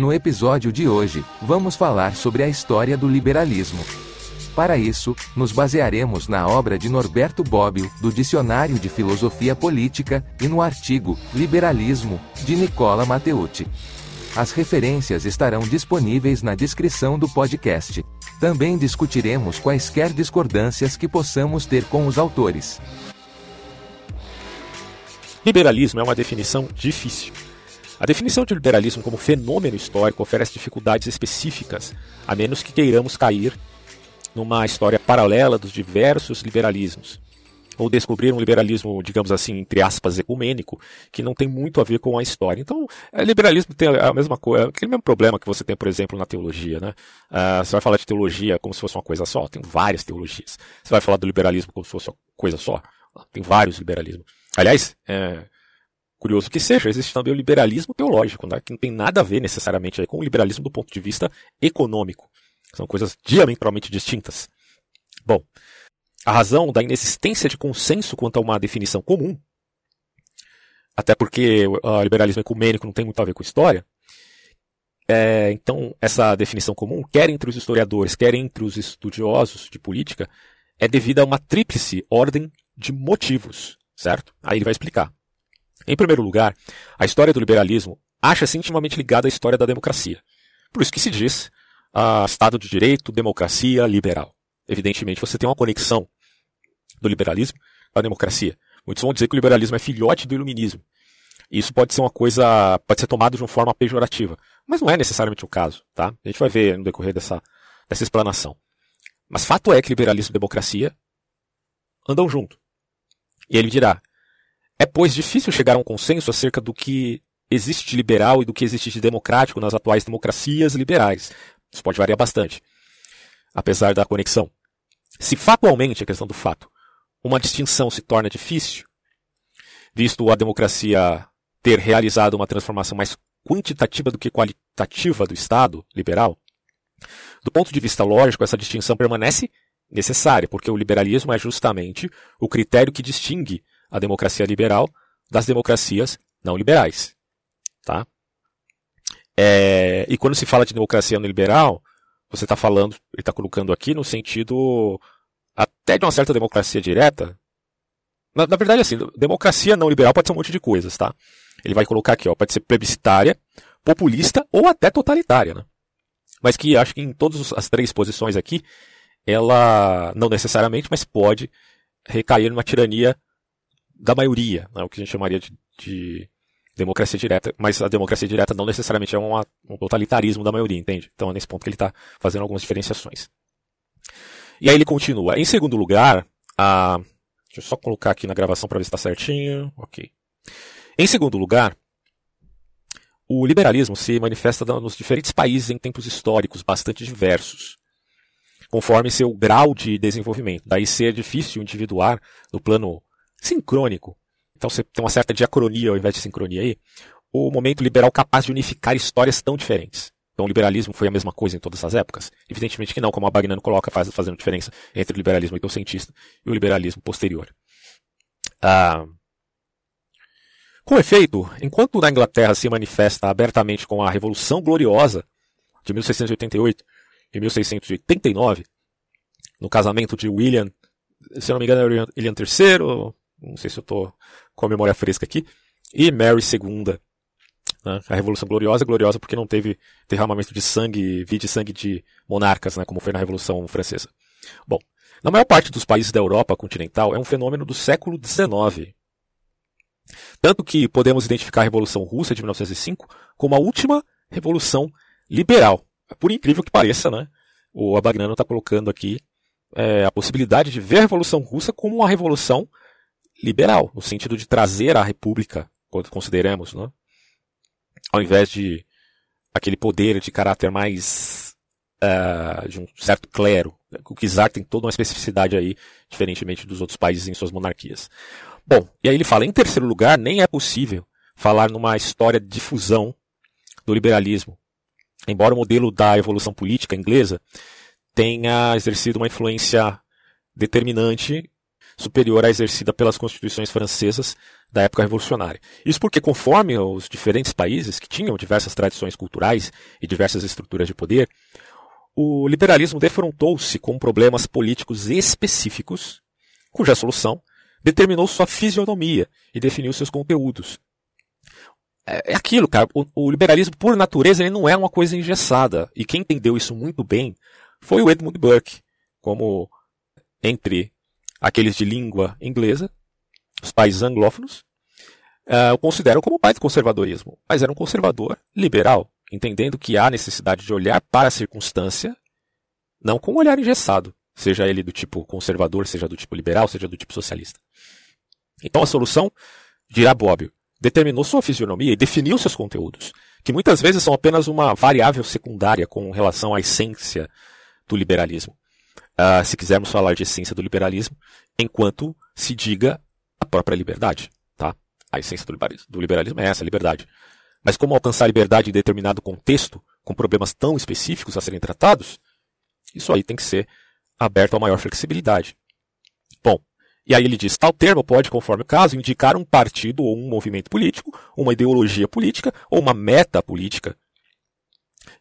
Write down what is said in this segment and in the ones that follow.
No episódio de hoje, vamos falar sobre a história do liberalismo. Para isso, nos basearemos na obra de Norberto Bobbio, do Dicionário de Filosofia Política, e no artigo Liberalismo, de Nicola Matteucci. As referências estarão disponíveis na descrição do podcast. Também discutiremos quaisquer discordâncias que possamos ter com os autores. Liberalismo é uma definição difícil. A definição de liberalismo como fenômeno histórico oferece dificuldades específicas, a menos que queiramos cair numa história paralela dos diversos liberalismos. Ou descobrir um liberalismo, digamos assim, entre aspas, ecumênico, que não tem muito a ver com a história. Então, é, liberalismo tem a mesma coisa, aquele mesmo problema que você tem, por exemplo, na teologia. Né? Uh, você vai falar de teologia como se fosse uma coisa só, tem várias teologias. Você vai falar do liberalismo como se fosse uma coisa só, tem vários liberalismos. Aliás, é, curioso que seja, existe também o liberalismo teológico, né, que não tem nada a ver necessariamente com o liberalismo do ponto de vista econômico. São coisas diametralmente distintas. Bom, a razão da inexistência de consenso quanto a uma definição comum, até porque o liberalismo ecumênico não tem muito a ver com história, é, então essa definição comum, quer entre os historiadores, quer entre os estudiosos de política, é devida a uma tríplice ordem de motivos, certo? Aí ele vai explicar. Em primeiro lugar, a história do liberalismo acha-se intimamente ligada à história da democracia. Por isso que se diz a Estado de Direito, democracia, liberal. Evidentemente, você tem uma conexão do liberalismo a democracia. Muitos vão dizer que o liberalismo é filhote do iluminismo. Isso pode ser uma coisa, pode ser tomado de uma forma pejorativa. Mas não é necessariamente o caso, tá? A gente vai ver no decorrer dessa, dessa explanação. Mas fato é que liberalismo e democracia andam junto. E ele dirá: é, pois, difícil chegar a um consenso acerca do que existe de liberal e do que existe de democrático nas atuais democracias liberais, isso pode variar bastante, apesar da conexão. Se factualmente, a questão do fato, uma distinção se torna difícil, visto a democracia ter realizado uma transformação mais quantitativa do que qualitativa do Estado liberal, do ponto de vista lógico, essa distinção permanece necessária, porque o liberalismo é justamente o critério que distingue a democracia liberal das democracias não liberais. Tá? É, e quando se fala de democracia não liberal, você está falando, ele está colocando aqui no sentido até de uma certa democracia direta. Na, na, verdade, assim, democracia não liberal pode ser um monte de coisas, tá? Ele vai colocar aqui, ó, pode ser plebiscitária, populista ou até totalitária, né? Mas que acho que em todas as três posições aqui, ela não necessariamente, mas pode recair numa tirania da maioria, né? o que a gente chamaria de, de democracia direta, mas a democracia direta não necessariamente é uma, um totalitarismo da maioria, entende? Então é nesse ponto que ele está fazendo algumas diferenciações. E aí ele continua. Em segundo lugar, a... deixa eu só colocar aqui na gravação para ver se está certinho. Ok. Em segundo lugar, o liberalismo se manifesta nos diferentes países em tempos históricos bastante diversos, conforme seu grau de desenvolvimento. Daí ser difícil individuar no plano sincrônico então você tem uma certa diacronia ao invés de sincronia aí, o momento liberal capaz de unificar histórias tão diferentes. Então o liberalismo foi a mesma coisa em todas as épocas? Evidentemente que não, como a Bagnano coloca, faz, fazendo diferença entre o liberalismo itocentista e o liberalismo posterior. Ah, com efeito, enquanto na Inglaterra se manifesta abertamente com a Revolução Gloriosa de 1688 e 1689, no casamento de William, se não me engano, é William III, não sei se eu estou com a memória fresca aqui, e Mary II. Né? A Revolução Gloriosa, gloriosa porque não teve derramamento de sangue, vi de sangue de monarcas, né? como foi na Revolução Francesa. Bom, na maior parte dos países da Europa continental é um fenômeno do século XIX. Tanto que podemos identificar a Revolução Russa de 1905 como a última revolução liberal. Por incrível que pareça, né? o Abagnano está colocando aqui é, a possibilidade de ver a Revolução Russa como uma revolução liberal, no sentido de trazer a república, quando consideramos, né? ao invés de aquele poder de caráter mais uh, de um certo clero. O Kizar tem toda uma especificidade aí, diferentemente dos outros países em suas monarquias. Bom, e aí ele fala, em terceiro lugar, nem é possível falar numa história de difusão do liberalismo. Embora o modelo da evolução política inglesa tenha exercido uma influência determinante superior à exercida pelas constituições francesas da época revolucionária. Isso porque, conforme os diferentes países que tinham diversas tradições culturais e diversas estruturas de poder, o liberalismo defrontou-se com problemas políticos específicos, cuja solução determinou sua fisionomia e definiu seus conteúdos. É, é aquilo, cara. O, o, liberalismo, por natureza, ele não é uma coisa engessada. E quem entendeu isso muito bem foi o Edmund Burke, como entre aqueles de língua inglesa, os países anglófonos, uh, o consideram como pai do conservadorismo. Mas era um conservador liberal, entendendo que há necessidade de olhar para a circunstância, não com um olhar engessado, seja ele do tipo conservador, seja do tipo liberal, seja do tipo socialista. Então a solução, dirá Bobbio, determinou sua fisionomia e definiu seus conteúdos, que muitas vezes são apenas uma variável secundária com relação à essência do liberalismo. Uh, se quisermos falar de essência do liberalismo, enquanto se diga a própria liberdade. Tá? A essência do liberalismo, é essa, a liberdade. Mas como alcançar a liberdade em determinado contexto, com problemas tão específicos a serem tratados, isso aí tem que ser aberto a maior flexibilidade. Bom, e aí ele diz: tal termo pode, conforme o caso, indicar um partido ou um movimento político, uma ideologia política ou uma meta política,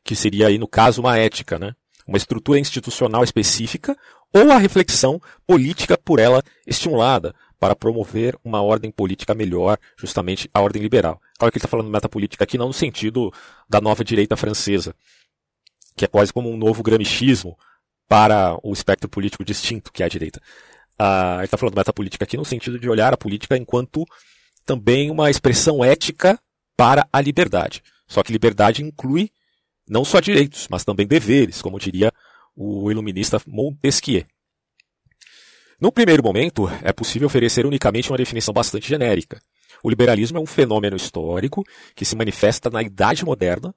que seria aí, no caso, uma ética, né? Uma estrutura institucional específica ou a reflexão política por ela estimulada para promover uma ordem política melhor, justamente a ordem liberal. Claro que ele está falando metapolítica aqui não no sentido da nova direita francesa, que é quase como um novo gramichismo para o espectro político distinto que é a direita. Uh, ele está falando metapolítica aqui no sentido de olhar a política enquanto também uma expressão ética para a liberdade. Só que liberdade inclui não só direitos, mas também deveres, como diria o iluminista Montesquieu. No primeiro momento, é possível oferecer unicamente uma definição bastante genérica. O liberalismo é um fenômeno histórico que se manifesta na Idade Moderna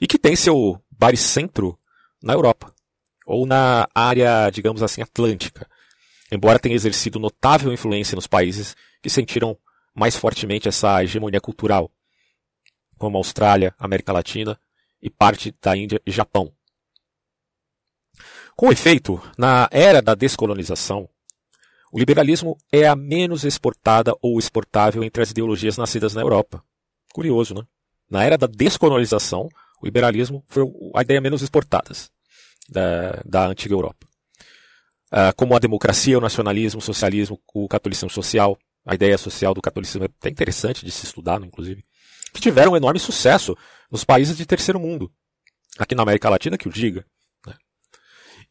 e que tem seu baricentro na Europa, ou na área, digamos assim, atlântica, embora tenha exercido notável influência nos países que sentiram mais fortemente essa hegemonia cultural, como Austrália, América Latina e parte da Índia e Japão. Com efeito, na era da descolonização, o liberalismo é a menos exportada ou exportável entre as ideologias nascidas na Europa. Curioso, né? Na era da descolonização, o liberalismo foi a ideia menos exportada da, da antiga Europa. Uh, como a democracia, o nacionalismo, o socialismo, o catolicismo social, a ideia social do catolicismo é até interessante de se estudar, inclusive, que tiveram um enorme sucesso nos países de terceiro mundo. Aqui na América Latina, que o diga. Né?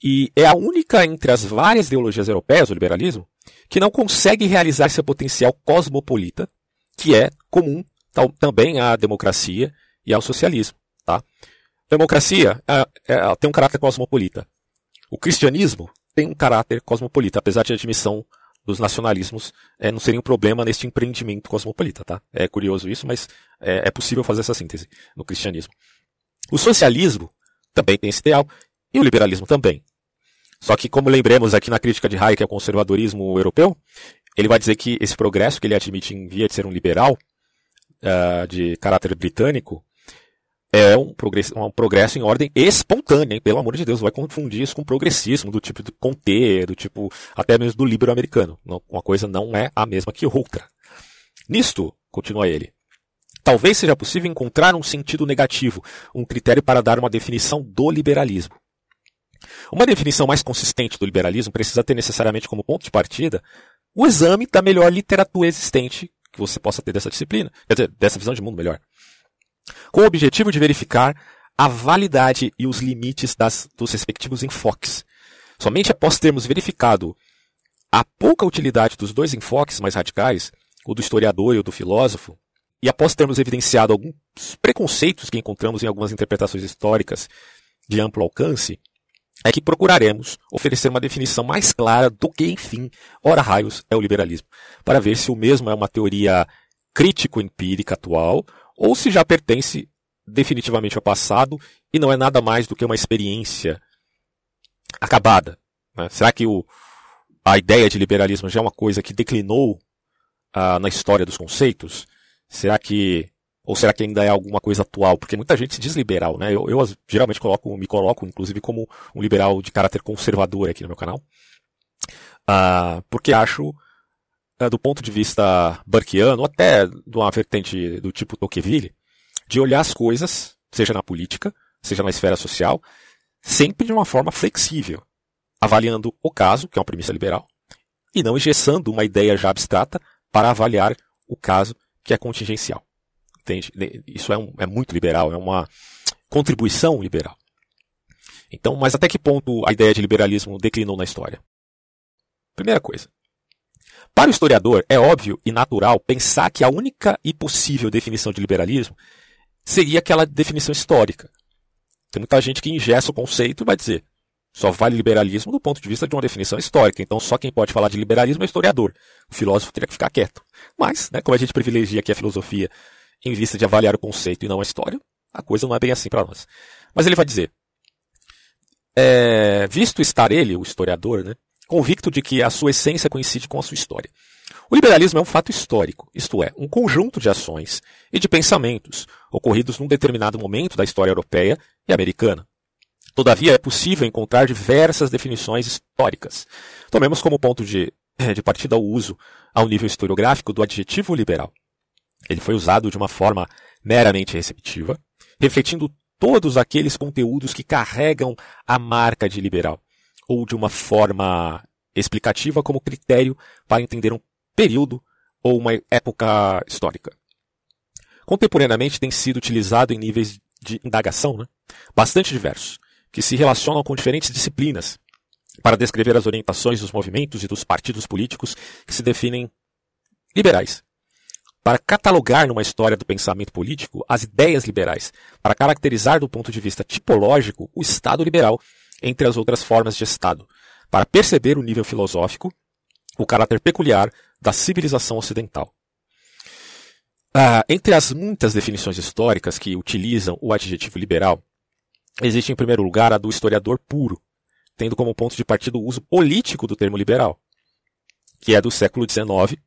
E é a única entre as várias ideologias europeias, o liberalismo, que não consegue realizar seu potencial cosmopolita, que é comum tal, também à democracia e ao socialismo. Tá? Democracia é, é, tem um caráter cosmopolita. O cristianismo tem um caráter cosmopolita, apesar de admissão dos nacionalismos é, não seria um problema neste empreendimento cosmopolita, tá? É curioso isso, mas é, é possível fazer essa síntese no cristianismo. O socialismo também tem esse ideal, e o liberalismo também. Só que, como lembremos aqui na crítica de Hayek ao conservadorismo europeu, ele vai dizer que esse progresso que ele admite em via de ser um liberal, uh, de caráter britânico, é um progresso, um progresso em ordem espontânea, hein? pelo amor de Deus, vai confundir isso com progressismo, do tipo de Conte, do tipo até mesmo do livro americano. Uma coisa não é a mesma que outra. Nisto, continua ele, talvez seja possível encontrar um sentido negativo, um critério para dar uma definição do liberalismo. Uma definição mais consistente do liberalismo precisa ter necessariamente como ponto de partida o exame da melhor literatura existente que você possa ter dessa disciplina, quer dizer, dessa visão de mundo melhor com o objetivo de verificar a validade e os limites das, dos respectivos enfoques. Somente após termos verificado a pouca utilidade dos dois enfoques mais radicais, o do historiador e o do filósofo, e após termos evidenciado alguns preconceitos que encontramos em algumas interpretações históricas de amplo alcance, é que procuraremos oferecer uma definição mais clara do que, enfim, ora raios é o liberalismo, para ver se o mesmo é uma teoria crítico-empírica atual ou se já pertence definitivamente ao passado e não é nada mais do que uma experiência acabada. Né? Será que o, a ideia de liberalismo já é uma coisa que declinou ah, na história dos conceitos? Será que ou será que ainda é alguma coisa atual? Porque muita gente se diz liberal, né? Eu, eu geralmente coloco, me coloco, inclusive, como um liberal de caráter conservador aqui no meu canal. Uh, porque acho, do ponto de vista burkeano, até de uma vertente do tipo Tocqueville, de olhar as coisas, seja na política, seja na esfera social, sempre de uma forma flexível, avaliando o caso, que é uma premissa liberal, e não engessando uma ideia já abstrata para avaliar o caso que é contingencial. Entende? Isso é, um, é muito liberal, é uma contribuição liberal. Então, mas até que ponto a ideia de liberalismo declinou na história? Primeira coisa. Para o historiador, é óbvio e natural pensar que a única e possível definição de liberalismo seria aquela definição histórica. Tem muita gente que ingessa o conceito e vai dizer só vale liberalismo do ponto de vista de uma definição histórica. Então, só quem pode falar de liberalismo é o historiador. O filósofo teria que ficar quieto. Mas, né, como a gente privilegia aqui a filosofia em vista de avaliar o conceito e não a história, a coisa não é bem assim para nós. Mas ele vai dizer: é, visto estar ele, o historiador, né, convicto de que a sua essência coincide com a sua história. O liberalismo é um fato histórico, isto é, um conjunto de ações e de pensamentos ocorridos num determinado momento da história europeia e americana. Todavia, é possível encontrar diversas definições históricas. Tomemos como ponto de, de partida o uso, ao nível historiográfico, do adjetivo liberal. Ele foi usado de uma forma meramente receptiva, refletindo todos aqueles conteúdos que carregam a marca de liberal, ou de uma forma explicativa como critério para entender um período ou uma época histórica. Contemporaneamente tem sido utilizado em níveis de indagação né? bastante diversos, que se relacionam com diferentes disciplinas para descrever as orientações dos movimentos e dos partidos políticos que se definem liberais. Para catalogar numa história do pensamento político as ideias liberais, para caracterizar do ponto de vista tipológico o Estado liberal entre as outras formas de Estado, para perceber o nível filosófico, o caráter peculiar da civilização ocidental. Ah, entre as muitas definições históricas que utilizam o adjetivo liberal, Existe, em primeiro lugar, a do historiador puro, tendo como ponto de partida o uso político do termo liberal, que é do século XIX.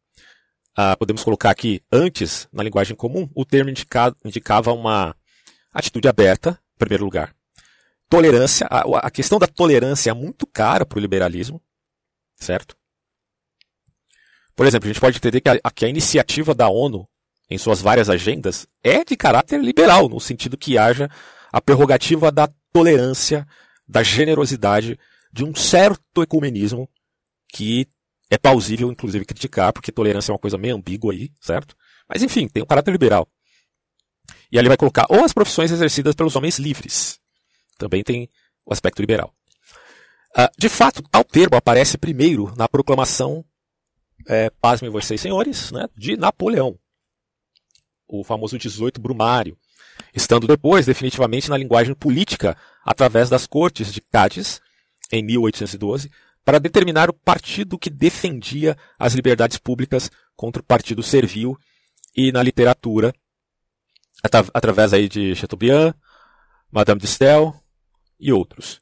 Ah, podemos colocar aqui, antes, na linguagem comum, o termo indicado, indicava uma atitude aberta, em primeiro lugar. Tolerância, a, a questão da tolerância é muito cara para o liberalismo, certo? Por exemplo, a gente pode entender que a, que a iniciativa da ONU, em suas várias agendas, é de caráter liberal, no sentido que haja a prerrogativa da tolerância, da generosidade, de um certo ecumenismo que é plausível, inclusive, criticar, porque tolerância é uma coisa meio ambígua aí, certo? Mas enfim, tem um caráter liberal. E ali vai colocar ou as profissões exercidas pelos homens livres. Também tem o aspecto liberal. Uh, de fato, tal termo aparece primeiro na proclamação, é, pasmem vocês senhores, né, de Napoleão. O famoso 18 Brumário, estando depois definitivamente na linguagem política através das cortes de Cádiz, em 1812, para determinar o partido que defendia as liberdades públicas contra o partido servil e na literatura, através aí de Chateaubriand, Madame de Stael e outros.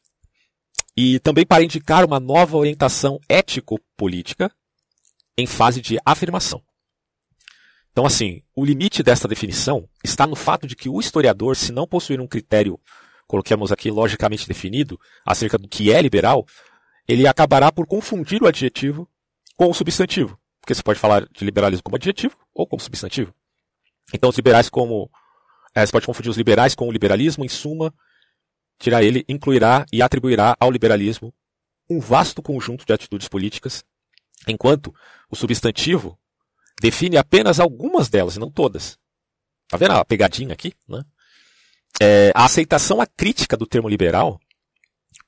E também para indicar uma nova orientação ético-política em fase de afirmação. Então, assim, o limite dessa definição está no fato de que o historiador, se não possuir um critério, coloquemos aqui logicamente definido, acerca do que é liberal, ele acabará por confundir o adjetivo com o substantivo. Porque você pode falar de liberalismo como adjetivo ou como substantivo. Então, os liberais como. É, você pode confundir os liberais com o liberalismo, em suma, tirar ele, incluirá e atribuirá ao liberalismo um vasto conjunto de atitudes políticas, enquanto o substantivo define apenas algumas delas, e não todas. Tá vendo a pegadinha aqui? Né? É, a aceitação do termo liberal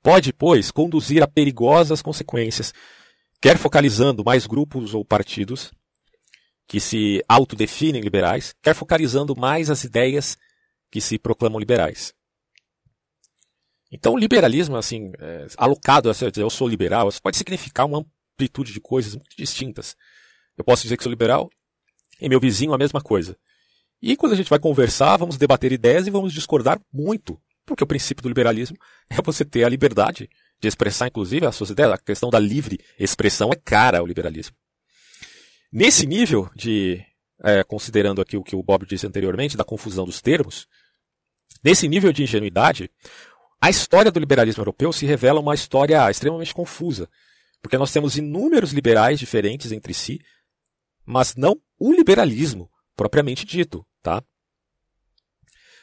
pode, pois, conduzir a perigosas consequências, quer focalizando mais grupos ou partidos que se autodefinem liberais, quer focalizando mais as ideias que se proclamam liberais. Então, o liberalismo, assim, é, alocado a dizer eu sou liberal, pode significar uma amplitude de coisas muito distintas. Eu posso dizer que sou liberal e meu vizinho a mesma coisa. E quando a gente vai conversar, vamos debater ideias e vamos discordar muito. Porque o princípio do liberalismo é você ter a liberdade de expressar, inclusive, as suas ideias. A questão da livre expressão é cara ao liberalismo. Nesse nível de, é, considerando aqui o que o Bob disse anteriormente, da confusão dos termos, nesse nível de ingenuidade, a história do liberalismo europeu se revela uma história extremamente confusa, Porque nós temos inúmeros liberais diferentes entre si, mas não o liberalismo propriamente dito, tá?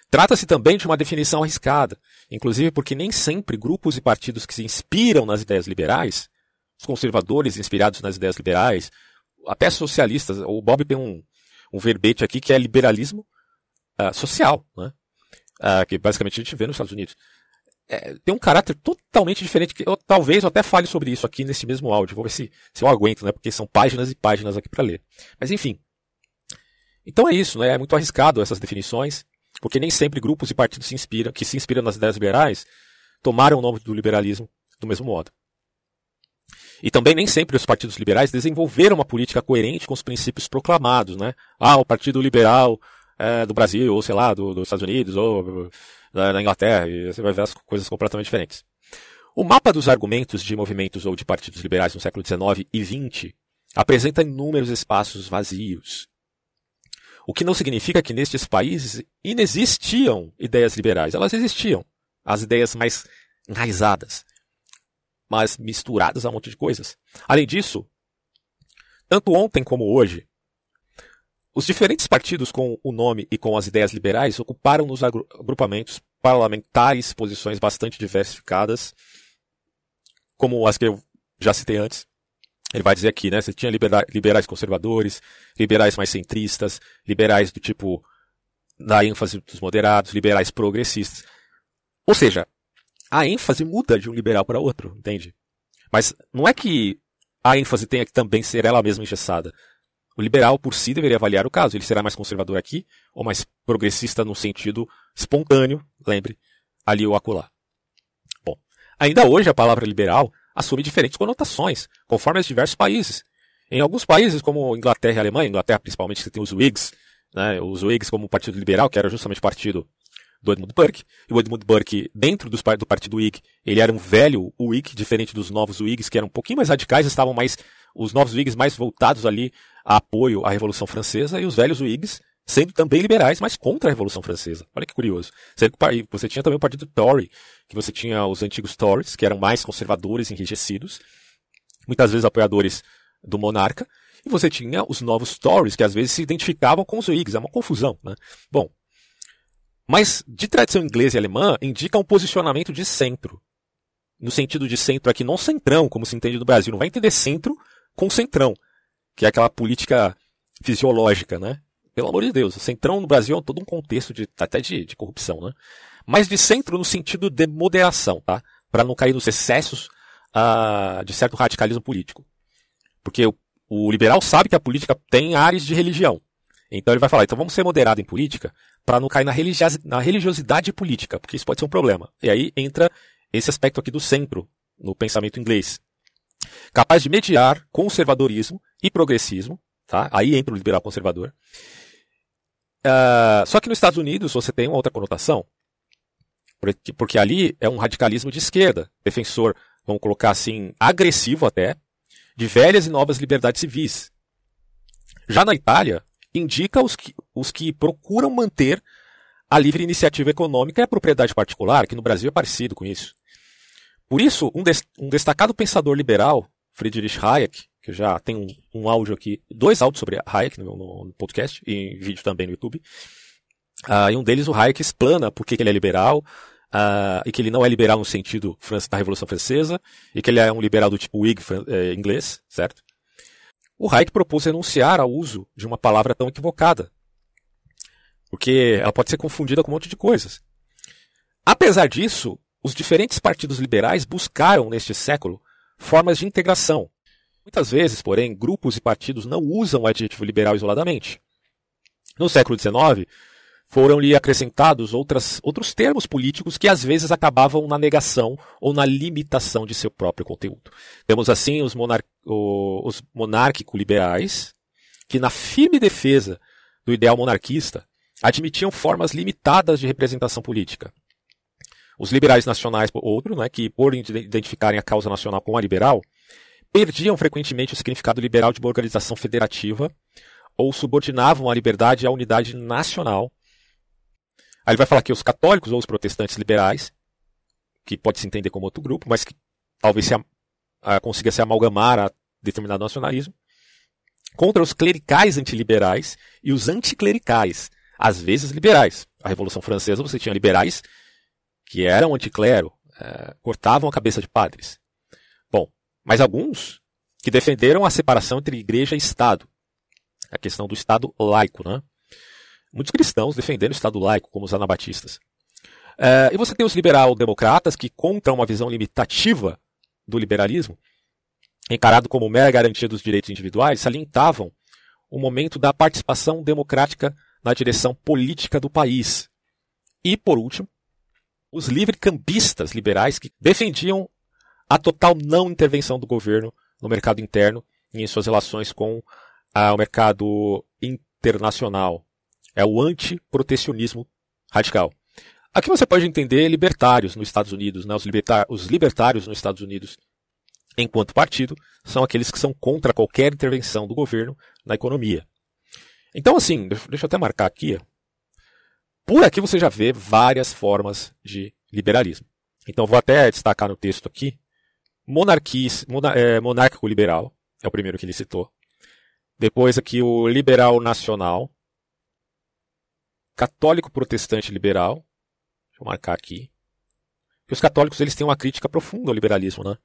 Trata-se também de uma definição arriscada, inclusive porque nem sempre grupos e partidos que se inspiram nas ideias liberais, os conservadores inspirados nas ideias liberais, até socialistas, o Bob tem um, um verbete aqui que é liberalismo uh, social, né? Uh, que basicamente a gente vê nos Estados Unidos. É, tem um caráter totalmente diferente, que eu, talvez eu até fale sobre isso aqui nesse mesmo áudio, vou ver se, se eu aguento, né? porque são páginas e páginas aqui para ler. Mas enfim. Então é isso, né? é muito arriscado essas definições, porque nem sempre grupos e partidos se inspiram, que se inspiram nas ideias liberais tomaram o nome do liberalismo do mesmo modo. E também nem sempre os partidos liberais desenvolveram uma política coerente com os princípios proclamados, né? Ah, o Partido Liberal é, do Brasil, ou sei lá, do, dos Estados Unidos, ou da, Inglaterra, e você vai ver as coisas completamente diferentes. O mapa dos argumentos de movimentos ou de partidos liberais no século XIX e XX apresenta inúmeros espaços vazios. O que não significa que nestes países inexistiam ideias liberais. Elas existiam. As ideias mais enraizadas mas misturadas a um monte de coisas. Além disso, tanto ontem como hoje, os diferentes partidos com o nome e com as ideias liberais ocuparam nos agrupamentos parlamentares posições bastante diversificadas, como as que eu já citei antes. Ele vai dizer aqui, né? Você tinha liberais conservadores, liberais mais centristas, liberais do tipo da ênfase dos moderados, liberais progressistas. Ou seja, a ênfase muda de um liberal para outro, entende? Mas não é que a ênfase tenha que também ser ela mesma engessada. O liberal por si deveria avaliar o caso. Ele será mais conservador aqui ou mais progressista no sentido espontâneo, lembre, ali ou acolá. Bom, ainda hoje a palavra liberal assume diferentes conotações, conforme os diversos países. Em alguns países, como Inglaterra e Alemanha, Inglaterra principalmente, você tem os Whigs, né, os Whigs como partido liberal, que era justamente o partido do Edmund Burke. E o Edmund Burke, dentro dos, do partido Whig, ele era um velho Whig, diferente dos novos Whigs, que eram um pouquinho mais radicais, estavam mais, os novos Whigs mais voltados ali a apoio à Revolução Francesa, e os velhos Whigs sendo também liberais, mas contra a Revolução Francesa. Olha que curioso. Você tinha também o partido Tory, que você tinha os antigos Tories, que eram mais conservadores, enrijecidos, muitas vezes apoiadores do monarca, e você tinha os novos Tories, que às vezes se identificavam com os Whigs. É uma confusão, né? Bom, mas, de tradição inglesa e alemã, indica um posicionamento de centro. No sentido de centro aqui, não centrão, como se entende no Brasil. Não vai entender centro com centrão, que é aquela política fisiológica, né? Pelo amor de Deus, o centrão no Brasil é todo um contexto de, até de, de corrupção, né? Mas de centro no sentido de moderação, tá? Para não cair nos excessos uh, de certo radicalismo político. Porque o, o liberal sabe que a política tem áreas de religião. Então ele vai falar, então vamos ser moderado em política para não cair na, na religiosidade política, porque isso pode ser um problema. E aí entra esse aspecto aqui do centro no pensamento inglês. Capaz de mediar conservadorismo e progressismo, tá? Aí entra o liberal conservador. Uh, só que nos Estados Unidos você tem uma outra conotação, porque, porque ali é um radicalismo de esquerda, defensor, vamos colocar assim, agressivo até, de velhas e novas liberdades civis. Já na Itália, indica os que, os que procuram manter a livre iniciativa econômica e a propriedade particular, que no Brasil é parecido com isso. Por isso, um, des, um destacado pensador liberal, Friedrich Hayek, que já tenho um, um áudio aqui, dois áudios sobre Hayek no, no, podcast e em vídeo também no YouTube. Uh, e um deles, o Hayek explana por que ele é liberal, uh, e que ele não é liberal no sentido da Revolução Francesa, e que ele é um liberal do tipo Whig eh, inglês, certo? o Hayek propôs renunciar ao uso de uma palavra tão equivocada, porque ela pode ser confundida com um monte de coisas. Apesar disso, os diferentes partidos liberais buscaram, neste século, formas de integração. Muitas vezes, porém, grupos e partidos não usam o adjetivo liberal isoladamente. No século XIX, foram-lhe acrescentados outras, outros termos políticos que às vezes acabavam na negação ou na limitação de seu próprio conteúdo. Temos assim os, monar os monárquico-liberais, que na firme defesa do ideal monarquista admitiam formas limitadas de representação política. Os liberais nacionais, outro, né, que por identificarem a causa nacional com a liberal, perdiam frequentemente o significado liberal de uma organização federativa ou subordinavam a liberdade à unidade nacional Aí ele vai falar que os católicos ou os protestantes liberais, que pode se entender como outro grupo, mas que talvez se uh, consiga se amalgamar a determinado nacionalismo, contra os clericais antiliberais e os anticlericais, às vezes liberais. A Revolução Francesa você tinha liberais que eram anticlero, uh, cortavam a cabeça de padres. Bom, mas alguns que defenderam a separação entre igreja e Estado, a questão do Estado laico, né? Muitos cristãos defendendo o Estado laico, como os anabatistas. Uh, e você tem os liberal-democratas que, contra uma visão limitativa do liberalismo, encarado como mera garantia dos direitos individuais, salientavam o momento da participação democrática na direção política do país. E, por último, os livre-cambistas liberais que defendiam a total não intervenção do governo no mercado interno e em suas relações com ah, o mercado internacional. É o antiprotecionismo radical. Aqui você pode entender libertários nos Estados Unidos. Né? Os, os libertários nos Estados Unidos, enquanto partido, são aqueles que são contra qualquer intervenção do governo na economia. Então, assim, deixa eu até marcar aqui. Por aqui você já vê várias formas de liberalismo. Então, vou até destacar no texto aqui. Monarquis, é, monárquico liberal, é o primeiro que ele citou. Depois aqui o liberal nacional. Católico protestante liberal. Deixa eu marcar aqui. E os católicos eles têm uma crítica profunda ao liberalismo, né?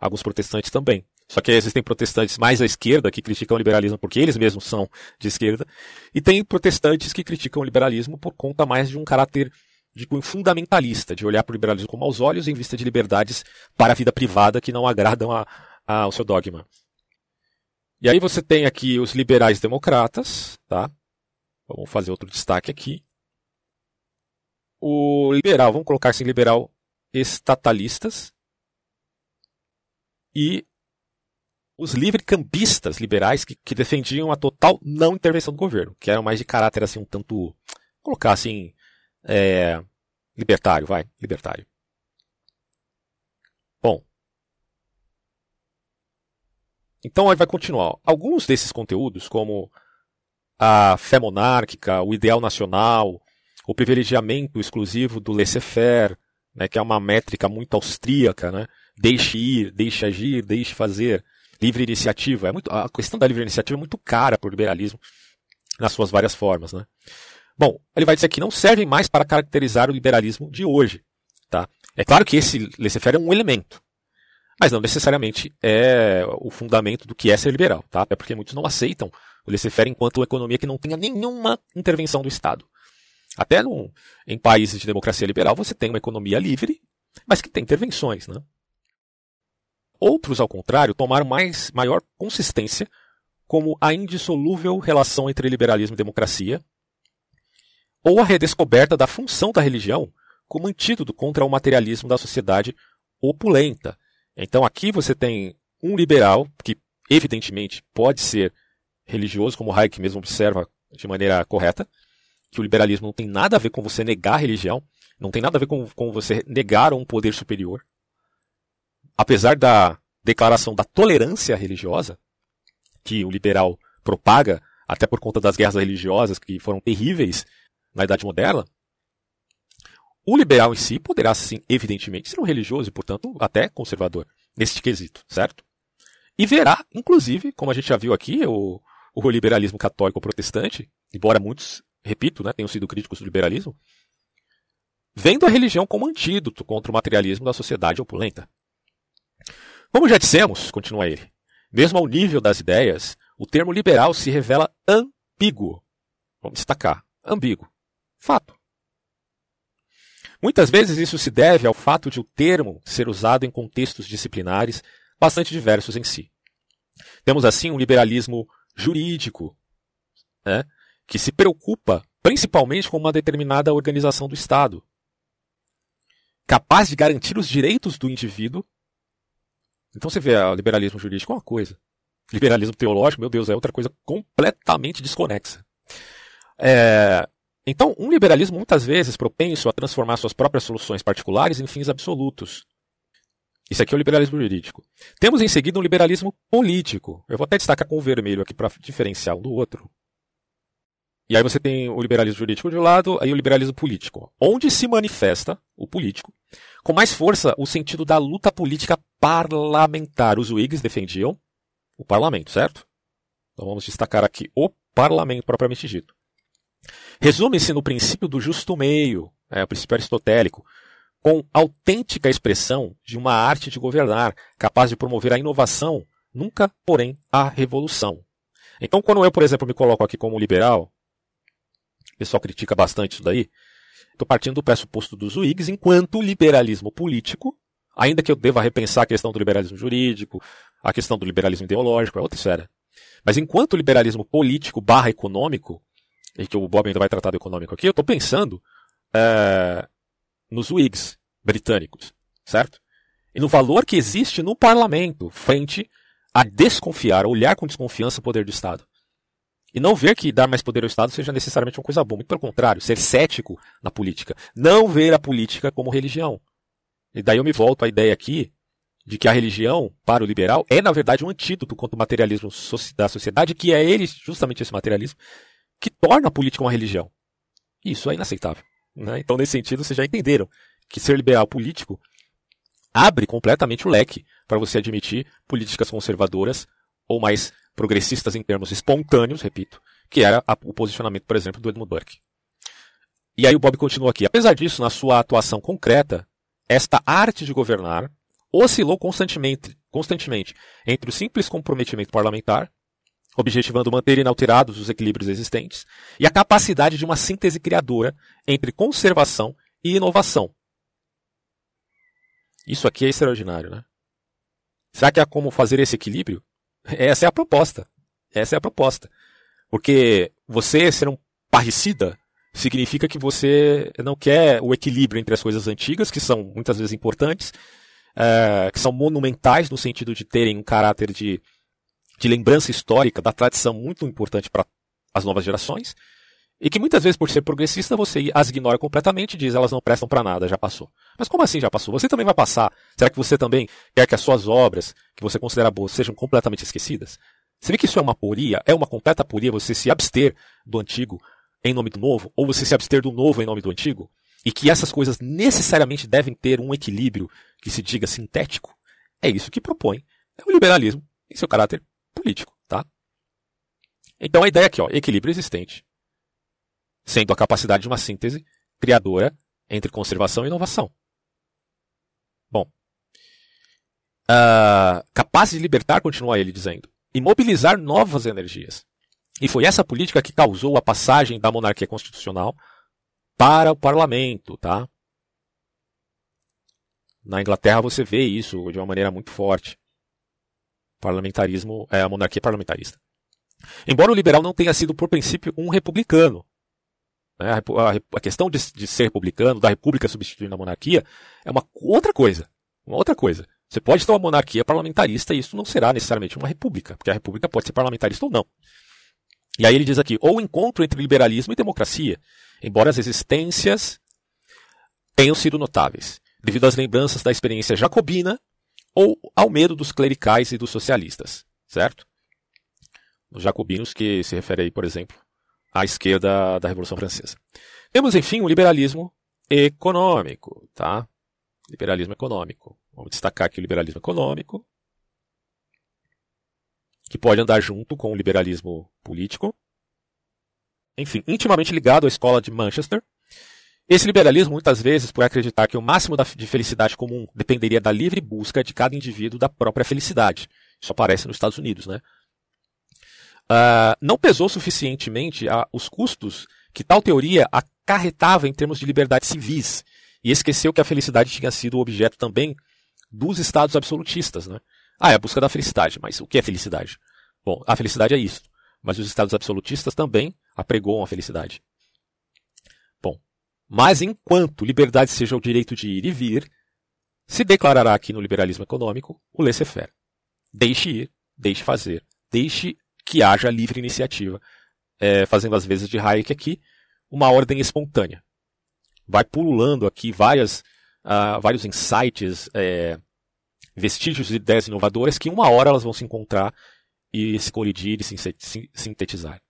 Alguns protestantes também. Só que existem protestantes mais à esquerda que criticam o liberalismo porque eles mesmos são de esquerda. E tem protestantes que criticam o liberalismo por conta mais de um caráter de fundamentalista, de olhar para o liberalismo com maus olhos em vista de liberdades para a vida privada que não agradam a, a, ao seu dogma. E aí você tem aqui os liberais democratas, tá? Vamos fazer outro destaque aqui o liberal, vamos colocar assim, liberal estatalistas e os livre-cambistas liberais que, que, defendiam a total não intervenção do governo, que eram mais de caráter assim um tanto, colocar assim, é, libertário, vai, libertário. Bom, então aí vai continuar. Alguns desses conteúdos, como a fé monárquica, o ideal nacional, o privilegiamento exclusivo do laissez-faire, né, que é uma métrica muito austríaca, né? Deixe ir, deixe agir, deixe fazer, livre iniciativa. É muito, a questão da livre iniciativa é muito cara para o liberalismo nas suas várias formas, né? Bom, ele vai dizer que não servem mais para caracterizar o liberalismo de hoje, tá? É claro que esse laissez-faire é um elemento, mas não necessariamente é o fundamento do que é ser liberal, tá? É porque muitos não aceitam o laissez-faire enquanto uma economia que não tenha nenhuma intervenção do Estado. Até num, em países de democracia liberal você tem uma economia livre, mas que tem intervenções. Né? Outros, ao contrário, tomaram mais, maior consistência como a indissolúvel relação entre liberalismo e democracia, ou a redescoberta da função da religião como antídoto contra o materialismo da sociedade opulenta. Então aqui você tem um liberal que evidentemente pode ser religioso, como Hayek mesmo observa de maneira correta, que o liberalismo não tem nada a ver com você negar a religião, não tem nada a ver com, com você negar um poder superior. Apesar da declaração da tolerância religiosa, que o liberal propaga, até por conta das guerras religiosas que foram terríveis na Idade Moderna, o liberal em si poderá, sim, evidentemente, ser um religioso e, portanto, até conservador, neste quesito, certo? E verá, inclusive, como a gente já viu aqui, o, o liberalismo católico protestante, embora muitos repito, né, tenham sido críticos do liberalismo, vendo a religião como antídoto contra o materialismo da sociedade opulenta. Como já dissemos, continua ele, mesmo ao nível das ideias, o termo liberal se revela ambíguo. Vamos destacar, ambíguo. Fato. Muitas vezes isso se deve ao fato de o termo ser usado em contextos disciplinares bastante diversos em si. Temos assim um liberalismo jurídico, né, que se preocupa principalmente com uma determinada organização do Estado, capaz de garantir os direitos do indivíduo. Então você vê, o liberalismo jurídico é uma coisa. Liberalismo teológico, meu Deus, é outra coisa completamente desconexa. É... Então, um liberalismo muitas vezes propenso a transformar suas próprias soluções particulares em fins absolutos. Isso aqui é o liberalismo jurídico. Temos em seguida um liberalismo político. Eu vou até destacar com o vermelho aqui para diferenciar um do outro. E aí você tem o liberalismo jurídico de um lado, aí o liberalismo político, onde se manifesta o político com mais força o sentido da luta política parlamentar. Os Whigs defendiam o parlamento, certo? Então vamos destacar aqui o parlamento propriamente dito. Resume-se no princípio do justo meio, é, o princípio aristotélico, com autêntica expressão de uma arte de governar, capaz de promover a inovação, nunca, porém, a revolução. Então, quando eu, por exemplo, me coloco aqui como liberal, o pessoal critica bastante isso daí, estou partindo do pressuposto dos Whigs enquanto liberalismo político, ainda que eu deva repensar a questão do liberalismo jurídico, a questão do liberalismo ideológico, é outra esfera. Mas enquanto liberalismo político barra econômico, e que o Bob ainda vai tratar do econômico aqui, eu estou pensando é, nos Whigs britânicos, certo? E no valor que existe no parlamento frente a desconfiar, a olhar com desconfiança o poder do Estado. E não ver que dar mais poder ao Estado seja necessariamente uma coisa boa. Muito pelo contrário, ser cético na política. Não ver a política como religião. E daí eu me volto à ideia aqui de que a religião, para o liberal, é na verdade um antídoto contra o materialismo da sociedade, que é ele, justamente esse materialismo, que torna a política uma religião. Isso é inaceitável. Né? Então, nesse sentido, vocês já entenderam que ser liberal político abre completamente o leque para você admitir políticas conservadoras ou mais progressistas em termos espontâneos, repito, que era o posicionamento, por exemplo, do Edmund Burke. E aí o Bob continua aqui. Apesar disso, na sua atuação concreta, esta arte de governar oscilou constantemente, constantemente entre o simples comprometimento parlamentar, objetivando manter inalterados os equilíbrios existentes, e a capacidade de uma síntese criadora entre conservação e inovação. Isso aqui é extraordinário, né? Será que há como fazer esse equilíbrio? Essa é a proposta. Essa é a proposta. Porque você ser um parricida significa que você não quer o equilíbrio entre as coisas antigas, que são muitas vezes importantes, é, que são monumentais no sentido de terem um caráter de, de lembrança histórica da tradição muito importante para as novas gerações, e que muitas vezes, por ser progressista, você as ignora completamente e diz elas não prestam para nada, já passou. Mas como assim já passou? Você também vai passar? Será que você também quer que as suas obras, que você considera boas, sejam completamente esquecidas? Você vê que isso é uma poria? É uma completa poria você se abster do antigo em nome do novo? Ou você se abster do novo em nome do antigo? E que essas coisas necessariamente devem ter um equilíbrio que se diga sintético? É isso que propõe o liberalismo em seu caráter político, tá? Então a ideia aqui, ó, equilíbrio existente sendo a capacidade de uma síntese criadora entre conservação e inovação. Bom, uh, capaz de libertar, continua ele dizendo, e mobilizar novas energias. E foi essa política que causou a passagem da monarquia constitucional para o parlamento, tá? Na Inglaterra você vê isso de uma maneira muito forte. Parlamentarismo é a monarquia parlamentarista. Embora o liberal não tenha sido por princípio um republicano, né? A, questão de, de, ser republicano, da república substituindo a monarquia, é uma outra coisa. Uma outra coisa. Você pode ter uma monarquia parlamentarista e isso não será necessariamente uma república, porque a república pode ser parlamentarista ou não. E aí ele diz aqui, ou encontro entre liberalismo e democracia, embora as existências tenham sido notáveis, devido às lembranças da experiência jacobina ou ao medo dos clericais e dos socialistas, certo? Os jacobinos que se refere aí, por exemplo, à esquerda da Revolução Francesa. Temos, enfim, o liberalismo econômico, tá? Liberalismo econômico. Vamos destacar aqui o liberalismo econômico, que pode andar junto com o liberalismo político. Enfim, intimamente ligado à escola de Manchester. Esse liberalismo, muitas vezes, por acreditar que o máximo de felicidade comum dependeria da livre busca de cada indivíduo da própria felicidade. Isso aparece nos Estados Unidos, né? uh, não pesou suficientemente uh, os custos que tal teoria acarretava em termos de liberdades civis e esqueceu que a felicidade tinha sido objeto também dos estados absolutistas. Né? Ah, é a busca da felicidade, mas o que é felicidade? Bom, a felicidade é isso, mas os estados absolutistas também apregoam a felicidade. Bom, mas enquanto liberdade seja o direito de ir e vir, se declarará aqui no liberalismo econômico o laissez-faire. Deixe ir, deixe fazer, deixe que haja livre iniciativa, é, fazendo as vezes de Hayek aqui, uma ordem espontânea. Vai pululando aqui várias, uh, vários insights, é, vestígios de ideias inovadoras que uma hora elas vão se encontrar e se colidir e se sintetizar.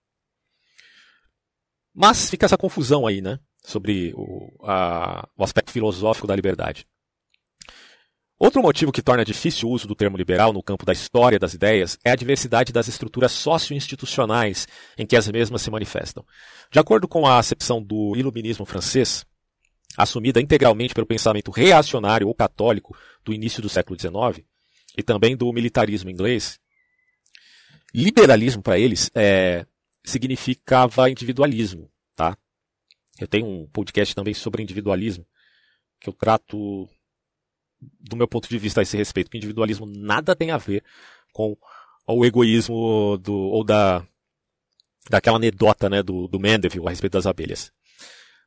Mas fica essa confusão aí, né? Sobre o, a, o aspecto filosófico da liberdade. Outro motivo que torna difícil o uso do termo liberal no campo da história das ideias é a diversidade das estruturas socio-institucionais em que as mesmas se manifestam. De acordo com a acepção do iluminismo francês, assumida integralmente pelo pensamento reacionário ou católico do início do século XIX, e também do militarismo inglês, liberalismo para eles é, significava individualismo. Tá? Eu tenho um podcast também sobre individualismo, que eu trato do meu ponto de vista a esse respeito, que individualismo nada tem a ver com o egoísmo do, ou da, daquela anedota né, do, do Mandeville a respeito das abelhas.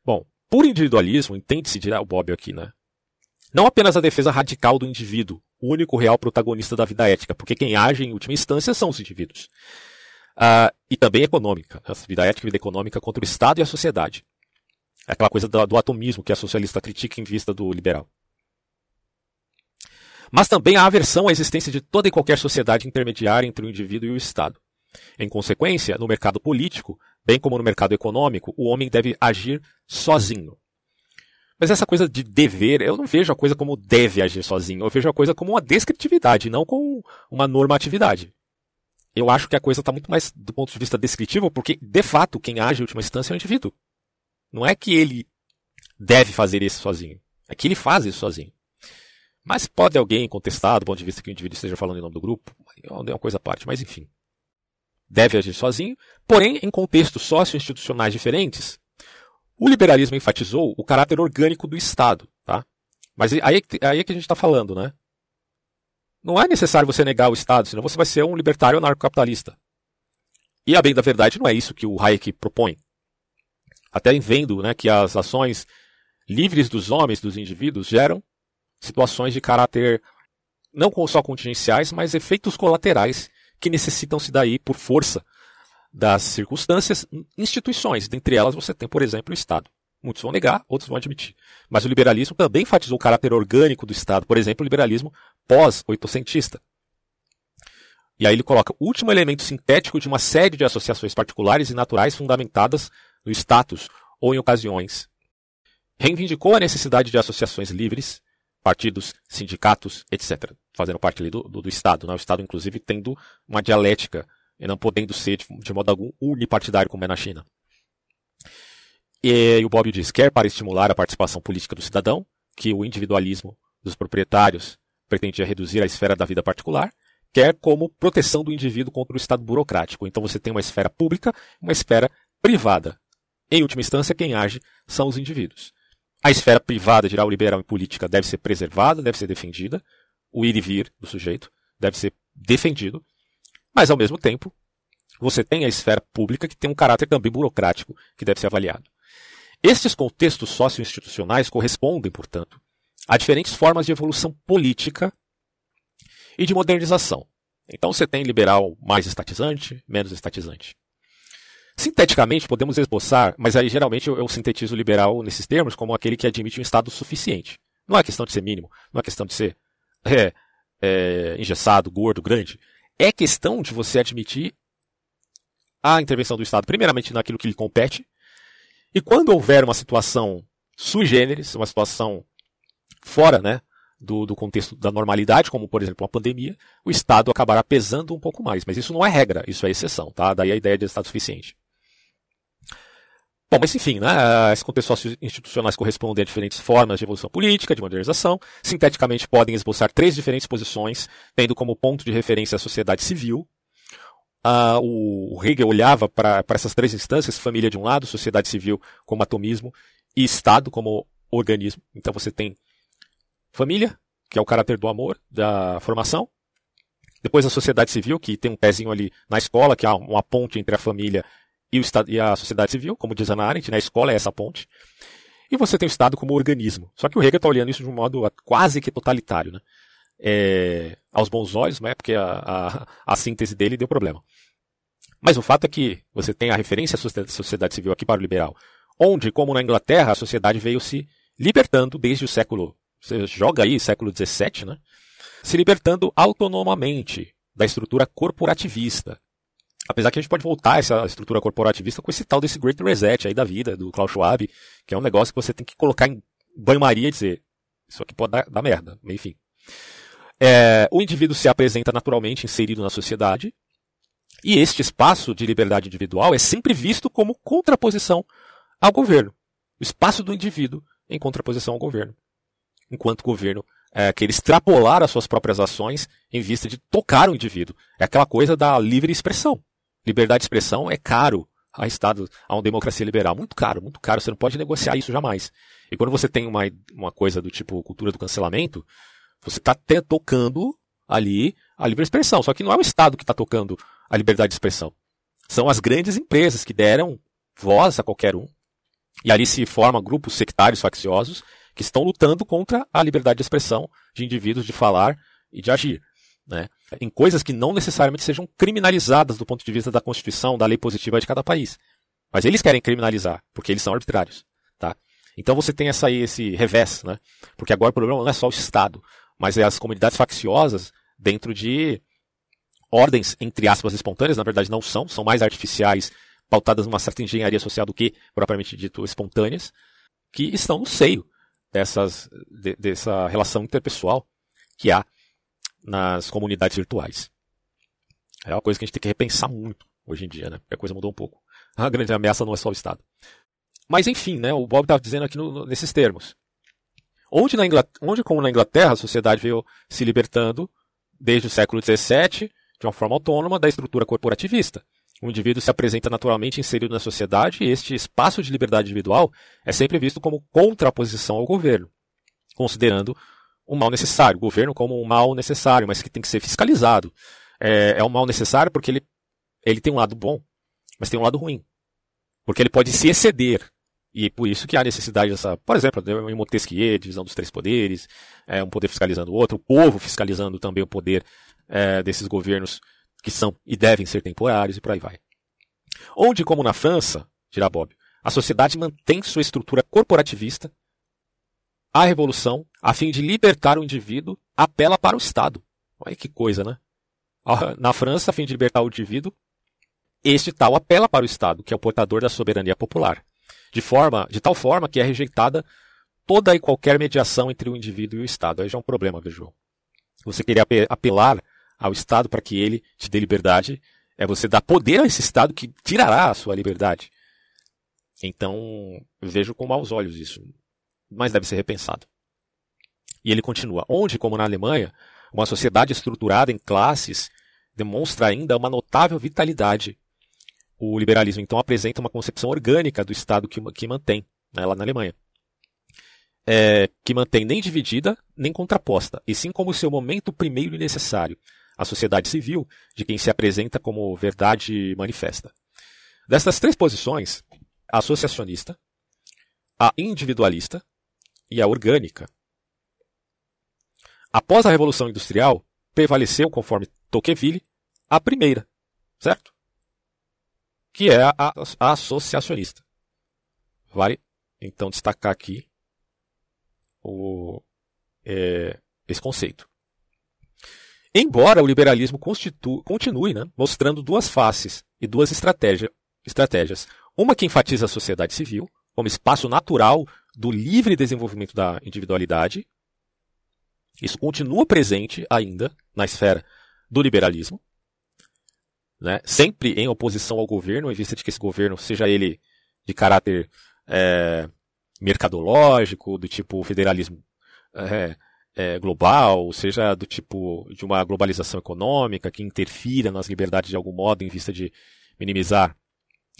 Bom, por individualismo, entende-se, dirá o Bob aqui, né? Não apenas a defesa radical do indivíduo, o único real protagonista da vida ética, porque quem age em última instância são os indivíduos. Uh, e também econômica, a vida ética e vida econômica contra o Estado e a sociedade. É aquela coisa do, do atomismo que a socialista critica em vista do liberal mas também a aversão à existência de toda e qualquer sociedade intermediária entre o indivíduo e o Estado. Em consequência, no mercado político, bem como no mercado econômico, o homem deve agir sozinho. Mas essa coisa de dever, eu não vejo a coisa como deve agir sozinho, eu vejo a coisa como uma descritividade, não como uma normatividade. Eu acho que a coisa está muito mais do ponto de vista descritivo, porque, de fato, quem age em última instância é o indivíduo. Não é que ele deve fazer isso sozinho, é que ele faz isso sozinho. Mas pode alguém contestar do ponto de vista que o indivíduo esteja falando em nome do grupo? É uma coisa à parte, mas enfim. Deve agir sozinho, porém, em contextos socio-institucionais diferentes, o liberalismo enfatizou o caráter orgânico do Estado. Tá? Mas aí, aí é que a gente está falando, né? Não é necessário você negar o Estado, senão você vai ser um libertário anarcocapitalista. E a bem da verdade não é isso que o Hayek propõe. Até vendo né, que as ações livres dos homens, dos indivíduos, geram situações de caráter não só contingenciais, mas efeitos colaterais que necessitam se daí por força das circunstâncias, instituições. Dentre elas você tem, por exemplo, o Estado. Muitos vão negar, outros vão admitir. Mas o liberalismo também enfatizou o caráter orgânico do Estado. Por exemplo, o liberalismo pós-oitocentista. E aí ele coloca o último elemento sintético de uma série de associações particulares e naturais fundamentadas no status ou em ocasiões. Reivindicou a necessidade de associações livres, partidos, sindicatos, etc. Fazendo parte ali do, do, do Estado. Né? O Estado, inclusive, tendo uma dialética e não podendo ser de, de modo algum unipartidário como é na China. E, e o Bob diz, quer para estimular a participação política do cidadão, que o individualismo dos proprietários pretendia reduzir a esfera da vida particular, quer como proteção do indivíduo contra o Estado burocrático. Então você tem uma esfera pública uma esfera privada. Em última instância, quem age são os indivíduos. A esfera privada, geral, liberal e política deve ser preservada, deve ser defendida. O ir e vir do sujeito deve ser defendido. Mas, ao mesmo tempo, você tem a esfera pública que tem um caráter também burocrático que deve ser avaliado. Estes contextos socio-institucionais correspondem, portanto, a diferentes formas de evolução política e de modernização. Então você tem liberal mais estatizante, menos estatizante. Sinteticamente, podemos esboçar, mas aí geralmente eu, sintetizo liberal nesses termos como aquele que admite um Estado suficiente. Não é questão de ser mínimo, não é questão de ser é, é, engessado, gordo, grande. É questão de você admitir a intervenção do Estado, primeiramente naquilo que lhe compete, e quando houver uma situação sui generis, uma situação fora né, do, do, contexto da normalidade, como por exemplo uma pandemia, o Estado acabará pesando um pouco mais. Mas isso não é regra, isso é exceção, tá? Daí a ideia de Estado suficiente. Bom, mas enfim, né, esses contextos institucionais correspondem a diferentes formas de evolução política, de modernização. Sinteticamente, podem esboçar três diferentes posições, tendo como ponto de referência a sociedade civil. Uh, o Hegel olhava para essas três instâncias, família de um lado, sociedade civil como atomismo e Estado como organismo. Então você tem família, que é o caráter do amor, da formação. Depois a sociedade civil, que tem um pezinho ali na escola, que há uma ponte entre a família e, o Estado, e a sociedade civil, como diz a Arendt, né? a escola é essa ponte. E você tem o Estado como organismo. Só que o Hegel está olhando isso de um modo quase que totalitário. Né? É, aos bons olhos, né? porque a, a, a síntese dele deu problema. Mas o fato é que você tem a referência à sociedade civil aqui para o liberal, onde, como na Inglaterra, a sociedade veio se libertando desde o século, você joga aí, século XVII, né? se libertando autonomamente da estrutura corporativista, Apesar que a gente pode voltar a essa estrutura corporativista com esse tal desse Great Reset aí da vida, do Klaus Schwab, que é um negócio que você tem que colocar em banho-maria e dizer, isso aqui pode dar, dar merda, enfim. É, o indivíduo se apresenta naturalmente inserido na sociedade, e este espaço de liberdade individual é sempre visto como contraposição ao governo. O espaço do indivíduo em contraposição ao governo. Enquanto o governo é, quer extrapolar as suas próprias ações em vista de tocar o indivíduo. É aquela coisa da livre expressão. Liberdade de expressão é caro a Estado, a uma democracia liberal. Muito caro, muito caro. Você não pode negociar isso jamais. E quando você tem uma, uma coisa do tipo cultura do cancelamento, você está tocando ali a livre expressão. Só que não é o Estado que está tocando a liberdade de expressão. São as grandes empresas que deram voz a qualquer um. E ali se formam grupos sectários facciosos que estão lutando contra a liberdade de expressão de indivíduos de falar e de agir. Né? Em coisas que não necessariamente sejam criminalizadas do ponto de vista da Constituição, da lei positiva de cada país. Mas eles querem criminalizar, porque eles são arbitrários. Tá? Então você tem essa, esse revés, né? porque agora o problema não é só o Estado, mas é as comunidades facciosas dentro de ordens, entre aspas, espontâneas, na verdade não são, são mais artificiais, pautadas numa certa engenharia social do que, propriamente dito, espontâneas, que estão no seio dessas, de, dessa relação interpessoal que há nas comunidades virtuais. É uma coisa que a gente tem que repensar muito hoje em dia, né? Porque a coisa mudou um pouco. A grande ameaça não é só o Estado. Mas enfim, né? O Bob estava dizendo aqui no, nesses termos. Onde, na onde, como na Inglaterra, a sociedade veio se libertando desde o século XVII de uma forma autônoma da estrutura corporativista. O indivíduo se apresenta naturalmente inserido na sociedade e este espaço de liberdade individual é sempre visto como contraposição ao governo, considerando um mal necessário, o governo como um mal necessário, mas que tem que ser fiscalizado. É, é um mal necessário porque ele, ele tem um lado bom, mas tem um lado ruim. Porque ele pode se exceder. E por isso que há necessidade dessa, por exemplo, em Montesquieu, divisão dos três poderes, é, um poder fiscalizando o outro, o povo fiscalizando também o poder é, desses governos que são e devem ser temporários e por aí vai. Onde, como na França, dirá Bob, a sociedade mantém sua estrutura corporativista, a revolução, a fim de libertar o indivíduo, apela para o Estado. Olha que coisa, né? Na França, a fim de libertar o indivíduo, este tal apela para o Estado, que é o portador da soberania popular, de forma, de tal forma que é rejeitada toda e qualquer mediação entre o indivíduo e o Estado. Aí já é um problema, vejam. Você querer apelar ao Estado para que ele te dê liberdade, é você dar poder a esse Estado que tirará a sua liberdade. Então, vejo com maus olhos isso, mas deve ser repensado. E ele continua: onde, como na Alemanha, uma sociedade estruturada em classes demonstra ainda uma notável vitalidade. O liberalismo, então, apresenta uma concepção orgânica do Estado que, que mantém, né, lá na Alemanha. É, que mantém nem dividida nem contraposta, e sim como seu momento primeiro e necessário, a sociedade civil, de quem se apresenta como verdade manifesta. Destas três posições, a associacionista, a individualista e a orgânica. Após a Revolução Industrial, prevaleceu, conforme Tocqueville, a primeira, certo? Que é a, a, associacionista. Vale então destacar aqui o, é, esse conceito. Embora o liberalismo continue né, mostrando duas faces e duas estratégia, estratégias. Uma que enfatiza a sociedade civil como espaço natural do livre desenvolvimento da individualidade. Isso continua presente ainda na esfera do liberalismo, né, sempre em oposição ao governo, em vista de que esse governo, seja ele de caráter é, mercadológico, do tipo federalismo é, é, global, seja do tipo de uma globalização econômica que interfira nas liberdades de algum modo em vista de minimizar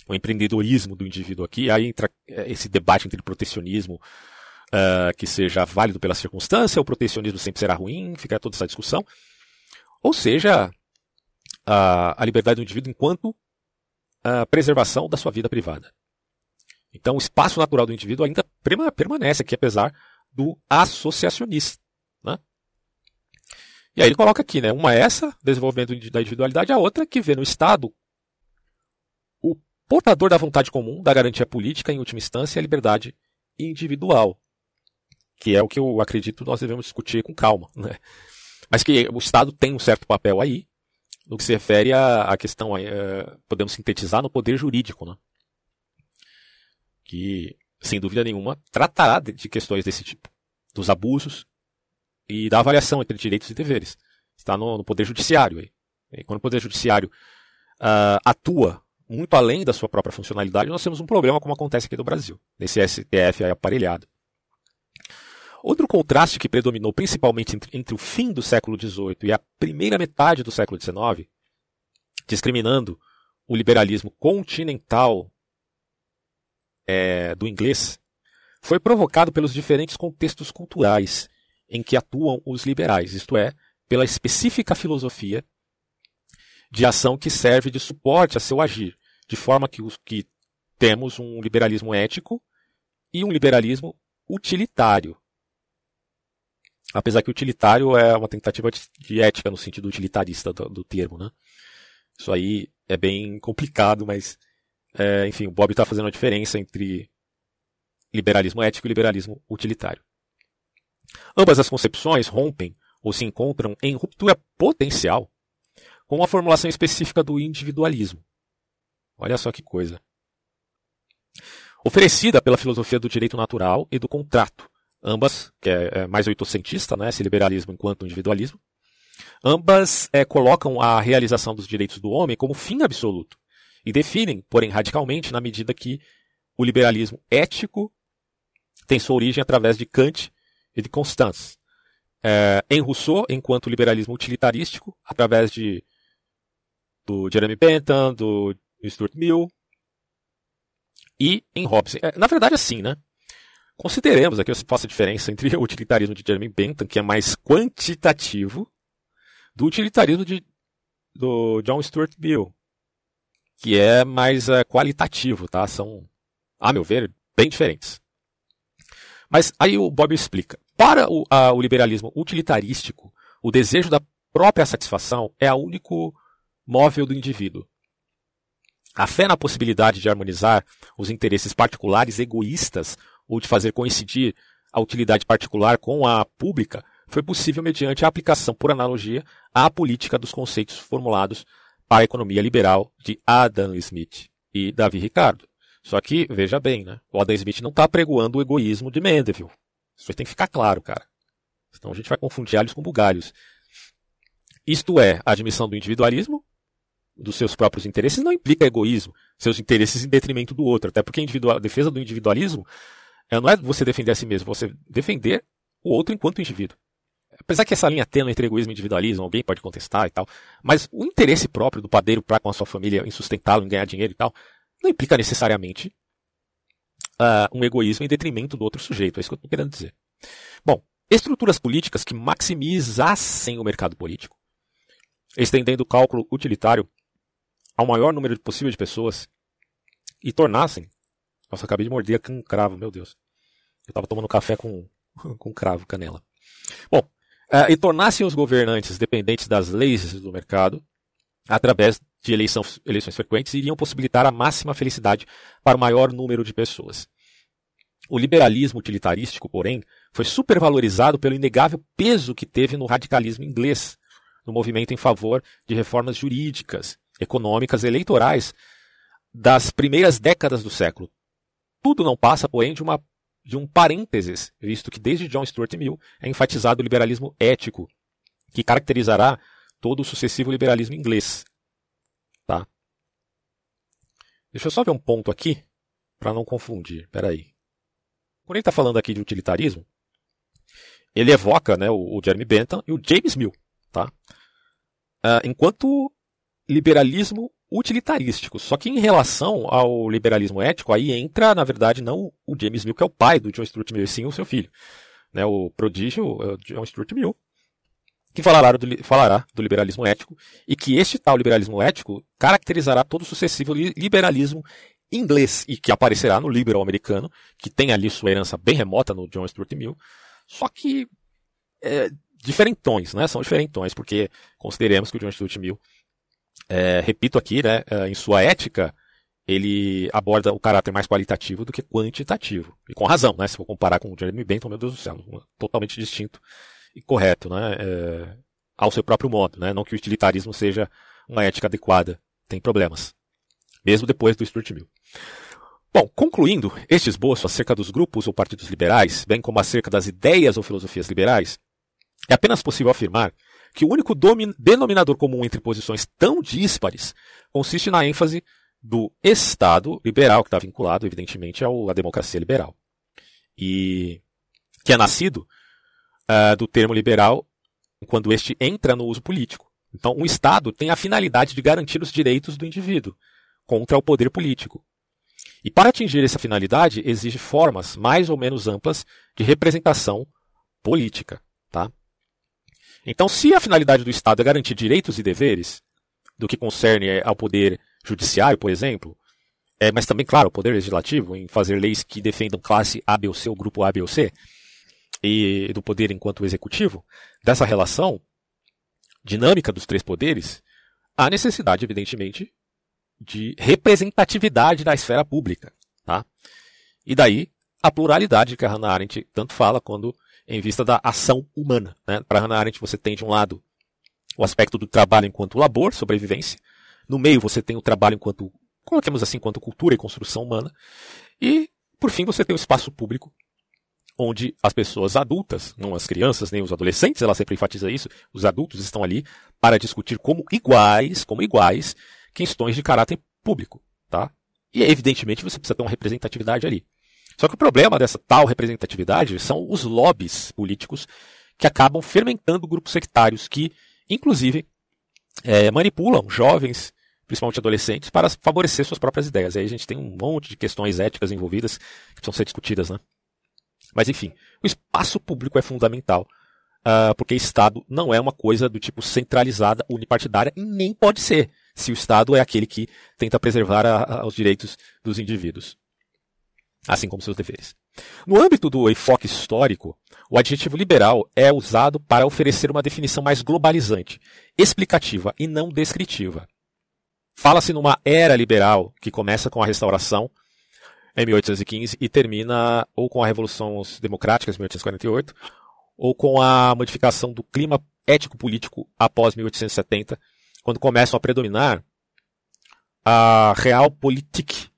o empreendedorismo do indivíduo aqui, aí entra é, esse debate entre protecionismo uh, que seja válido pela circunstância, o protecionismo sempre será ruim, fica toda essa discussão, ou seja, a, a liberdade do indivíduo enquanto a preservação da sua vida privada. Então, o espaço natural do indivíduo ainda permanece aqui, apesar do associacionista. Né? E aí ele coloca aqui, né? Uma é essa, desenvolvimento da individualidade, a outra que vê no Estado portador da vontade comum, da garantia política, em última instância, a liberdade individual. Que é o que eu acredito nós devemos discutir com calma. Né? Mas que o Estado tem um certo papel aí, no que se refere à, questão, uh, podemos sintetizar, no poder jurídico. Né? Que, sem dúvida nenhuma, tratará de, de questões desse tipo. Dos abusos, e da avaliação entre direitos e deveres. Está no, no Poder Judiciário. Aí. E quando o Poder Judiciário uh, atua muito além da sua própria funcionalidade, nós temos um problema como acontece aqui no Brasil, nesse STF aparelhado. Outro contraste que predominou principalmente entre, entre, o fim do século XVIII e a primeira metade do século XIX, discriminando o liberalismo continental é, do inglês, foi provocado pelos diferentes contextos culturais em que atuam os liberais, isto é, pela específica filosofia de ação que serve de suporte a seu agir, de forma que, os, que temos um liberalismo ético e um liberalismo utilitário. Apesar que utilitário é uma tentativa de, de ética no sentido utilitarista do, do, termo, né? Isso aí é bem complicado, mas é, enfim, o Bob está fazendo a diferença entre liberalismo ético e liberalismo utilitário. Ambas as concepções rompem ou se encontram em ruptura potencial com a formulação específica do individualismo. Olha só que coisa. Oferecida pela filosofia do direito natural e do contrato, ambas, que é, é mais oitocentista, né, esse liberalismo enquanto individualismo, ambas é, colocam a realização dos direitos do homem como fim absoluto e definem, porém radicalmente, na medida que o liberalismo ético tem sua origem através de Kant e de Constance. É, em Rousseau, enquanto liberalismo utilitarístico, através de do Jeremy Bentham, do Stuart Mill e em Hobbes. É, na verdade, assim, né? Consideremos aqui, eu faço a diferença entre o utilitarismo de Jeremy Bentham, que é mais quantitativo, do utilitarismo de, do John Stuart Mill, que é mais é, qualitativo, tá? São, a meu ver, bem diferentes. Mas aí o Bob explica. Para o, a, o liberalismo utilitarístico, o desejo da própria satisfação é o único móvel do indivíduo. A fé na possibilidade de harmonizar os interesses particulares egoístas ou de fazer coincidir a utilidade particular com a pública foi possível mediante a aplicação, por analogia, à política dos conceitos formulados para a economia liberal de Adam Smith e Davi Ricardo. Só que, veja bem, né? o Adam Smith não está pregoando o egoísmo de Mendeville. Isso tem que ficar claro, cara. Senão a gente vai confundir alhos com bugalhos. Isto é, a admissão do individualismo dos seus próprios interesses não implica egoísmo, seus interesses em detrimento do outro. Até porque a defesa do individualismo não é você defender a si mesmo, você defender o outro enquanto indivíduo. Apesar que essa linha tênue entre egoísmo e individualismo, alguém pode contestar e tal, mas o interesse próprio do padeiro para com a sua família em sustentá-lo, em ganhar dinheiro e tal, não implica necessariamente uh, um egoísmo em detrimento do outro sujeito. É isso que eu estou querendo dizer. Bom, estruturas políticas que maximizassem o mercado político, estendendo o cálculo utilitário ao maior número possível de pessoas e tornassem. Nossa, acabei de morder com um cravo, meu Deus. Eu estava tomando café com, com cravo, canela. Bom, uh, e tornassem os governantes dependentes das leis do mercado através de eleição, eleições frequentes iriam possibilitar a máxima felicidade para o maior número de pessoas. O liberalismo utilitarístico, porém, foi supervalorizado pelo inegável peso que teve no radicalismo inglês, no movimento em favor de reformas jurídicas econômicas eleitorais das primeiras décadas do século. Tudo não passa, porém, de, uma, de um parênteses, visto que desde John Stuart Mill é enfatizado o liberalismo ético, que caracterizará todo o sucessivo liberalismo inglês. Tá? Deixa eu só ver um ponto aqui, para não confundir. Espera aí. Quando ele está falando aqui de utilitarismo, ele evoca né, o, o Jeremy Bentham e o James Mill. Tá? Uh, enquanto liberalismo utilitarístico. Só que em relação ao liberalismo ético, aí entra, na verdade, não o James Mill, que é o pai do John Stuart Mill, e sim o seu filho. Né, o prodígio é John Stuart Mill, que falará do, falará do liberalismo ético, e que este tal liberalismo ético caracterizará todo o sucessivo liberalismo inglês, e que aparecerá no liberal americano, que tem ali sua herança bem remota no John Stuart Mill, só que é, diferentões, né? São diferentões, porque consideremos que o John Stuart Mill é, repito aqui, né, é, em sua ética, ele aborda o caráter mais qualitativo do que quantitativo. E com razão, né? Se for comparar com o Jeremy Bentham, meu Deus do céu, totalmente distinto e correto, né? É, ao seu próprio modo, né? Não que o utilitarismo seja uma ética adequada, tem problemas. Mesmo depois do Stuart Mill. Bom, concluindo este esboço acerca dos grupos ou partidos liberais, bem como acerca das ideias ou filosofias liberais, É apenas possível afirmar que o único denominador comum entre posições tão díspares consiste na ênfase do Estado liberal, que está vinculado, evidentemente, à democracia liberal. E que é nascido uh, do termo liberal quando este entra no uso político. Então, o Estado tem a finalidade de garantir os direitos do indivíduo contra o poder político. E para atingir essa finalidade, exige formas mais ou menos amplas de representação política. Tá? Então, se a finalidade do Estado é garantir direitos e deveres, do que concerne ao poder judiciário, por exemplo, é, mas também, claro, o poder legislativo, em fazer leis que defendam classe A, B ou C, ou grupo A, B ou C, e do poder enquanto executivo, dessa relação dinâmica dos três poderes, há necessidade, evidentemente, de representatividade da esfera pública. Tá? E daí a pluralidade que a Hannah Arendt tanto fala quando em vista da ação humana. Né? Para Hannah Arendt você tem de um lado o aspecto do trabalho enquanto labor, sobrevivência. No meio você tem o trabalho enquanto, coloquemos assim, enquanto cultura e construção humana. E, por fim, você tem o espaço público onde as pessoas adultas, não as crianças nem os adolescentes, ela sempre enfatiza isso, os adultos estão ali para discutir como iguais, como iguais, questões de caráter público, tá? E evidentemente você precisa ter uma representatividade ali. Só que o problema dessa tal representatividade são os lobbies políticos que acabam fermentando grupos sectários que, inclusive, é, manipulam jovens, principalmente adolescentes, para favorecer suas próprias ideias. E aí a gente tem um monte de questões éticas envolvidas que precisam ser discutidas, né? Mas enfim, o espaço público é fundamental, uh, porque Estado não é uma coisa do tipo centralizada, unipartidária, e nem pode ser, se o Estado é aquele que tenta preservar a, a, os direitos dos indivíduos, assim como seus deveres. No âmbito do enfoque histórico, o adjetivo liberal é usado para oferecer uma definição mais globalizante, explicativa e não descritiva. Fala-se numa era liberal que começa com a restauração em 1815 e termina ou com a Revolução Democrática em 1848 ou com a modificação do clima ético-político após 1870, quando começam a predominar a realpolitik,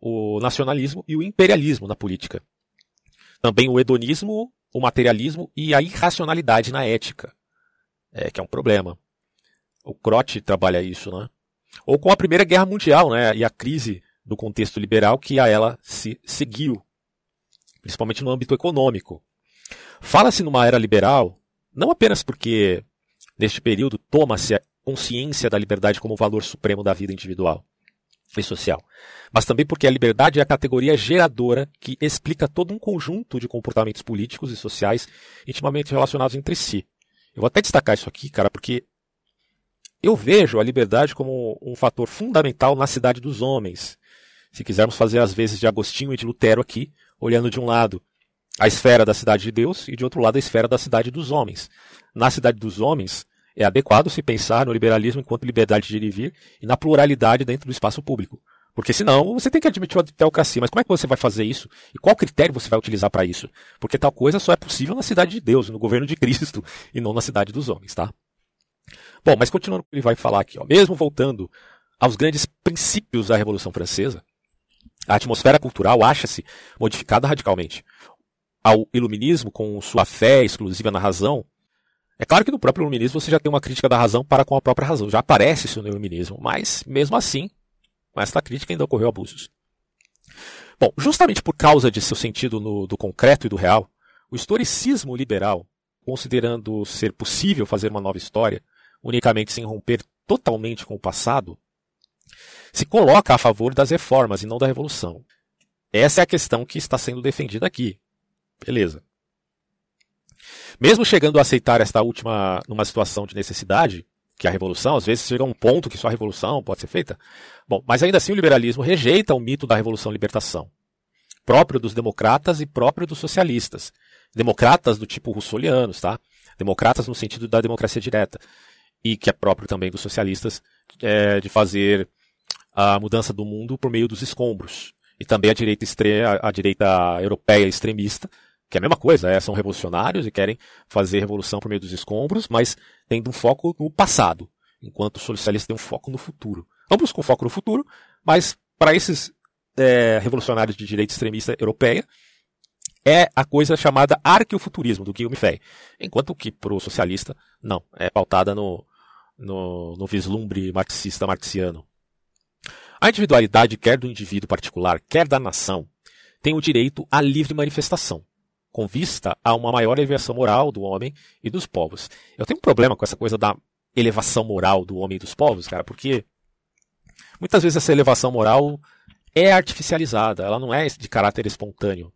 o nacionalismo e o imperialismo na política. Também o hedonismo, o materialismo e a irracionalidade na ética, é, que é um problema. O Croce trabalha isso, né? Ou com a Primeira Guerra Mundial, né? E a crise do contexto liberal que a ela se seguiu, principalmente no âmbito econômico. Fala-se numa era liberal, não apenas porque neste período toma-se a consciência da liberdade como valor supremo da vida individual e social, mas também porque a liberdade é a categoria geradora que explica todo um conjunto de comportamentos políticos e sociais intimamente relacionados entre si. Eu vou até destacar isso aqui, cara, porque eu vejo a liberdade como um fator fundamental na cidade dos homens, se quisermos fazer as vezes de Agostinho e de Lutero aqui, olhando de um lado a esfera da cidade de Deus e de outro lado a esfera da cidade dos homens. Na cidade dos homens, é adequado se pensar no liberalismo enquanto liberdade de ir e vir e na pluralidade dentro do espaço público. Porque senão você tem que admitir a teocracia. Mas como é que você vai fazer isso? E qual critério você vai utilizar para isso? Porque tal coisa só é possível na cidade de Deus, no governo de Cristo, e não na cidade dos homens, tá? Bom, mas continuando o que ele vai falar aqui, ó. mesmo voltando aos grandes princípios da Revolução Francesa, a atmosfera cultural acha-se modificada radicalmente. Ao iluminismo, com sua fé exclusiva na razão, é claro que no próprio iluminismo você já tem uma crítica da razão para com a própria razão, já aparece isso no iluminismo, mas mesmo assim, com essa crítica ainda ocorreu abusos. Bom, justamente por causa de seu sentido no, do concreto e do real, o historicismo liberal, considerando ser possível fazer uma nova história, unicamente sem romper totalmente com o passado, se coloca a favor das reformas e não da revolução. Essa é a questão que está sendo defendida aqui. Beleza. Mesmo chegando a aceitar esta última numa situação de necessidade, que é a revolução, às vezes chega a um ponto que só a revolução pode ser feita. Bom, mas ainda assim o liberalismo rejeita o mito da revolução-libertação, próprio dos democratas e próprio dos socialistas. Democratas do tipo russolianos, tá? Democratas no sentido da democracia direta, e que é próprio também dos socialistas é, de fazer a mudança do mundo por meio dos escombros. E também a direita, a direita europeia extremista, que é a mesma coisa, é, são revolucionários e querem fazer revolução por meio dos escombros, mas tendo um foco no passado, enquanto os socialistas têm um foco no futuro. Ambos com foco no futuro, mas para esses é, revolucionários de direita extremista europeia, é a coisa chamada arqueofuturismo do Guilherme Fay. Enquanto que para o socialista, não, é pautada no, no, no vislumbre marxista marxiano. A individualidade, quer do indivíduo particular, quer da nação, tem o direito à livre manifestação, com vista a uma maior elevação moral do homem e dos povos. Eu tenho um problema com essa coisa da elevação moral do homem e dos povos, cara, porque muitas vezes essa elevação moral é artificializada, ela não é de caráter espontâneo.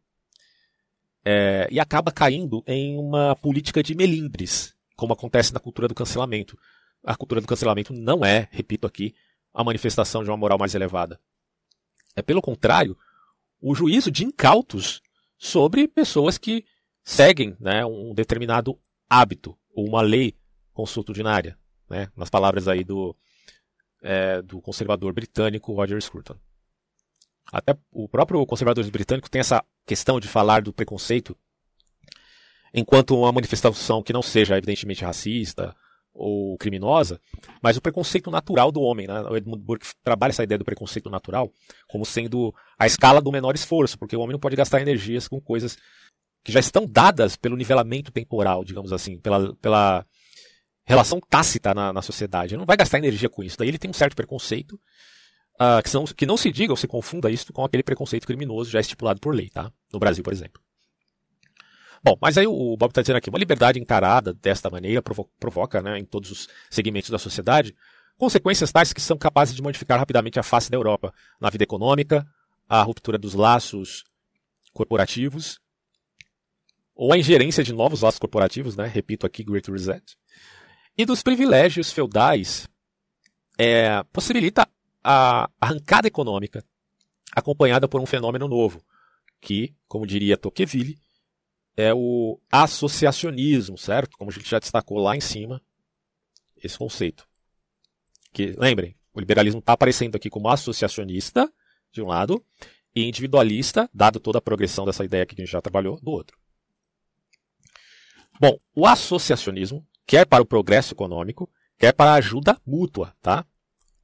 É, e acaba caindo em uma política de melindres, como acontece na cultura do cancelamento. A cultura do cancelamento não é, repito aqui, a manifestação de uma moral mais elevada. É, pelo contrário, o juízo de incautos sobre pessoas que seguem né, um determinado hábito ou uma lei consuetudinária, né, nas palavras aí do, é, do conservador britânico Roger Scruton. Até o próprio conservador britânico tem essa questão de falar do preconceito enquanto uma manifestação que não seja evidentemente racista ou criminosa, mas o preconceito natural do homem. Né? O Edmund Burke trabalha essa ideia do preconceito natural como sendo a escala do menor esforço, porque o homem não pode gastar energias com coisas que já estão dadas pelo nivelamento temporal, digamos assim, pela, pela relação tácita na, na sociedade. Ele não vai gastar energia com isso. Daí ele tem um certo preconceito, uh, que, não, que não se diga ou se confunda isso com aquele preconceito criminoso já estipulado por lei, tá? No Brasil, por exemplo. Bom, mas aí o Bob está dizendo aqui, uma liberdade encarada desta maneira provo provoca, né, em todos os segmentos da sociedade, consequências tais que são capazes de modificar rapidamente a face da Europa na vida econômica, a ruptura dos laços corporativos, ou a ingerência de novos laços corporativos, né, repito aqui, Great Reset, e dos privilégios feudais, é, possibilita a arrancada econômica acompanhada por um fenômeno novo, que, como diria Tocqueville, é o associacionismo, certo? Como a gente já destacou lá em cima, esse conceito. Que, lembrem, o liberalismo está aparecendo aqui como associacionista, de um lado, e individualista, dado toda a progressão dessa ideia que a gente já trabalhou, do outro. Bom, o associacionismo, quer para o progresso econômico, quer para a ajuda mútua, tá?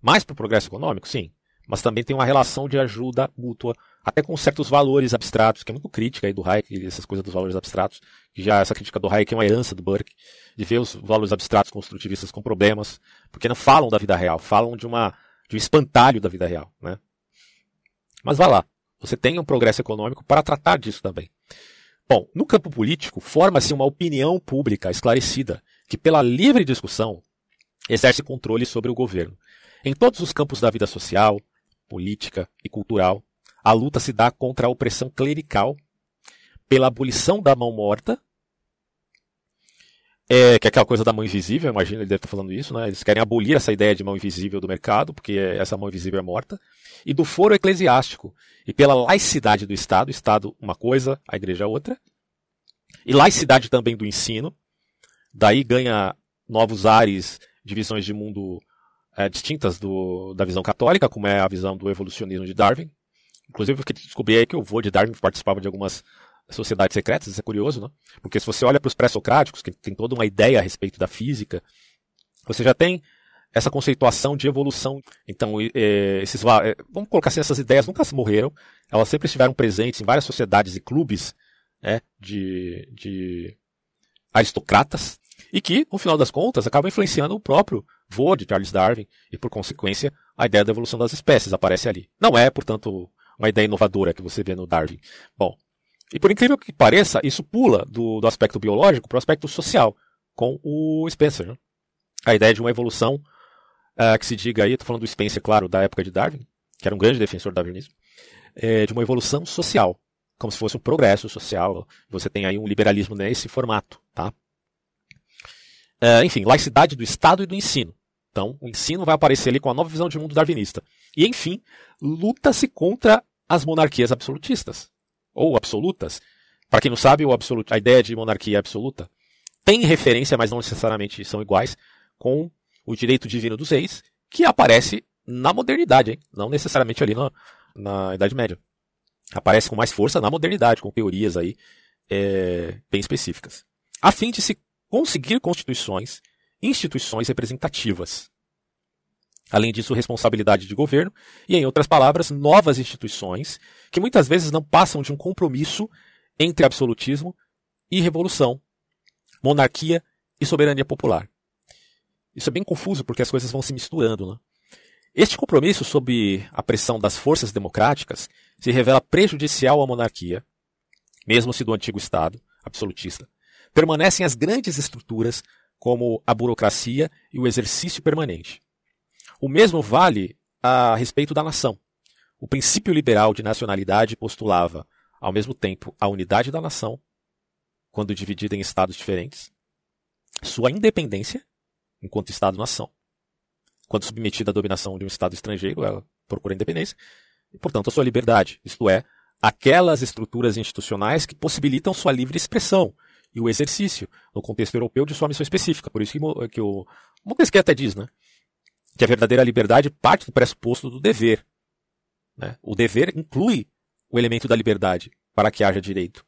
Mais para o progresso econômico, sim, mas também tem uma relação de ajuda mútua até com certos valores abstratos, que é muito crítica aí do Hayek, essas coisas dos valores abstratos, já essa crítica do Hayek é uma herança do Burke, de ver os valores abstratos construtivistas com problemas, porque não falam da vida real, falam de uma de um espantalho da vida real, né? Mas vá lá, você tem um progresso econômico para tratar disso também. Bom, no campo político, forma-se uma opinião pública esclarecida, que pela livre discussão exerce controle sobre o governo. Em todos os campos da vida social, política e cultural, a luta se dá contra a opressão clerical, pela abolição da mão morta, é, que é aquela coisa da mão invisível, imagina, ele deve estar falando isso, né? Eles querem abolir essa ideia de mão invisível do mercado, porque essa mão invisível é morta, e do foro eclesiástico, e pela laicidade do Estado, Estado uma coisa, a igreja outra, e laicidade também do ensino, daí ganha novos ares de visões de mundo é, distintas do, da visão católica, como é a visão do evolucionismo de Darwin, Inclusive, eu descobri aí que o vô de Darwin participava de algumas sociedades secretas, isso é curioso, né? Porque se você olha para os pré-socráticos, que tem toda uma ideia a respeito da física, você já tem essa conceituação de evolução. Então, é, esses, é, vamos colocar assim, essas ideias nunca morreram, elas sempre estiveram presentes em várias sociedades e clubes né, de, de aristocratas, e que, no final das contas, acabam influenciando o próprio vô de Charles Darwin, e por consequência, a ideia da evolução das espécies aparece ali. Não é, portanto, uma ideia inovadora que você vê no Darwin. Bom, e por incrível que pareça, isso pula do, do aspecto biológico para o aspecto social, com o Spencer. Né? A ideia de uma evolução uh, que se diga aí, estou falando do Spencer, claro, da época de Darwin, que era um grande defensor do darwinismo, é, de uma evolução social, como se fosse um progresso social. Você tem aí um liberalismo nesse formato. Tá? Uh, enfim, laicidade do Estado e do ensino. Então, o ensino vai aparecer ali com a nova visão de mundo darwinista. E, enfim, luta-se contra as monarquias absolutistas, ou absolutas. Para quem não sabe, absoluto, a ideia de monarquia absoluta tem referência, mas não necessariamente são iguais, com o direito divino dos reis, que aparece na modernidade, hein? não necessariamente ali na, na Idade Média. Aparece com mais força na modernidade, com teorias aí é, bem específicas. A fim de se conseguir constituições, instituições representativas. Além disso, responsabilidade de governo e, em outras palavras, novas instituições que muitas vezes não passam de um compromisso entre absolutismo e revolução, monarquia e soberania popular. Isso é bem confuso porque as coisas vão se misturando. Né? Este compromisso, sob a pressão das forças democráticas, se revela prejudicial à monarquia, mesmo se do antigo Estado absolutista. Permanecem as grandes estruturas, como a burocracia e o exercício permanente. O mesmo vale a respeito da nação. O princípio liberal de nacionalidade postulava, ao mesmo tempo, a unidade da nação, quando dividida em estados diferentes, sua independência, enquanto Estado-nação. Quando submetida à dominação de um Estado estrangeiro, ela procura independência, e, portanto, a sua liberdade, isto é, aquelas estruturas institucionais que possibilitam sua livre expressão e o exercício, no contexto europeu, de sua missão específica. Por isso que, que o Montesquieu até diz, né? Que a verdadeira liberdade parte do pressuposto do dever. Né? O dever inclui o elemento da liberdade para que haja direito.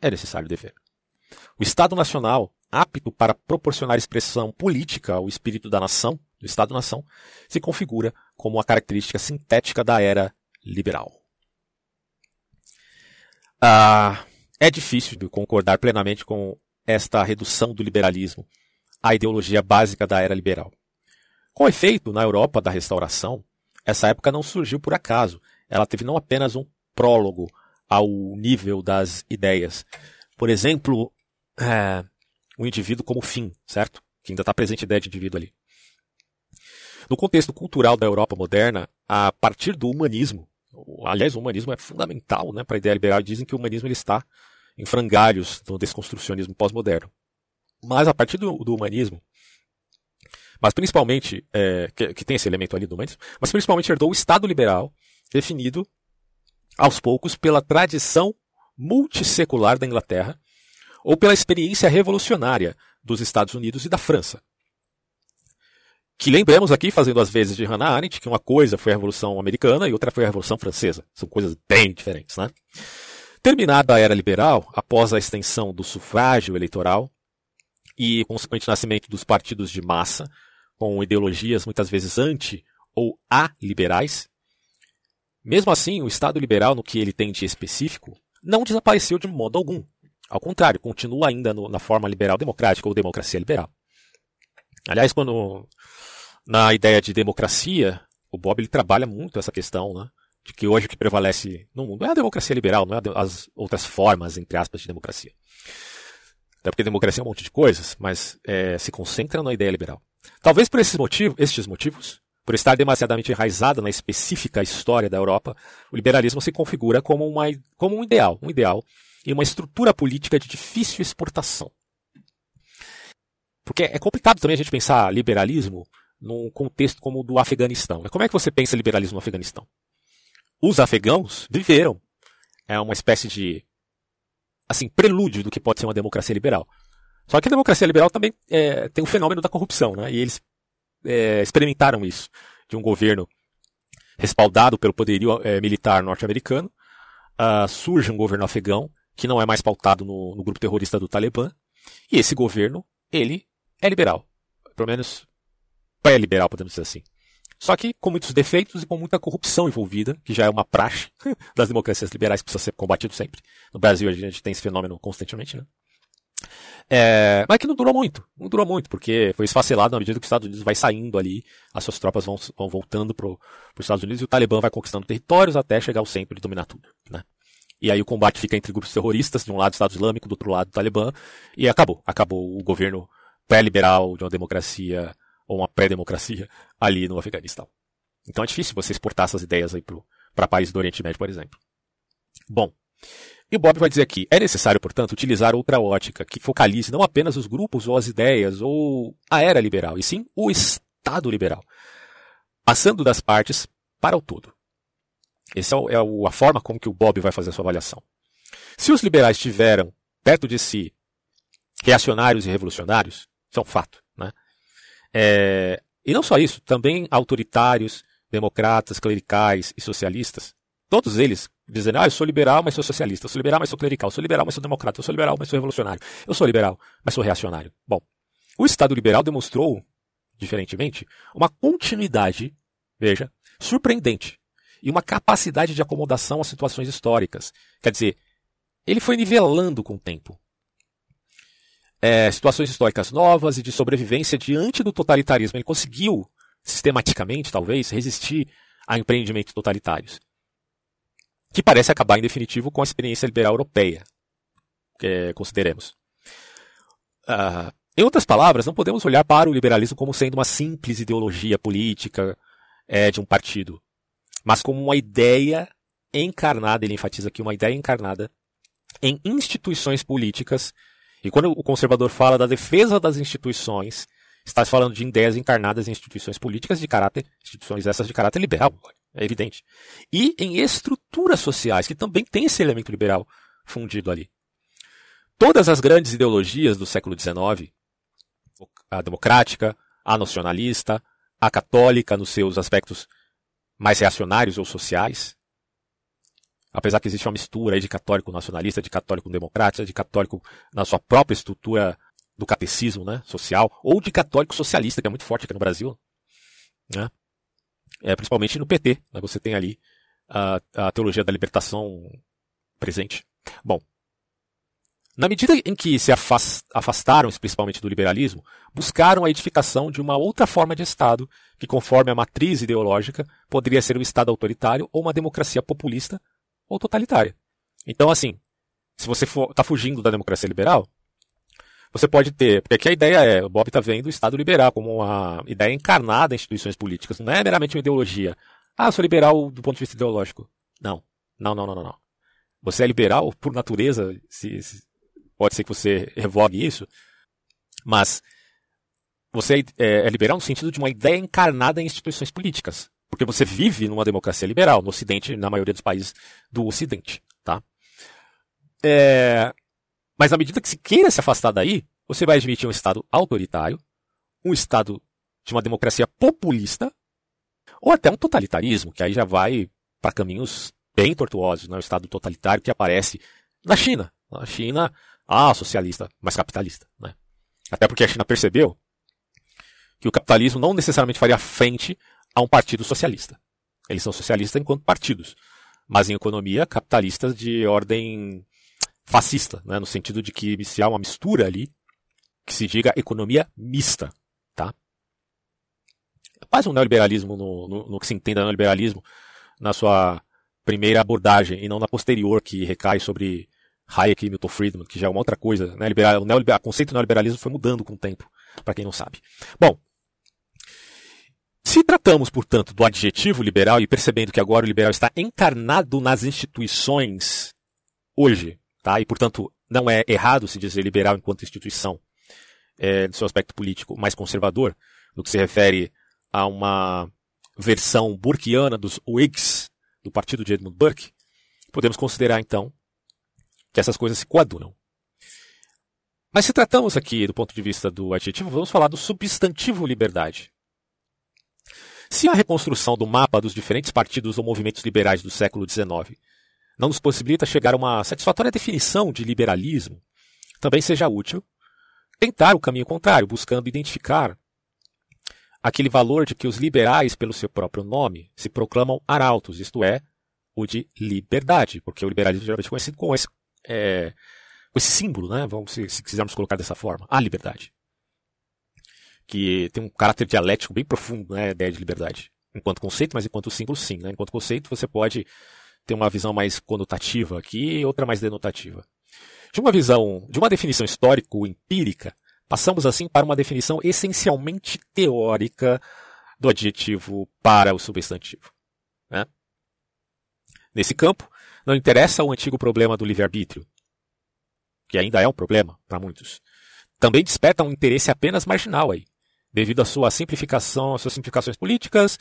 É necessário dever. O Estado Nacional, apto para proporcionar expressão política ao espírito da nação, do Estado-nação, se configura como a característica sintética da era liberal. Ah, é difícil concordar plenamente com esta redução do liberalismo à ideologia básica da era liberal. Com efeito, na Europa da Restauração, essa época não surgiu por acaso. Ela teve não apenas um prólogo ao nível das ideias. Por exemplo, é, o indivíduo como fim, certo? Que ainda está presente a ideia de indivíduo ali. No contexto cultural da Europa moderna, a partir do humanismo, aliás, o humanismo é fundamental né, para a ideia liberal, dizem que o humanismo ele está em frangalhos no desconstrucionismo pós-moderno. Mas a partir do, do, humanismo, mas principalmente, é, que, que, tem esse elemento ali do humanismo, mas principalmente herdou o Estado liberal, definido aos poucos pela tradição multissecular da Inglaterra, ou pela experiência revolucionária dos Estados Unidos e da França. Que lembremos aqui, fazendo as vezes de Hannah Arendt, que uma coisa foi a Revolução Americana e outra foi a Revolução Francesa. São coisas bem diferentes, né? Terminada a era liberal, após a extensão do sufrágio eleitoral e consequente nascimento dos partidos de massa, com ideologias muitas vezes anti ou a-liberais, mesmo assim, o Estado liberal, no que ele tem de específico, não desapareceu de modo algum. Ao contrário, continua ainda no, na forma liberal democrática ou democracia liberal. Aliás, quando na ideia de democracia, o Bob ele trabalha muito essa questão, né? De que hoje o que prevalece no mundo é a democracia liberal, não é as outras formas, entre aspas, de democracia. Até porque democracia é um monte de coisas, mas é, se concentra na ideia liberal. Talvez por esses motivos, estes motivos, por estar demasiadamente enraizada na específica história da Europa, o liberalismo se configura como, uma, como um ideal, um ideal e uma estrutura política de difícil exportação. Porque é complicado também a gente pensar liberalismo num contexto como o do Afeganistão. Como é que você pensa liberalismo no Afeganistão? Os afegãos viveram. É uma espécie de assim prelúdio do que pode ser uma democracia liberal. Só que a democracia liberal também é, tem o fenômeno da corrupção, né? E eles é, experimentaram isso de um governo respaldado pelo poderio é, militar norte-americano. Uh, surge um governo afegão que não é mais pautado no, no grupo terrorista do Talibã. E esse governo, ele é liberal. Pelo menos pré-liberal, podemos dizer assim. Só que com muitos defeitos e com muita corrupção envolvida, que já é uma praxe das democracias liberais que precisa ser combatido sempre. No Brasil a gente tem esse fenômeno constantemente, né? É, mas que não durou muito, não durou muito, porque foi esfacelado na medida que os Estados Unidos vai saindo ali, as suas tropas vão, vão voltando para os Estados Unidos e o Talibã vai conquistando territórios até chegar ao centro de dominar tudo, né? E aí o combate fica entre grupos terroristas, de um lado o Estado Islâmico, do outro lado o Talibã, e acabou. Acabou o governo pré-liberal de uma democracia ou uma pré-democracia ali no Afeganistão. Então é difícil você exportar essas ideias aí para países do Oriente Médio, por exemplo. Bom, e o Bob vai dizer aqui, é necessário, portanto, utilizar outra ótica que focalize não apenas os grupos ou as ideias ou a era liberal, e sim o Estado liberal, passando das partes para o todo. Essa é, é a forma como que o Bob vai fazer a sua avaliação. Se os liberais tiveram perto de si reacionários e revolucionários, isso é um fato. É, e não só isso, também autoritários, democratas, clericais e socialistas, todos eles dizendo, ah, eu sou liberal, mas sou socialista, eu sou liberal, mas sou clerical, eu sou liberal, mas sou democrata, eu sou liberal, mas sou revolucionário, eu sou liberal, mas sou reacionário. Bom, o Estado liberal demonstrou, diferentemente, uma continuidade, veja, surpreendente, e uma capacidade de acomodação às situações históricas. Quer dizer, ele foi nivelando com o tempo. É, situações históricas novas e de sobrevivência diante do totalitarismo. Ele conseguiu, sistematicamente, talvez, resistir a empreendimentos totalitários. Que parece acabar, em definitivo, com a experiência liberal europeia, que é, consideremos. Uh, em outras palavras, não podemos olhar para o liberalismo como sendo uma simples ideologia política é, de um partido, mas como uma ideia encarnada, ele enfatiza aqui, uma ideia encarnada em instituições políticas. E quando o conservador fala da defesa das instituições, está falando de ideias encarnadas em instituições políticas de caráter, instituições essas de caráter liberal, é evidente. E em estruturas sociais, que também tem esse elemento liberal fundido ali. Todas as grandes ideologias do século XIX, a democrática, a nacionalista, a católica nos seus aspectos mais reacionários ou sociais. Apesar que existe uma mistura de católico nacionalista, de católico democrata, de católico na sua própria estrutura do catecismo né, social, ou de católico socialista, que é muito forte aqui no Brasil. Né? É, principalmente no PT. Né, você tem ali a, a teologia da libertação presente. Bom, na medida em que se afastaram principalmente do liberalismo, buscaram a edificação de uma outra forma de Estado, que, conforme a matriz ideológica, poderia ser um Estado autoritário ou uma democracia populista ou totalitária. Então, assim, se você está fugindo da democracia liberal, você pode ter, porque aqui a ideia é, o Bob está vendo o Estado liberal como uma ideia encarnada em instituições políticas, não é meramente uma ideologia. Ah, sou liberal do ponto de vista ideológico. Não, não, não, não, não. Você é liberal por natureza, se, se pode ser que você revogue isso, mas você é, é liberal no sentido de uma ideia encarnada em instituições políticas. Porque você vive numa democracia liberal, no Ocidente, na maioria dos países do Ocidente. Tá? É... Mas à medida que se queira se afastar daí, você vai admitir um Estado autoritário, um Estado de uma democracia populista, ou até um totalitarismo, que aí já vai para caminhos bem tortuosos, né? o Estado totalitário que aparece na China. Na China, ah, socialista, mas capitalista. Né? Até porque a China percebeu que o capitalismo não necessariamente faria frente a um partido socialista. Eles são socialistas enquanto partidos, mas em economia capitalistas de ordem fascista, né? no sentido de que se há uma mistura ali, que se diga economia mista. Tá? É quase um neoliberalismo no, no, no que se entenda neoliberalismo na sua primeira abordagem e não na posterior que recai sobre Hayek e Milton Friedman, que já é uma outra coisa. Né? Liberal, o, neoliberal, o conceito de neoliberalismo foi mudando com o tempo, para quem não sabe. Bom, se tratamos, portanto, do adjetivo liberal e percebendo que agora o liberal está encarnado nas instituições hoje, tá? e portanto não é errado se dizer liberal enquanto instituição, é, no seu aspecto político mais conservador, no que se refere a uma versão burkeana dos Whigs, do partido de Edmund Burke, podemos considerar então que essas coisas se coadunam. Mas se tratamos aqui do ponto de vista do adjetivo, vamos falar do substantivo liberdade. Se a reconstrução do mapa dos diferentes partidos ou movimentos liberais do século XIX não nos possibilita chegar a uma satisfatória definição de liberalismo, também seja útil tentar o caminho contrário, buscando identificar aquele valor de que os liberais, pelo seu próprio nome, se proclamam arautos, isto é, o de liberdade, porque o liberalismo geralmente é conhecido com esse é, com esse símbolo, né? Vamos, se, se quisermos colocar dessa forma, a liberdade. Que tem um caráter dialético bem profundo, né? A ideia de liberdade. Enquanto conceito, mas enquanto símbolo, sim. Né? Enquanto conceito, você pode ter uma visão mais conotativa aqui e outra mais denotativa. De uma visão, de uma definição histórico-empírica, passamos assim para uma definição essencialmente teórica do adjetivo para o substantivo. Né? Nesse campo, não interessa o antigo problema do livre-arbítrio, que ainda é um problema para muitos. Também desperta um interesse apenas marginal aí, devido à sua simplificação, às suas simplificações políticas,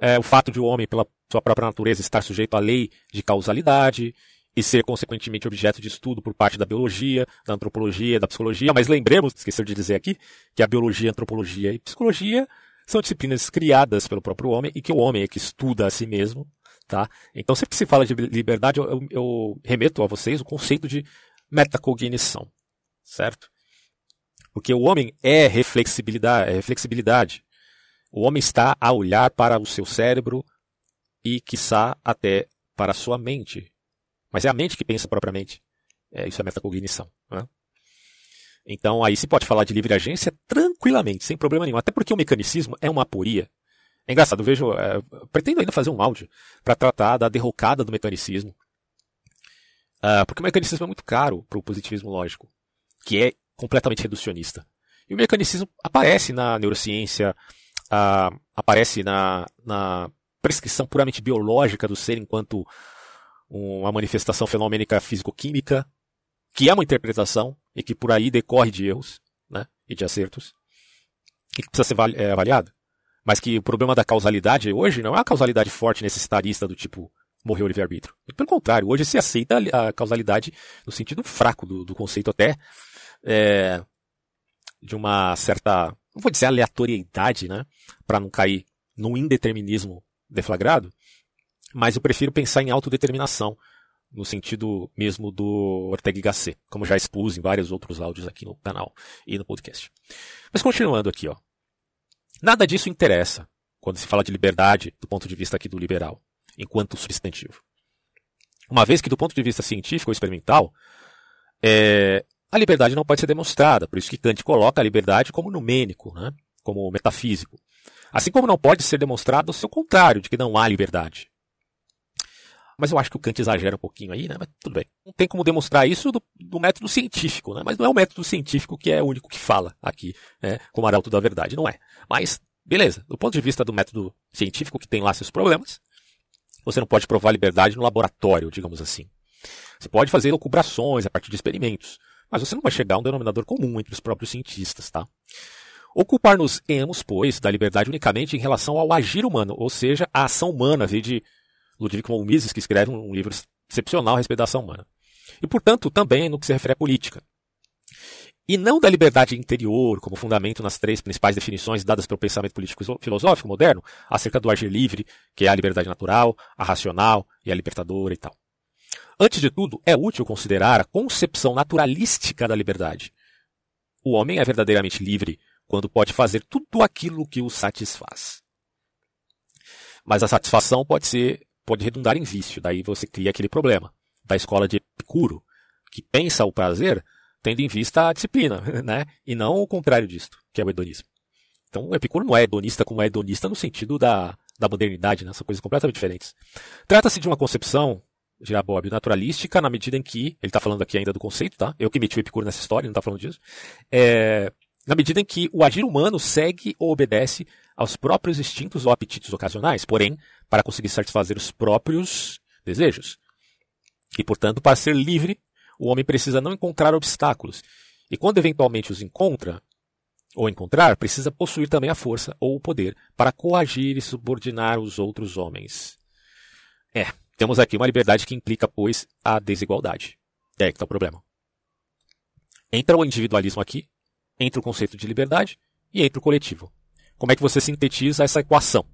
é, o fato de o homem, pela sua própria natureza, estar sujeito à lei de causalidade e ser, consequentemente, objeto de estudo por parte da biologia, da antropologia, da psicologia. Mas lembremos, esqueceu de dizer aqui, que a biologia, antropologia e psicologia são disciplinas criadas pelo próprio homem e que o homem é que estuda a si mesmo Tá? Então, sempre que se fala de liberdade, eu, eu, eu remeto a vocês o conceito de metacognição, certo? Porque o homem é reflexibilidade, é reflexibilidade. O homem está a olhar para o seu cérebro e, quiçá, até para a sua mente. Mas é a mente que pensa propriamente. É, isso é metacognição. Né? Então aí se pode falar de livre agência tranquilamente, sem problema nenhum. Até porque o mecanicismo é uma aporia. É engraçado, eu vejo. É, pretendo ainda fazer um áudio para tratar da derrocada do mecanicismo. Uh, porque o mecanicismo é muito caro para o positivismo lógico, que é completamente reducionista. E o mecanicismo aparece na neurociência, uh, aparece na, na prescrição puramente biológica do ser enquanto uma manifestação fenomênica físico-química, que é uma interpretação e que por aí decorre de erros né, e de acertos, e que precisa ser é, avaliado. Mas que o problema da causalidade hoje não é uma causalidade forte necessitarista do tipo morreu o livre-arbítrio. Pelo contrário, hoje se aceita a causalidade no sentido fraco do, do conceito até é, de uma certa, não vou dizer aleatoriedade, né, para não cair num indeterminismo deflagrado, mas eu prefiro pensar em autodeterminação, no sentido mesmo do Ortega y Gasset, como já expus em vários outros áudios aqui no canal e no podcast. Mas continuando aqui, ó. Nada disso interessa quando se fala de liberdade do ponto de vista aqui do liberal, enquanto substantivo. Uma vez que do ponto de vista científico ou experimental, é, a liberdade não pode ser demonstrada, por isso que Kant coloca a liberdade como numênico, né, como metafísico. Assim como não pode ser demonstrado o seu contrário, de que não há liberdade. Mas eu acho que o Kant exagera um pouquinho aí, né? Mas tudo bem. Não tem como demonstrar isso do, do método científico, né? Mas não é o método científico que é o único que fala aqui, né? Como arauto da verdade, não é. Mas, beleza. Do ponto de vista do método científico, que tem lá seus problemas, você não pode provar liberdade no laboratório, digamos assim. Você pode fazer locubrações a partir de experimentos, mas você não vai chegar a um denominador comum entre os próprios cientistas, tá? Ocupar-nos-emos, pois, da liberdade unicamente em relação ao agir humano, ou seja, a ação humana, de Ludwig von Mises, que escreve um livro excepcional a respeito da ação humana. E, portanto, também no que se refere à política. E não da liberdade interior como fundamento nas três principais definições dadas pelo pensamento político filosófico moderno, acerca do agir livre, que é a liberdade natural, a racional e a libertadora e tal. Antes de tudo, é útil considerar a concepção naturalística da liberdade. O homem é verdadeiramente livre quando pode fazer tudo aquilo que o satisfaz. Mas a satisfação pode ser pode redundar em vício. Daí você cria aquele problema da escola de Epicuro, que pensa o prazer tendo em vista a disciplina, né? E não o contrário disto, que é o hedonismo. Então, o Epicuro não é hedonista como é hedonista no sentido da, da modernidade, né? São coisas completamente diferentes. Trata-se de uma concepção, de Bob, naturalística, na medida em que, ele está falando aqui ainda do conceito, tá? Eu que meti o Epicuro nessa história, não está falando disso. É, na medida em que o agir humano segue ou obedece aos próprios instintos ou apetites ocasionais, porém, para conseguir satisfazer os próprios desejos. E, portanto, para ser livre, o homem precisa não encontrar obstáculos. E quando eventualmente os encontra, ou encontrar, precisa possuir também a força ou o poder para coagir e subordinar os outros homens. É, temos aqui uma liberdade que implica, pois, a desigualdade. É aí que está o problema. Entra o individualismo aqui, entra o conceito de liberdade e entra o coletivo. Como é que você sintetiza essa equação?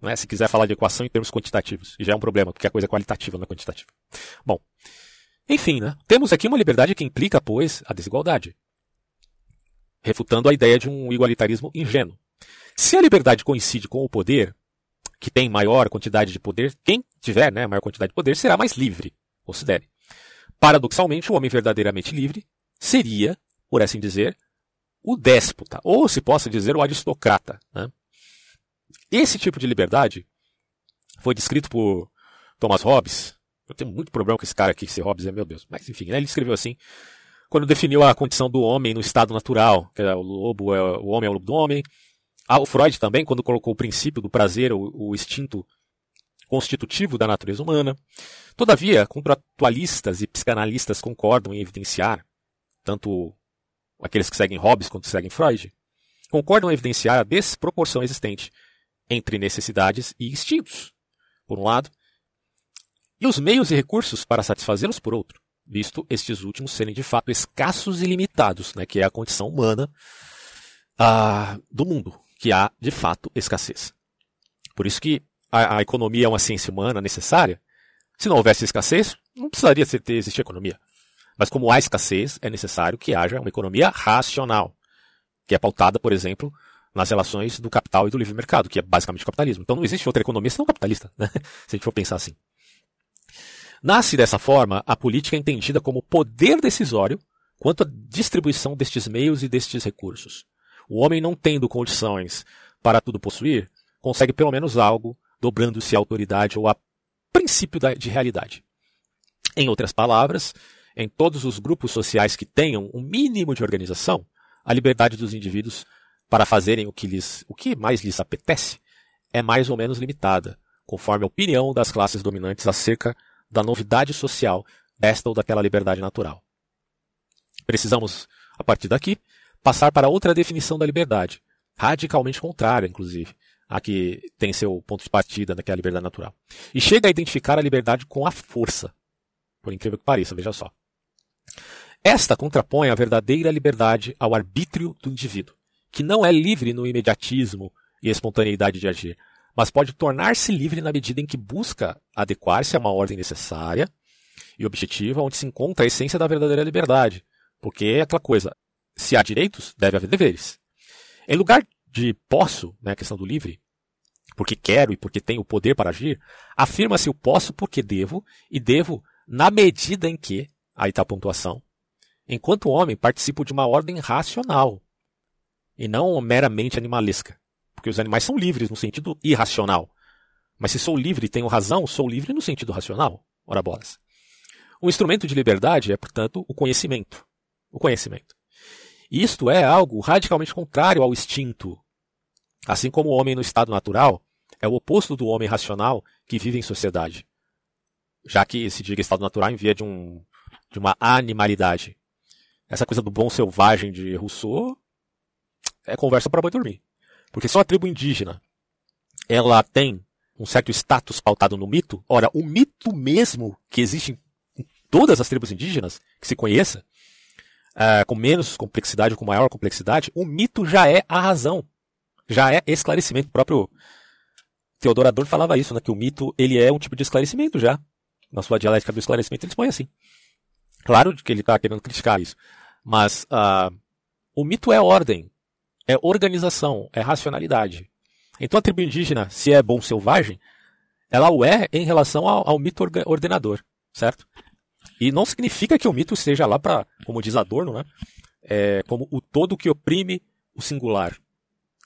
Não é? Se quiser falar de equação em termos quantitativos, já é um problema, porque a coisa é qualitativa, não é quantitativa. Bom, enfim, né? temos aqui uma liberdade que implica, pois, a desigualdade, refutando a ideia de um igualitarismo ingênuo. Se a liberdade coincide com o poder, que tem maior quantidade de poder, quem tiver né, maior quantidade de poder será mais livre, considere. Paradoxalmente, o homem verdadeiramente livre seria, por assim dizer, o déspota, ou se possa dizer o aristocrata. Né? Esse tipo de liberdade foi descrito por Thomas Hobbes. Eu tenho muito problema com esse cara aqui, esse Hobbes é meu Deus. Mas enfim, né, ele escreveu assim, quando definiu a condição do homem no estado natural, que é o lobo é o homem é o lobo do homem. Ah, o Freud também, quando colocou o princípio do prazer, o, o instinto constitutivo da natureza humana. Todavia, contratualistas e psicanalistas concordam em evidenciar, tanto aqueles que seguem Hobbes quanto seguem Freud, concordam em evidenciar a desproporção existente entre necessidades e instintos, por um lado, e os meios e recursos para satisfazê-los, por outro, visto estes últimos serem de fato escassos e limitados, né, que é a condição humana ah, do mundo, que há de fato escassez. Por isso que a, a, economia é uma ciência humana necessária. Se não houvesse escassez, não precisaria ter, existir economia. Mas como há escassez, é necessário que haja uma economia racional, que é pautada, por exemplo, nas relações do capital e do livre mercado, que é basicamente o capitalismo. Então não existe outra economia senão capitalista, né? se a gente for pensar assim. Nasce dessa forma a política entendida como poder decisório quanto à distribuição destes meios e destes recursos. O homem não tendo condições para tudo possuir, consegue pelo menos algo, dobrando-se à autoridade ou a princípio de realidade. Em outras palavras, em todos os grupos sociais que tenham um mínimo de organização, a liberdade dos indivíduos para fazerem o que, lhes, o que mais lhes apetece é mais ou menos limitada, conforme a opinião das classes dominantes acerca da novidade social desta ou daquela liberdade natural. Precisamos, a partir daqui, passar para outra definição da liberdade, radicalmente contrária, inclusive, a que tem seu ponto de partida naquela liberdade natural. E chega a identificar a liberdade com a força. Por incrível que pareça, veja só. Esta contrapõe a verdadeira liberdade ao arbítrio do indivíduo, que não é livre no imediatismo e espontaneidade de agir, mas pode tornar-se livre na medida em que busca adequar-se a uma ordem necessária e objetiva onde se encontra a essência da verdadeira liberdade. Porque é aquela coisa, se há direitos, deve haver deveres. Em lugar de posso, né, a questão do livre, porque quero e porque tenho o poder para agir, afirma-se o posso porque devo e devo na medida em que, aí está a pontuação, enquanto homem participo de uma ordem racional e não meramente animalesca. Porque os animais são livres no sentido irracional. Mas se sou livre e tenho razão, sou livre no sentido racional. Ora bolas. O instrumento de liberdade é, portanto, o conhecimento. O conhecimento. Isto é algo radicalmente contrário ao instinto. Assim como o homem no estado natural é o oposto do homem racional que vive em sociedade. Já que se diga estado natural em via de, um, de uma animalidade. Essa coisa do bom selvagem de Rousseau é conversa para boi dormir. Porque se uma tribo indígena ela tem um certo status pautado no mito, ora, o mito mesmo que existe em todas as tribos indígenas, que se conheça, uh, com menos complexidade ou com maior complexidade, o mito já é a razão. Já é esclarecimento. O próprio Teodoro Adorno falava isso, né, que o mito ele é um tipo de esclarecimento já. Na sua dialética do esclarecimento ele põe assim. Claro que ele está querendo criticar isso. Mas uh, o mito é ordem é organização, é racionalidade. Então a tribo indígena, se é bom selvagem, ela o é em relação ao, ao mito ordenador, certo? E não significa que o mito esteja lá para, como diz Adorno, né? É, como o todo que oprime o singular.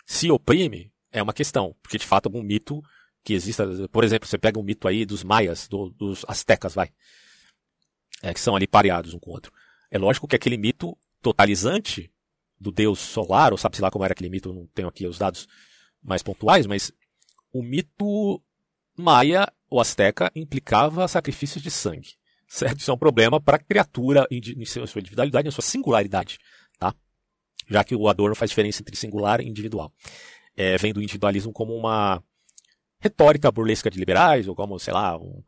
Se oprime, é uma questão, porque de fato algum mito que exista, por exemplo, você pega um mito aí dos maias, do, dos astecas, vai, é, que são ali pareados um com o outro. É lógico que aquele mito totalizante do deus solar, ou sabe-se lá como era aquele mito, não tenho aqui os dados mais pontuais, mas o mito maia ou asteca implicava sacrifícios de sangue. Certo? Isso é um problema para a criatura em sua individualidade, em sua singularidade. Tá? Já que o Adorno faz diferença entre singular e individual. É, do individualismo como uma retórica burlesca de liberais, ou como, sei lá, um,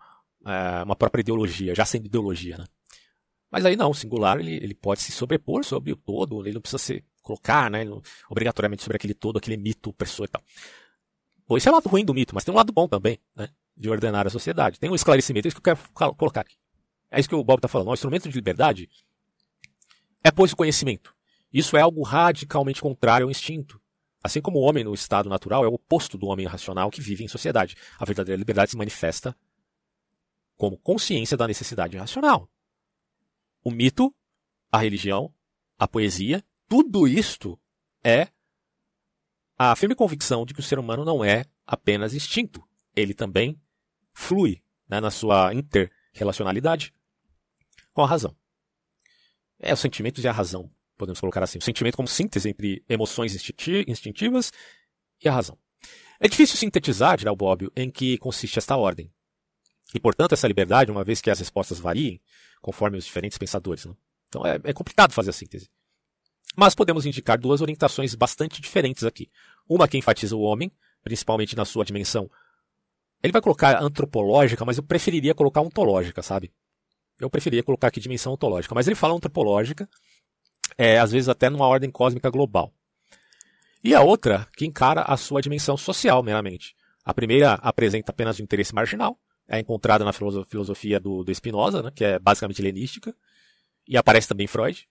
é, uma própria ideologia, já sendo ideologia. Né? Mas aí não, o singular ele, ele pode se sobrepor sobre o todo, ele não precisa se colocar, né, obrigatoriamente sobre aquele todo, aquele mito opressor e tal. Bom, esse é o lado ruim do mito, mas tem um lado bom também, né, de ordenar a sociedade. Tem um esclarecimento, é isso que eu quero colocar aqui. É isso que o Bob está falando. O instrumento de liberdade é, pois, o conhecimento. Isso é algo radicalmente contrário ao instinto. Assim como o homem no estado natural é o oposto do homem racional que vive em sociedade. A verdadeira liberdade se manifesta como consciência da necessidade racional o mito, a religião, a poesia, tudo isto é a firme convicção de que o ser humano não é apenas instinto. Ele também flui né, na sua interrelacionalidade com a razão. É os sentimentos e a razão, podemos colocar assim. O sentimento como síntese entre emoções instintivas e a razão. É difícil sintetizar, dirá o Bobbio, em que consiste esta ordem. E, portanto, essa liberdade, uma vez que as respostas variem, conforme os diferentes pensadores. Né? Então é, é complicado fazer a síntese. Mas podemos indicar duas orientações bastante diferentes aqui. Uma que enfatiza o homem, principalmente na sua dimensão. Ele vai colocar antropológica, mas eu preferiria colocar ontológica, sabe? Eu preferiria colocar aqui dimensão ontológica. Mas ele fala antropológica, é, às vezes até numa ordem cósmica global. E a outra que encara a sua dimensão social meramente. A primeira apresenta apenas o interesse marginal, é encontrada na filosofia do, do Spinoza, né, que é basicamente helenística, e aparece também Freud.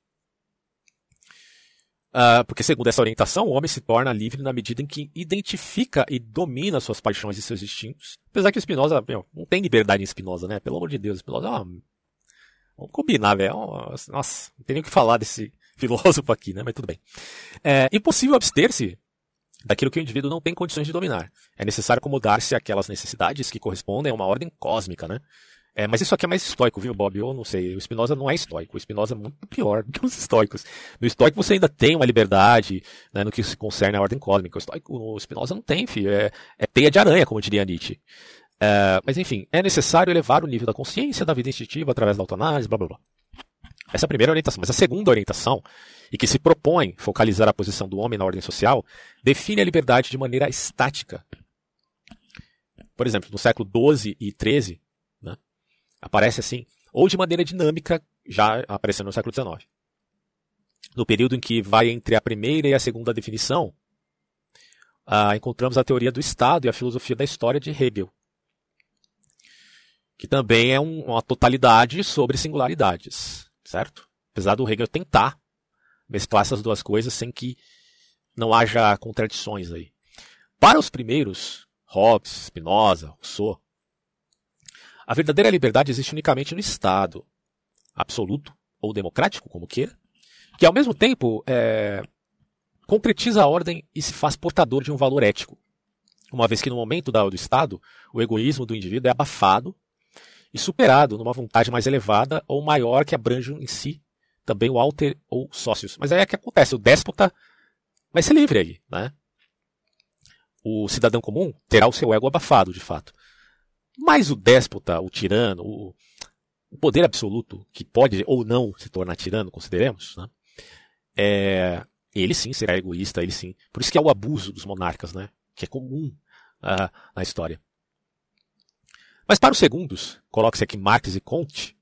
Uh, porque, segundo essa orientação, o homem se torna livre na medida em que identifica e domina suas paixões e seus instintos. Apesar que o Spinoza, meu, não tem liberdade em Spinoza, né? Pelo amor de Deus, Spinoza é uma... Vamos combinar, velho. É nossa, não tem nem o que falar desse filósofo aqui, né? Mas tudo bem. É impossível abster-se daquilo que o indivíduo não tem condições de dominar. É necessário acomodar-se àquelas necessidades que correspondem a uma ordem cósmica, né? É, mas isso aqui é mais estoico, viu, Bob? Eu não sei. O Spinoza não é estoico. O Spinoza é muito pior do que os estoicos. No estoico você ainda tem uma liberdade né, no que se concerne à ordem cósmica. O, estoico, o Spinoza não tem, filho. É, é teia de aranha, como diria Nietzsche. É, mas enfim, é necessário elevar o nível da consciência da vida instintiva através da autoanálise, blá blá blá. Essa é a primeira orientação. Mas a segunda orientação, e que se propõe focalizar a posição do homem na ordem social, define a liberdade de maneira estática. Por exemplo, no século XII e XIII, né, aparece assim, ou de maneira dinâmica, já aparecendo no século XIX. No período em que vai entre a primeira e a segunda definição, ah, encontramos a teoria do Estado e a filosofia da história de Hegel, que também é um, uma totalidade sobre singularidades, certo? Apesar do Hegel tentar mesclar essas duas coisas sem que não haja contradições aí. Para os primeiros, Hobbes, Spinoza, Rousseau, a verdadeira liberdade existe unicamente no Estado, absoluto ou democrático, como queira, que ao mesmo tempo é, concretiza a ordem e se faz portador de um valor ético. Uma vez que no momento do Estado, o egoísmo do indivíduo é abafado e superado numa vontade mais elevada ou maior que abrange em si também o alter ou sócios. Mas aí é que acontece, o déspota vai ser livre aí, né? O cidadão comum terá o seu ego abafado, de fato. Mas o déspota, o tirano, o, o poder absoluto, que pode ou não se tornar tirano, consideremos, né? é, ele sim será egoísta, ele sim. Por isso que é o abuso dos monarcas, né? que é comum uh, na história. Mas para os segundos, coloque-se aqui Marx e Comte,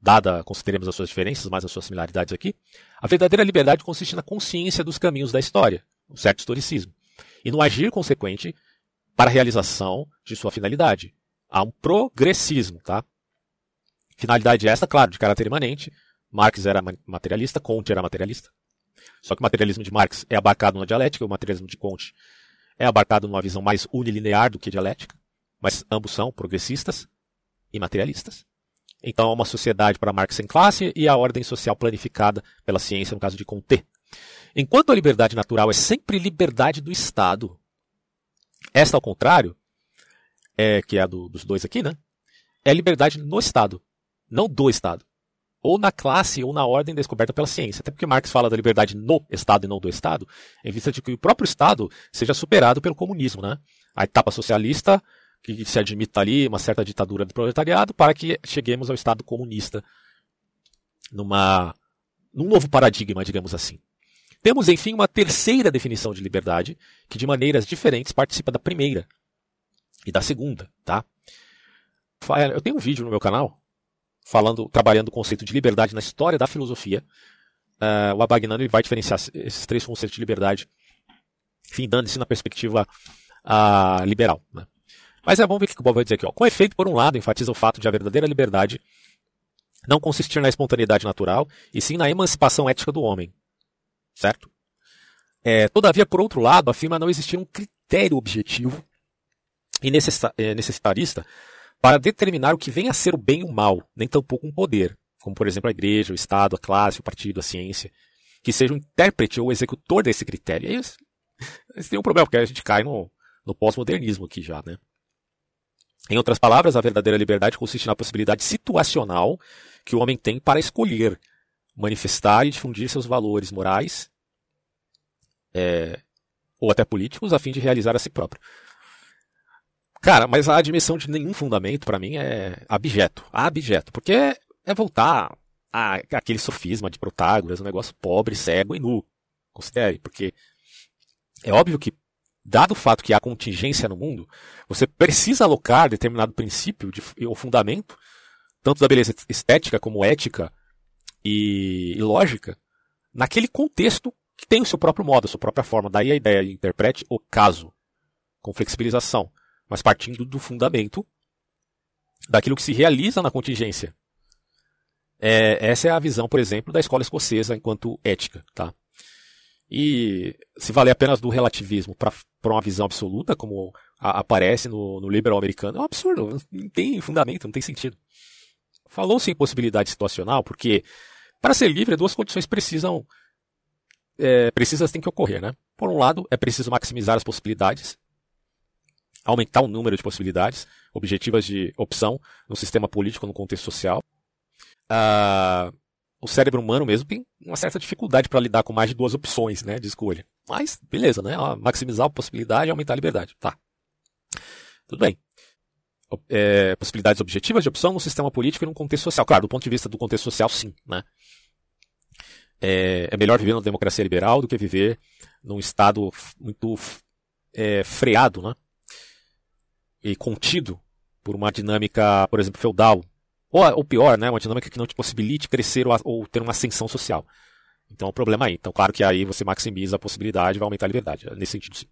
dada consideremos as suas diferenças, mas as suas similaridades aqui, a verdadeira liberdade consiste na consciência dos caminhos da história, um certo historicismo, e no agir consequente para a realização de sua finalidade, Há um progressismo, tá? Finalidade essa, claro, de caráter imanente. Marx era materialista, Comte era materialista. Só que o materialismo de Marx é abarcado na dialética, o materialismo de Comte é abarcado numa visão mais unilinear do que dialética, mas ambos são progressistas e materialistas. Então há uma sociedade para Marx sem classe e a ordem social planificada pela ciência, no caso de Comte. Enquanto a liberdade natural é sempre liberdade do Estado, esta, ao contrário, é, que é a do, dos dois aqui, né? É liberdade no Estado, não do Estado. Ou na classe ou na ordem descoberta pela ciência. Até porque Marx fala da liberdade no Estado e não do Estado, em vista de que o próprio Estado seja superado pelo comunismo, né? A etapa socialista, que se admita ali uma certa ditadura do proletariado, para que cheguemos ao Estado comunista numa, num novo paradigma, digamos assim. Temos, enfim, uma terceira definição de liberdade, que de maneiras diferentes participa da primeira, e da segunda, tá? Eu tenho um vídeo no meu canal falando, trabalhando o conceito de liberdade na história da filosofia. Uh, o Abagnano vai diferenciar esses três conceitos de liberdade, findando-se na perspectiva uh, liberal. Né? Mas é, vamos ver o que o Bob vai dizer aqui. Ó. Com efeito, por um lado, enfatiza o fato de a verdadeira liberdade não consistir na espontaneidade natural, e sim na emancipação ética do homem. Certo? É, todavia, por outro lado, afirma não existir um critério objetivo e eh, necessitarista para determinar o que vem a ser o bem e o mal, nem tampouco um poder, como por exemplo a igreja, o Estado, a classe, o partido, a ciência, que seja o intérprete ou o executor desse critério. Aí, isso tem um problema, porque a gente cai no, no pós-modernismo aqui já, né? Em outras palavras, a verdadeira liberdade consiste na possibilidade situacional que o homem tem para escolher, manifestar e difundir seus valores morais é, ou até políticos a fim de realizar a si próprio. Cara, mas a admissão de nenhum fundamento para mim é abjeto. Abjeto. Porque é voltar a, aquele sofisma de Protágoras, um negócio pobre, cego e nu. Considere, porque é óbvio que, dado o fato que há contingência no mundo, você precisa alocar determinado princípio de, ou fundamento, tanto da beleza estética como ética e, e lógica, naquele contexto que tem o seu próprio modo, a sua própria forma. Daí a ideia de interprete o caso, com flexibilização mas partindo do fundamento daquilo que se realiza na contingência. É, essa é a visão, por exemplo, da escola escocesa enquanto ética. Tá? E se valer apenas do relativismo para uma visão absoluta, como a, aparece no, no liberal americano, é um absurdo, não tem fundamento, não tem sentido. Falou-se em possibilidade situacional, porque para ser livre, duas condições precisam é, precisas têm que ocorrer, né? Por um lado, é preciso maximizar as possibilidades, aumentar o número de possibilidades objetivas de opção no sistema político, no contexto social. Ah, o cérebro humano mesmo tem uma certa dificuldade para lidar com mais de duas opções né, de escolha. Mas, beleza, né? Maximizar a possibilidade e aumentar a liberdade. Tá. Tudo bem. É, possibilidades objetivas de opção no sistema político e no contexto social. Claro, do ponto de vista do contexto social, sim. Né? É, é melhor viver numa democracia liberal do que viver num Estado muito é, freado né? e contido por uma dinâmica, por exemplo, feudal, ou, ou pior, né, uma dinâmica que não te possibilite crescer ou, ou ter uma ascensão social. Então é um problema aí. Então, claro que aí você maximiza a possibilidade vai aumentar a liberdade. Nesse sentido, sim.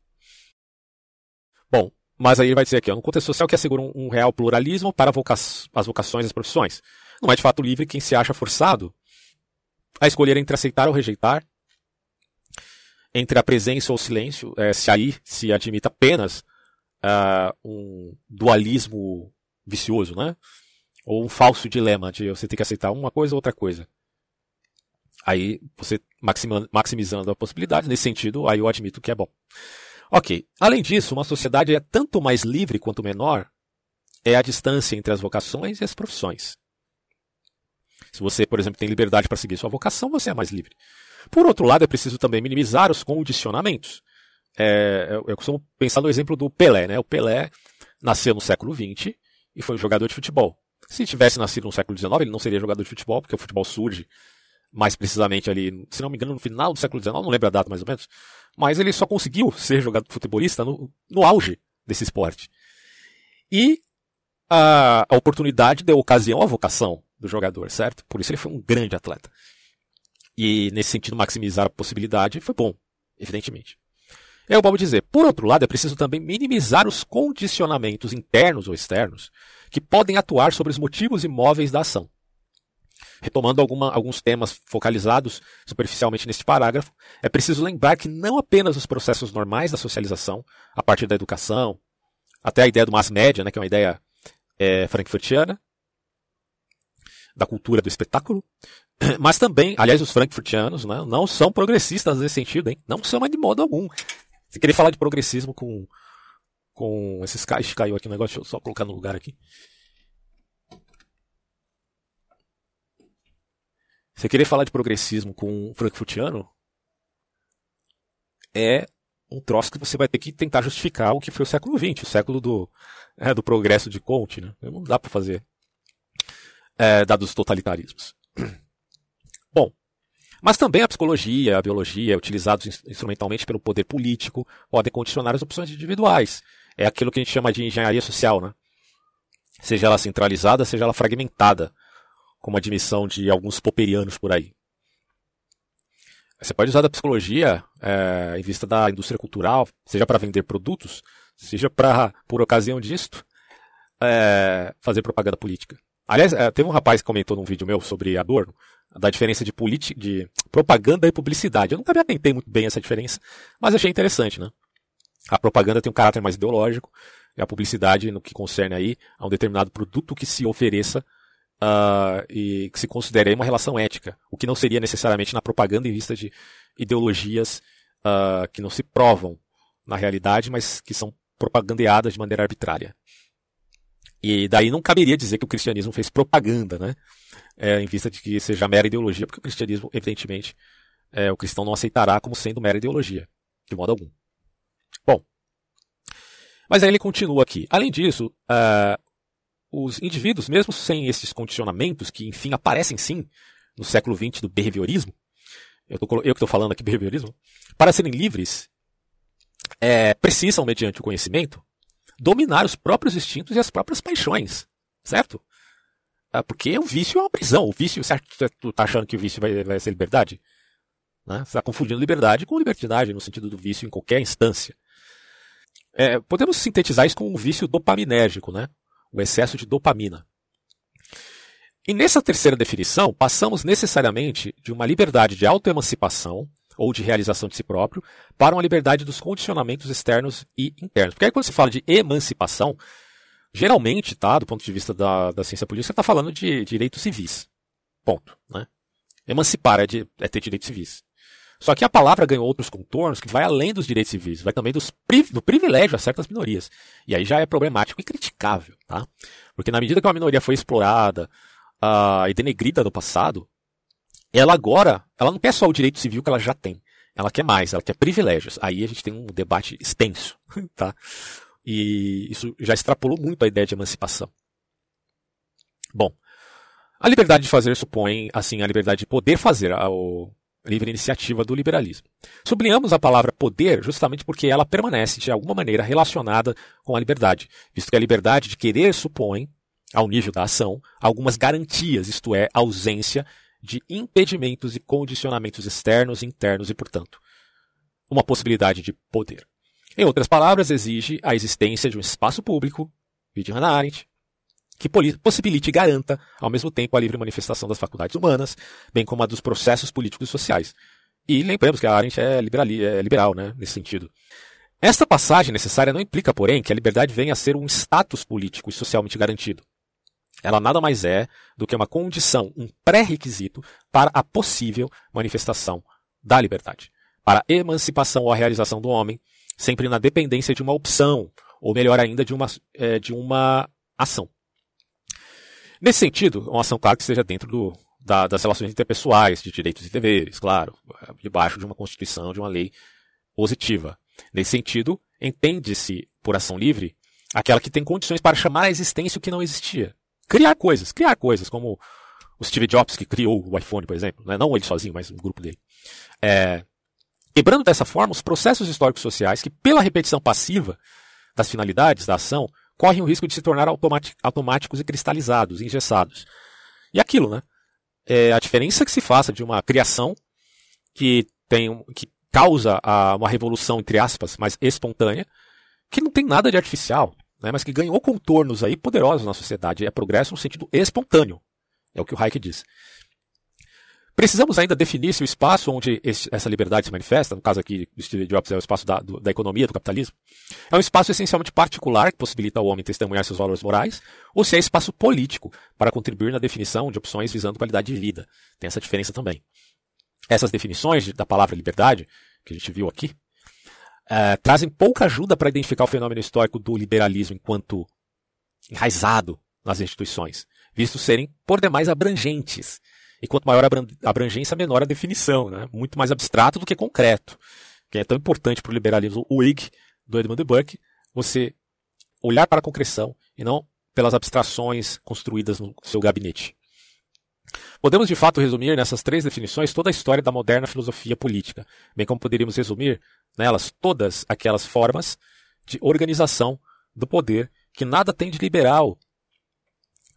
Bom, mas aí ele vai dizer aqui, ó, no contexto social que assegura um, um real pluralismo para voca as vocações e as profissões. Não é de fato livre quem se acha forçado a escolher entre aceitar ou rejeitar, entre a presença ou o silêncio, é, se aí se admite apenas uh, um dualismo vicioso, né? Ou um falso dilema de você ter que aceitar uma coisa ou outra coisa. Aí você maximizando a possibilidade, nesse sentido, aí eu admito que é bom. Ok. Além disso, uma sociedade é tanto mais livre quanto menor é a distância entre as vocações e as profissões. Se você, por exemplo, tem liberdade para seguir sua vocação, você é mais livre. Por outro lado, é preciso também minimizar os condicionamentos. É, eu costumo pensar no exemplo do Pelé. Né? O Pelé nasceu no século XX e foi um jogador de futebol. Se tivesse nascido no século XIX, ele não seria jogador de futebol, porque o futebol surge mais precisamente ali, se não me engano, no final do século XIX, não lembro a data mais ou menos, mas ele só conseguiu ser jogador futebolista no, no auge desse esporte. E a, a oportunidade deu ocasião à vocação do jogador, certo? Por isso ele foi um grande atleta. E nesse sentido, maximizar a possibilidade foi bom, evidentemente. É o Bob dizer, por outro lado, é preciso também minimizar os condicionamentos internos ou externos que podem atuar sobre os motivos imóveis da ação. Retomando alguma, alguns temas focalizados superficialmente neste parágrafo, é preciso lembrar que não apenas os processos normais da socialização, a partir da educação, até a ideia do mass média, né, que é uma ideia é, frankfurtiana, da cultura do espetáculo, mas também, aliás, os frankfurtianos né, não são progressistas nesse sentido, hein? não são de modo algum. Se querer falar de progressismo com, com esses caras, caiu aqui o negócio, deixa eu só colocar no lugar aqui. Você querer falar de progressismo com um frankfurtiano é um troço que você vai ter que tentar justificar o que foi o século XX, o século do, é, do progresso de Comte. Né? Não dá para fazer, é, dados os totalitarismos. Bom, mas também a psicologia, a biologia, utilizados instrumentalmente pelo poder político, podem condicionar as opções individuais. É aquilo que a gente chama de engenharia social, né? Seja ela centralizada, seja ela fragmentada, como a admissão de alguns popperianos por aí. Você pode usar da psicologia é, em vista da indústria cultural, seja para vender produtos, seja para, por ocasião disto, é, fazer propaganda política. Aliás, é, teve um rapaz que comentou num vídeo meu sobre Adorno, da diferença de, de propaganda e publicidade. Eu nunca me atentei muito bem a essa diferença, mas achei interessante, né? A propaganda tem um caráter mais ideológico, e a publicidade, no que concerne aí, a um determinado produto que se ofereça uh, e que se considere aí uma relação ética, o que não seria necessariamente na propaganda em vista de ideologias uh, que não se provam na realidade, mas que são propagandeadas de maneira arbitrária. E daí não caberia dizer que o cristianismo fez propaganda, né? É, em vista de que seja mera ideologia, porque o cristianismo, evidentemente, é, o cristão não aceitará como sendo mera ideologia, de modo algum. Mas aí ele continua aqui. Além disso, uh, os indivíduos, mesmo sem esses condicionamentos, que enfim aparecem sim no século XX do behaviorismo, eu, tô, eu que estou falando aqui behaviorismo, para serem livres, é, precisam, mediante o conhecimento, dominar os próprios instintos e as próprias paixões, certo? Ah, porque o vício é uma prisão. O vício, certo? Tu tá achando que o vício vai, vai ser liberdade? Né? Você está confundindo liberdade com libertinagem, no sentido do vício em qualquer instância. É, podemos sintetizar isso com um vício dopaminérgico, né? o excesso de dopamina. E nessa terceira definição, passamos necessariamente de uma liberdade de autoemancipação, ou de realização de si próprio, para uma liberdade dos condicionamentos externos e internos. Porque aí quando se fala de emancipação, geralmente, tá, do ponto de vista da, da ciência política, está falando de direitos civis. Ponto. Né? Emancipar é, de, é ter direitos civis. Só que a palavra ganhou outros contornos que vai além dos direitos civis, vai também dos, do privilégio a certas minorias. E aí já é problemático e criticável, tá? Porque na medida que uma minoria foi explorada uh, e denegrida no passado, ela agora, ela não quer só o direito civil que ela já tem. Ela quer mais, ela quer privilégios. Aí a gente tem um debate extenso, tá? E isso já extrapolou muito a ideia de emancipação. Bom, a liberdade de fazer supõe, assim, a liberdade de poder fazer, o, livre iniciativa do liberalismo. Sublinhamos a palavra poder justamente porque ela permanece de alguma maneira relacionada com a liberdade, visto que a liberdade de querer supõe, ao nível da ação, algumas garantias, isto é, ausência de impedimentos e condicionamentos externos, internos e, portanto, uma possibilidade de poder. Em outras palavras, exige a existência de um espaço público, vídeo Hannah Arendt, que possibilite e garanta, ao mesmo tempo, a livre manifestação das faculdades humanas, bem como a dos processos políticos e sociais. E lembramos que a Arendt é, é liberal, né, nesse sentido. Esta passagem necessária não implica, porém, que a liberdade venha a ser um status político e socialmente garantido. Ela nada mais é do que uma condição, um pré-requisito para a possível manifestação da liberdade, para a emancipação ou a realização do homem, sempre na dependência de uma opção, ou melhor ainda, de uma, é, de uma ação. Nesse sentido, uma ação, claro, que seja dentro do, da, das relações interpessoais, de direitos e deveres, claro, debaixo de uma Constituição, de uma lei positiva. Nesse sentido, entende-se por ação livre aquela que tem condições para chamar à existência o que não existia. Criar coisas, criar coisas, como o Steve Jobs, que criou o iPhone, por exemplo. Né? Não ele sozinho, mas um grupo dele. É, quebrando dessa forma os processos históricos sociais que, pela repetição passiva das finalidades da ação, correm o risco de se tornar automáticos e cristalizados, engessados. E aquilo, né? É a diferença que se faça de uma criação que tem que causa a, uma revolução entre aspas, mas espontânea, que não tem nada de artificial, né, mas que ganhou contornos aí poderosos na sociedade. É progresso no sentido espontâneo. É o que o Hayek diz. Precisamos ainda definir se o espaço onde essa liberdade se manifesta, no caso aqui do Steve Jobs é o espaço da, do, da economia, do capitalismo, é um espaço essencialmente particular que possibilita ao homem testemunhar seus valores morais, ou se é espaço político para contribuir na definição de opções visando qualidade de vida. Tem essa diferença também. Essas definições da palavra liberdade, que a gente viu aqui, é, trazem pouca ajuda para identificar o fenômeno histórico do liberalismo enquanto enraizado nas instituições, visto serem por demais abrangentes e quanto maior a abrangência, menor a definição, né? muito mais abstrato do que concreto. Que é tão importante para o liberalismo Whig do Edmund Burke, você olhar para a concreção e não pelas abstrações construídas no seu gabinete. Podemos de fato resumir nessas três definições toda a história da moderna filosofia política, bem como poderíamos resumir nelas todas aquelas formas de organização do poder que nada tem de liberal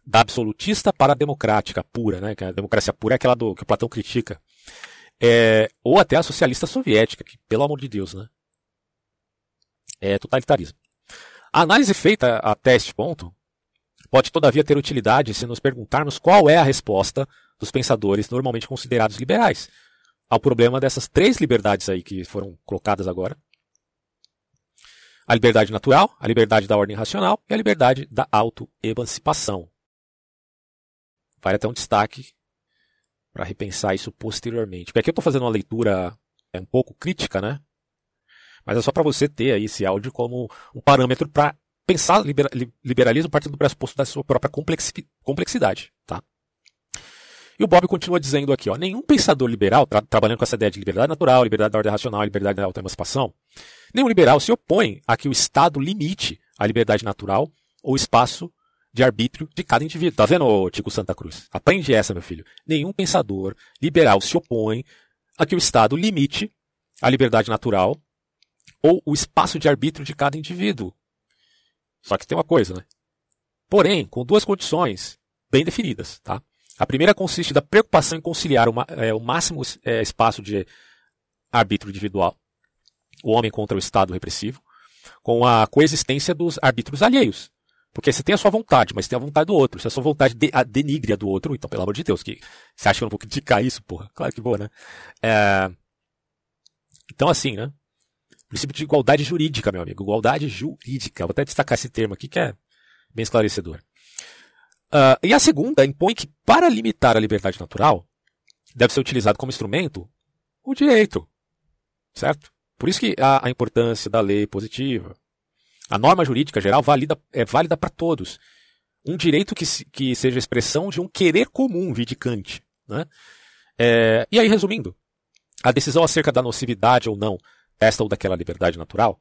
da absolutista para a democrática pura, né? Que a democracia pura é aquela do que Platão critica. É, ou até a socialista soviética, que, pelo amor de Deus, né? É totalitarismo. A análise feita até este ponto pode, todavia, ter utilidade se nos perguntarmos qual é a resposta dos pensadores normalmente considerados liberais ao problema dessas três liberdades aí que foram colocadas agora. A liberdade natural, a liberdade da ordem racional e a liberdade da autoemancipação vale até um destaque para repensar isso posteriormente. Porque aqui eu estou fazendo uma leitura é um pouco crítica, né? Mas é só para você ter aí esse áudio como um parâmetro para pensar liberalismo partindo do pressuposto da sua própria complexidade, tá? E o Bob continua dizendo aqui, ó, nenhum pensador liberal, tra trabalhando com essa ideia de liberdade natural, liberdade da ordem racional, liberdade da autoemancipação, nenhum liberal se opõe a que o Estado limite a liberdade natural ou espaço de arbítrio de cada indivíduo. Tá vendo, Tico Santa Cruz? Aprende essa, meu filho. Nenhum pensador liberal se opõe a que o Estado limite a liberdade natural ou o espaço de arbítrio de cada indivíduo. Só que tem uma coisa, né? Porém, com duas condições bem definidas, tá? A primeira consiste da preocupação em conciliar uma, é, o máximo é, espaço de arbítrio individual, o homem contra o Estado repressivo, com a coexistência dos arbítrios alheios, porque você tem a sua vontade, mas tem a vontade do outro. Se a sua vontade de, a denigre a do outro, então, pelo amor de Deus, que você acha que eu não vou criticar isso, porra? Claro que vou, né? É... Então, assim, né? Princípio de igualdade jurídica, meu amigo. Igualdade jurídica. Vou até destacar esse termo aqui que é bem esclarecedor. Uh, e a segunda impõe que, para limitar a liberdade natural, deve ser utilizado como instrumento o direito. Certo? Por isso que há a importância da lei positiva. A norma jurídica geral válida, é válida para todos. Um direito que, que seja expressão de um querer comum, vidicante. Né? É, e aí, resumindo, a decisão acerca da nocividade ou não desta ou daquela liberdade natural,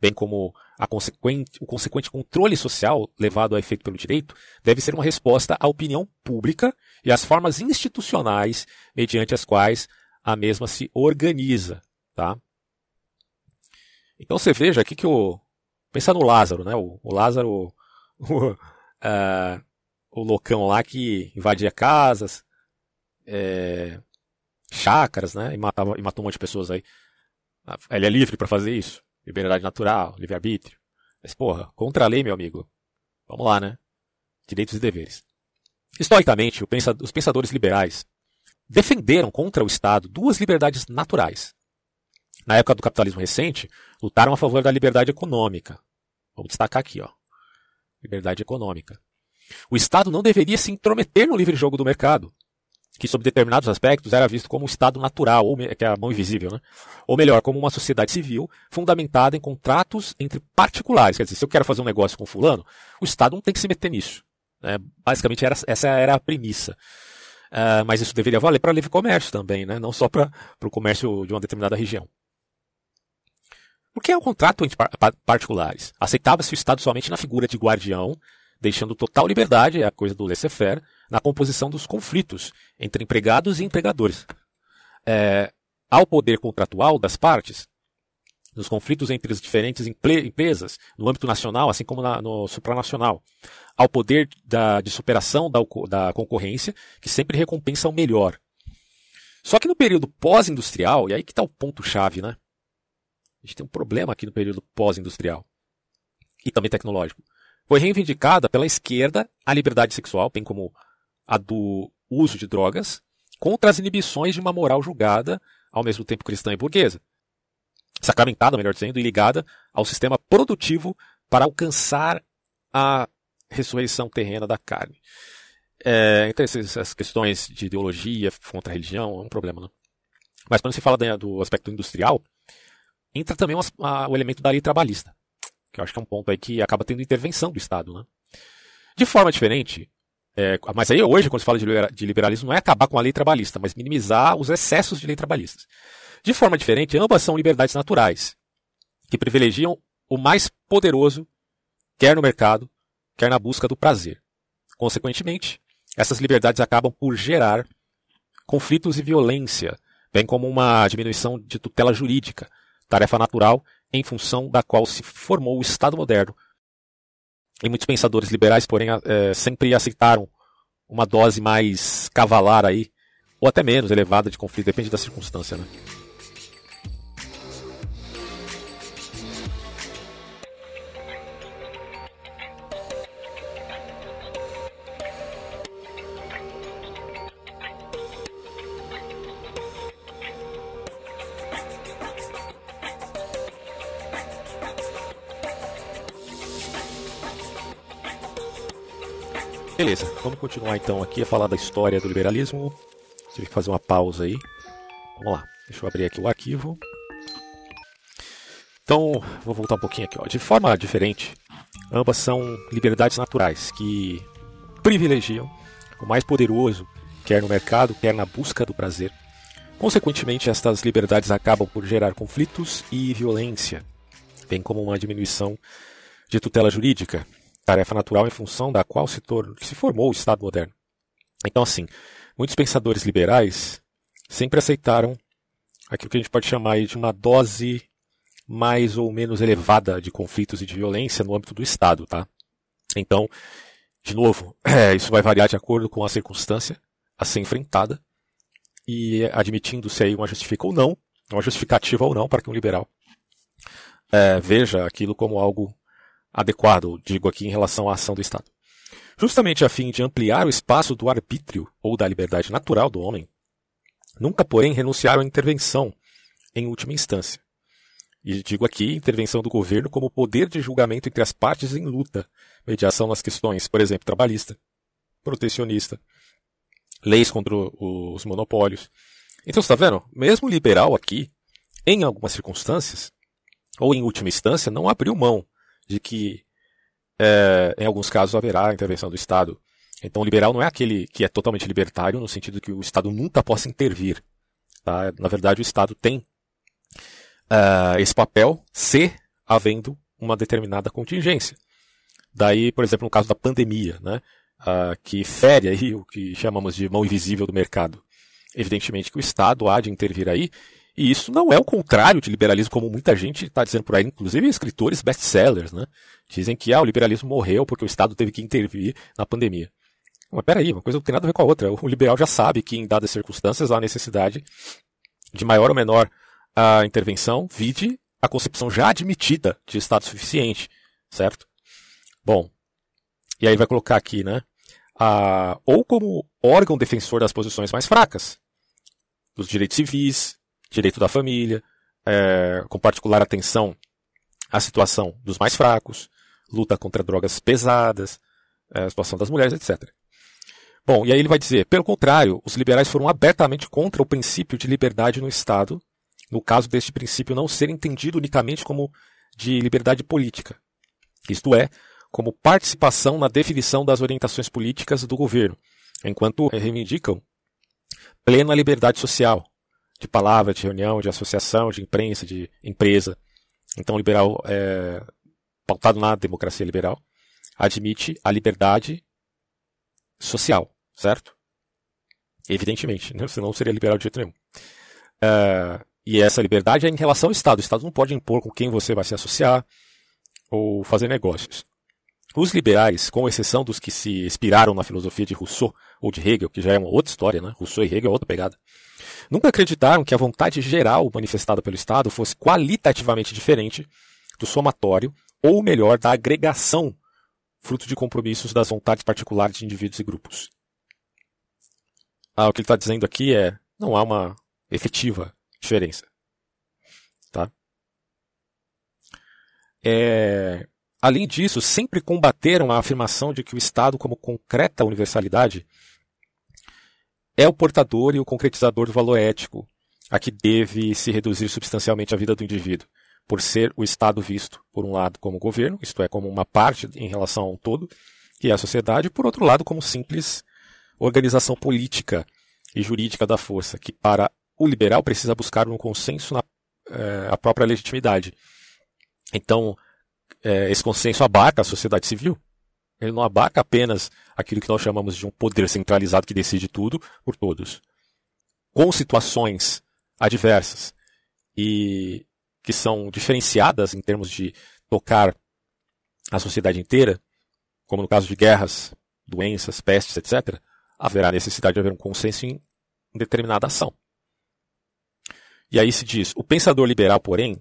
bem como consequente, o consequente controle social levado a efeito pelo direito, deve ser uma resposta à opinião pública e às formas institucionais mediante as quais a mesma se organiza. Tá? Então você veja aqui que o. Pensa no Lázaro, né? O, o Lázaro, o, uh, o loucão lá que invadia casas, é, chácaras, né? E, matava, e matou um monte de pessoas aí. Ele é livre para fazer isso. Liberdade natural, livre-arbítrio. Mas, porra, contra a lei, meu amigo. Vamos lá, né? Direitos e deveres. Historicamente, os pensadores liberais defenderam contra o Estado duas liberdades naturais. Na época do capitalismo recente, lutaram a favor da liberdade econômica. Vamos destacar aqui, ó. Liberdade econômica. O Estado não deveria se intrometer no livre jogo do mercado, que sob determinados aspectos era visto como um estado natural, ou que é a mão invisível, né? ou melhor, como uma sociedade civil fundamentada em contratos entre particulares. Quer dizer, se eu quero fazer um negócio com fulano, o Estado não tem que se meter nisso. Né? Basicamente, era, essa era a premissa. Uh, mas isso deveria valer para livre comércio também, né? não só para o comércio de uma determinada região. Porque é um contrato entre particulares. Aceitava-se o Estado somente na figura de guardião, deixando total liberdade, é a coisa do laissez-faire, na composição dos conflitos entre empregados e empregadores. É, ao poder contratual das partes, nos conflitos entre as diferentes empresas, no âmbito nacional, assim como na, no supranacional, ao poder da, de superação da, da concorrência, que sempre recompensa o melhor. Só que no período pós-industrial, e aí que está o ponto-chave, né? A gente tem um problema aqui no período pós-industrial e também tecnológico. Foi reivindicada pela esquerda a liberdade sexual, bem como a do uso de drogas, contra as inibições de uma moral julgada, ao mesmo tempo cristã e burguesa. Sacramentada, melhor dizendo, e ligada ao sistema produtivo para alcançar a ressurreição terrena da carne. É, então, essas questões de ideologia contra a religião é um problema, né? Mas quando se fala do aspecto industrial, entra também o elemento da lei trabalhista, que eu acho que é um ponto aí que acaba tendo intervenção do Estado. Né? De forma diferente, é, mas aí hoje, quando se fala de liberalismo, não é acabar com a lei trabalhista, mas minimizar os excessos de lei trabalhistas. De forma diferente, ambas são liberdades naturais, que privilegiam o mais poderoso, quer no mercado, quer na busca do prazer. Consequentemente, essas liberdades acabam por gerar conflitos e violência, bem como uma diminuição de tutela jurídica, tarefa natural em função da qual se formou o Estado moderno e muitos pensadores liberais, porém, é, sempre aceitaram uma dose mais cavalar aí, ou até menos elevada de conflito, depende da circunstância, né? Beleza, vamos continuar então aqui a falar da história do liberalismo. Tive que fazer uma pausa aí. Vamos lá, deixa eu abrir aqui o arquivo. Então, vou voltar um pouquinho aqui. Ó. De forma diferente, ambas são liberdades naturais que privilegiam o mais poderoso, quer no mercado, quer na busca do prazer. Consequentemente, estas liberdades acabam por gerar conflitos e violência, bem como uma diminuição de tutela jurídica, tarefa natural em função da qual se, se formou o Estado moderno. Então, assim, muitos pensadores liberais sempre aceitaram aquilo que a gente pode chamar de uma dose mais ou menos elevada de conflitos e de violência no âmbito do Estado, tá? Então, de novo, é, isso vai variar de acordo com a circunstância a ser enfrentada e admitindo-se aí uma justificativa ou não, uma justificativa ou não para que um liberal é, veja aquilo como algo adequado, digo aqui, em relação à ação do Estado. Justamente a fim de ampliar o espaço do arbítrio ou da liberdade natural do homem, nunca, porém, renunciaram à intervenção em última instância. E digo aqui intervenção do governo como poder de julgamento entre as partes em luta, mediação nas questões, por exemplo, trabalhista, protecionista, leis contra os monopólios. Então está vendo? Mesmo liberal aqui, em algumas circunstâncias, ou em última instância, não abriu mão de que, é, em alguns casos, haverá intervenção do Estado. Então, o liberal não é aquele que é totalmente libertário, no sentido que o Estado nunca possa intervir. Tá? Na verdade, o Estado tem uh, esse papel se havendo uma determinada contingência. Daí, por exemplo, no caso da pandemia, né, uh, que fere aí o que chamamos de mão invisível do mercado. Evidentemente que o Estado há de intervir aí, e isso não é o contrário de liberalismo, como muita gente está dizendo por aí, inclusive escritores best-sellers, né? Dizem que ah, o liberalismo morreu porque o Estado teve que intervir na pandemia. Mas peraí, uma coisa não tem nada a ver com a outra. O liberal já sabe que em dadas circunstâncias há necessidade de maior ou menor a intervenção, vide a concepção já admitida de Estado suficiente, certo? Bom, e aí vai colocar aqui, né? A, ou como órgão defensor das posições mais fracas, dos direitos civis, direito da família, é, com particular atenção à situação dos mais fracos, luta contra drogas pesadas, é, situação das mulheres, etc. Bom, e aí ele vai dizer, pelo contrário, os liberais foram abertamente contra o princípio de liberdade no Estado, no caso deste princípio não ser entendido unicamente como de liberdade política, isto é, como participação na definição das orientações políticas do governo, enquanto reivindicam plena liberdade social, de palavra, de reunião, de associação, de imprensa, de empresa. Então, liberal, é, pautado na democracia liberal, admite a liberdade social, certo? Evidentemente, né? senão seria liberal de jeito nenhum. É, e essa liberdade é em relação ao Estado. O Estado não pode impor com quem você vai se associar ou fazer negócios. Os liberais, com exceção dos que se inspiraram na filosofia de Rousseau ou de Hegel, que já é uma outra história, né? Rousseau e Hegel é outra pegada, nunca acreditaram que a vontade geral manifestada pelo Estado fosse qualitativamente diferente do somatório, ou melhor, da agregação, fruto de compromissos das vontades particulares de indivíduos e grupos. Ah, o que ele está dizendo aqui é: não há uma efetiva diferença. Tá? É, além disso, sempre combateram a afirmação de que o Estado, como concreta universalidade, é o portador e o concretizador do valor ético, a que deve se reduzir substancialmente a vida do indivíduo, por ser o Estado visto, por um lado, como governo, isto é, como uma parte em relação ao todo, que é a sociedade, e por outro lado, como simples organização política e jurídica da força, que para o liberal precisa buscar um consenso na é, a própria legitimidade. Então, é, esse consenso abarca a sociedade civil, ele não abarca apenas aquilo que nós chamamos de um poder centralizado que decide tudo por todos. Com situações adversas e que são diferenciadas em termos de tocar a sociedade inteira, como no caso de guerras, doenças, pestes, etc., haverá necessidade de haver um consenso em determinada ação. E aí se diz, o pensador liberal, porém,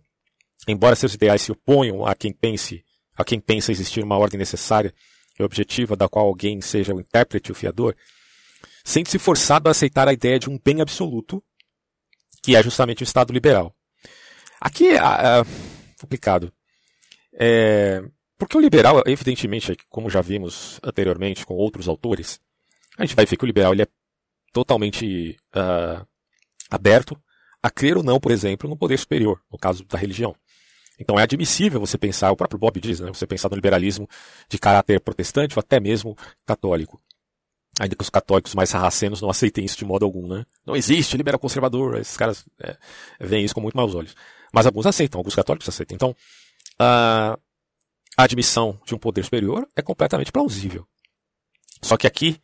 embora seus ideais se oponham a quem pense, a quem pensa existir uma ordem necessária e objetiva da qual alguém seja o intérprete o fiador, sente-se forçado a aceitar a ideia de um bem absoluto, que é justamente o Estado liberal. Aqui é, é complicado. É, porque o liberal, evidentemente, como já vimos anteriormente com outros autores, a gente vai ver que o liberal ele é totalmente uh, aberto a crer ou não, por exemplo, no poder superior, no caso da religião. Então é admissível você pensar, o próprio Bob diz, né, você pensar no liberalismo de caráter protestante ou até mesmo católico. Ainda que os católicos mais sarracenos não aceitem isso de modo algum, né? Não existe liberal conservador, esses caras é, veem isso com muito maus olhos. Mas alguns aceitam, alguns católicos aceitam. Então, a admissão de um poder superior é completamente plausível. Só que aqui,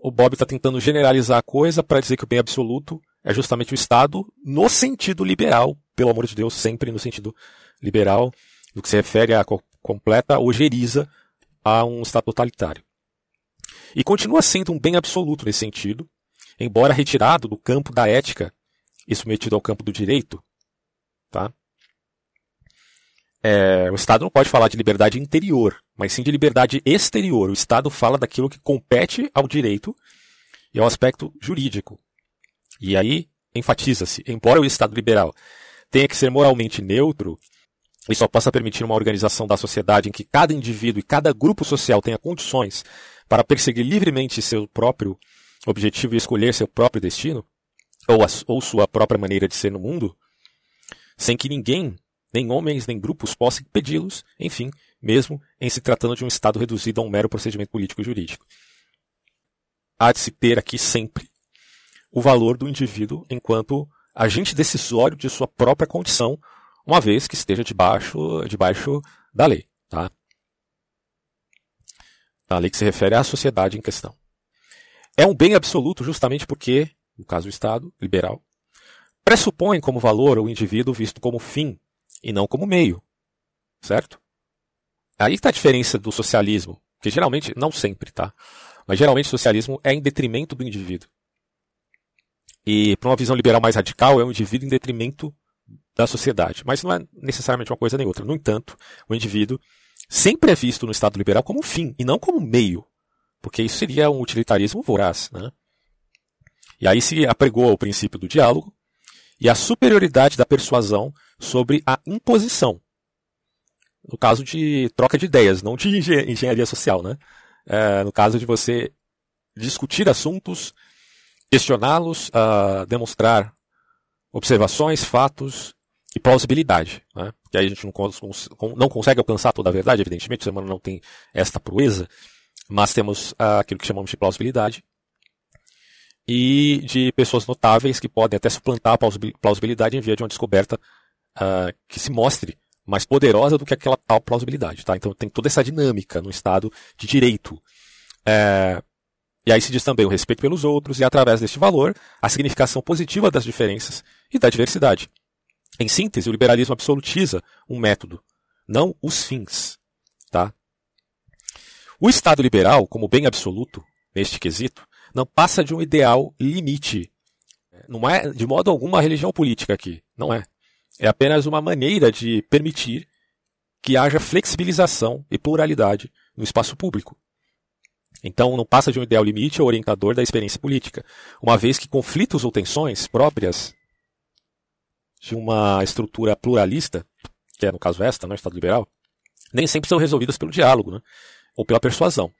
o Bob está tentando generalizar a coisa para dizer que o bem absoluto é justamente o Estado no sentido liberal, pelo amor de Deus, sempre no sentido liberal, no que se refere à completa ojeriza a um Estado totalitário. E continua sendo um bem absoluto nesse sentido, embora retirado do campo da ética e submetido ao campo do direito. Tá? É, o Estado não pode falar de liberdade interior, mas sim de liberdade exterior. O Estado fala daquilo que compete ao direito e ao aspecto jurídico. E aí enfatiza-se, embora o Estado liberal tenha que ser moralmente neutro e só possa permitir uma organização da sociedade em que cada indivíduo e cada grupo social tenha condições para perseguir livremente seu próprio objetivo e escolher seu próprio destino, ou, a, ou sua própria maneira de ser no mundo, sem que ninguém, nem homens, nem grupos, possam impedi-los, enfim, mesmo em se tratando de um Estado reduzido a um mero procedimento político e jurídico. Há de se ter aqui sempre o valor do indivíduo enquanto agente decisório de sua própria condição, uma vez que esteja debaixo, debaixo da lei. Tá? A lei que se refere à sociedade em questão. É um bem absoluto justamente porque, no caso do Estado liberal, pressupõe como valor o indivíduo visto como fim e não como meio. Certo? Aí está a diferença do socialismo, que geralmente, não sempre, tá? Mas geralmente o socialismo é em detrimento do indivíduo. E para uma visão liberal mais radical, é um indivíduo em detrimento da sociedade. Mas não é necessariamente uma coisa nem outra. No entanto, o indivíduo sempre é visto no Estado liberal como fim e não como meio. Porque isso seria um utilitarismo voraz. Né? E aí se apregou o princípio do diálogo e a superioridade da persuasão sobre a imposição. No caso de troca de ideias, não de engenharia social. Né? É, no caso de você discutir assuntos questioná-los, uh, demonstrar observações, fatos e plausibilidade. Né? Porque aí a gente não, cons não, consegue alcançar toda a verdade, evidentemente, o ser humano não tem esta proeza, mas temos uh, aquilo que chamamos de plausibilidade. E de pessoas notáveis que podem até suplantar a plausibilidade em via de uma descoberta uh, que se mostre mais poderosa do que aquela tal plausibilidade. Tá? Então tem toda essa dinâmica no Estado de direito. É, e aí se diz também o respeito pelos outros e, através deste valor, a significação positiva das diferenças e da diversidade. Em síntese, o liberalismo absolutiza um método, não os fins. Tá? O Estado liberal, como bem absoluto, neste quesito, não passa de um ideal limite. Não é, de modo algum, uma religião política aqui. Não é. É apenas uma maneira de permitir que haja flexibilização e pluralidade no espaço público. Então, não passa de um ideal limite ou orientador da experiência política, uma vez que conflitos ou tensões próprias de uma estrutura pluralista, que é no caso esta, né, Estado liberal, nem sempre são resolvidas pelo diálogo né, ou pela persuasão.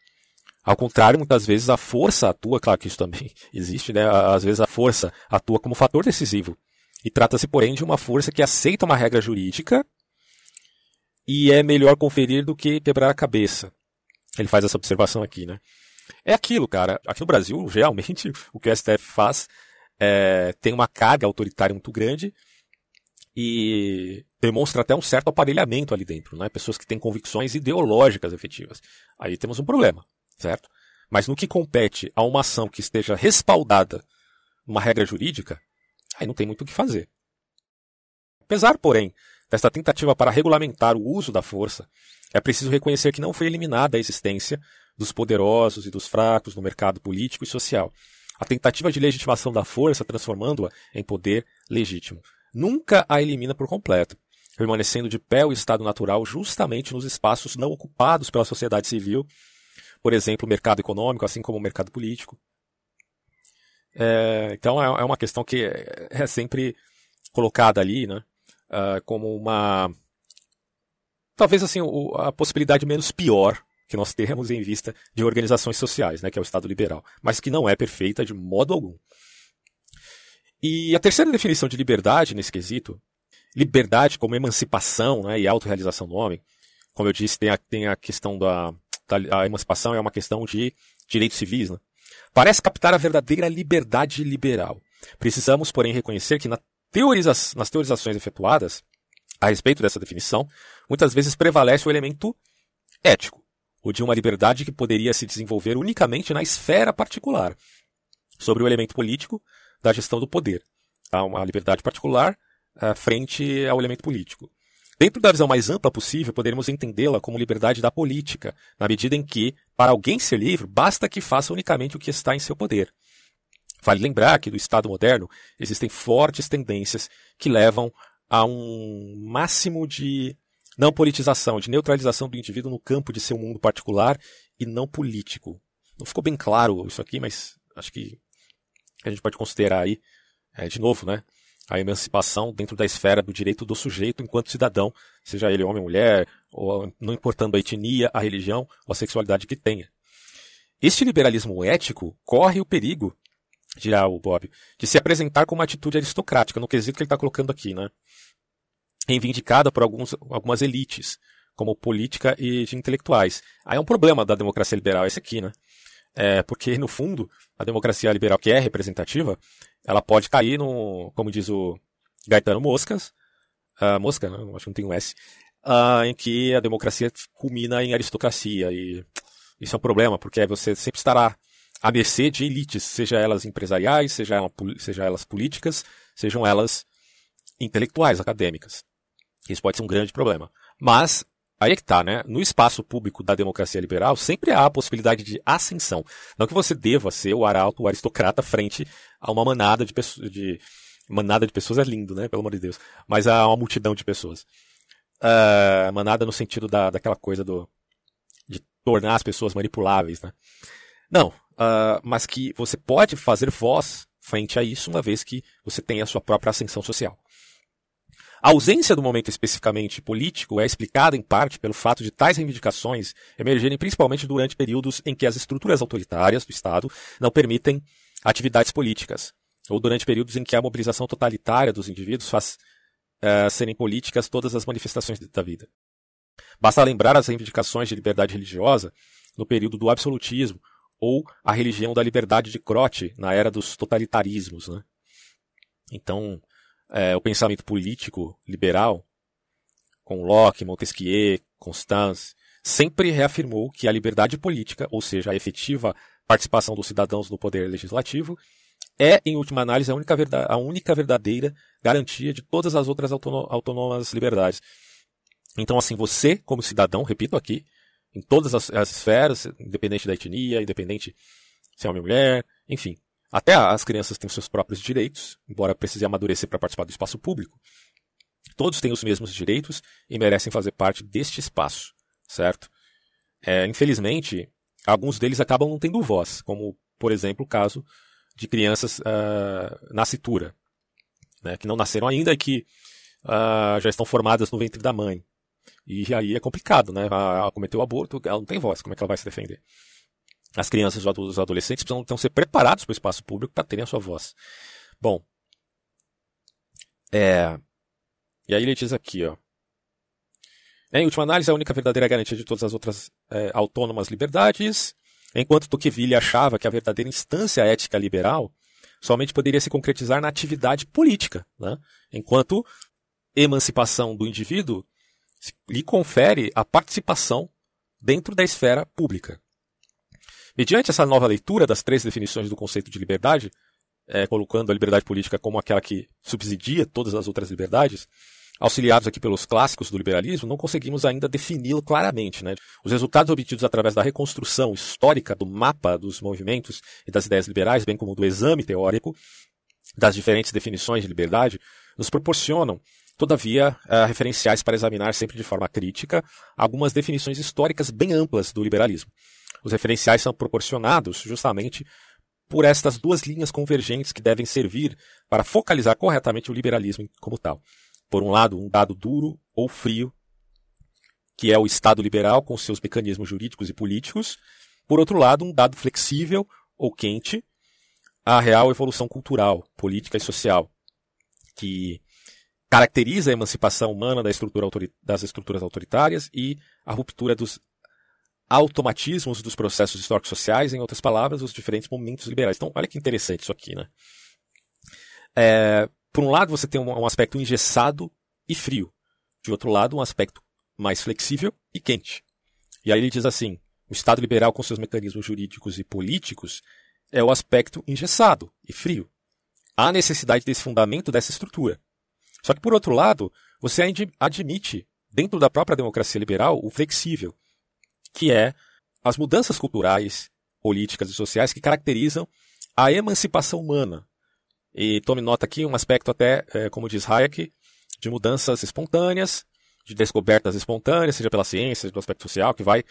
Ao contrário, muitas vezes a força atua, claro que isso também existe, né, às vezes a força atua como fator decisivo. E trata-se, porém, de uma força que aceita uma regra jurídica e é melhor conferir do que quebrar a cabeça. Ele faz essa observação aqui, né? É aquilo, cara. Aqui no Brasil, realmente, o que o STF faz é, tem uma carga autoritária muito grande e demonstra até um certo aparelhamento ali dentro, né? Pessoas que têm convicções ideológicas efetivas. Aí temos um problema, certo? Mas no que compete a uma ação que esteja respaldada numa regra jurídica, aí não tem muito o que fazer. Apesar, porém, desta tentativa para regulamentar o uso da força, é preciso reconhecer que não foi eliminada a existência dos poderosos e dos fracos no mercado político e social. A tentativa de legitimação da força, transformando-a em poder legítimo, nunca a elimina por completo, permanecendo de pé o estado natural justamente nos espaços não ocupados pela sociedade civil, por exemplo, o mercado econômico, assim como o mercado político. É, então é, é, uma questão que é, é sempre colocada ali, né, uh, como uma talvez assim a possibilidade menos pior que nós temos em vista de organizações sociais, né, que é o Estado liberal, mas que não é perfeita de modo algum. E a terceira definição de liberdade nesse quesito, liberdade como emancipação né, e autorrealização do homem, como eu disse, tem a, tem a questão da, da a emancipação, é uma questão de direitos civis, né? parece captar a verdadeira liberdade liberal. Precisamos, porém, reconhecer que na teoriza nas teorizações efetuadas, a respeito dessa definição, muitas vezes prevalece o elemento ético, ou de uma liberdade que poderia se desenvolver unicamente na esfera particular, sobre o elemento político da gestão do poder. Tá? Uma liberdade particular uh, frente ao elemento político. Dentro da visão mais ampla possível, poderíamos entendê-la como liberdade da política, na medida em que, para alguém ser livre, basta que faça unicamente o que está em seu poder. Vale lembrar que no Estado moderno existem fortes tendências que levam a um máximo de não politização, de neutralização do indivíduo no campo de seu mundo particular e não político. Não ficou bem claro isso aqui, mas acho que a gente pode considerar aí, é, de novo, né? a emancipação dentro da esfera do direito do sujeito enquanto cidadão, seja ele homem ou mulher, ou não importando a etnia, a religião ou a sexualidade que tenha. Este liberalismo ético corre o perigo, dirá o Bob, de se apresentar como uma atitude aristocrática, no quesito que ele está colocando aqui, né? Reivindicada por alguns, algumas elites, como política e de intelectuais. Aí é um problema da democracia liberal esse aqui, né? É, porque, no fundo, a democracia liberal que é representativa, ela pode cair no, como diz o Gaetano Moscas, uh, Mosca, né? acho que não tem um S, uh, em que a democracia culmina em aristocracia. E isso é um problema, porque você sempre estará à mercê de elites, seja elas empresariais, seja, ela, seja elas políticas, sejam elas intelectuais, acadêmicas. Isso pode ser um grande problema. Mas Aí é que tá, né? No espaço público da democracia liberal, sempre há a possibilidade de ascensão. Não que você deva ser o arauto, o aristocrata frente a uma manada de pessoas. De... Manada de pessoas é lindo, né? Pelo amor de Deus. Mas a uma multidão de pessoas. Uh, manada no sentido da, daquela coisa do. de tornar as pessoas manipuláveis, né? Não. Uh, mas que você pode fazer voz frente a isso, uma vez que você tem a sua própria ascensão social. A ausência do momento especificamente político é explicada em parte pelo fato de tais reivindicações emergerem principalmente durante períodos em que as estruturas autoritárias do Estado não permitem atividades políticas, ou durante períodos em que a mobilização totalitária dos indivíduos faz uh, serem políticas todas as manifestações da vida. Basta lembrar as reivindicações de liberdade religiosa no período do absolutismo, ou a religião da liberdade de Crote na era dos totalitarismos. Né? Então, é, o pensamento político liberal, com Locke, Montesquieu, Constance, sempre reafirmou que a liberdade política, ou seja, a efetiva participação dos cidadãos no poder legislativo, é, em última análise, a única, a única verdadeira garantia de todas as outras autônomas liberdades. Então, assim, você, como cidadão, repito aqui, em todas as, as esferas, independente da etnia, independente se é homem ou mulher, enfim, até as crianças têm seus próprios direitos, embora precise amadurecer para participar do espaço público. Todos têm os mesmos direitos e merecem fazer parte deste espaço, certo? É, infelizmente, alguns deles acabam não tendo voz, como, por exemplo, o caso de crianças uh, nascitura, né, que não nasceram ainda e que uh, já estão formadas no ventre da mãe. E aí é complicado, né? Ela cometeu aborto, ela não tem voz, como é que ela vai se defender? As crianças e os adolescentes precisam então ser preparados para o espaço público para terem a sua voz. Bom, é, e aí ele diz aqui, ó. Em última análise, a única verdadeira garantia de todas as outras é, autônomas liberdades, enquanto Tocqueville achava que a verdadeira instância ética liberal somente poderia se concretizar na atividade política, né? enquanto emancipação do indivíduo lhe confere a participação dentro da esfera pública. Mediante essa nova leitura das três definições do conceito de liberdade, é, colocando a liberdade política como aquela que subsidia todas as outras liberdades, auxiliados aqui pelos clássicos do liberalismo, não conseguimos ainda defini-lo claramente. Né? Os resultados obtidos através da reconstrução histórica do mapa dos movimentos e das ideias liberais, bem como do exame teórico das diferentes definições de liberdade, nos proporcionam, todavia, uh, referenciais para examinar sempre de forma crítica algumas definições históricas bem amplas do liberalismo. Os referenciais são proporcionados justamente por estas duas linhas convergentes que devem servir para focalizar corretamente o liberalismo como tal. Por um lado, um dado duro ou frio, que é o Estado liberal com seus mecanismos jurídicos e políticos. Por outro lado, um dado flexível ou quente, a real evolução cultural, política e social, que caracteriza a emancipação humana da estrutura das estruturas autoritárias e a ruptura dos automatismos dos processos históricos sociais, em outras palavras, os diferentes momentos liberais. Então, olha que interessante isso aqui, né? É, por um lado, você tem um, um aspecto engessado e frio. De outro lado, um aspecto mais flexível e quente. E aí ele diz assim: o Estado liberal, com seus mecanismos jurídicos e políticos, é o aspecto engessado e frio. Há necessidade desse fundamento, dessa estrutura. Só que, por outro lado, você admite, dentro da própria democracia liberal, o flexível, que é as mudanças culturais, políticas e sociais que caracterizam a emancipação humana. E tome nota aqui um aspecto até, é, como diz Hayek, de mudanças espontâneas, de descobertas espontâneas, seja pela ciência, seja pelo aspecto social, que vai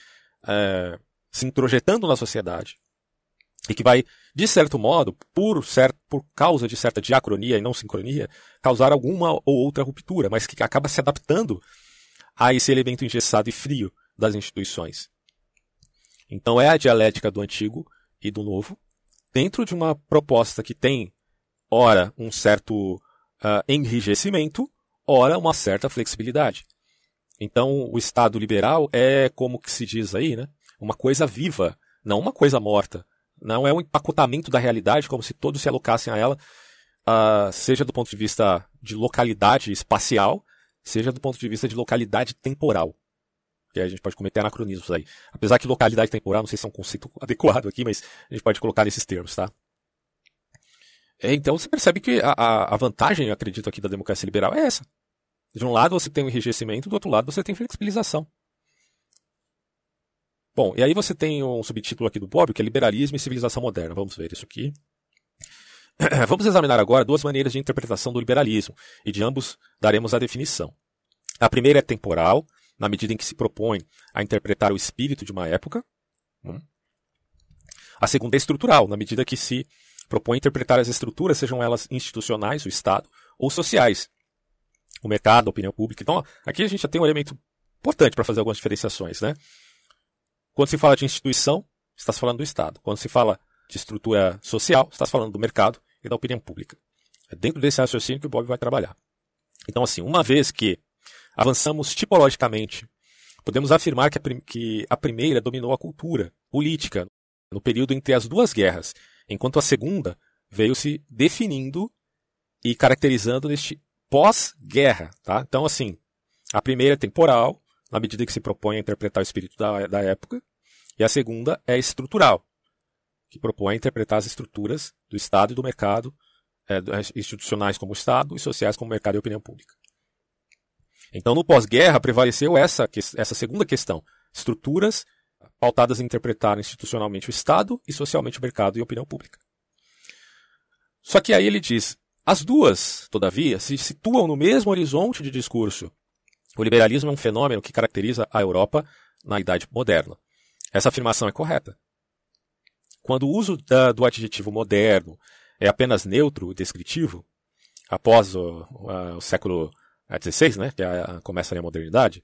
é, se introjetando na sociedade. e que vai, de certo modo, por, certo, por causa de certa diacronia e não sincronia, causar alguma ou outra ruptura, mas que acaba se adaptando a esse elemento engessado e frio das instituições. Então é a dialética do antigo e do novo, dentro de uma proposta que tem, ora, um certo uh, enrijecimento, ora, uma certa flexibilidade. Então, o Estado liberal é, como que se diz aí, né? uma coisa viva, não uma coisa morta. Não é um empacotamento da realidade, como se todos se alocassem a ela, uh, seja do ponto de vista de localidade espacial, seja do ponto de vista de localidade temporal. Que a gente pode cometer anacronismos aí. Apesar que localidade temporal, não sei se é um conceito adequado aqui, mas a gente pode colocar nesses termos, tá? É, então você percebe que a, a vantagem, eu acredito aqui, da democracia liberal é essa. De um lado você tem o enrijecimento, do outro lado você tem flexibilização. Bom, e aí você tem um subtítulo aqui do Bob, que é Liberalismo e Civilização Moderna. Vamos ver isso aqui. Vamos examinar agora duas maneiras de interpretação do liberalismo, e de ambos daremos a definição. A primeira é temporal, na medida em que se propõe a interpretar o espírito de uma época. Hum. A segunda é estrutural, na medida que se propõe a interpretar as estruturas, sejam elas institucionais, o Estado, ou sociais, o mercado, a opinião pública. Então, aqui a gente já tem um elemento importante para fazer algumas diferenciações, né? Quando se fala de instituição, está se falando do Estado. Quando se fala de estrutura social, está se falando do mercado e da opinião pública. É dentro desse raciocínio que o Bob vai trabalhar. Então, assim, uma vez que avançamos tipologicamente, podemos afirmar que a, que a primeira dominou a cultura política no período entre as duas guerras, enquanto a segunda veio se definindo e caracterizando neste pós-guerra. Tá? Então, assim, a primeira é temporal, na medida que se propõe a interpretar o espírito da, da época, e a segunda é estrutural, que propõe a interpretar as estruturas do Estado e do mercado, é, institucionais como Estado e sociais como mercado e opinião pública. Então, no pós-guerra, prevaleceu essa, essa segunda questão: estruturas pautadas em interpretar institucionalmente o Estado e socialmente o mercado e a opinião pública. Só que aí ele diz: as duas, todavia, se situam no mesmo horizonte de discurso o liberalismo é um fenômeno que caracteriza a Europa na Idade Moderna. Essa afirmação é correta. Quando o uso da, do adjetivo moderno é apenas neutro e descritivo, após o, a, o século XVI, né, que é começa a modernidade,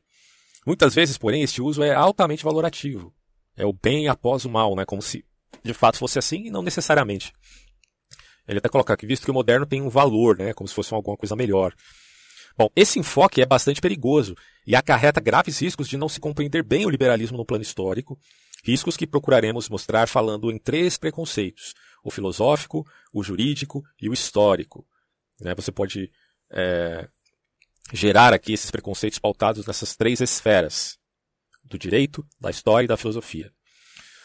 muitas vezes, porém, este uso é altamente valorativo. É o bem após o mal, né, como se de fato fosse assim e não necessariamente. Ele até coloca aqui, visto que o moderno tem um valor, né, como se fosse alguma coisa melhor. Bom, esse enfoque é bastante perigoso e acarreta graves riscos de não se compreender bem o liberalismo no plano histórico, riscos que procuraremos mostrar falando em três preconceitos: o filosófico, o jurídico e o histórico. Né? Você pode é, gerar aqui esses preconceitos pautados nessas três esferas: do direito, da história e da filosofia.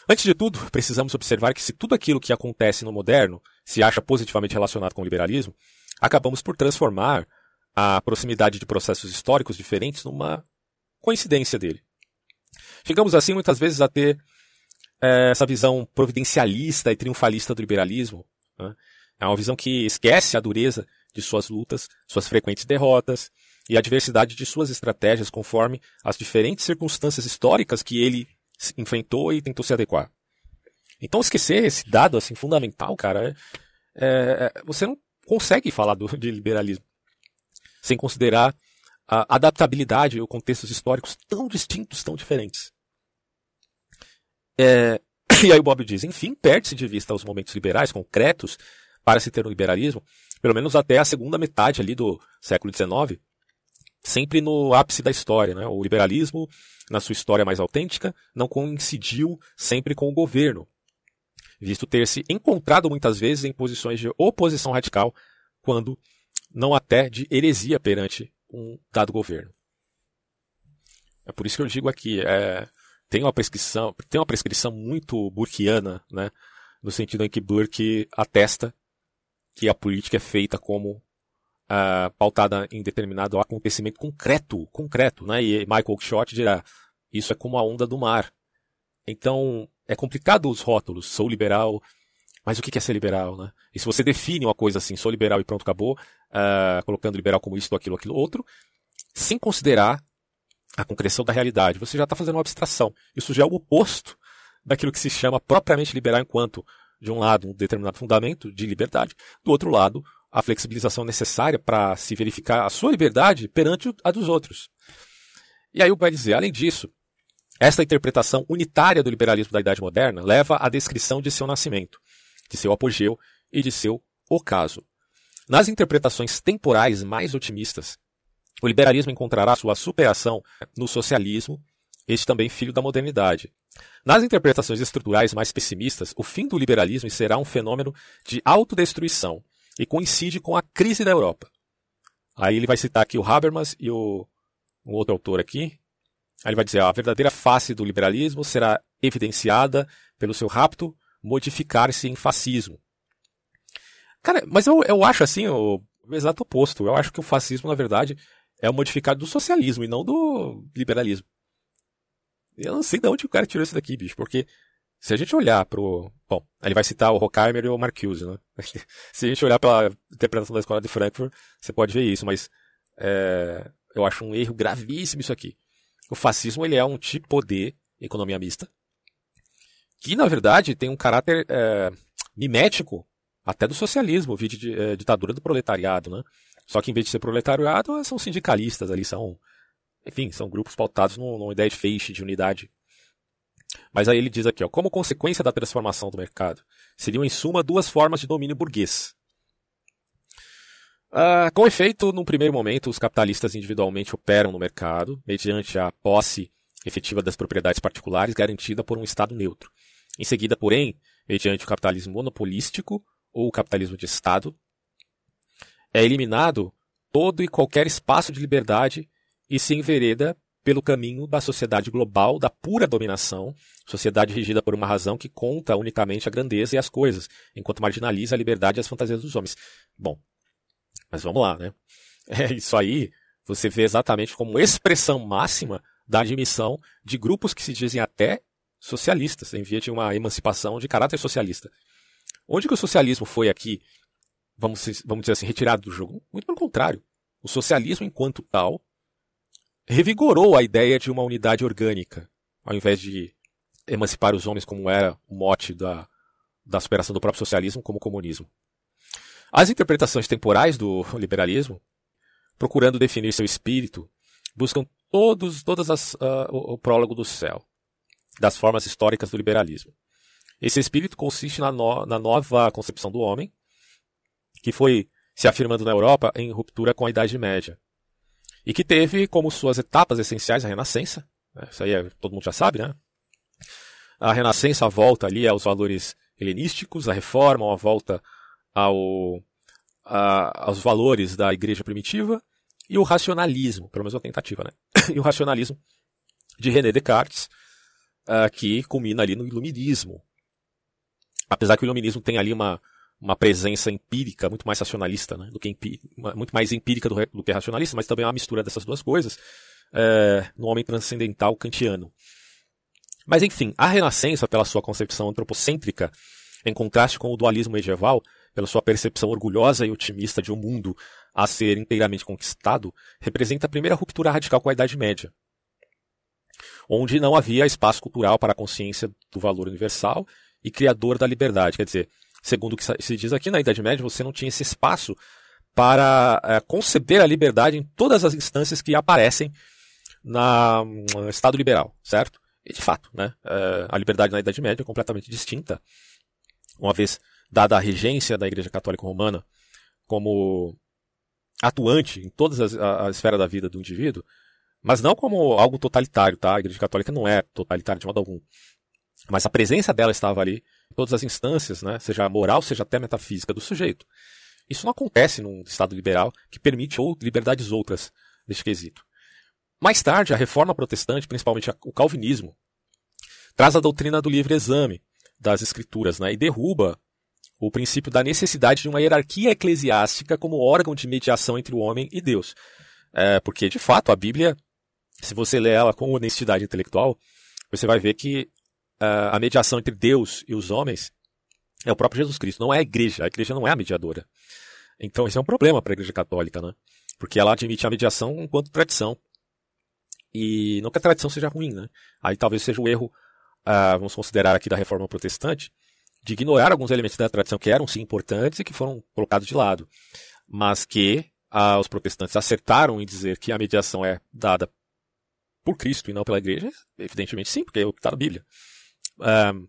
Antes de tudo, precisamos observar que se tudo aquilo que acontece no moderno se acha positivamente relacionado com o liberalismo, acabamos por transformar a proximidade de processos históricos diferentes numa coincidência dele. Chegamos assim muitas vezes a ter é, essa visão providencialista e triunfalista do liberalismo. Né? É uma visão que esquece a dureza de suas lutas, suas frequentes derrotas e a diversidade de suas estratégias conforme as diferentes circunstâncias históricas que ele enfrentou e tentou se adequar. Então esquecer esse dado assim fundamental, cara, é, é, você não consegue falar do, de liberalismo sem considerar a adaptabilidade ou contextos históricos tão distintos, tão diferentes. É, e aí o Bob diz, enfim, perde-se de vista os momentos liberais concretos para se ter um liberalismo, pelo menos até a segunda metade ali do século XIX, sempre no ápice da história. Né? O liberalismo, na sua história mais autêntica, não coincidiu sempre com o governo, visto ter se encontrado muitas vezes em posições de oposição radical, quando não até de heresia perante um dado governo. É por isso que eu digo aqui, é, tem uma prescrição, tem uma prescrição muito burkiana, né, no sentido em que Burke atesta que a política é feita como uh, pautada em determinado acontecimento concreto, concreto, né? E Michael Oakeshott dirá, isso é como a onda do mar. Então, é complicado os rótulos, sou liberal, mas o que é ser liberal, né? E se você define uma coisa assim, sou liberal e pronto, acabou, uh, colocando liberal como isso, aquilo, aquilo, outro, sem considerar a concreção da realidade, você já está fazendo uma abstração. Isso já é o oposto daquilo que se chama propriamente liberal enquanto de um lado, um determinado fundamento de liberdade, do outro lado, a flexibilização necessária para se verificar a sua liberdade perante a dos outros. E aí o vai dizer, além disso, esta interpretação unitária do liberalismo da Idade Moderna leva à descrição de seu nascimento, de seu apogeu e de seu ocaso. Nas interpretações temporais mais otimistas, o liberalismo encontrará sua superação no socialismo, este também filho da modernidade. Nas interpretações estruturais mais pessimistas, o fim do liberalismo será um fenômeno de autodestruição e coincide com a crise da Europa. Aí ele vai citar aqui o Habermas e o um outro autor aqui. Aí ele vai dizer: a verdadeira face do liberalismo será evidenciada pelo seu rápido modificar-se em fascismo. Cara, mas eu, eu acho assim o, o exato oposto. Eu acho que o fascismo, na verdade, é o modificado do socialismo e não do liberalismo. Eu não sei de onde o cara tirou isso daqui, bicho, porque se a gente olhar pro. Bom, ele vai citar o Horkheimer e o Marcuse, né? se a gente olhar pela interpretação da escola de Frankfurt, você pode ver isso, mas é, eu acho um erro gravíssimo isso aqui. O fascismo ele é um tipo de economia mista que, na verdade, tem um caráter é, mimético até do socialismo, vídeo de, é, ditadura do proletariado, né? Só que em vez de ser proletariado, são sindicalistas ali, são enfim, são grupos pautados numa ideia de feixe, de unidade. Mas aí ele diz aqui, ó, como consequência da transformação do mercado, seriam em suma duas formas de domínio burguês. Uh, com efeito, num primeiro momento, os capitalistas individualmente operam no mercado, mediante a posse efetiva das propriedades particulares garantida por um Estado neutro. Em seguida, porém, mediante o capitalismo monopolístico ou o capitalismo de Estado, é eliminado todo e qualquer espaço de liberdade e se envereda pelo caminho da sociedade global, da pura dominação, sociedade regida por uma razão que conta unicamente a grandeza e as coisas, enquanto marginaliza a liberdade e as fantasias dos homens. Bom, mas vamos lá, né? É, isso aí você vê exatamente como expressão máxima da admissão de grupos que se dizem até socialistas, em via de uma emancipação de caráter socialista. Onde que o socialismo foi aqui, vamos, vamos dizer assim, retirado do jogo? Muito pelo contrário. O socialismo, enquanto tal, revigorou a ideia de uma unidade orgânica, ao invés de emancipar os homens como era o mote da, da superação do próprio socialismo como comunismo. As interpretações temporais do liberalismo, procurando definir seu espírito, buscam todos, todas as, uh, o, o, prólogo do céu, das formas históricas do liberalismo. Esse espírito consiste na, no, na nova concepção do homem, que foi se afirmando na Europa em ruptura com a Idade Média, e que teve como suas etapas essenciais a Renascença. Né? Isso aí é, todo mundo já sabe, né? A Renascença, volta ali aos valores helenísticos, a reforma, a volta ao, a, aos valores da igreja primitiva, e o racionalismo, pelo menos uma tentativa, né? e o racionalismo de René Descartes, uh, que culmina ali no iluminismo. Apesar que o iluminismo tem ali uma, uma presença empírica muito mais racionalista, né, do que muito mais empírica do, do, que racionalista, mas também é uma mistura dessas duas coisas é, no homem transcendental kantiano. Mas enfim, a Renascença, pela sua concepção antropocêntrica, em contraste com o dualismo medieval, pela sua percepção orgulhosa e otimista de um mundo a ser inteiramente conquistado, representa a primeira ruptura radical com a Idade Média, onde não havia espaço cultural para a consciência do valor universal e criador da liberdade. Quer dizer, segundo o que se diz aqui na Idade Média, você não tinha esse espaço para é, conceber a liberdade em todas as instâncias que aparecem na, no Estado liberal, certo? E de fato, né, é, a liberdade na Idade Média é completamente distinta, uma vez dada a regência da Igreja Católica Romana como atuante em todas as a, a esfera da vida do indivíduo, mas não como algo totalitário, tá? A Igreja Católica não é totalitária de modo algum. Mas a presença dela estava ali todas as instâncias, né, seja moral, seja até metafísica do sujeito. Isso não acontece num Estado liberal que permite ou liberdades outras neste quesito. Mais tarde, a reforma protestante, principalmente o calvinismo, traz a doutrina do livre exame das escrituras né, e derruba o princípio da necessidade de uma hierarquia eclesiástica como órgão de mediação entre o homem e Deus. É, porque, de fato, a Bíblia, se você lê ela com honestidade intelectual, você vai ver que a mediação entre Deus e os homens é o próprio Jesus Cristo, não é a igreja. A igreja não é a mediadora. Então, isso é um problema para a igreja católica, né? Porque ela admite a mediação enquanto tradição. E não que a tradição seja ruim, né? Aí talvez seja o erro, uh, vamos considerar aqui da reforma protestante, de ignorar alguns elementos da tradição que eram sim importantes e que foram colocados de lado, mas que ah, os protestantes acertaram em dizer que a mediação é dada por Cristo e não pela igreja? Evidentemente sim, porque é está na Bíblia. Um,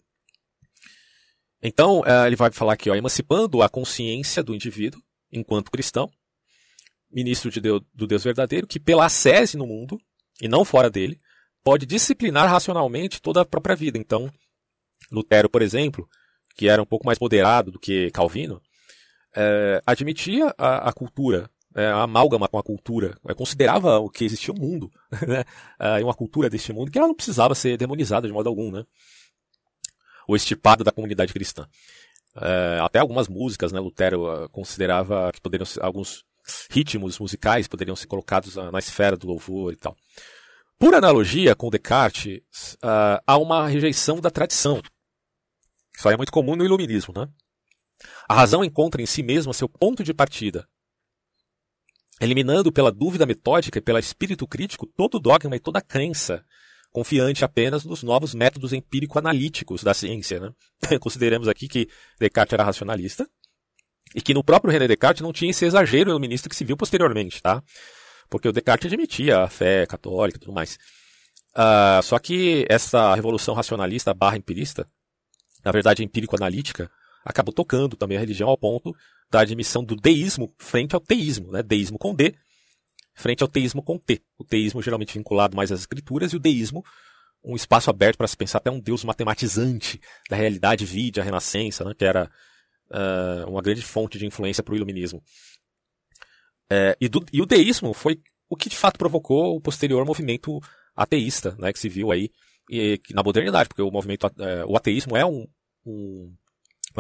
então, uh, ele vai falar aqui, ó, emancipando a consciência do indivíduo, enquanto cristão, ministro de Deus, do Deus verdadeiro, que pela ascese no mundo, e não fora dele, pode disciplinar racionalmente toda a própria vida. Então, Lutero, por exemplo, que era um pouco mais moderado do que Calvino, é, admitia a, a cultura é, a amálgama com a cultura, é, considerava o que existia um mundo, né? É, uma cultura deste mundo, que ela não precisava ser demonizada de modo algum, né? Ou estipada da comunidade cristã. É, até algumas músicas, né, Lutero uh, considerava que poderiam ser, alguns ritmos musicais poderiam ser colocados uh, na esfera do louvor e tal. Por analogia com Descartes, uh, há uma rejeição da tradição. Isso aí é muito comum no iluminismo, né? A razão encontra em si mesma seu ponto de partida, eliminando pela dúvida metódica e pelo espírito crítico todo dogma e toda crença, confiante apenas nos novos métodos empírico-analíticos da ciência. Né? Consideremos aqui que Descartes era racionalista e que no próprio René Descartes não tinha esse exagero iluminista que se viu posteriormente, tá? Porque o Descartes admitia a fé católica e tudo mais. Uh, só que essa revolução racionalista barra empirista, na verdade empírico-analítica, acabou tocando também a religião ao ponto da admissão do deísmo frente ao teísmo, né? Deísmo com D, frente ao teísmo com T. O teísmo geralmente vinculado mais às escrituras e o deísmo um espaço aberto para se pensar até um deus matematizante da realidade vide a renascença, né? Que era uh, uma grande fonte de influência para o iluminismo. É, e, do, e, o deísmo foi o que de fato provocou o posterior movimento ateísta, né, que se viu aí e, na modernidade, porque o movimento, é, o ateísmo é um, um,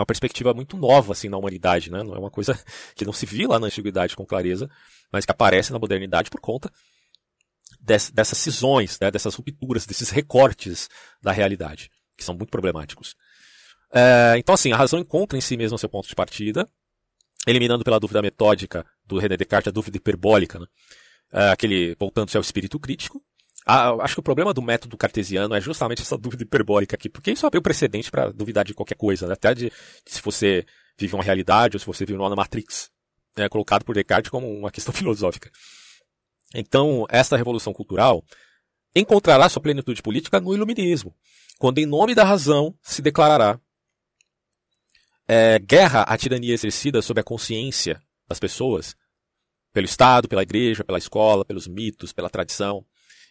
uma perspectiva muito nova assim na humanidade, né? Não é uma coisa que não se via lá na antiguidade com clareza, mas que aparece na modernidade por conta dessas, dessas cisões, né? dessas rupturas, desses recortes da realidade, que são muito problemáticos. É, então, assim, a razão encontra em si mesmo seu ponto de partida, eliminando pela dúvida metódica do René Descartes a dúvida hiperbólica, né? é, aquele voltando-se ao espírito crítico, ah, acho que o problema do método cartesiano é justamente essa dúvida hiperbólica aqui, porque isso abriu precedente para duvidar de qualquer coisa, né? até de, de, se você vive uma realidade ou se você vive uma Matrix, é colocado por Descartes como uma questão filosófica. Então, esta revolução cultural encontrará sua plenitude política no iluminismo, quando em nome da razão se declarará é, guerra à tirania exercida sobre a consciência das pessoas, pelo Estado, pela igreja, pela escola, pelos mitos, pela tradição.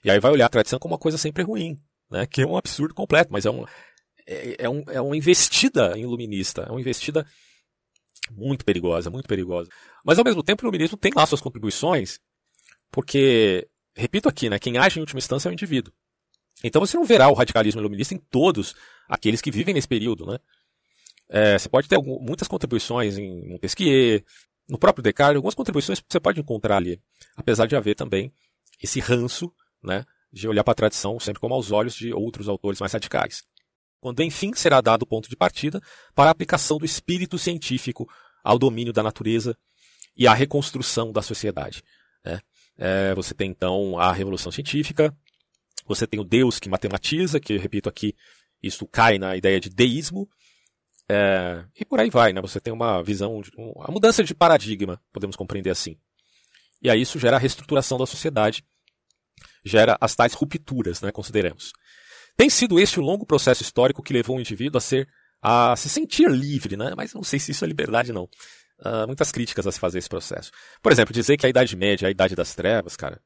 E aí vai olhar a tradição como uma coisa sempre ruim, né? que é um absurdo completo, mas é, um, é, é, um, é uma investida iluminista, é uma investida muito perigosa, muito perigosa. Mas ao mesmo tempo o iluminismo tem lá suas contribuições, porque, repito aqui, né, quem age em última instância é o indivíduo. Então você não verá o radicalismo iluminista em todos aqueles que vivem nesse período, né? É, você pode ter muitas contribuições em Montesquieu, no próprio Descartes, algumas contribuições você pode encontrar ali, apesar de haver também esse ranço né, de olhar para a tradição sempre como aos olhos de outros autores mais radicais. Quando enfim será dado o ponto de partida para a aplicação do espírito científico ao domínio da natureza e à reconstrução da sociedade. Né? É, você tem então a revolução científica, você tem o Deus que matematiza, que eu repito aqui, isso cai na ideia de deísmo, é, e por aí vai, né? Você tem uma visão, de, uma mudança de paradigma, podemos compreender assim. E aí isso gera a reestruturação da sociedade gera as tais rupturas, né, consideremos. Tem sido este o longo processo histórico que levou o indivíduo a ser a se sentir livre, né? Mas não sei se isso é liberdade não. Uh, muitas críticas a se fazer esse processo. Por exemplo, dizer que a Idade Média é a Idade das Trevas, cara,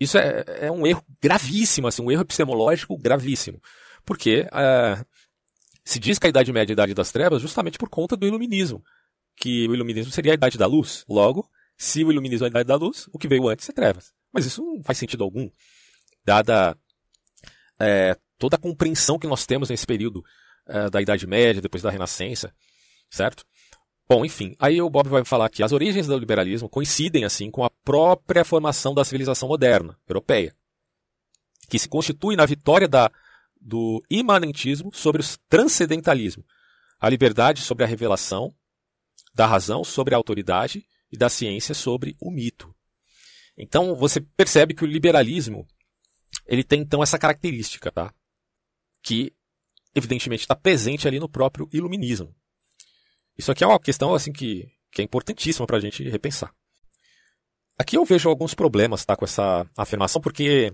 isso é, é um erro gravíssimo, assim, um erro epistemológico gravíssimo. Porque uh, se diz que a Idade Média é a Idade das Trevas justamente por conta do Iluminismo. Que o Iluminismo seria a Idade da Luz. Logo, se o Iluminismo é a Idade da Luz, o que veio antes é Trevas. Mas isso não faz sentido algum, dada é, toda a compreensão que nós temos nesse período é, da Idade Média, depois da Renascença, certo? Bom, enfim, aí o Bob vai falar que as origens do liberalismo coincidem assim com a própria formação da civilização moderna, europeia, que se constitui na vitória da, do imanentismo sobre o transcendentalismo, a liberdade sobre a revelação, da razão sobre a autoridade e da ciência sobre o mito. Então você percebe que o liberalismo ele tem então essa característica, tá? Que evidentemente está presente ali no próprio iluminismo. Isso aqui é uma questão assim que, que é importantíssima para a gente repensar. Aqui eu vejo alguns problemas tá, com essa afirmação, porque,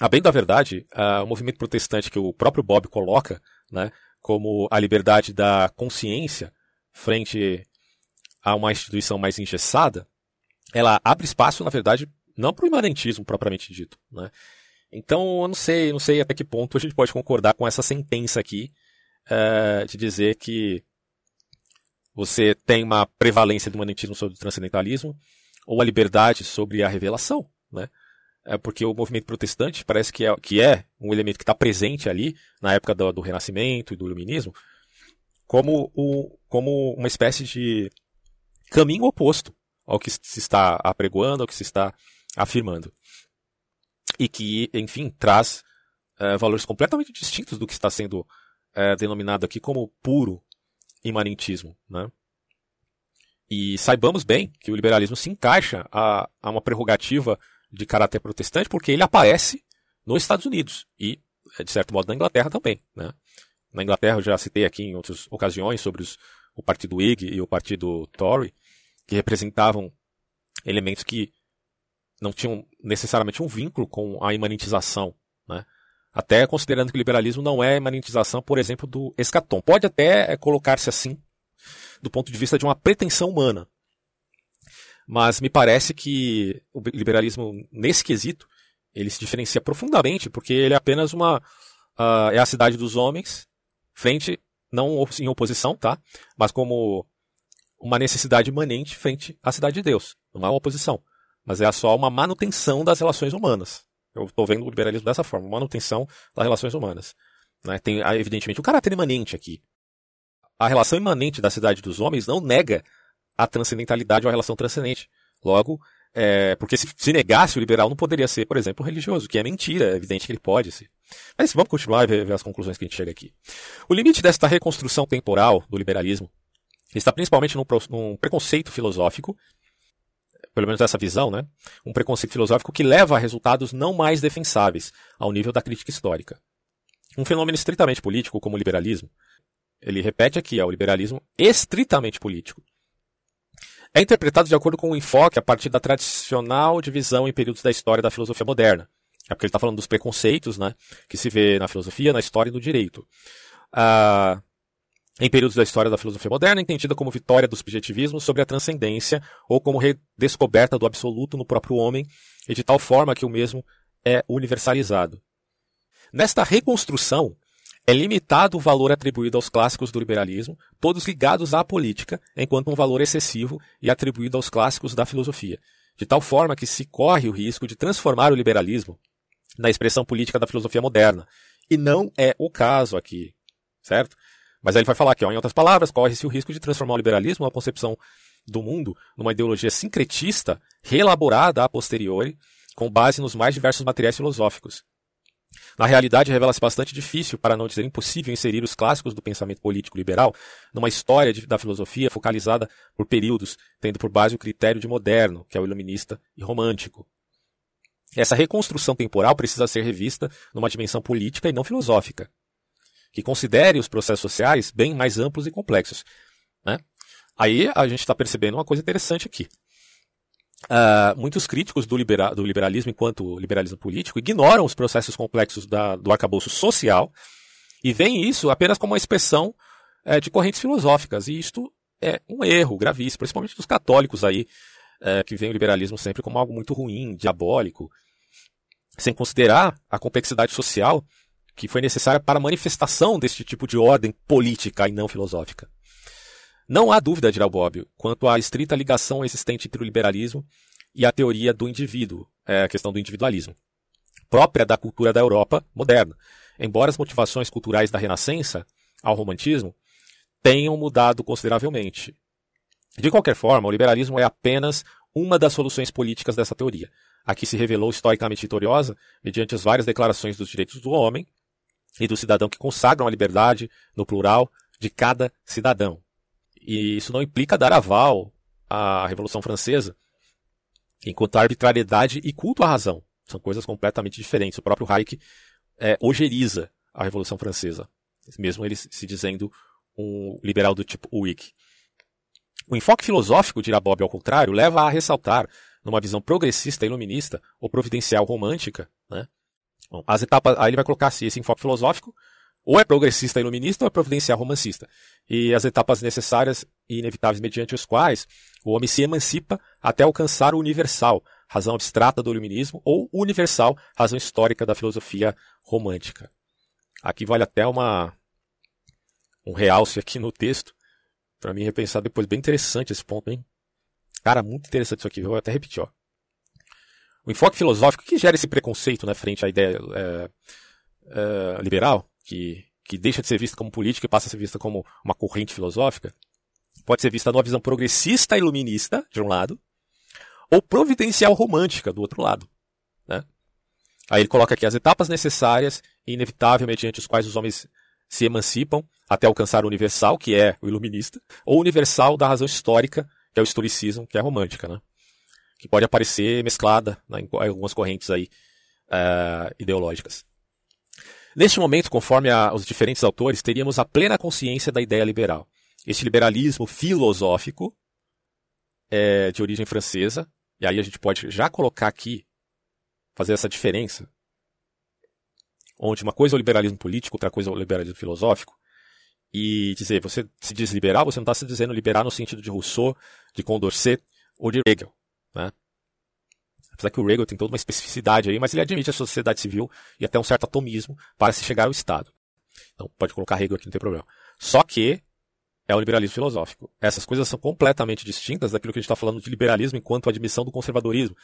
a bem da verdade, uh, o movimento protestante que o próprio Bob coloca né, como a liberdade da consciência frente a uma instituição mais engessada, ela abre espaço, na verdade, não para o imanentismo propriamente dito. Né? Então, eu não sei, não sei até que ponto a gente pode concordar com essa sentença aqui uh, de dizer que você tem uma prevalência do imanentismo sobre o transcendentalismo ou a liberdade sobre a revelação, né? É porque o movimento protestante parece que é, que é um elemento que está presente ali na época do, do, Renascimento e do Iluminismo como, o, como uma espécie de caminho oposto ao que se está apregoando, ao que se está afirmando. E que, enfim, traz é, valores completamente distintos do que está sendo é, denominado aqui como puro imanentismo. Né? E saibamos bem que o liberalismo se encaixa a, a uma prerrogativa de caráter protestante porque ele aparece nos Estados Unidos e, de certo modo, na Inglaterra também. Né? Na Inglaterra, eu já citei aqui em outras ocasiões sobre os, o partido Whig e o partido Tory, que representavam elementos que não tinham necessariamente um vínculo com a imanentização. Né? Até considerando que o liberalismo não é imanentização, por exemplo, do escatom. Pode até colocar-se assim, do ponto de vista de uma pretensão humana. Mas me parece que o liberalismo, nesse quesito, ele se diferencia profundamente, porque ele é apenas uma. Uh, é a cidade dos homens, frente, não em oposição, tá? Mas como uma necessidade imanente frente à cidade de Deus. Não é uma oposição. Mas é só uma manutenção das relações humanas. Eu estou vendo o liberalismo dessa forma, manutenção das relações humanas. Né? Tem, evidentemente, o caráter imanente aqui. A relação imanente da cidade dos homens não nega a transcendentalidade ou a relação transcendente. Logo, é, porque se, se, negasse o liberal não poderia ser, por exemplo, religioso, que é mentira, é evidente que ele pode ser. Mas vamos continuar e ver, ver as conclusões que a gente chega aqui. O limite desta reconstrução temporal do liberalismo está principalmente num, num preconceito filosófico, pelo menos essa visão, né? Um preconceito filosófico que leva a resultados não mais defensáveis ao nível da crítica histórica. Um fenômeno estritamente político, como o liberalismo, ele repete aqui, é o liberalismo estritamente político é interpretado de acordo com o enfoque a partir da tradicional divisão em períodos da história da filosofia moderna. É porque ele está falando dos preconceitos né, que se vê na filosofia, na história e no direito. Ah, em períodos da história da filosofia moderna, entendida como vitória do subjetivismo sobre a transcendência ou como redescoberta do absoluto no próprio homem e de tal forma que o mesmo é universalizado. Nesta reconstrução, é limitado o valor atribuído aos clássicos do liberalismo, todos ligados à política, enquanto um valor excessivo e atribuído aos clássicos da filosofia, de tal forma que se corre o risco de transformar o liberalismo na expressão política da filosofia moderna. E não é o caso aqui, certo? Mas aí ele vai falar aqui, ó, em outras palavras, corre-se o risco de transformar o liberalismo, uma concepção do mundo, numa ideologia sincretista, reelaborada a posteriori, com base nos mais diversos materiais filosóficos, na realidade, revela-se bastante difícil, para não dizer impossível, inserir os clássicos do pensamento político liberal numa história de, da filosofia focalizada por períodos, tendo por base o critério de moderno, que é o iluminista e romântico. Essa reconstrução temporal precisa ser revista numa dimensão política e não filosófica, que considere os processos sociais bem mais amplos e complexos. Né? Aí a gente está percebendo uma coisa interessante aqui. Uh, muitos críticos do, libera do, liberalismo enquanto liberalismo político ignoram os processos complexos da, do arcabouço social e veem isso apenas como uma expressão uh, de correntes filosóficas. E isto é um erro gravíssimo, principalmente dos católicos aí, uh, que veem o liberalismo sempre como algo muito ruim, diabólico, sem considerar a complexidade social que foi necessária para a manifestação deste tipo de ordem política e não filosófica. Não há dúvida, dirá Bobbio, quanto à estrita ligação existente entre o liberalismo e a teoria do indivíduo, é, a questão do individualismo, própria da cultura da Europa moderna. Embora as motivações culturais da Renascença ao romantismo tenham mudado consideravelmente. De qualquer forma, o liberalismo é apenas uma das soluções políticas dessa teoria. Aqui se revelou historicamente vitoriosa mediante as várias declarações dos direitos do homem e do cidadão que consagram a liberdade, no plural, de cada cidadão. E isso não implica dar aval à Revolução Francesa, enquanto arbitrariedade e culto à razão são coisas completamente diferentes. O próprio Hayek é, ojeriza a Revolução Francesa. mesmo ele se dizendo um liberal do tipo Whig. O enfoque filosófico de Bob, ao contrário, leva a ressaltar, numa visão progressista iluminista ou providencial romântica, né? Bom, as etapas, aí ele vai colocar assim, esse enfoque filosófico ou é progressista iluminista ou é providencial romancista. E as etapas necessárias e inevitáveis mediante os quais o homem se emancipa até alcançar o universal, razão abstrata do iluminismo, ou universal, razão histórica da filosofia romântica. Aqui vale até uma um realce aqui no texto, para mim repensar depois. Bem interessante esse ponto, hein? Cara, muito interessante isso aqui. Vou até repetir, ó. O enfoque filosófico que gera esse preconceito né, frente à ideia é, é, liberal, que, que deixa de ser vista como política e passa a ser vista como uma corrente filosófica, pode ser vista numa visão progressista iluminista, de um lado, ou providencial romântica, do outro lado. Né? Aí ele coloca aqui as etapas necessárias e inevitáveis mediante os quais os homens se emancipam até alcançar o universal, que é o iluminista, ou o universal da razão histórica, que é o historicismo, que é a romântica, né? Que pode aparecer mesclada né, em algumas correntes aí, uh, ideológicas. Neste momento, conforme a, os diferentes autores, teríamos a plena consciência da ideia liberal. Este liberalismo filosófico é de origem francesa, e aí a gente pode já colocar aqui, fazer essa diferença onde uma coisa é o liberalismo político, outra coisa é o liberalismo filosófico, e dizer, você se diz liberal, você não está se dizendo liberal no sentido de Rousseau, de Condorcet ou de Hegel. Né? Apesar que o Hegel tem toda uma especificidade aí, mas ele admite a sociedade civil e até um certo atomismo para se chegar ao Estado. Então pode colocar Hegel aqui, não tem problema. Só que é o liberalismo filosófico. Essas coisas são completamente distintas daquilo que a gente está falando de liberalismo enquanto admissão do conservadorismo,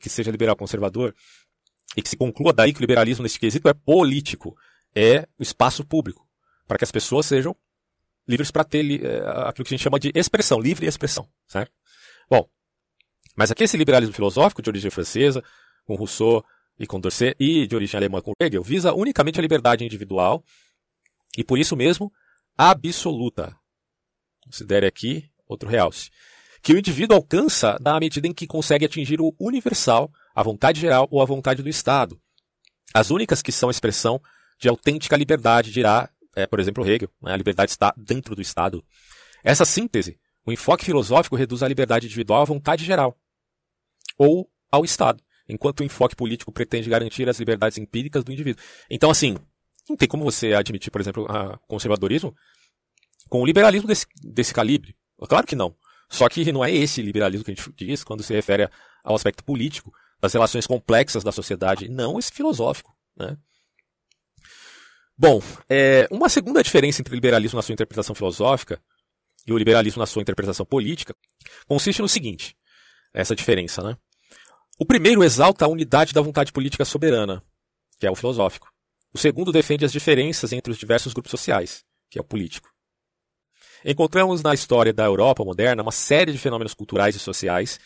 que seja liberal conservador, e que se conclua daí que o liberalismo nesse quesito é político, é o espaço público, para que as pessoas sejam livres para ter é, aquilo que a gente chama de expressão, livre expressão, certo? Bom, mas aqui esse liberalismo filosófico de origem francesa, com Rousseau e Condorcet, e de origem alemã com Hegel, visa unicamente a liberdade individual e por isso mesmo absoluta. Considere aqui outro realce. Que o indivíduo alcança na medida em que consegue atingir o universal a vontade geral ou a vontade do Estado. As únicas que são expressão de autêntica liberdade, dirá, é, por exemplo, Hegel, né? a liberdade está dentro do Estado. Essa síntese, o enfoque filosófico reduz a liberdade individual à vontade geral, ou ao Estado, enquanto o enfoque político pretende garantir as liberdades empíricas do indivíduo. Então, assim, não tem como você admitir, por exemplo, conservadorismo com o liberalismo desse, desse calibre. Claro que não. Só que não é esse liberalismo que a gente diz quando se refere ao aspecto político das relações complexas da sociedade, não esse filosófico. Né? Bom, é, uma segunda diferença entre o liberalismo na sua interpretação filosófica e o liberalismo na sua interpretação política consiste no seguinte: essa diferença, né? O primeiro exalta a unidade da vontade política soberana, que é o filosófico. O segundo defende as diferenças entre os diversos grupos sociais, que é o político. Encontramos na história da Europa moderna uma série de fenômenos culturais e sociais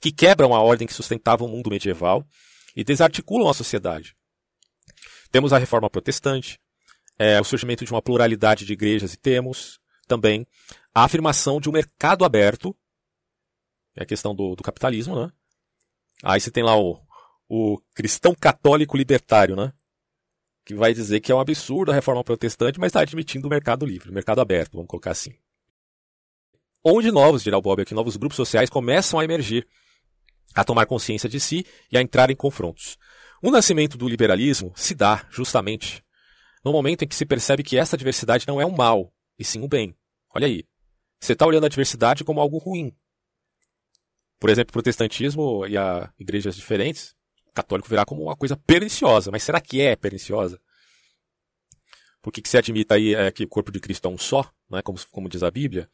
que quebram a ordem que sustentava o mundo medieval e desarticulam a sociedade. Temos a reforma protestante, é, o surgimento de uma pluralidade de igrejas e temos também a afirmação de um mercado aberto, é a questão do, do capitalismo, né? Aí você tem lá o, o cristão católico libertário, né? Que vai dizer que é um absurdo a reforma protestante, mas está admitindo o mercado livre, o mercado aberto, vamos colocar assim. Onde novos, dirá o Bob aqui, novos grupos sociais começam a emergir a tomar consciência de si e a entrar em confrontos. O nascimento do liberalismo se dá, justamente, no momento em que se percebe que essa diversidade não é um mal, e sim um bem. Olha aí. Você está olhando a diversidade como algo ruim. Por exemplo, o protestantismo e a igrejas diferentes, o católico virá como uma coisa perniciosa. Mas será que é perniciosa? Porque que se admita aí é que o corpo de Cristo é um só, né, como, como diz a Bíblia,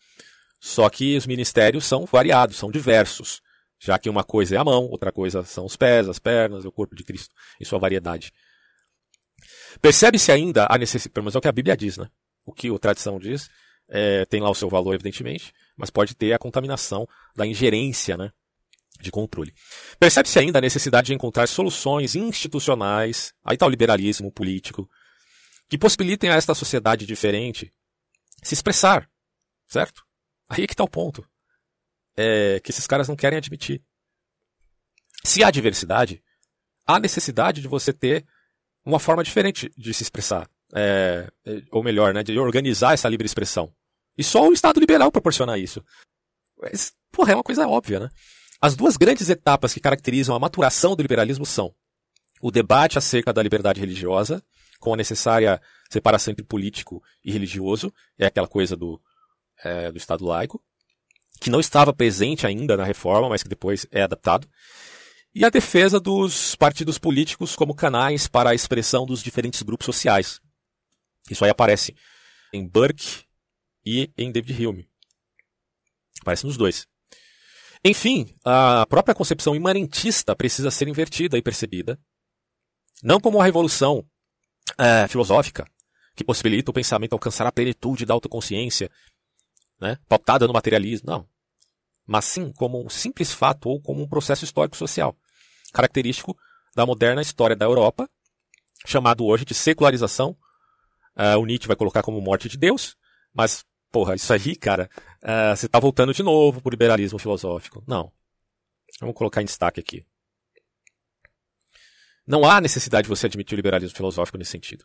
só que os ministérios são variados, são diversos já que uma coisa é a mão, outra coisa são os pés, as pernas, o corpo de Cristo em sua variedade. Percebe-se ainda a necessidade, pelo menos é o que a Bíblia diz, né? O que a tradição diz, é, tem lá o seu valor, evidentemente, mas pode ter a contaminação da ingerência, né? De controle. Percebe-se ainda a necessidade de encontrar soluções institucionais, aí está o liberalismo político, que possibilitem a esta sociedade diferente se expressar, certo? Aí é que está o ponto é, que esses caras não querem admitir. Se há diversidade, há necessidade de você ter uma forma diferente de se expressar. é, ou melhor, né, de organizar essa livre expressão. E só o Estado liberal proporciona isso. Mas, porra, é uma coisa óbvia, né? As duas grandes etapas que caracterizam a maturação do liberalismo são o debate acerca da liberdade religiosa, com a necessária separação entre político e religioso, é aquela coisa do, é, do Estado laico, que não estava presente ainda na reforma, mas que depois é adaptado, e a defesa dos partidos políticos como canais para a expressão dos diferentes grupos sociais. Isso aí aparece em Burke e em David Hume. Aparece nos dois. Enfim, a própria concepção imanentista precisa ser invertida e percebida, não como uma revolução é, filosófica que possibilita o pensamento alcançar a plenitude da autoconsciência, né, pautada no materialismo, não. Mas sim como um simples fato ou como um processo histórico-social, característico da moderna história da Europa, chamado hoje de secularização. Uh, o Nietzsche vai colocar como morte de Deus, mas, porra, isso aí, cara, uh, você está voltando de novo para o liberalismo filosófico. Não. Vamos colocar em destaque aqui. Não há necessidade de você admitir o liberalismo filosófico nesse sentido.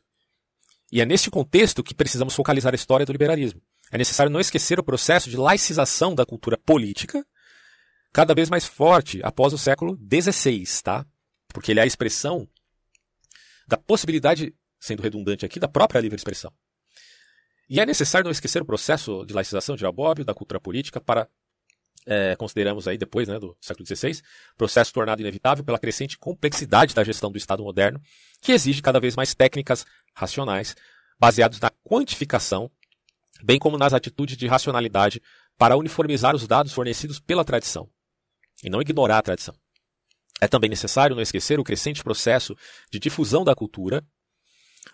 E é nesse contexto que precisamos focalizar a história do liberalismo. É necessário não esquecer o processo de laicização da cultura política, cada vez mais forte após o século XVI, tá? Porque ele é a expressão da possibilidade, sendo redundante aqui, da própria livre expressão. E é necessário não esquecer o processo de laicização de Bobbio da cultura política para é, consideramos aí depois né, do século XVI, processo tornado inevitável pela crescente complexidade da gestão do Estado moderno, que exige cada vez mais técnicas racionais, baseadas na quantificação, bem como nas atitudes de racionalidade para uniformizar os dados fornecidos pela tradição, e não ignorar a tradição. É também necessário não esquecer o crescente processo de difusão da cultura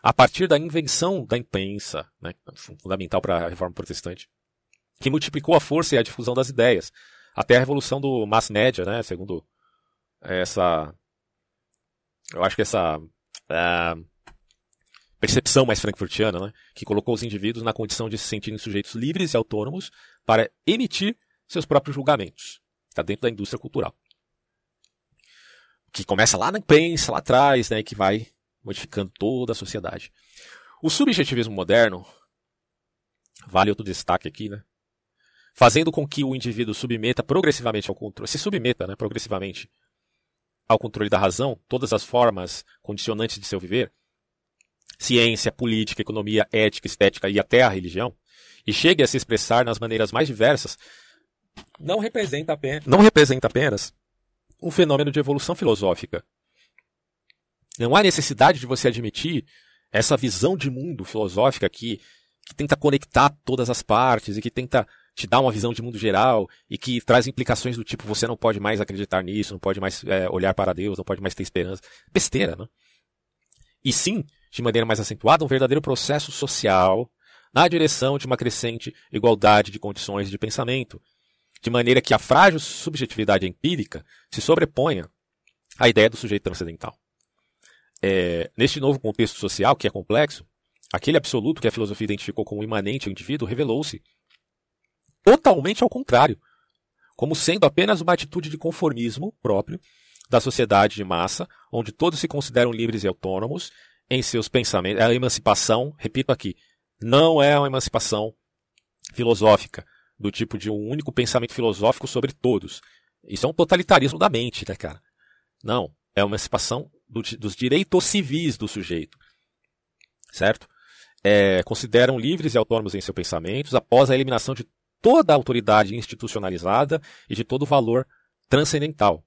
a partir da invenção da imprensa, né, fundamental para a reforma protestante, que multiplicou a força e a difusão das ideias, até a revolução do mass media, né, segundo essa, eu acho que essa uh, percepção mais frankfurtiana, né, que colocou os indivíduos na condição de se sentirem sujeitos livres e autônomos para emitir seus próprios julgamentos. Está dentro da indústria cultural. Que começa lá na imprensa, lá atrás, né, que vai modificando toda a sociedade. O subjetivismo moderno, vale outro destaque aqui, né? fazendo com que o indivíduo submeta progressivamente ao controle, se submeta né, progressivamente ao controle da razão, todas as formas condicionantes de seu viver, ciência, política, economia, ética, estética e até a religião, e chegue a se expressar nas maneiras mais diversas, não representa apenas, não representa apenas um fenômeno de evolução filosófica. Não há necessidade de você admitir essa visão de mundo filosófica que, que tenta conectar todas as partes e que tenta te dá uma visão de mundo geral e que traz implicações do tipo você não pode mais acreditar nisso, não pode mais é, olhar para Deus, não pode mais ter esperança. Besteira, né? E sim, de maneira mais acentuada, um verdadeiro processo social na direção de uma crescente igualdade de condições de pensamento, de maneira que a frágil subjetividade empírica se sobreponha à ideia do sujeito transcendental. É, neste novo contexto social, que é complexo, aquele absoluto que a filosofia identificou como imanente ao indivíduo revelou-se totalmente ao contrário, como sendo apenas uma atitude de conformismo próprio da sociedade de massa, onde todos se consideram livres e autônomos em seus pensamentos. A emancipação, repito aqui, não é uma emancipação filosófica, do tipo de um único pensamento filosófico sobre todos. Isso é um totalitarismo da mente, né, cara? Não, é uma emancipação do, dos direitos civis do sujeito. Certo? É, consideram livres e autônomos em seus pensamentos após a eliminação de toda a autoridade institucionalizada e de todo o valor transcendental.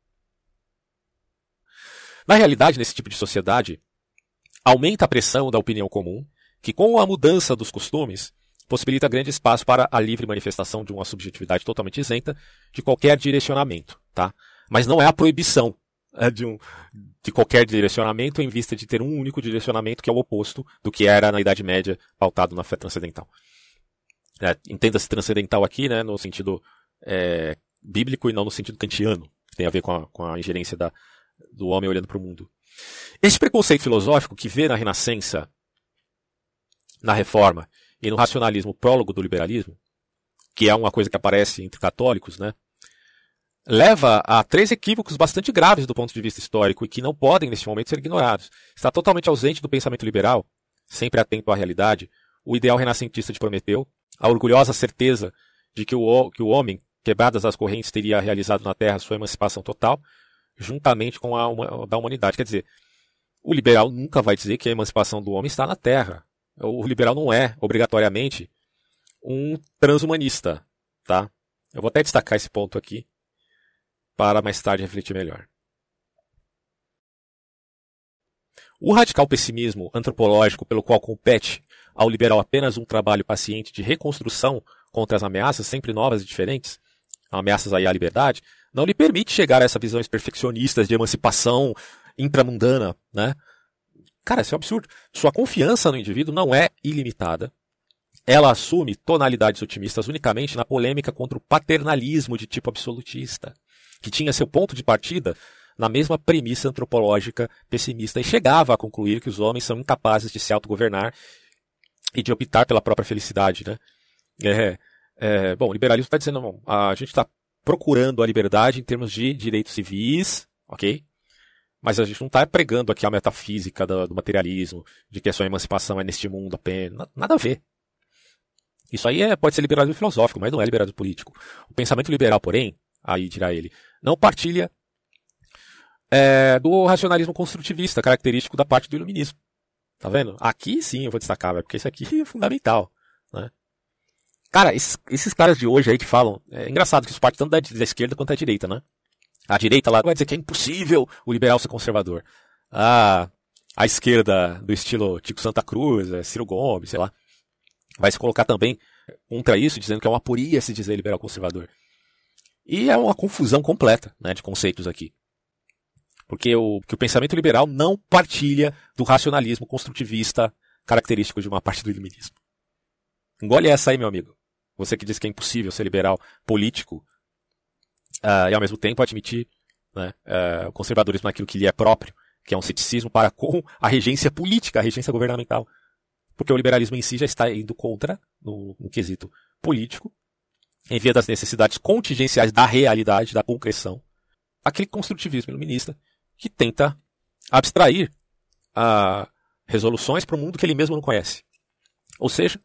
Na realidade, nesse tipo de sociedade, aumenta a pressão da opinião comum, que com a mudança dos costumes, possibilita grande espaço para a livre manifestação de uma subjetividade totalmente isenta de qualquer direcionamento, tá? Mas não é a proibição de, um, de qualquer direcionamento em vista de ter um único direcionamento que é o oposto do que era na Idade Média pautado na fé transcendental é, entenda-se transcendental aqui, né, no sentido é, bíblico e não no sentido kantiano, que tem a ver com a, com a ingerência da, do homem olhando para o mundo. Esse preconceito filosófico que vê na Renascença, na Reforma e no racionalismo prólogo do liberalismo, que é uma coisa que aparece entre católicos, né, leva a três equívocos bastante graves do ponto de vista histórico e que não podem, neste momento, ser ignorados. Está totalmente ausente do pensamento liberal sempre atento à realidade, o ideal renascentista de Prometeu, a orgulhosa certeza de que o, que o homem, quebradas as correntes, teria realizado na Terra sua emancipação total, juntamente com a uma, da humanidade. Quer dizer, o liberal nunca vai dizer que a emancipação do homem está na Terra. O liberal não é, obrigatoriamente, um transhumanista, tá? Eu vou até destacar esse ponto aqui para mais tarde refletir melhor. O radical pessimismo antropológico pelo qual compete ao liberal apenas um trabalho paciente de reconstrução contra as ameaças sempre novas e diferentes, ameaças aí à liberdade, não lhe permite chegar a essas visões perfeccionistas de emancipação intramundana, né? Cara, isso é um absurdo. Sua confiança no indivíduo não é ilimitada. Ela assume tonalidades otimistas unicamente na polêmica contra o paternalismo de tipo absolutista, que tinha seu ponto de partida na mesma premissa antropológica pessimista e chegava a concluir que os homens são incapazes de se autogovernar e de optar pela própria felicidade, né? É, é, bom, o liberalismo está dizendo, bom, a gente está procurando a liberdade em termos de direitos civis, ok? Mas a gente não está pregando aqui a metafísica do, do, materialismo, de que a sua emancipação é neste mundo apenas. Nada a ver. Isso aí é, pode ser liberalismo filosófico, mas não é liberalismo político. O pensamento liberal, porém, aí dirá ele, não partilha é, do racionalismo construtivista, característico da parte do iluminismo. Tá vendo? Aqui sim eu vou destacar, porque isso aqui é fundamental. Né? Cara, esses, esses, caras de hoje aí que falam. É engraçado que isso parte tanto da, da, esquerda quanto da direita, né? A direita lá vai dizer que é impossível o liberal ser conservador. Ah, a esquerda do estilo Tico Santa Cruz, é, Ciro Gomes, sei lá, vai se colocar também contra isso, dizendo que é uma aporia se dizer liberal conservador. E é uma confusão completa né, de conceitos aqui. Porque o, que o pensamento liberal não partilha do racionalismo construtivista característico de uma parte do iluminismo. Engole essa aí, meu amigo. Você que diz que é impossível ser liberal político uh, e ao mesmo tempo admitir né, uh, o conservadorismo naquilo que lhe é próprio, que é um ceticismo para com a regência política, a regência governamental. Porque o liberalismo em si já está indo contra, no, no quesito político, em via das necessidades contingenciais da realidade, da concreção, aquele construtivismo iluminista que tenta abstrair a resoluções para um mundo que ele mesmo não conhece. Ou seja,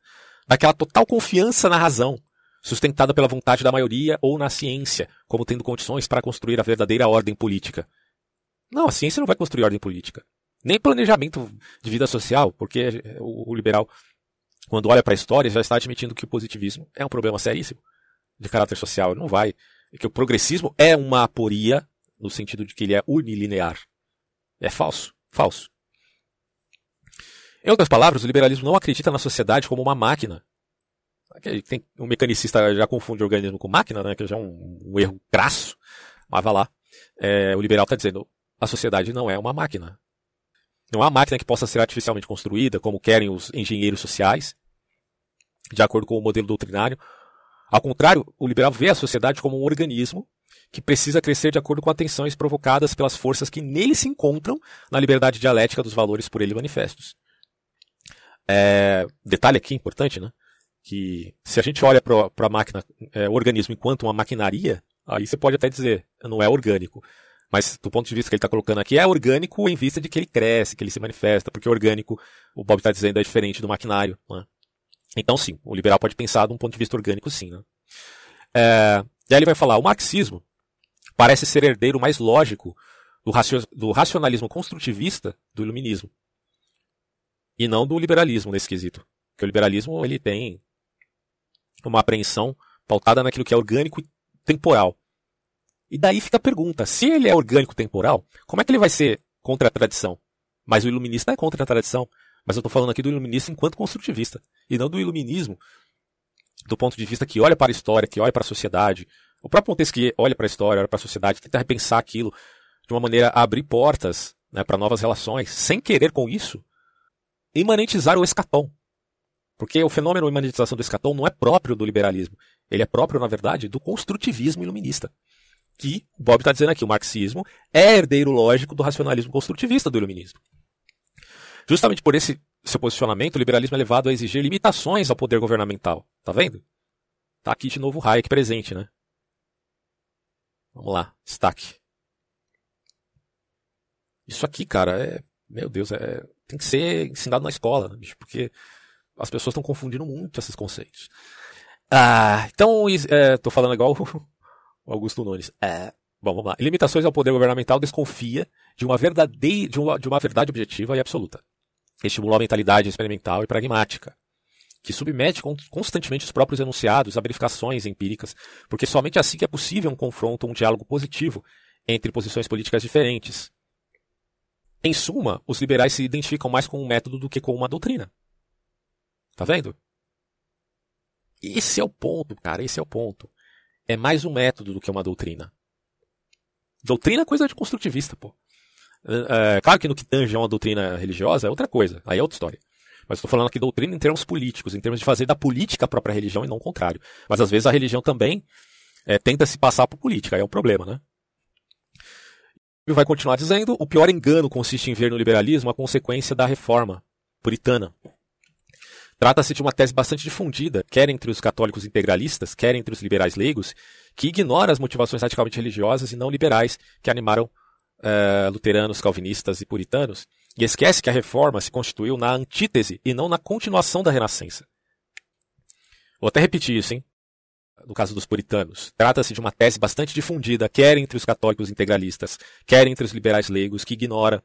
daquela total confiança na razão, sustentada pela vontade da maioria ou na ciência, como tendo condições para construir a verdadeira ordem política. Não, a ciência não vai construir ordem política. Nem planejamento de vida social, porque o, liberal, quando olha para a história, já está admitindo que o positivismo é um problema seríssimo de caráter social. Não vai. Que o progressismo é uma aporia no sentido de que ele é unilinear. É falso. Falso. Em outras palavras, o liberalismo não acredita na sociedade como uma máquina. Tem, um mecanicista já confunde organismo com máquina, né, que já é um, um erro crasso, mas vá lá. É, o liberal está dizendo a sociedade não é uma máquina. Não é uma máquina que possa ser artificialmente construída, como querem os engenheiros sociais, de acordo com o modelo doutrinário. Ao contrário, o liberal vê a sociedade como um organismo que precisa crescer de acordo com as tensões provocadas pelas forças que nele se encontram na liberdade dialética dos valores por ele manifestos. É, detalhe aqui importante, né? Que se a gente olha para a máquina, é, o organismo enquanto uma maquinaria, aí você pode até dizer, não é orgânico. Mas do ponto de vista que ele está colocando aqui, é orgânico em vista de que ele cresce, que ele se manifesta, porque orgânico, o Bob está dizendo, é diferente do maquinário. Né? Então, sim, o liberal pode pensar de um ponto de vista orgânico, sim. Né? É, e aí ele vai falar, o marxismo parece ser herdeiro mais lógico do, do racionalismo construtivista do iluminismo. E não do liberalismo nesse quesito. Porque o liberalismo ele tem uma apreensão pautada naquilo que é orgânico e temporal. E daí fica a pergunta: se ele é orgânico temporal, como é que ele vai ser contra a tradição? Mas o iluminista é contra a tradição. Mas eu estou falando aqui do iluminista enquanto construtivista. E não do iluminismo do ponto de vista que olha para a história, que olha para a sociedade, o próprio Montesquieu olha para a história, olha para a sociedade, tenta repensar aquilo de uma maneira a abrir portas né, para novas relações, sem querer com isso imanentizar o escatom. Porque o fenômeno de imanentização do escatom não é próprio do liberalismo. Ele é próprio, na verdade, do construtivismo iluminista. Que o Bob está dizendo aqui, o marxismo é herdeiro lógico do racionalismo construtivista do iluminismo. Justamente por esse seu posicionamento, o liberalismo é levado a exigir limitações ao poder governamental. Tá vendo? Tá aqui de novo o Hayek presente, né? Vamos lá, destaque. Isso aqui, cara, é. Meu Deus, é tem que ser ensinado na escola, né, bicho, porque as pessoas estão confundindo muito esses conceitos. Ah, então, estou é, falando igual o Augusto Nunes. É, bom, vamos lá. Limitações ao poder governamental desconfia de uma, verdadeira, de uma, de uma verdade objetiva e absoluta. Estimulou a mentalidade experimental e pragmática, que submete constantemente os próprios enunciados a verificações empíricas, porque somente assim que é possível um confronto, um diálogo positivo entre posições políticas diferentes. Em suma, os liberais se identificam mais com um método do que com uma doutrina. Tá vendo? Esse é o ponto, cara, esse é o ponto. É mais um método do que uma doutrina. Doutrina é coisa de construtivista, pô. É, é, claro que no que tange a uma doutrina religiosa é outra coisa, aí é outra história. Mas estou falando aqui doutrina em termos políticos, em termos de fazer da política a própria religião e não o contrário. Mas às vezes a religião também é, tenta se passar por política, aí é um problema, né? E vai continuar dizendo: o pior engano consiste em ver no liberalismo a consequência da reforma puritana. Trata-se de uma tese bastante difundida, quer entre os católicos integralistas, quer entre os liberais leigos, que ignora as motivações radicalmente religiosas e não liberais que animaram uh, luteranos, calvinistas e puritanos, e esquece que a reforma se constituiu na antítese e não na continuação da renascença. Vou até repetir isso, hein? No caso dos puritanos, trata-se de uma tese bastante difundida, quer entre os católicos integralistas, quer entre os liberais leigos, que ignora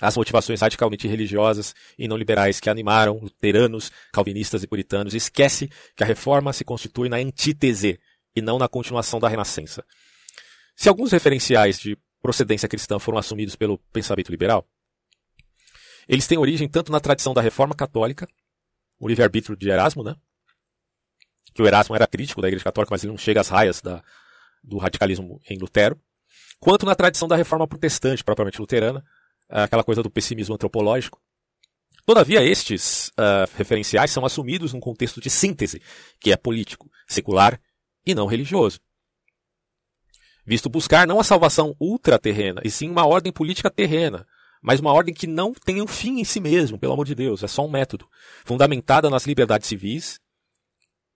as motivações radicalmente religiosas e não liberais que animaram luteranos, calvinistas e puritanos, e esquece que a reforma se constitui na antítese e não na continuação da renascença. Se alguns referenciais de procedência cristã foram assumidos pelo pensamento liberal, eles têm origem tanto na tradição da reforma católica, o livre-arbítrio de Erasmo, né? que o Erasmo era crítico da Igreja Católica, mas ele não chega às raias da, do radicalismo em Lutero, quanto na tradição da reforma protestante, propriamente luterana, aquela coisa do pessimismo antropológico. Todavia, estes uh, referenciais são assumidos num contexto de síntese, que é político, secular e não religioso visto buscar não a salvação ultraterrena, e sim uma ordem política terrena, mas uma ordem que não tem um fim em si mesmo, pelo amor de Deus, é só um método, fundamentada nas liberdades civis,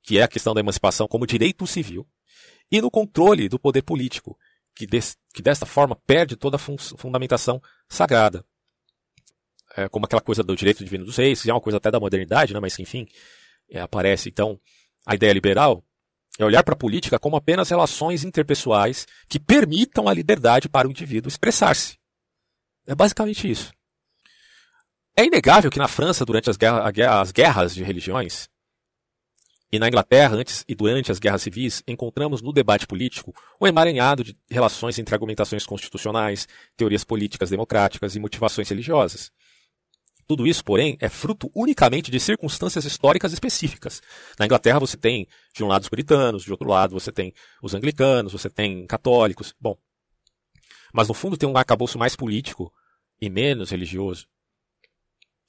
que é a questão da emancipação como direito civil, e no controle do poder político, que, des, que desta forma perde toda a fun fundamentação sagrada. É como aquela coisa do direito divino dos reis, que é uma coisa até da modernidade, né, mas que, enfim, é, aparece. Então, a ideia liberal é olhar para a política como apenas relações interpessoais que permitam a liberdade para o indivíduo expressar-se. É basicamente isso. É inegável que na França, durante as, guerra, as guerras de religiões, e na Inglaterra, antes e durante as guerras civis, encontramos no debate político um emaranhado de relações entre argumentações constitucionais, teorias políticas democráticas e motivações religiosas. Tudo isso, porém, é fruto unicamente de circunstâncias históricas específicas. Na Inglaterra você tem, de um lado, os puritanos, de outro lado você tem os anglicanos, você tem católicos. Bom, mas no fundo tem um arcabouço mais político e menos religioso.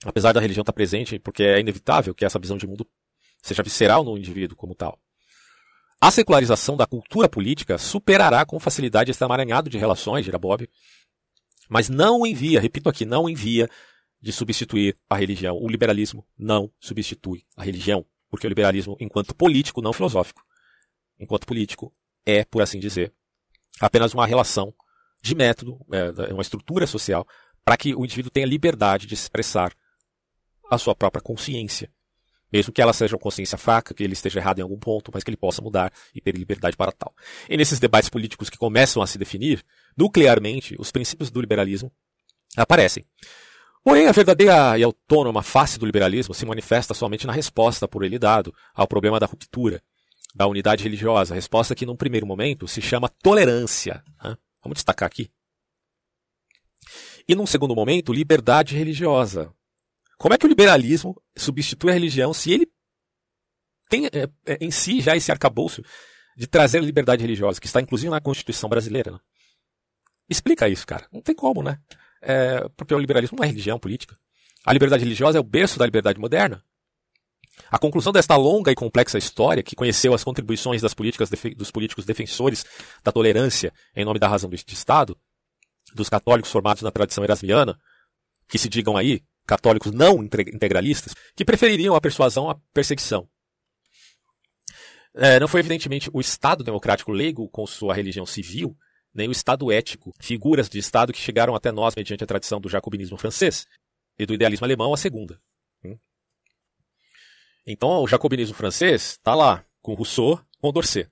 Apesar da religião estar presente, porque é inevitável que essa visão de mundo seja visceral no indivíduo como tal. A secularização da cultura política superará com facilidade esse amaranhado de relações, dirá Bob, mas não envia, repito aqui, não envia de substituir a religião. O liberalismo não substitui a religião, porque o liberalismo, enquanto político, não filosófico, enquanto político, é, por assim dizer, apenas uma relação de método, é, uma estrutura social, para que o indivíduo tenha liberdade de expressar a sua própria consciência. Mesmo que ela seja uma consciência fraca, que ele esteja errado em algum ponto, mas que ele possa mudar e ter liberdade para tal. E nesses debates políticos que começam a se definir, nuclearmente, os princípios do liberalismo aparecem. Porém, a verdadeira e autônoma face do liberalismo se manifesta somente na resposta por ele dado ao problema da ruptura, da unidade religiosa, resposta que num primeiro momento se chama tolerância. Né? Vamos destacar aqui. E num segundo momento, liberdade religiosa. Como é que o liberalismo substitui a religião se ele tem é, é, em si já esse arcabouço de trazer a liberdade religiosa, que está inclusive na Constituição brasileira? Né? Explica isso, cara. Não tem como, né? É, porque o liberalismo não é religião política. A liberdade religiosa é o berço da liberdade moderna. A conclusão desta longa e complexa história, que conheceu as contribuições das políticas dos políticos defensores da tolerância em nome da razão do Estado, dos católicos formados na tradição erasmiana, que se digam aí católicos não integralistas, que prefeririam a persuasão à perseguição. É, não foi evidentemente o Estado democrático leigo com sua religião civil nem o Estado ético, figuras de Estado que chegaram até nós mediante a tradição do jacobinismo francês, e do idealismo alemão a segunda. Hum. Então, o jacobinismo francês está lá, com Rousseau, com Dorset.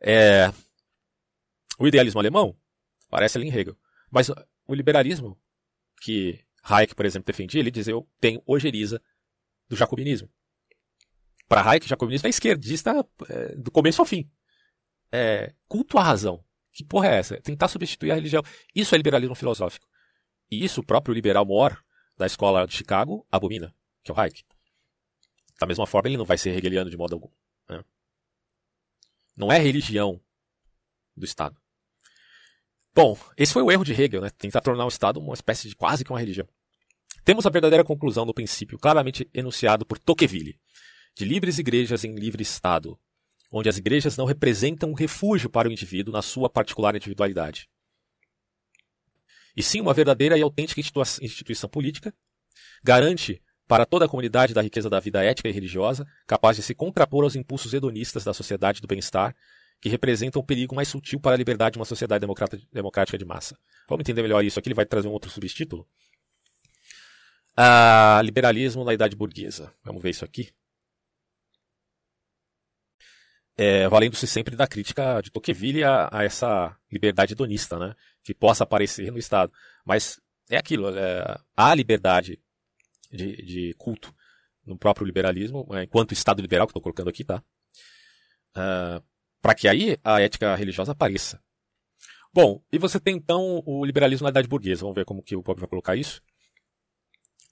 É, o idealismo alemão parece ali em Hegel. Mas o liberalismo, que Hayek, por exemplo, defendia, ele dizia, eu tenho ojeriza do jacobinismo. Para Hayek, o jacobinismo é esquerdista é, do começo ao fim. É, culto à razão. Que porra é essa? Tentar substituir a religião. Isso é liberalismo filosófico. E isso o próprio liberal mor da escola de Chicago abomina, que é o Hayek. Da mesma forma, ele não vai ser hegeliano de modo algum. Né? Não é religião do Estado. Bom, esse foi o erro de Hegel, né? tentar tornar o Estado uma espécie de quase que uma religião. Temos a verdadeira conclusão do princípio claramente enunciado por Tocqueville, de livres igrejas em livre Estado, onde as igrejas não representam um refúgio para o indivíduo na sua particular individualidade. E sim uma verdadeira e autêntica instituição política, garante para toda a comunidade da riqueza da vida ética e religiosa, capaz de se contrapor aos impulsos hedonistas da sociedade do bem-estar que representam o perigo mais sutil para a liberdade de uma sociedade democrática de massa. Vamos entender melhor isso aqui, ele vai trazer um outro subtítulo. Ah, liberalismo na idade burguesa. Vamos ver isso aqui. É, valendo-se sempre da crítica de Tocqueville a, a, essa liberdade hedonista, né? que possa aparecer no Estado. Mas é aquilo, é, há liberdade de, de, culto no próprio liberalismo, é, enquanto Estado liberal, que estou colocando aqui, tá? Uh, para que aí a ética religiosa apareça. Bom, e você tem então o liberalismo na idade burguesa. Vamos ver como que o Bob vai colocar isso.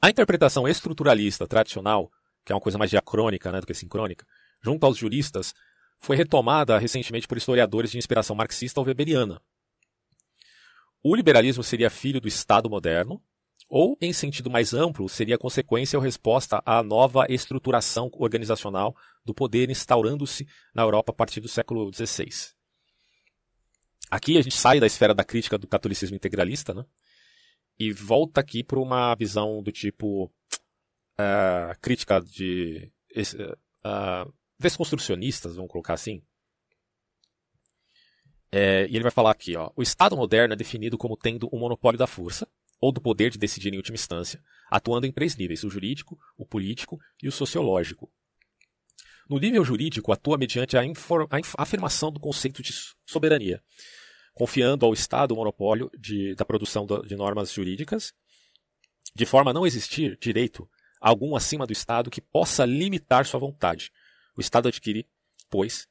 A interpretação estruturalista tradicional, que é uma coisa mais diacrônica né, do que sincrônica, junto aos juristas, foi retomada recentemente por historiadores de inspiração marxista ou weberiana. O liberalismo seria filho do Estado moderno, ou, em sentido mais amplo, seria consequência ou resposta à nova estruturação organizacional do poder instaurando-se na Europa a partir do século XVI. Aqui a gente sai da esfera da crítica do catolicismo integralista, né? E volta aqui para uma visão do tipo uh, crítica de uh, desconstrucionistas, vamos colocar assim. É, e ele vai falar aqui, ó, o Estado moderno é definido como tendo um monopólio da força, ou do poder de decidir em última instância, atuando em três níveis: o jurídico, o político e o sociológico. No nível jurídico, atua mediante a, a afirmação do conceito de soberania, confiando ao Estado o monopólio de, da produção de normas jurídicas, de forma a não existir direito algum acima do Estado que possa limitar sua vontade. O Estado adquire, pois,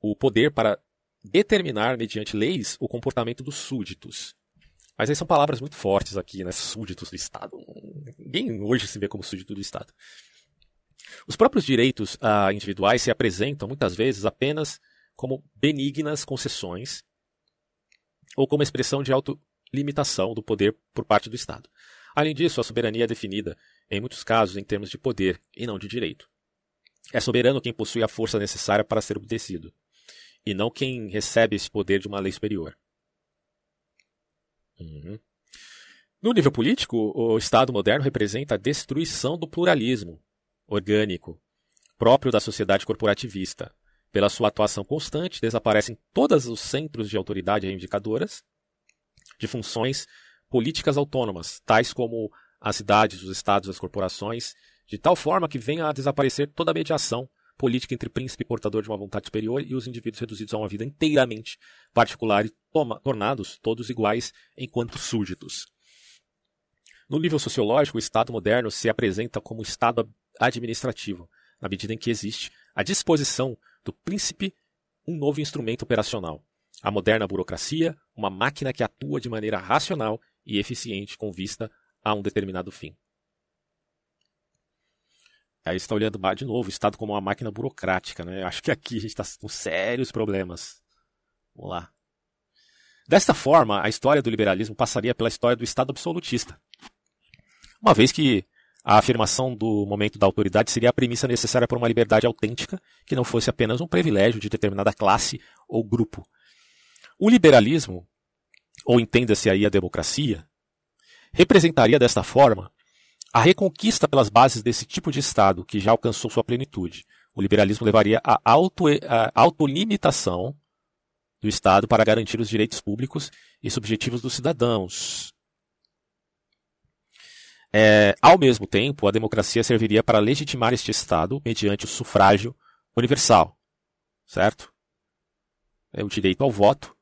o poder para determinar, mediante leis, o comportamento dos súditos, mas aí são palavras muito fortes aqui, né? Súditos do Estado. Ninguém hoje se vê como súdito do Estado. Os próprios direitos uh, individuais se apresentam muitas vezes apenas como benignas concessões ou como expressão de autolimitação do poder por parte do Estado. Além disso, a soberania é definida, em muitos casos, em termos de poder e não de direito. É soberano quem possui a força necessária para ser obedecido, e não quem recebe esse poder de uma lei superior. Uhum. No nível político, o Estado moderno representa a destruição do pluralismo orgânico próprio da sociedade corporativista. Pela sua atuação constante, desaparecem todos os centros de autoridade reivindicadoras de funções políticas autônomas, tais como as cidades, os estados, as corporações, de tal forma que venha a desaparecer toda a mediação política entre príncipe portador de uma vontade superior e os indivíduos reduzidos a uma vida inteiramente particular e toma, tornados todos iguais enquanto súditos. No nível sociológico, o Estado moderno se apresenta como Estado administrativo, na medida em que existe à disposição do príncipe um novo instrumento operacional. A moderna burocracia, uma máquina que atua de maneira racional e eficiente com vista a um determinado fim. Aí está olhando de novo o Estado como uma máquina burocrática, né? Acho que aqui a gente está com sérios problemas. Vamos lá. Desta forma, a história do liberalismo passaria pela história do Estado absolutista. Uma vez que a afirmação do momento da autoridade seria a premissa necessária para uma liberdade autêntica que não fosse apenas um privilégio de determinada classe ou grupo. O liberalismo, ou entenda-se aí a democracia, representaria desta forma a reconquista pelas bases desse tipo de Estado, que já alcançou sua plenitude, o liberalismo levaria à auto, autolimitação do Estado para garantir os direitos públicos e subjetivos dos cidadãos. É, ao mesmo tempo, a democracia serviria para legitimar este Estado mediante o sufrágio universal, certo? É o direito ao voto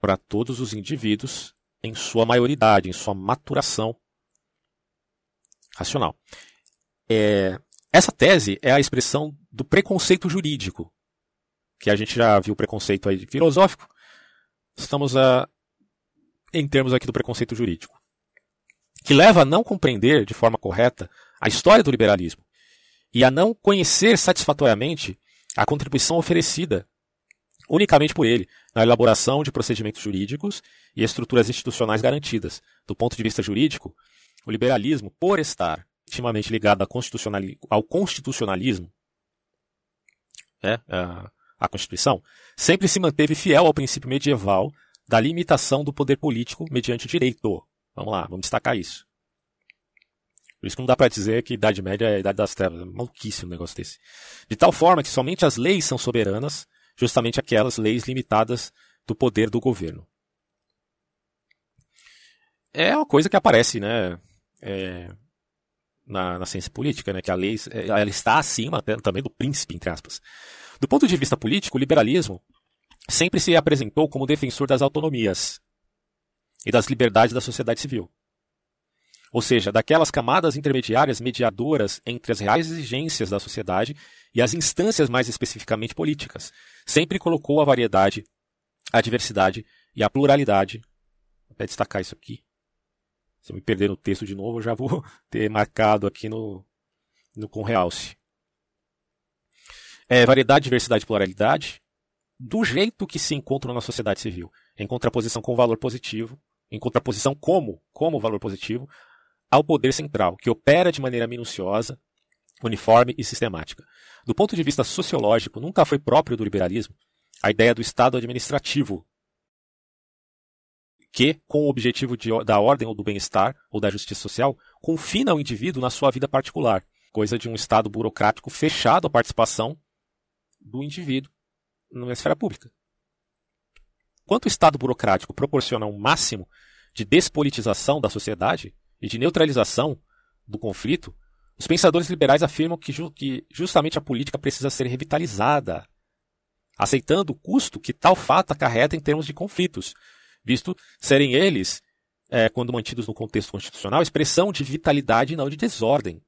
para todos os indivíduos em sua maioridade, em sua maturação racional. É, essa tese é a expressão do preconceito jurídico, que a gente já viu o preconceito aí filosófico. Estamos a, em termos aqui do preconceito jurídico que leva a não compreender de forma correta a história do liberalismo e a não conhecer satisfatoriamente a contribuição oferecida unicamente por ele na elaboração de procedimentos jurídicos e estruturas institucionais garantidas. Do ponto de vista jurídico, o liberalismo, por estar intimamente ligado ao constitucionalismo, né, a Constituição, sempre se manteve fiel ao princípio medieval da limitação do poder político mediante o direito. Vamos lá, vamos destacar isso. Por isso que não dá para dizer que Idade Média é a Idade das Trevas. É um negócio desse. De tal forma que somente as leis são soberanas, justamente aquelas leis limitadas do poder do governo. É uma coisa que aparece, né? É, na, na, ciência política, né? Que a lei ela está acima também do príncipe, entre aspas. Do ponto de vista político, o liberalismo sempre se apresentou como defensor das autonomias e das liberdades da sociedade civil. Ou seja, daquelas camadas intermediárias mediadoras entre as reais exigências da sociedade e as instâncias mais especificamente políticas. Sempre colocou a variedade, a diversidade e a pluralidade. Vou até destacar isso aqui. Se eu me perder no texto de novo, eu já vou ter marcado aqui no, no com realce. É, variedade, diversidade e pluralidade do jeito que se encontram na sociedade civil, em contraposição com o valor positivo, em contraposição como, como valor positivo, ao poder central, que opera de maneira minuciosa, uniforme e sistemática. Do ponto de vista sociológico, nunca foi próprio do liberalismo a ideia do Estado administrativo, que, com o objetivo de, da ordem ou do bem-estar ou da justiça social, confina o indivíduo na sua vida particular, coisa de um Estado burocrático fechado à participação do indivíduo na esfera pública. Quanto o Estado burocrático proporciona um máximo de despolitização da sociedade e de neutralização do conflito, os pensadores liberais afirmam que, ju que justamente a política precisa ser revitalizada, aceitando o custo que tal fato acarreta em termos de conflitos, visto serem eles, é, quando mantidos no contexto constitucional, expressão de vitalidade e não de desordem.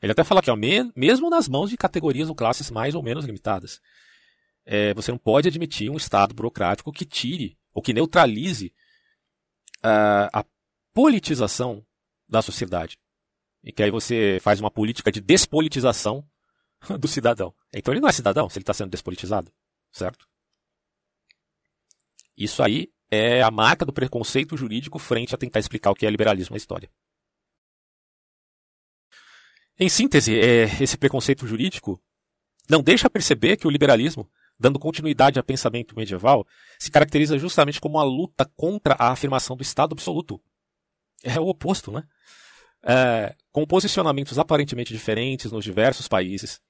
Ele até fala aqui, ó, mesmo nas mãos de categorias ou classes mais ou menos limitadas. É, você não pode admitir um Estado burocrático que tire ou que neutralize uh, a politização da sociedade. E que aí você faz uma política de despolitização do cidadão. Então ele não é cidadão se ele está sendo despolitizado, certo? Isso aí é a marca do preconceito jurídico frente a tentar explicar o que é liberalismo na história. Em síntese, é, esse preconceito jurídico não deixa perceber que o liberalismo, dando continuidade ao pensamento medieval, se caracteriza justamente como uma luta contra a afirmação do Estado absoluto. É o oposto, né? É, com posicionamentos aparentemente diferentes nos diversos países,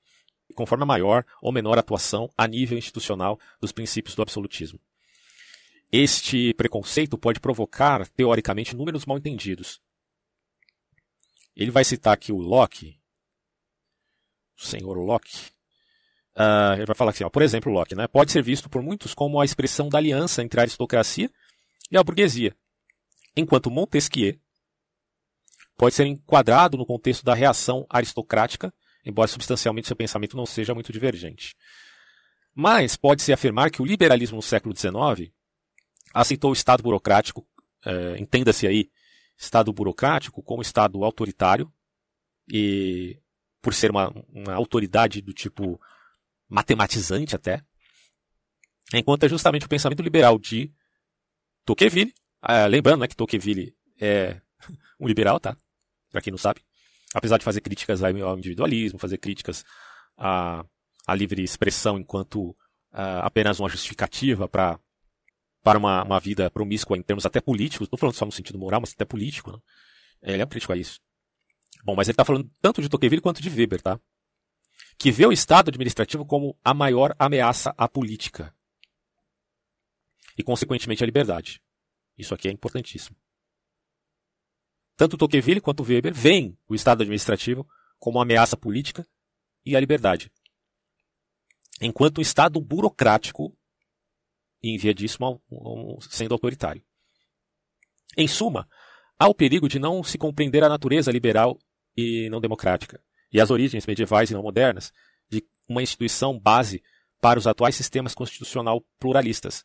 conforme a maior ou menor atuação a nível institucional dos princípios do absolutismo. Este preconceito pode provocar, teoricamente, inúmeros mal-entendidos, ele vai citar aqui o Locke, o senhor Locke. Uh, ele vai falar assim, ó, por exemplo, Locke, né, pode ser visto por muitos como a expressão da aliança entre a aristocracia e a burguesia, enquanto Montesquieu pode ser enquadrado no contexto da reação aristocrática, embora substancialmente seu pensamento não seja muito divergente. Mas pode-se afirmar que o liberalismo no século XIX aceitou o Estado burocrático, eh, entenda-se aí, Estado burocrático como Estado autoritário, e por ser uma, uma autoridade do tipo matematizante até, enquanto é justamente o pensamento liberal de Tocqueville, ah, lembrando né, que Tocqueville é um liberal, tá? Para quem não sabe, apesar de fazer críticas ao individualismo, fazer críticas à, à livre expressão enquanto uh, apenas uma justificativa para para uma, uma vida promíscua em termos até políticos, não falando só no sentido moral, mas até político, né? Ele é um crítico a isso. Bom, mas ele está falando tanto de Tocqueville quanto de Weber, tá? Que vê o Estado administrativo como a maior ameaça à política. E, consequentemente, à liberdade. Isso aqui é importantíssimo. Tanto Tocqueville quanto Weber veem o Estado administrativo como uma ameaça política e à liberdade. Enquanto um Estado burocrático e enviadíssimo sendo autoritário. Em suma, há o perigo de não se compreender a natureza liberal e não democrática, e as origens medievais e não modernas de uma instituição base para os atuais sistemas constitucional pluralistas,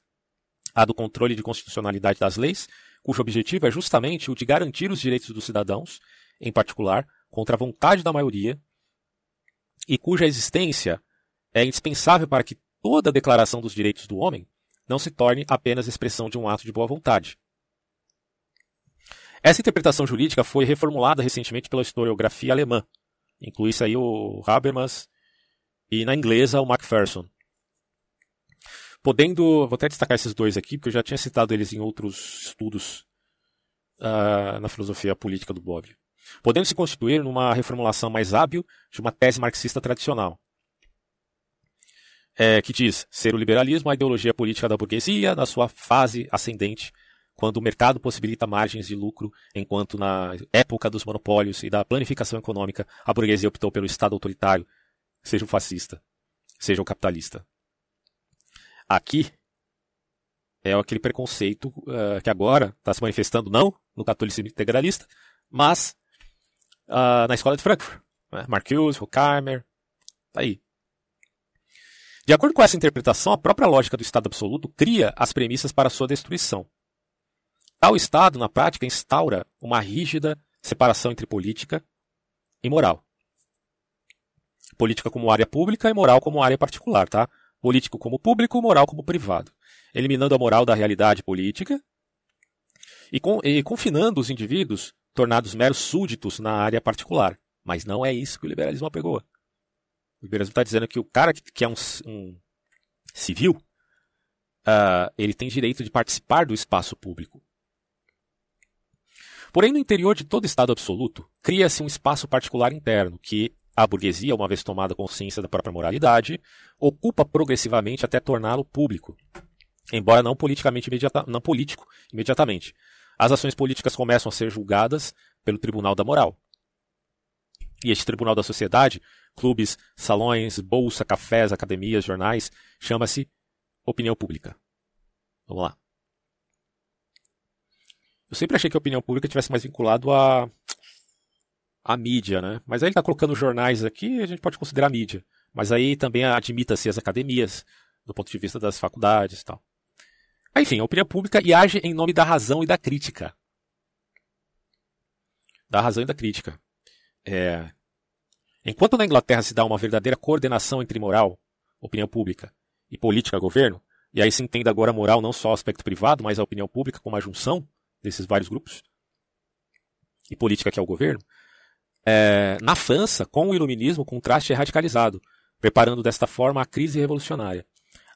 a do controle de constitucionalidade das leis, cujo objetivo é justamente o de garantir os direitos dos cidadãos, em particular, contra a vontade da maioria, e cuja existência é indispensável para que toda declaração dos direitos do homem não se torne apenas expressão de um ato de boa vontade. Essa interpretação jurídica foi reformulada recentemente pela historiografia alemã. Inclui-se aí o Habermas e na inglesa o Macpherson. Podendo, vou até destacar esses dois aqui, porque eu já tinha citado eles em outros estudos uh, na filosofia política do Bob. Podendo se constituir numa reformulação mais hábil de uma tese marxista tradicional. É, que diz ser o liberalismo a ideologia política da burguesia na sua fase ascendente, quando o mercado possibilita margens de lucro, enquanto na época dos monopólios e da planificação econômica a burguesia optou pelo Estado autoritário, seja o fascista, seja o capitalista. Aqui é aquele preconceito uh, que agora está se manifestando não no catolicismo integralista, mas uh, na escola de Frankfurt. Né? Marcuse, Horkheimer, tá aí. De acordo com essa interpretação, a própria lógica do Estado absoluto cria as premissas para sua destruição. Tal Estado, na prática, instaura uma rígida separação entre política e moral. Política como área pública e moral como área particular, tá? político como público, moral como privado, eliminando a moral da realidade política e, com, e confinando os indivíduos tornados meros súditos na área particular. Mas não é isso que o liberalismo apegou. O liberalismo está dizendo que o cara que, que é um, um civil, uh, ele tem direito de participar do espaço público. Porém, no interior de todo Estado absoluto, cria-se um espaço particular interno que a burguesia, uma vez tomada consciência da própria moralidade, ocupa progressivamente até torná-lo público, embora não politicamente imediata, não político imediatamente. As ações políticas começam a ser julgadas pelo Tribunal da Moral. E este Tribunal da Sociedade, clubes, salões, bolsa, cafés, academias, jornais, chama-se opinião pública. Vamos lá. Eu sempre achei que a opinião pública tivesse mais vinculado a a mídia, né? Mas aí ele está colocando jornais aqui, a gente pode considerar mídia. Mas aí também admita-se as academias, do ponto de vista das faculdades e tal. Enfim, a opinião pública e age em nome da razão e da crítica. Da razão e da crítica. É... Enquanto na Inglaterra se dá uma verdadeira coordenação entre moral, opinião pública, e política governo, e aí se entende agora moral não só o aspecto privado, mas a opinião pública como a junção desses vários grupos, e política que é o governo, é, na França, com o iluminismo, o contraste é radicalizado, preparando desta forma a crise revolucionária.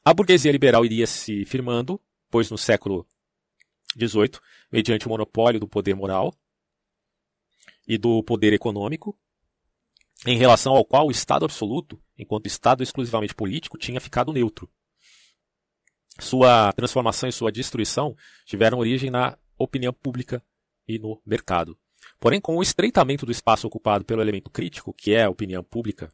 A burguesia liberal iria se firmando, pois no século XVIII, mediante o monopólio do poder moral e do poder econômico, em relação ao qual o Estado absoluto, enquanto Estado exclusivamente político, tinha ficado neutro. Sua transformação e sua destruição tiveram origem na opinião pública e no mercado. Porém, com o estreitamento do espaço ocupado pelo elemento crítico, que é a opinião pública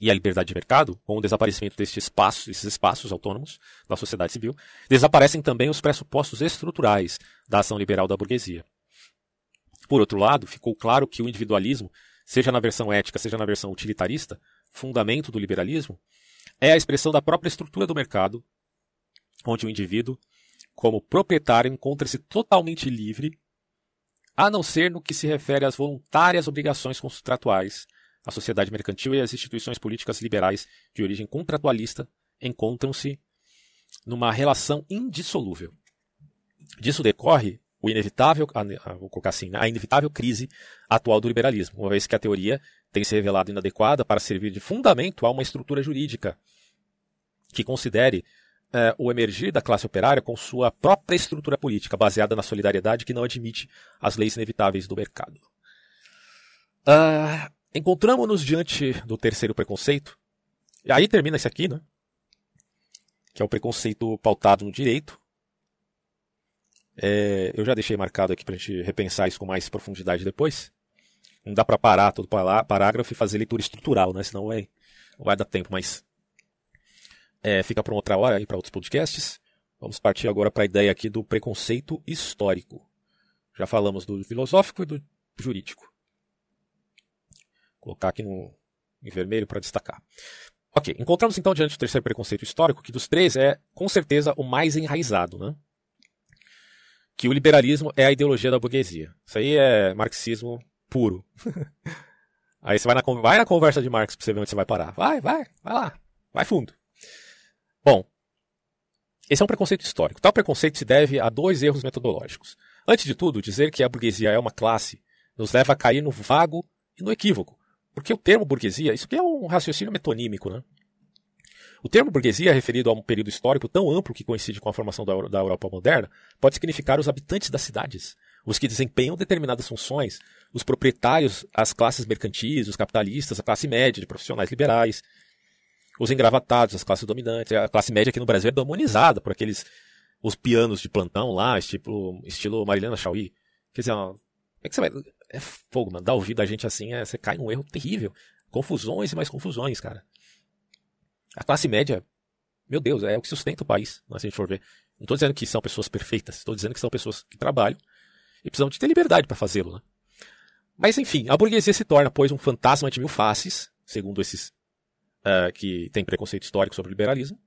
e a liberdade de mercado, com o desaparecimento espaços, desses espaços autônomos da sociedade civil, desaparecem também os pressupostos estruturais da ação liberal da burguesia. Por outro lado, ficou claro que o individualismo, seja na versão ética, seja na versão utilitarista, fundamento do liberalismo, é a expressão da própria estrutura do mercado, onde o indivíduo, como proprietário, encontra-se totalmente livre a não ser no que se refere às voluntárias obrigações contratuais. A sociedade mercantil e as instituições políticas liberais de origem contratualista encontram-se numa relação indissolúvel. Disso decorre o inevitável, vou colocar assim, a inevitável crise atual do liberalismo, uma vez que a teoria tem se revelado inadequada para servir de fundamento a uma estrutura jurídica que considere é, o emergir da classe operária com sua própria estrutura política, baseada na solidariedade que não admite as leis inevitáveis do mercado. Uh, Encontramos-nos diante do terceiro preconceito, e aí termina esse aqui, né? Que é o preconceito pautado no direito. É, eu já deixei marcado aqui para a gente repensar isso com mais profundidade depois. Não dá para parar todo parágrafo e fazer leitura estrutural, né? Senão vai, não vai dar tempo, mas é, fica para outra hora e para outros podcasts. Vamos partir agora para a ideia aqui do preconceito histórico. Já falamos do filosófico e do jurídico. Vou colocar aqui no, em vermelho para destacar. Ok, encontramos então diante do terceiro preconceito histórico, que dos três é, com certeza, o mais enraizado, né? Que o liberalismo é a ideologia da burguesia. Isso aí é marxismo puro. aí você vai na, vai na conversa de Marx para você ver onde você vai parar. Vai, vai, vai lá, vai fundo. Bom, esse é um preconceito histórico. Tal preconceito se deve a dois erros metodológicos. Antes de tudo, dizer que a burguesia é uma classe nos leva a cair no vago e no equívoco. Porque o termo burguesia, isso aqui é um raciocínio metonímico, né? O termo burguesia, referido a um período histórico tão amplo que coincide com a formação da, Europa moderna, pode significar os habitantes das cidades, os que desempenham determinadas funções, os proprietários, as classes mercantis, os capitalistas, a classe média de profissionais liberais, os engravatados, as classes dominantes. A classe média aqui no Brasil é demonizada por aqueles os pianos de plantão lá, estilo, estilo Marilena Chauí. Quer dizer, é que você vai é fogo, mano. Dar ouvido a gente assim, é, você cai num erro terrível. Confusões e mais confusões, cara. A classe média, meu Deus, é o que sustenta o país, né, se a gente for ver. Não estou dizendo que são pessoas perfeitas, estou dizendo que são pessoas que trabalham e precisam de ter liberdade para fazê-lo, né? Mas enfim, a burguesia se torna, pois, um fantasma de mil faces, segundo esses uh, que têm preconceito histórico sobre o liberalismo,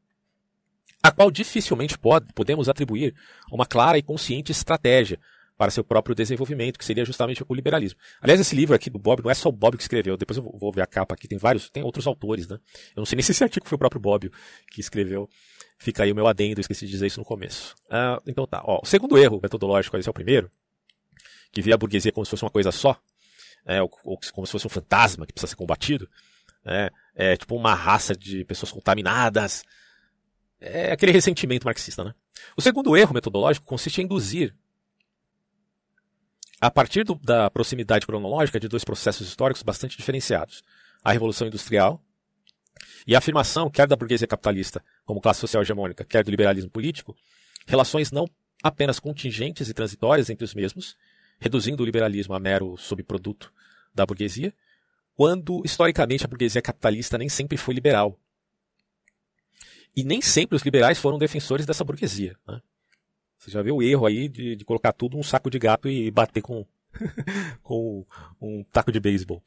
a qual dificilmente pode, podemos atribuir uma clara e consciente estratégia para seu próprio desenvolvimento, que seria justamente o liberalismo. Aliás, esse livro aqui do Bob não é só o Bob que escreveu, depois eu vou ver a capa aqui, tem vários, tem outros autores, né? Eu não sei nem se esse artigo foi o próprio Bob que escreveu. Fica aí o meu adendo, esqueci de dizer isso no começo. Ah, então tá, ó, o segundo erro metodológico, esse é o primeiro, que vê a burguesia como se fosse uma coisa só, é, ou, ou como se fosse um fantasma que precisa ser combatido, é, é tipo uma raça de pessoas contaminadas, é aquele ressentimento marxista, né? O segundo erro metodológico consiste em induzir a partir do, da proximidade cronológica de dois processos históricos bastante diferenciados: a Revolução Industrial e a afirmação, quer da burguesia capitalista como classe social hegemônica, quer do liberalismo político, relações não apenas contingentes e transitórias entre os mesmos, reduzindo o liberalismo a mero subproduto da burguesia, quando historicamente a burguesia capitalista nem sempre foi liberal. E nem sempre os liberais foram defensores dessa burguesia. Né? Você já vê o erro aí de, de colocar tudo num saco de gato e bater com, com um taco de beisebol.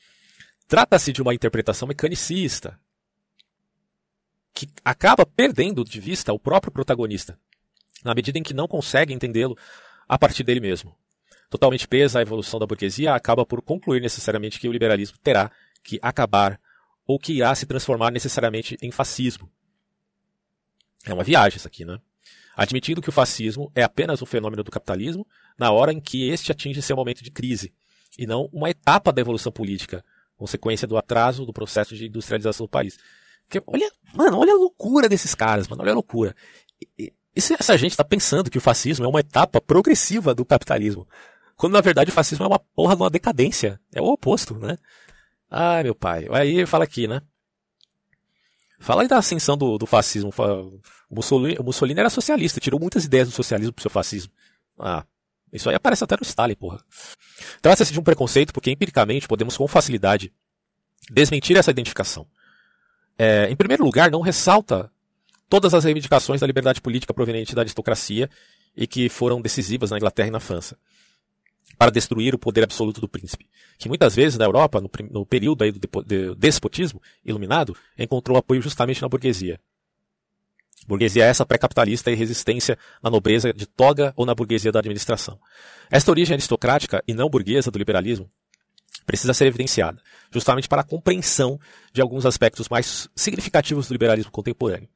Trata-se de uma interpretação mecanicista que acaba perdendo de vista o próprio protagonista, na medida em que não consegue entendê-lo a partir dele mesmo. Totalmente presa à evolução da burguesia, acaba por concluir necessariamente que o liberalismo terá que acabar ou que irá se transformar necessariamente em fascismo. É uma viagem isso aqui, né? Admitindo que o fascismo é apenas um fenômeno do capitalismo na hora em que este atinge seu momento de crise, e não uma etapa da evolução política, consequência do atraso do processo de industrialização do país. Porque, olha, mano, olha a loucura desses caras, mano, olha a loucura. E, e se essa gente está pensando que o fascismo é uma etapa progressiva do capitalismo, quando na verdade o fascismo é uma porra de uma decadência, é o oposto, né? Ai, meu pai. Aí fala aqui, né? Fala aí da ascensão do, do fascismo. O Mussolini, o Mussolini era socialista, tirou muitas ideias do socialismo pro seu fascismo. Ah, isso aí aparece até no Stalin, porra. Trata-se de um preconceito porque empiricamente podemos com facilidade desmentir essa identificação. É, em primeiro lugar, não ressalta todas as reivindicações da liberdade política proveniente da aristocracia e que foram decisivas na Inglaterra e na França para destruir o poder absoluto do príncipe, que muitas vezes na Europa, no, no período aí do despotismo iluminado, encontrou apoio justamente na burguesia. Burguesia é essa pré-capitalista e resistência na nobreza de toga ou na burguesia da administração. Esta origem aristocrática e não burguesa do liberalismo precisa ser evidenciada, justamente para a compreensão de alguns aspectos mais significativos do liberalismo contemporâneo.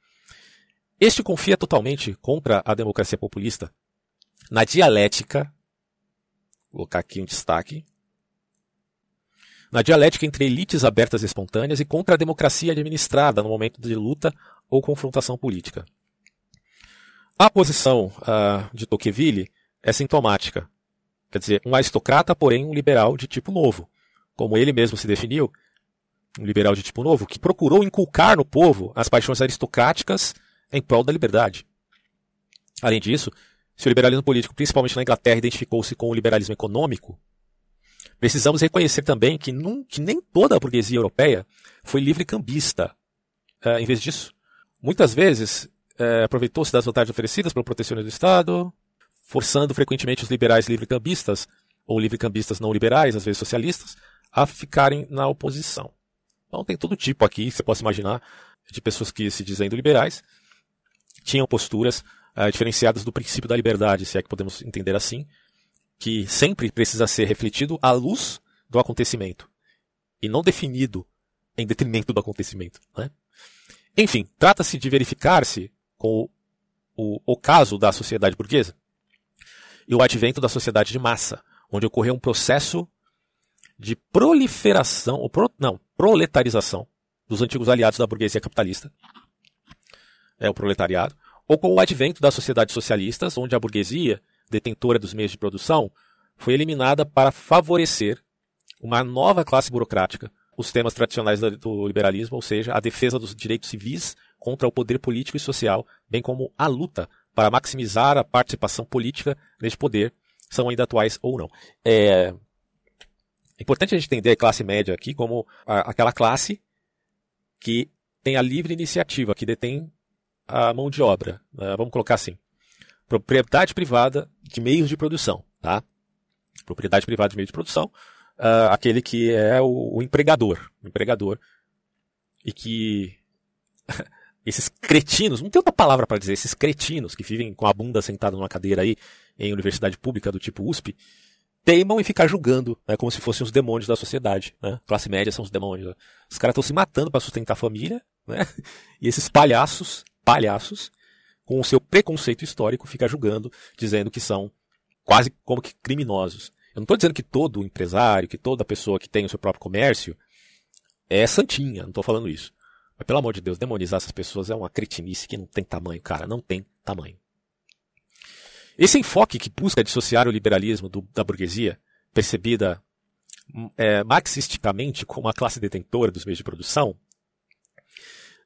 Este confia totalmente contra a democracia populista na dialética Vou colocar aqui um destaque. Na dialética entre elites abertas e espontâneas e contra a democracia administrada no momento de luta ou confrontação política. A posição uh, de Tocqueville é sintomática. Quer dizer, um aristocrata, porém um liberal de tipo novo. Como ele mesmo se definiu, um liberal de tipo novo, que procurou inculcar no povo as paixões aristocráticas em prol da liberdade. Além disso, se o liberalismo político, principalmente na Inglaterra, identificou-se com o liberalismo econômico, precisamos reconhecer também que, num, que nem toda a burguesia europeia foi livre cambista. Uh, em vez disso, muitas vezes uh, aproveitou-se das vantagens oferecidas pelo protecionismo do Estado, forçando frequentemente os liberais livre-cambistas, ou livre-cambistas não liberais, às vezes socialistas, a ficarem na oposição. Então tem todo tipo aqui, você pode imaginar, de pessoas que se dizendo liberais, tinham posturas uh, diferenciadas do princípio da liberdade, se é que podemos entender assim, que sempre precisa ser refletido à luz do acontecimento e não definido em detrimento do acontecimento. Né? Enfim, trata-se de verificar-se com o, o, caso da sociedade burguesa e o advento da sociedade de massa, onde ocorreu um processo de proliferação, ou pro, não, proletarização dos antigos aliados da burguesia capitalista, é o proletariado, ou com o advento das sociedades socialistas, onde a burguesia, detentora dos meios de produção, foi eliminada para favorecer uma nova classe burocrática, os temas tradicionais do liberalismo, ou seja, a defesa dos direitos civis contra o poder político e social, bem como a luta para maximizar a participação política neste poder, são ainda atuais ou não. É, importante a gente entender a classe média aqui como aquela classe que tem a livre iniciativa, que detém a mão de obra. Né? Vamos colocar assim: propriedade privada de meios de produção. Tá? Propriedade privada de meios de produção, uh, aquele que é o, o empregador. O empregador. E que. esses cretinos, não tem outra palavra para dizer, esses cretinos que vivem com a bunda sentada numa cadeira aí em universidade pública do tipo USP, teimam em ficar julgando, né, como se fossem os demônios da sociedade. Né? Classe média são os demônios. Né? Os caras estão se matando para sustentar a família, né? e esses palhaços palhaços, com o seu preconceito histórico, fica julgando, dizendo que são quase como que criminosos. Eu não estou dizendo que todo empresário, que toda pessoa que tem o seu próprio comércio é santinha, não estou falando isso. Mas pelo amor de Deus, demonizar essas pessoas é uma cretinice que não tem tamanho, cara, não tem tamanho. Esse enfoque que busca dissociar o liberalismo do, da burguesia, percebida é, marxisticamente como uma classe detentora dos meios de produção,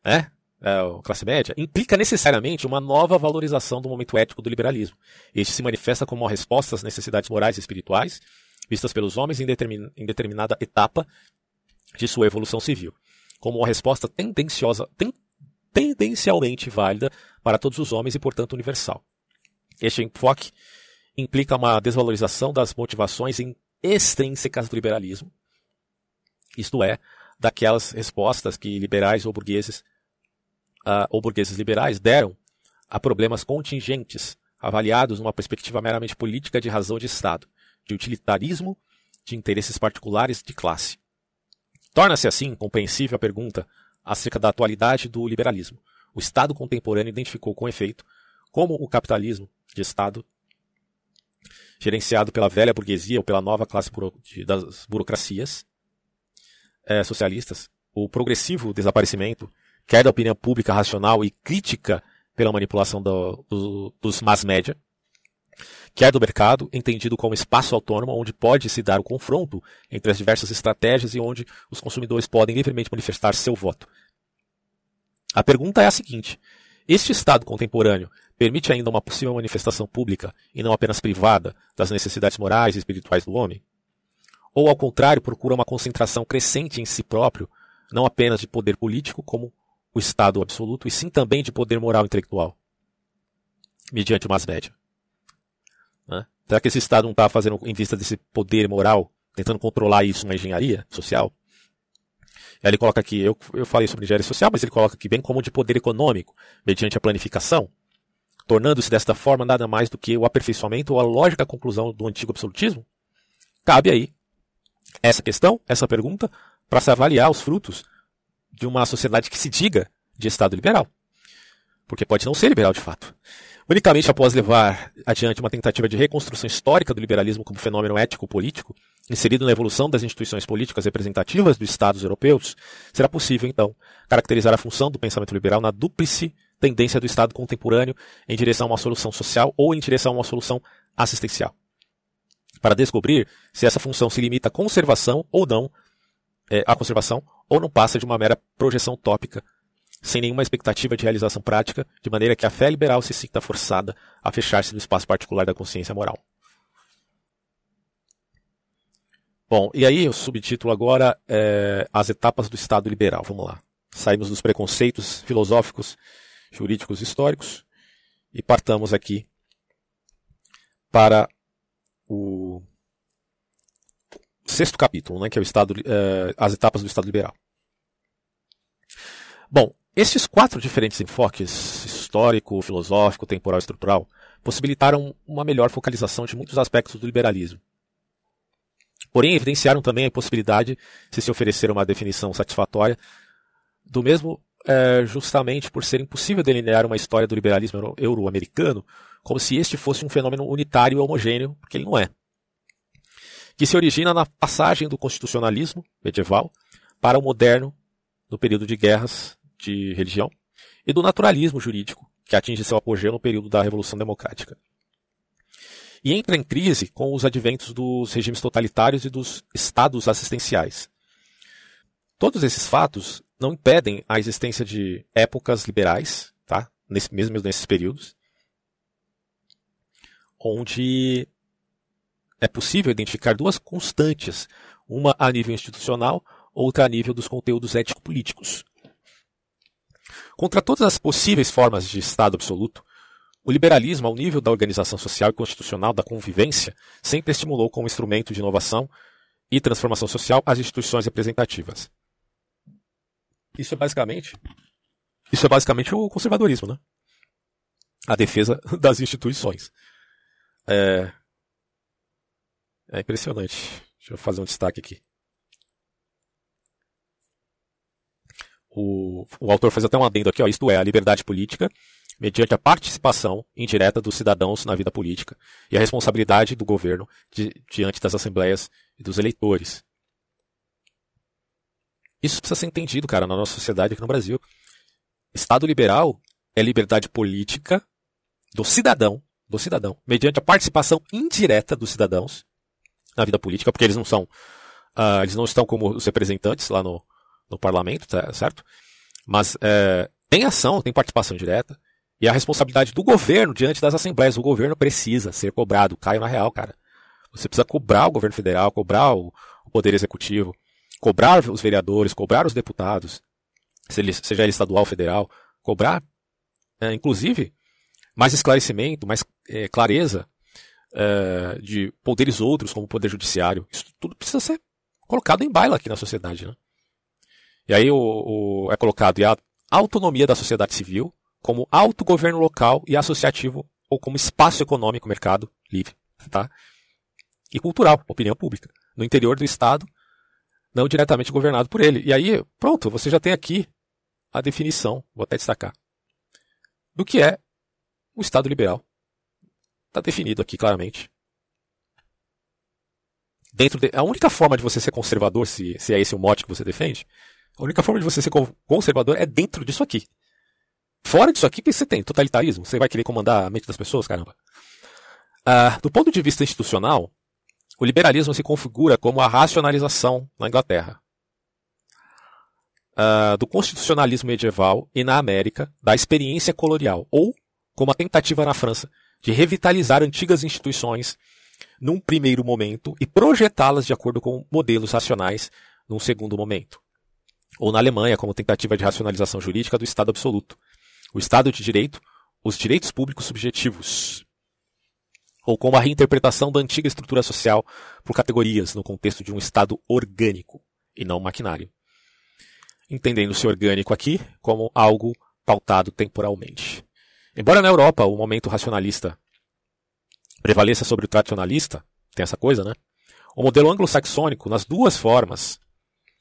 né? É, classe média, implica necessariamente uma nova valorização do momento ético do liberalismo. Este se manifesta como uma resposta às necessidades morais e espirituais vistas pelos homens em, determin, em determinada etapa de sua evolução civil, como uma resposta tendenciosa, ten, tendencialmente válida para todos os homens e, portanto, universal. Este enfoque implica uma desvalorização das motivações extrínsecas do liberalismo, isto é, daquelas respostas que liberais ou burgueses uh, ou burgueses liberais deram a problemas contingentes, avaliados numa perspectiva meramente política de razão de Estado, de utilitarismo, de interesses particulares de classe. Torna-se assim compreensível a pergunta acerca da atualidade do liberalismo. O Estado contemporâneo identificou com efeito como o capitalismo de Estado, gerenciado pela velha burguesia ou pela nova classe das burocracias é, socialistas, o progressivo desaparecimento quer da opinião pública racional e crítica pela manipulação do, do, dos mass média, quer do mercado, entendido como espaço autônomo onde pode se dar o confronto entre as diversas estratégias e onde os consumidores podem livremente manifestar seu voto. A pergunta é a seguinte: este Estado contemporâneo permite ainda uma possível manifestação pública e não apenas privada das necessidades morais e espirituais do homem? Ou, ao contrário, procura uma concentração crescente em si próprio, não apenas de poder político, como o Estado absoluto, e sim também de poder moral intelectual, mediante uma média. Né? Será que esse Estado não está fazendo, em vista desse poder moral, tentando controlar isso na engenharia social? Aí ele coloca aqui, eu, eu falei sobre engenharia social, mas ele coloca aqui bem como de poder econômico, mediante a planificação, tornando-se desta forma nada mais do que o aperfeiçoamento ou a lógica conclusão do antigo absolutismo? Cabe aí essa questão, essa pergunta, para se avaliar os frutos de uma sociedade que se diga de Estado liberal. Porque pode não ser liberal de fato. Unicamente após levar adiante uma tentativa de reconstrução histórica do liberalismo como fenômeno ético-político, inserido na evolução das instituições políticas representativas dos Estados europeus, será possível, então, caracterizar a função do pensamento liberal na dúplice tendência do Estado contemporâneo em direção a uma solução social ou em direção a uma solução assistencial. Para descobrir se essa função se limita à conservação ou não, é, à conservação ou não passa de uma mera projeção tópica sem nenhuma expectativa de realização prática, de maneira que a fé liberal se sinta forçada a fechar-se no espaço particular da consciência moral. Bom, e aí o subtítulo agora é As etapas do Estado liberal. Vamos lá. Saímos dos preconceitos filosóficos, jurídicos históricos e partamos aqui para o sexto capítulo, né, que é o Estado, é, as etapas do Estado liberal. Bom, esses quatro diferentes enfoques, histórico, filosófico, temporal e estrutural, possibilitaram uma melhor focalização de muitos aspectos do liberalismo. Porém, evidenciaram também a possibilidade de se oferecer uma definição satisfatória do mesmo é, justamente por ser impossível delinear uma história do liberalismo euro-americano como se este fosse um fenômeno unitário e homogêneo, porque ele não é. Que se origina na passagem do constitucionalismo medieval para o moderno no período de guerras de religião, e do naturalismo jurídico, que atinge seu apogeu no período da Revolução Democrática. E entra em crise com os adventos dos regimes totalitários e dos estados assistenciais. Todos esses fatos não impedem a existência de épocas liberais, tá? Nesse, mesmo nesses períodos, onde é possível identificar duas constantes, uma a nível institucional, outra a nível dos conteúdos ético-políticos. Contra todas as possíveis formas de Estado absoluto, o liberalismo, ao nível da organização social e constitucional da convivência, sempre estimulou como instrumento de inovação e transformação social as instituições representativas. Isso é basicamente, isso é basicamente o conservadorismo, né? A defesa das instituições. É, é impressionante. Deixa eu fazer um destaque aqui. O, o autor faz até um adendo aqui, ó, isto é, a liberdade política, mediante a participação indireta dos cidadãos na vida política e a responsabilidade do governo di, diante das assembleias e dos eleitores. Isso precisa ser entendido, cara, na nossa sociedade aqui no Brasil. Estado liberal é liberdade política do cidadão, do cidadão, mediante a participação indireta dos cidadãos na vida política, porque eles não são, uh, eles não estão como os representantes lá no, no parlamento, tá, certo? Mas é, tem ação, tem participação direta. E a responsabilidade do governo diante das assembleias. O governo precisa ser cobrado. Caio na real, cara. Você precisa cobrar o governo federal, cobrar o, o poder executivo, cobrar os vereadores, cobrar os deputados, seja ele estadual ou federal, cobrar, é, inclusive, mais esclarecimento, mais é, clareza é, de poderes outros, como o poder judiciário. Isso tudo precisa ser colocado em baila aqui na sociedade. Né? E aí o, o, é colocado a autonomia da sociedade civil como autogoverno local e associativo ou como espaço econômico, mercado livre, tá? E cultural, opinião pública, no interior do Estado, não diretamente governado por ele. E aí, pronto, você já tem aqui a definição, vou até destacar, do que é o Estado liberal. Está definido aqui claramente. Dentro de, a única forma de você ser conservador, se, se é esse o mote que você defende, a única forma de você ser conservador é dentro disso aqui. Fora disso aqui, o que você tem? Totalitarismo? Você vai querer comandar a mente das pessoas? Caramba. Uh, do ponto de vista institucional, o liberalismo se configura como a racionalização na Inglaterra. Uh, do constitucionalismo medieval e na América da experiência colonial, ou como a tentativa na França de revitalizar antigas instituições num primeiro momento e projetá-las de acordo com modelos racionais num segundo momento ou na Alemanha, como tentativa de racionalização jurídica do Estado absoluto. O Estado de Direito, os direitos públicos subjetivos. Ou como a reinterpretação da antiga estrutura social por categorias no contexto de um Estado orgânico e não maquinário. Entendendo-se orgânico aqui como algo pautado temporalmente. Embora na Europa o momento racionalista prevaleça sobre o tradicionalista, tem essa coisa, né? O modelo anglo-saxônico, nas duas formas,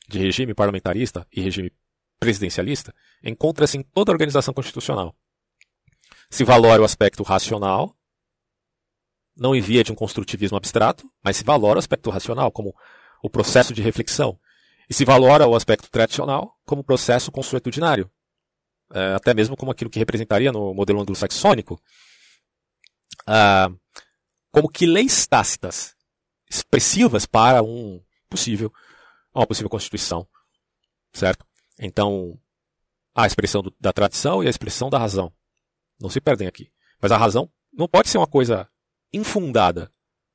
de regime parlamentarista e regime presidencialista encontra-se em toda a organização constitucional. Se valora o aspecto racional, não envia de um construtivismo abstrato, mas se valora o aspecto racional como o processo de reflexão, e se valora o aspecto tradicional como processo consuetudinário, até mesmo como aquilo que representaria no modelo anglo-saxônico, ah, como que leis tácitas expressivas para um possível uma possível constituição, certo? Então, a expressão do, da tradição e a expressão da razão. Não se perdem aqui. Mas a razão não pode ser uma coisa infundada,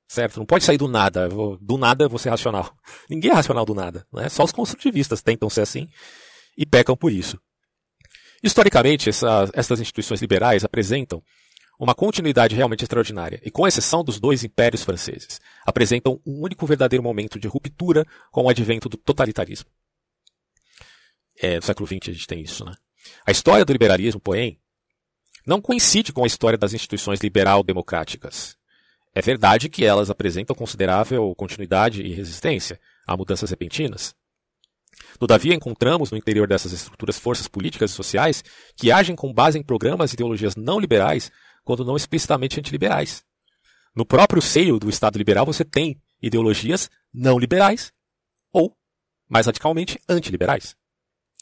certo? Não pode sair do nada. Do nada vou ser racional. Ninguém é racional do nada. Né? Só os construtivistas tentam ser assim e pecam por isso. Historicamente, essa, essas instituições liberais apresentam uma continuidade realmente extraordinária, e com exceção dos dois impérios franceses, apresentam um único verdadeiro momento de ruptura com o advento do totalitarismo. É, no século XX a gente tem isso, né? A história do liberalismo, porém, não coincide com a história das instituições liberal-democráticas. É verdade que elas apresentam considerável continuidade e resistência a mudanças repentinas. Todavia, encontramos no interior dessas estruturas forças políticas e sociais que agem com base em programas e ideologias não liberais quando não explicitamente antiliberais. No próprio seio do Estado liberal você tem ideologias não liberais ou, mais radicalmente, antiliberais.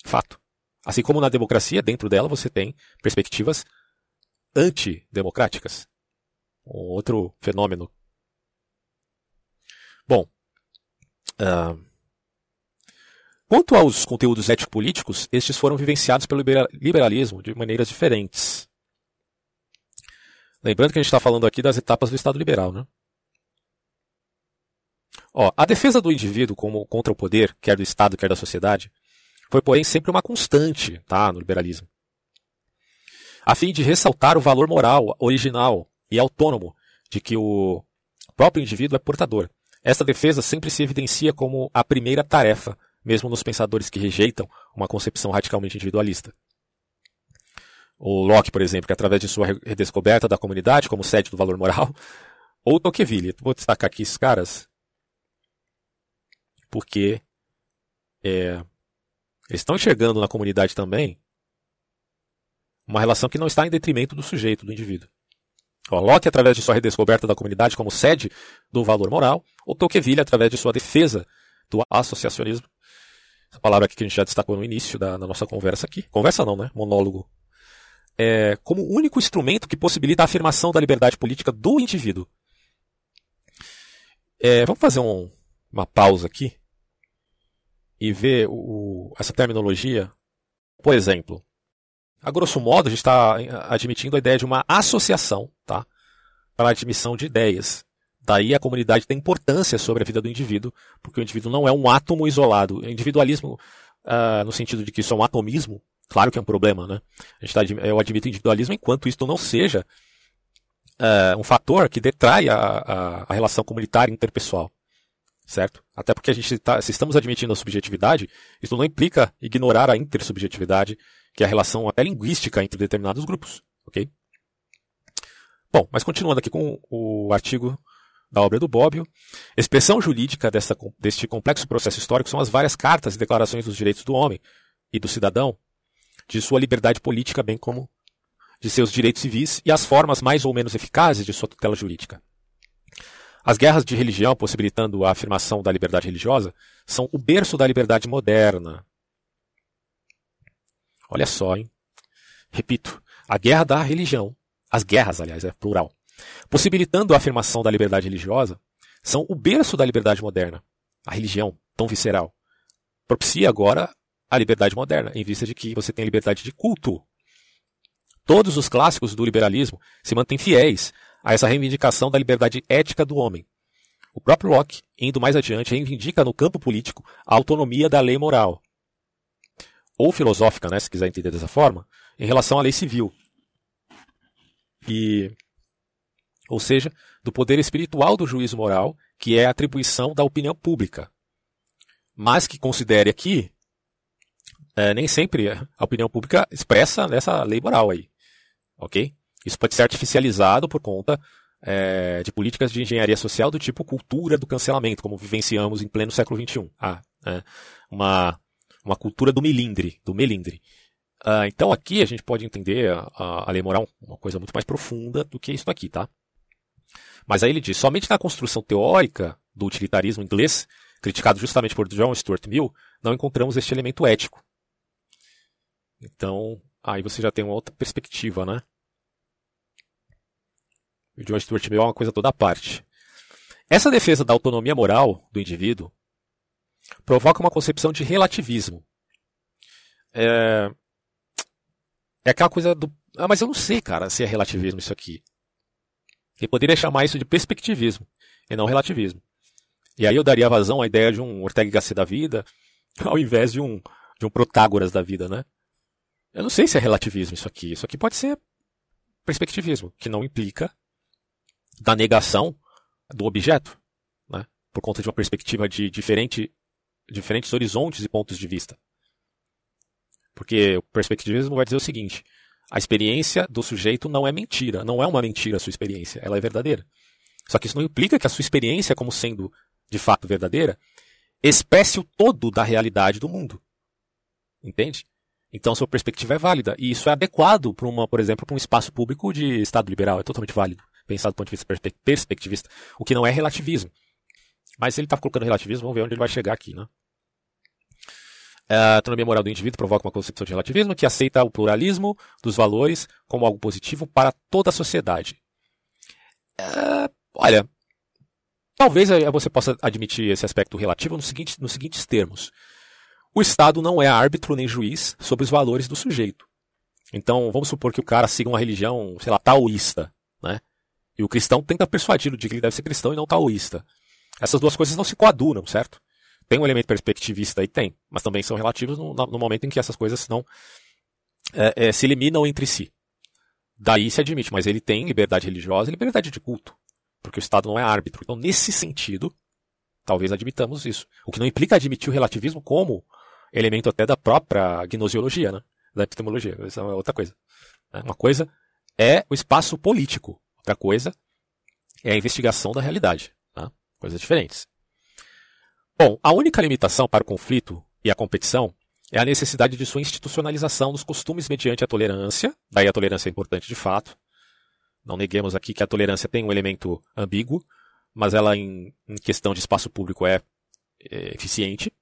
Fato. Assim como na democracia, dentro dela você tem perspectivas antidemocráticas. Um outro fenômeno. Bom, uh, quanto aos conteúdos ético-políticos, estes foram vivenciados pelo liberalismo de maneiras diferentes. Lembrando que a gente está falando aqui das etapas do Estado liberal, né? Ó, a defesa do indivíduo como contra o poder, quer do Estado, quer da sociedade, foi, porém, sempre uma constante tá, no liberalismo. A fim de ressaltar o valor moral, original e autônomo de que o próprio indivíduo é portador. Esta defesa sempre se evidencia como a primeira tarefa, mesmo nos pensadores que rejeitam uma concepção radicalmente individualista o Locke, por exemplo, que através de sua redescoberta da comunidade como sede do valor moral, ou Tocqueville. Vou destacar aqui esses caras porque é, eles estão enxergando na comunidade também uma relação que não está em detrimento do sujeito, do indivíduo. O Locke, através de sua redescoberta da comunidade como sede do valor moral, ou Tocqueville, através de sua defesa do associacionismo. Essa palavra aqui que a gente já destacou no início da, da nossa conversa aqui. Conversa não, né? Monólogo é, como o único instrumento que possibilita a afirmação da liberdade política do indivíduo. É, vamos fazer um, uma pausa aqui e ver o, essa terminologia. Por exemplo, a grosso modo, a gente está admitindo a ideia de uma associação tá, para a admissão de ideias. Daí a comunidade tem importância sobre a vida do indivíduo, porque o indivíduo não é um átomo isolado. O individualismo, uh, no sentido de que isso é um atomismo, Claro que é um problema, né? A gente tá, eu admito individualismo enquanto isto não seja uh, um fator que detrai a, a, a, relação comunitária interpessoal. Certo? Até porque a gente tá, se estamos admitindo a subjetividade, isso não implica ignorar a intersubjetividade, que é a relação até linguística entre determinados grupos. Ok? Bom, mas continuando aqui com o artigo da obra do Bobbio, expressão jurídica desta, deste complexo processo histórico são as várias cartas e declarações dos direitos do homem e do cidadão de sua liberdade política, bem como de seus direitos civis e as formas mais ou menos eficazes de sua tutela jurídica. As guerras de religião, possibilitando a afirmação da liberdade religiosa, são o berço da liberdade moderna. Olha só, hein? Repito, a guerra da religião, as guerras, aliás, é plural, possibilitando a afirmação da liberdade religiosa, são o berço da liberdade moderna. A religião, tão visceral, propicia agora a liberdade moderna, em vista de que você tem a liberdade de culto. Todos os clássicos do liberalismo se mantêm fiéis a essa reivindicação da liberdade ética do homem. O próprio Locke, indo mais adiante, reivindica no campo político a autonomia da lei moral. Ou filosófica, né, se quiser entender dessa forma, em relação à lei civil. E, ou seja, do poder espiritual do juízo moral, que é a atribuição da opinião pública. Mas que considere aqui é, nem sempre a opinião pública expressa nessa lei moral aí. Ok? Isso pode ser artificializado por conta é, de políticas de engenharia social do tipo cultura do cancelamento, como vivenciamos em pleno século XXI. Ah, é, uma, uma cultura do melindre, do melindre. Ah, então aqui a gente pode entender a, a lei moral uma coisa muito mais profunda do que isso aqui, tá? Mas aí ele diz, somente na construção teórica do utilitarismo inglês, criticado justamente por John Stuart Mill, não encontramos este elemento ético. Então, aí você já tem uma outra perspectiva, né? O John Stuart Mill é uma coisa toda à parte. Essa defesa da autonomia moral do indivíduo provoca uma concepção de relativismo. É, é aquela coisa do. Ah, mas eu não sei, cara, se é relativismo isso aqui. Eu poderia chamar isso de perspectivismo e não relativismo. E aí eu daria vazão à ideia de um Ortega Gasset da vida, ao invés de um, de um Protágoras da vida, né? Eu não sei se é relativismo isso aqui. Isso aqui pode ser perspectivismo, que não implica da negação do objeto, né? por conta de uma perspectiva de diferente, diferentes horizontes e pontos de vista. Porque o perspectivismo vai dizer o seguinte: a experiência do sujeito não é mentira, não é uma mentira a sua experiência, ela é verdadeira. Só que isso não implica que a sua experiência, como sendo de fato verdadeira, expresse o todo da realidade do mundo. Entende? Então sua perspectiva é válida. E isso é adequado para uma, por exemplo, para um espaço público de Estado liberal. É totalmente válido, pensado do ponto de vista perspectivista, o que não é relativismo. Mas ele está colocando relativismo, vamos ver onde ele vai chegar aqui, né? A autonomia moral do indivíduo provoca uma concepção de relativismo que aceita o pluralismo dos valores como algo positivo para toda a sociedade. É, olha, talvez você possa admitir esse aspecto relativo no seguinte, nos seguintes termos. O Estado não é árbitro nem juiz sobre os valores do sujeito. Então, vamos supor que o cara siga uma religião, sei lá, taoísta, né? E o cristão tenta persuadi-lo de que ele deve ser cristão e não taoísta. Essas duas coisas não se coadunam, certo? Tem um elemento perspectivista aí? Tem. Mas também são relativos no, no momento em que essas coisas não é, é, se eliminam entre si. Daí se admite, mas ele tem liberdade religiosa e liberdade de culto. Porque o Estado não é árbitro. Então, nesse sentido, talvez admitamos isso. O que não implica admitir o relativismo como elemento até da própria gnosiologia, né? da epistemologia. Isso é outra coisa. Né? Uma coisa é o espaço político, outra coisa é a investigação da realidade. Tá? Coisas diferentes. Bom, a única limitação para o conflito e a competição é a necessidade de sua institucionalização nos costumes mediante a tolerância, daí a tolerância é importante de fato. Não neguemos aqui que a tolerância tem um elemento ambíguo, mas ela em, em questão de espaço público é, é eficiente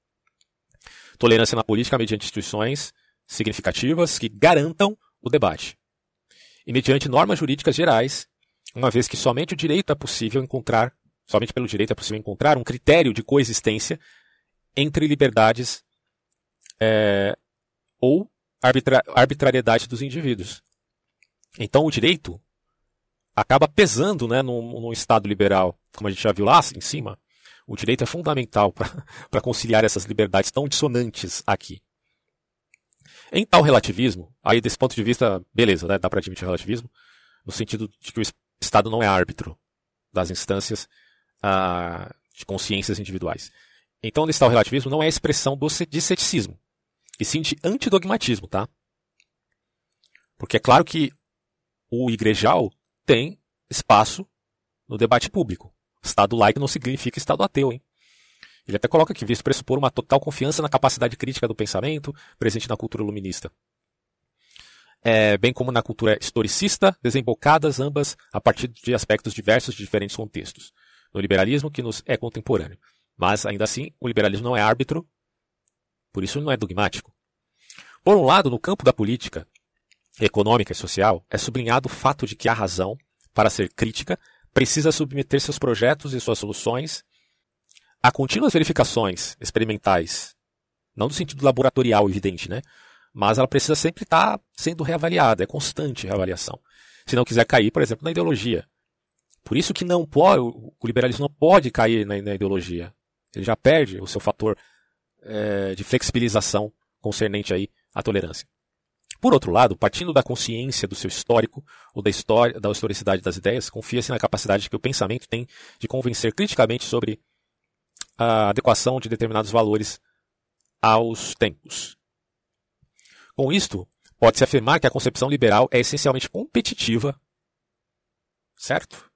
tolerância na política mediante instituições significativas que garantam o debate. E mediante normas jurídicas gerais, uma vez que somente o direito é possível encontrar, somente pelo direito é possível encontrar um critério de coexistência entre liberdades é, ou arbitra arbitrariedade dos indivíduos. Então o direito acaba pesando né, num, num Estado liberal, como a gente já viu lá em cima, o direito é fundamental para conciliar essas liberdades tão dissonantes aqui. Em tal relativismo, aí desse ponto de vista, beleza, né, dá para admitir relativismo, no sentido de que o Estado não é árbitro das instâncias de consciências individuais. Então, está o relativismo não é expressão do, de ceticismo, e sim de antidogmatismo, tá? Porque é claro que o igrejal tem espaço no debate público. Estado laico não significa Estado ateu, hein? Ele até coloca aqui, visto pressupor uma total confiança na capacidade crítica do pensamento presente na cultura iluminista. É, bem como na cultura historicista, desembocadas ambas a partir de aspectos diversos de diferentes contextos. No liberalismo, que nos é contemporâneo. Mas, ainda assim, o liberalismo não é árbitro, por isso não é dogmático. Por um lado, no campo da política, econômica e social, é sublinhado o fato de que a razão, para ser crítica, precisa submeter seus projetos e suas soluções a contínuas verificações experimentais, não no sentido laboratorial evidente, né? Mas ela precisa sempre estar sendo reavaliada, é constante reavaliação. Se não quiser cair, por exemplo, na ideologia. Por isso que não pode, o liberalismo não pode cair na, na ideologia. Ele já perde o seu fator é, de flexibilização concernente aí à tolerância. Por outro lado, partindo da consciência do seu histórico ou da história, da historicidade das ideias, confia-se na capacidade que o pensamento tem de convencer criticamente sobre a adequação de determinados valores aos tempos. Com isto, pode-se afirmar que a concepção liberal é essencialmente competitiva, certo?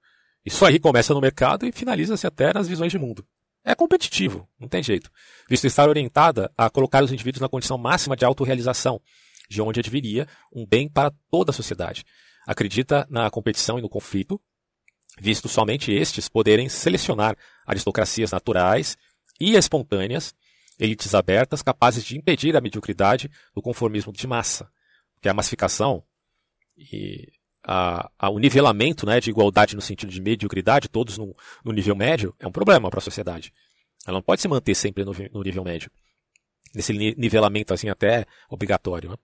Isso aí começa no mercado e finaliza-se até nas visões de mundo. É competitivo, não tem jeito, visto estar orientada a colocar os indivíduos na condição máxima de autorrealização, de onde adviria um bem para toda a sociedade. Acredita na competição e no conflito, visto somente estes poderem selecionar aristocracias naturais e espontâneas, elites abertas capazes de impedir a mediocridade do conformismo de massa, que é a massificação e a, a, o nivelamento né, de igualdade no sentido de mediocridade, todos no, no nível médio, é um problema para a sociedade. Ela não pode se manter sempre no, no nível médio. Nesse nivelamento assim até obrigatório. Né?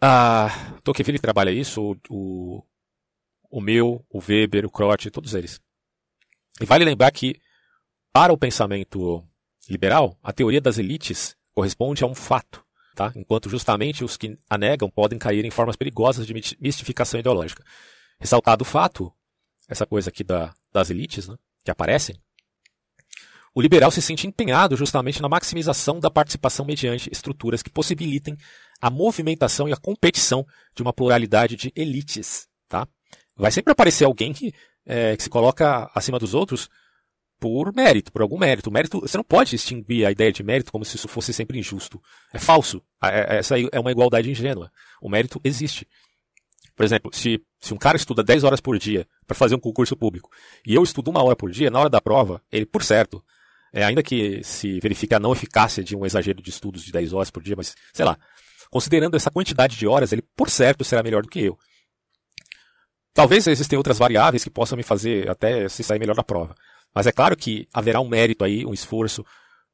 Ah, Tocqueville trabalha isso, o, o, meu, o Weber, o Croce, todos eles. E vale lembrar que, para o pensamento liberal, a teoria das elites corresponde a um fato, tá? enquanto justamente os que a negam podem cair em formas perigosas de mistificação ideológica. Ressaltado o fato, essa coisa aqui da, das elites, né, que aparecem, o liberal se sente empenhado justamente na maximização da participação mediante estruturas que possibilitem a movimentação e a competição de uma pluralidade de elites. Tá? Vai sempre aparecer alguém que, é, que se coloca acima dos outros por mérito, por algum mérito. mérito. Você não pode extinguir a ideia de mérito como se isso fosse sempre injusto. É falso. É, é, essa é uma igualdade ingênua. O mérito existe. Por exemplo, se, se um cara estuda 10 horas por dia para fazer um concurso público e eu estudo uma hora por dia, na hora da prova, ele, por certo, é, ainda que se verifique a não eficácia de um exagero de estudos de 10 horas por dia, mas sei lá, considerando essa quantidade de horas, ele, por certo, será melhor do que eu. Talvez existem outras variáveis que possam me fazer até se sair melhor da prova. Mas é claro que haverá um mérito aí, um esforço,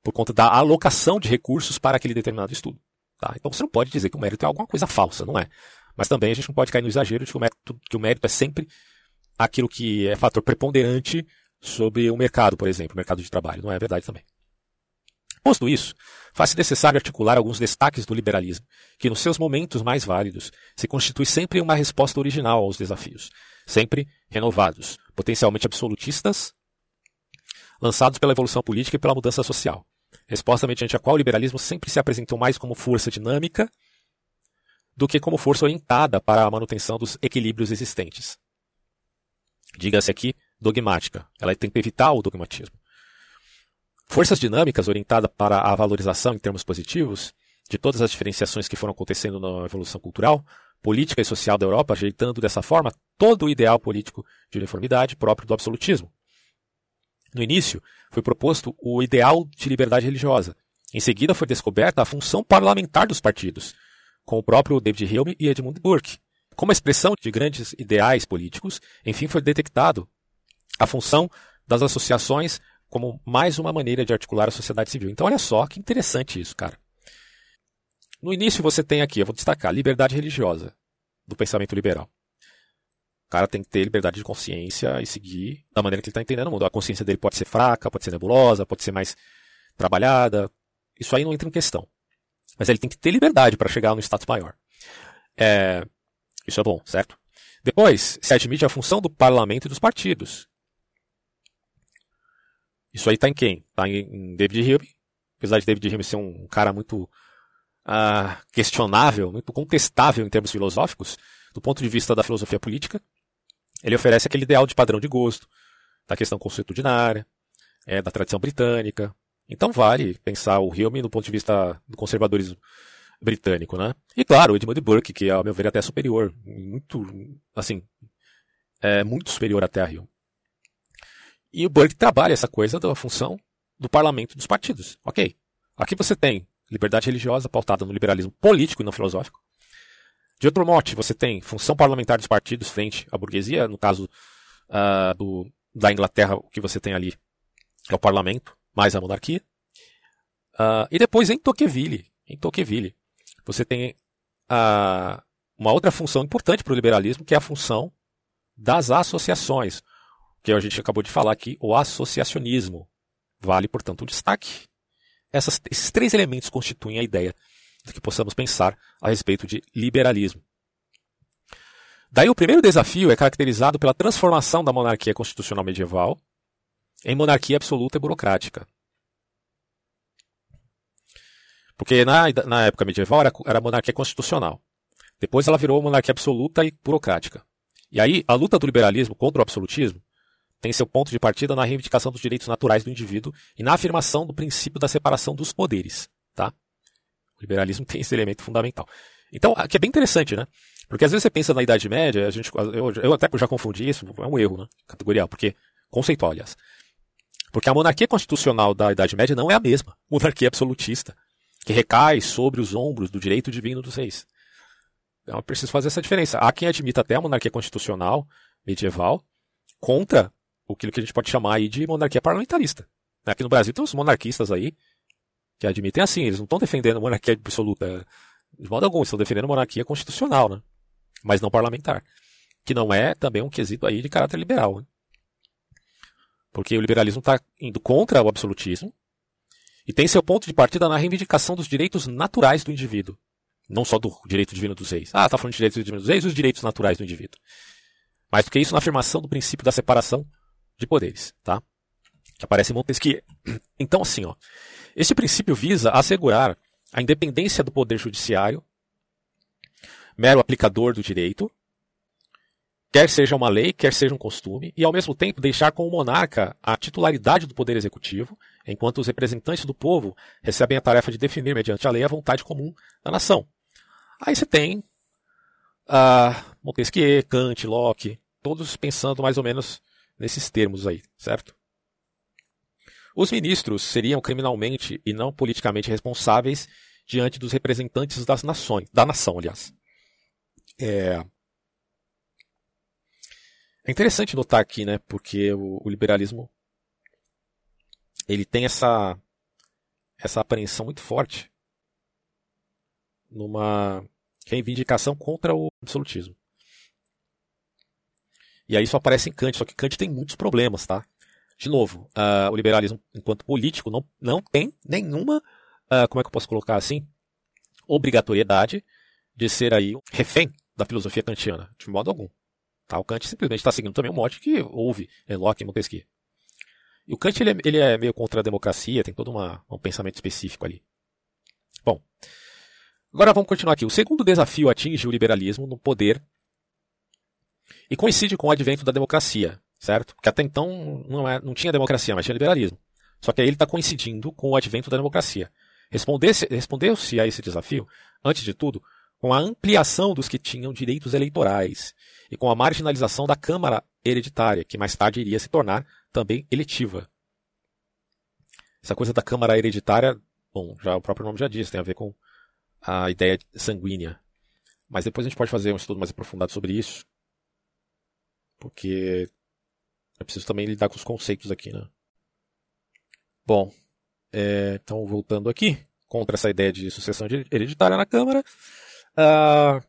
por conta da alocação de recursos para aquele determinado estudo. Tá? Então você não pode dizer que o mérito é alguma coisa falsa, não é? Mas também a gente não pode cair no exagero de que o mérito, que o mérito é sempre aquilo que é fator preponderante sobre o mercado, por exemplo, o mercado de trabalho. Não é verdade também. Posto isso, faz-se necessário articular alguns destaques do liberalismo, que nos seus momentos mais válidos se constitui sempre uma resposta original aos desafios, sempre renovados, potencialmente absolutistas lançados pela evolução política e pela mudança social. Resposta mediante a qual o liberalismo sempre se apresentou mais como força dinâmica do que como força orientada para a manutenção dos equilíbrios existentes. Diga-se aqui dogmática. Ela tenta evitar o dogmatismo. Forças dinâmicas orientadas para a valorização em termos positivos de todas as diferenciações que foram acontecendo na evolução cultural, política e social da Europa, ajeitando dessa forma todo o ideal político de uniformidade próprio do absolutismo. No início, foi proposto o ideal de liberdade religiosa. Em seguida, foi descoberta a função parlamentar dos partidos, com o próprio David Hume e Edmund Burke. Como expressão de grandes ideais políticos, enfim, foi detectado a função das associações como mais uma maneira de articular a sociedade civil. Então, olha só que interessante isso, cara. No início, você tem aqui, eu vou destacar, liberdade religiosa do pensamento liberal. Cara tem que ter liberdade de consciência e seguir da maneira que ele está entendendo o mundo. A consciência dele pode ser fraca, pode ser nebulosa, pode ser mais trabalhada. Isso aí não entra em questão. Mas ele tem que ter liberdade para chegar no status maior. É, isso é bom, certo? Depois, se admite a função do parlamento e dos partidos. Isso aí está em quem? Está em David Hume. Apesar de David Hume ser um cara muito uh, questionável, muito contestável em termos filosóficos, do ponto de vista da filosofia política, ele oferece aquele ideal de padrão de gosto, da questão consuetudinária, é, da tradição britânica. Então vale pensar o Hume do ponto de vista do conservadorismo britânico, né? E claro, o Edmund Burke, que ao meu ver é até superior, muito, assim, é muito superior até a Hume. E o Burke trabalha essa coisa da função do parlamento dos partidos. Ok. Aqui você tem liberdade religiosa pautada no liberalismo político e não filosófico. De outro mote, você tem função parlamentar dos partidos frente à burguesia, no caso uh, do, da Inglaterra, o que você tem ali é o parlamento, mais a monarquia. Uh, e depois em Tocqueville, em Tocqueville, você tem uh, uma outra função importante para o liberalismo, que é a função das associações, que a gente acabou de falar aqui, o associacionismo. Vale, portanto, um destaque. Essas, esses três elementos constituem a ideia do que possamos pensar a respeito de liberalismo. Daí o primeiro desafio é caracterizado pela transformação da monarquia constitucional medieval em monarquia absoluta e burocrática. Porque na, na época medieval era, era monarquia constitucional. Depois ela virou monarquia absoluta e burocrática. E aí a luta do liberalismo contra o absolutismo tem seu ponto de partida na reivindicação dos direitos naturais do indivíduo e na afirmação do princípio da separação dos poderes. Tá? O liberalismo tem esse elemento fundamental. Então, aqui é bem interessante, né? Porque às vezes você pensa na Idade Média, a gente, eu, eu até já confundi isso, é um erro, né? Categorial, porque, conceitual, aliás. Porque a monarquia constitucional da Idade Média não é a mesma. Monarquia absolutista, que recai sobre os ombros do direito divino dos reis. Então, eu preciso fazer essa diferença. Há quem admita até a monarquia constitucional medieval contra o que a gente pode chamar aí de monarquia parlamentarista. Aqui no Brasil tem os monarquistas aí que admitem assim, eles não estão defendendo monarquia absoluta. De modo algum, estão defendendo monarquia constitucional, né? mas não parlamentar. Que não é também um quesito aí de caráter liberal. Né? Porque o liberalismo está indo contra o absolutismo e tem seu ponto de partida na reivindicação dos direitos naturais do indivíduo. Não só do direito divino dos reis. Ah, está falando de direitos divinos dos reis os direitos naturais do indivíduo. Mais do que isso, na afirmação do princípio da separação de poderes, tá? Que aparece Montesquieu. Então, assim, ó, esse princípio visa assegurar a independência do poder judiciário, mero aplicador do direito, quer seja uma lei, quer seja um costume, e ao mesmo tempo deixar com o monarca a titularidade do poder executivo, enquanto os representantes do povo recebem a tarefa de definir mediante a lei a vontade comum da nação. Aí você tem uh, Montesquieu, Kant, Locke, todos pensando mais ou menos nesses termos aí, certo? Os ministros seriam criminalmente e não politicamente responsáveis diante dos representantes das nações, da nação, aliás. É, é interessante notar aqui, né, porque o, o liberalismo ele tem essa essa apreensão muito forte numa reivindicação contra o absolutismo. E aí isso aparece em Kant, só que Kant tem muitos problemas, tá? De novo, uh, o liberalismo, enquanto político, não, não tem nenhuma, uh, como é que eu posso colocar assim, obrigatoriedade de ser aí refém da filosofia kantiana, de modo algum. Tá? O Kant simplesmente está seguindo também um mote que houve em Locke e Montesquieu. E o Kant ele é, ele é meio contra a democracia, tem todo uma, um pensamento específico ali. Bom, agora vamos continuar aqui. O segundo desafio atinge o liberalismo no poder e coincide com o advento da democracia, certo? Porque até então não, é, não tinha democracia, mas tinha liberalismo. Só que aí ele está coincidindo com o advento da democracia. Respondeu-se a esse desafio, antes de tudo, com a ampliação dos que tinham direitos eleitorais e com a marginalização da Câmara hereditária, que mais tarde iria se tornar também eletiva. Essa coisa da Câmara hereditária, bom, já o próprio nome já diz, tem a ver com a ideia sanguínea. Mas depois a gente pode fazer um estudo mais aprofundado sobre isso porque é preciso também lidar com os conceitos aqui, né? Bom, é, então voltando aqui, contra essa ideia de sucessão hereditária na Câmara, uh,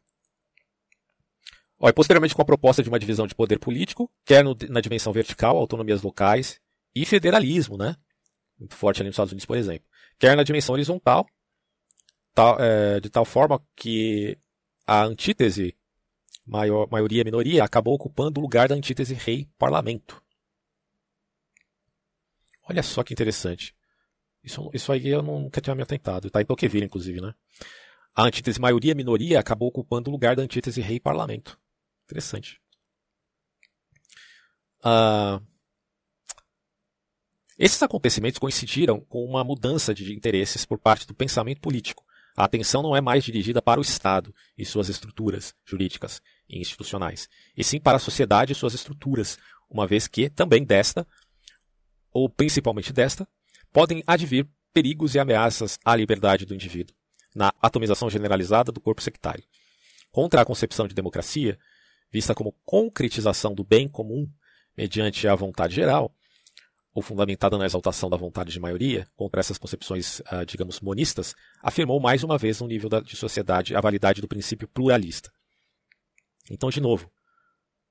ó, e posteriormente com a proposta de uma divisão de poder político, quer no, na dimensão vertical, autonomias locais e federalismo, né? Muito forte ali nos Estados Unidos, por exemplo. Quer na dimensão horizontal, tal, é, de tal forma que a antítese maior, maioria minoria, acabou ocupando o lugar da antítese rei-parlamento. Olha só que interessante. Isso, isso aí eu nunca tinha me atentado. Está em Tocqueville, inclusive, né? A antítese maioria-minoria acabou ocupando o lugar da antítese rei-parlamento. Interessante. Uh, esses acontecimentos coincidiram com uma mudança de interesses por parte do pensamento político, a atenção não é mais dirigida para o Estado e suas estruturas jurídicas institucionais, e sim para a sociedade e suas estruturas, uma vez que também desta, ou principalmente desta, podem advir perigos e ameaças à liberdade do indivíduo, na atomização generalizada do corpo sectário. Contra a concepção de democracia, vista como concretização do bem comum mediante a vontade geral, ou fundamentada na exaltação da vontade de maioria, contra essas concepções, ah, digamos, monistas, afirmou mais uma vez no nível de sociedade a validade do princípio pluralista. Então, de novo,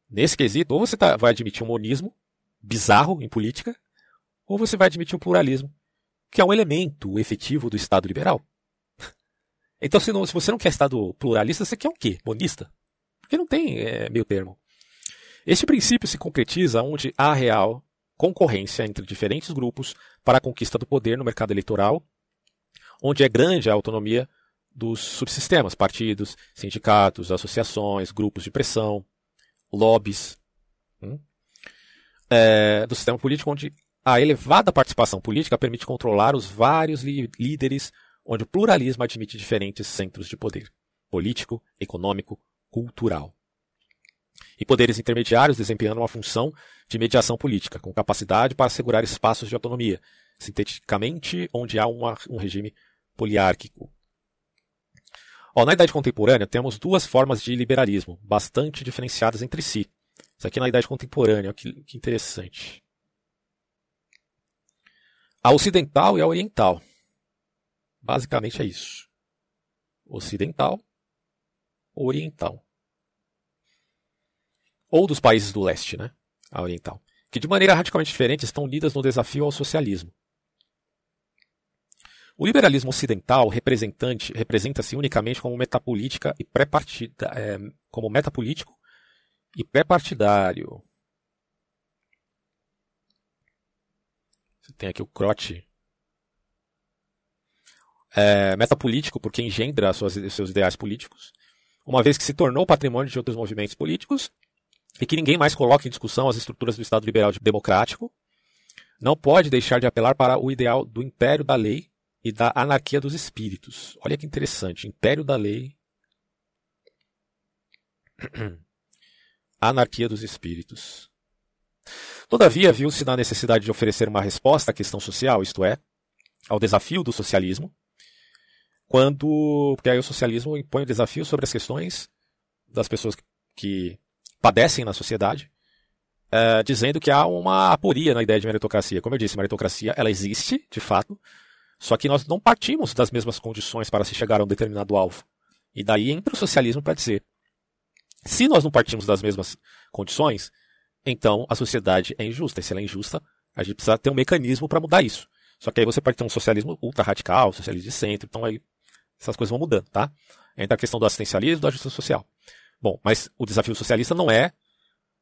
nesse quesito, ou você tá, vai admitir um monismo bizarro em política, ou você vai admitir um pluralismo, que é um elemento efetivo do Estado liberal. Então, se, não, se você não quer Estado pluralista, você quer o quê? Monista? Porque não tem é, meio termo. Este princípio se concretiza onde há real concorrência entre diferentes grupos para a conquista do poder no mercado eleitoral, onde é grande a autonomia dos subsistemas, partidos, sindicatos, associações, grupos de pressão, lobbies, hum? é, do sistema político, onde a elevada participação política permite controlar os vários líderes, onde o pluralismo admite diferentes centros de poder político, econômico, cultural e poderes intermediários desempenhando uma função de mediação política, com capacidade para assegurar espaços de autonomia, sinteticamente onde há uma, um regime poliárquico. Ó, na Idade Contemporânea, temos duas formas de liberalismo, bastante diferenciadas entre si. Isso aqui na Idade Contemporânea, que, que interessante. A ocidental e a oriental. Basicamente é isso. ocidental oriental. Ou dos países do leste, né? A oriental. Que de maneira radicalmente diferente estão unidas no desafio ao socialismo. O liberalismo ocidental representante representa-se unicamente como metapolítica e pré-partida, é, como metapolítico e pré-partidário. Tem aqui o Croce. É, metapolítico porque engendra suas, seus ideais políticos, uma vez que se tornou patrimônio de outros movimentos políticos e que ninguém mais coloca em discussão as estruturas do Estado liberal democrático, não pode deixar de apelar para o ideal do império da lei e da anarquia dos espíritos. Olha que interessante, império da lei, anarquia dos espíritos. Todavia, viu-se na necessidade de oferecer uma resposta à questão social, isto é, ao desafio do socialismo, quando. Porque aí o socialismo impõe o desafio sobre as questões das pessoas que padecem na sociedade, é, dizendo que há uma aporia na ideia de meritocracia. Como eu disse, meritocracia ela existe, de fato, só que nós não partimos das mesmas condições para se chegar a um determinado alvo. E daí entra o socialismo para dizer: se nós não partimos das mesmas condições, então a sociedade é injusta. E se ela é injusta, a gente precisa ter um mecanismo para mudar isso. Só que aí você pode ter um socialismo ultra radical, socialismo de centro, então aí essas coisas vão mudando, tá? Entra a questão do assistencialismo da justiça social. Bom, mas o desafio socialista não é,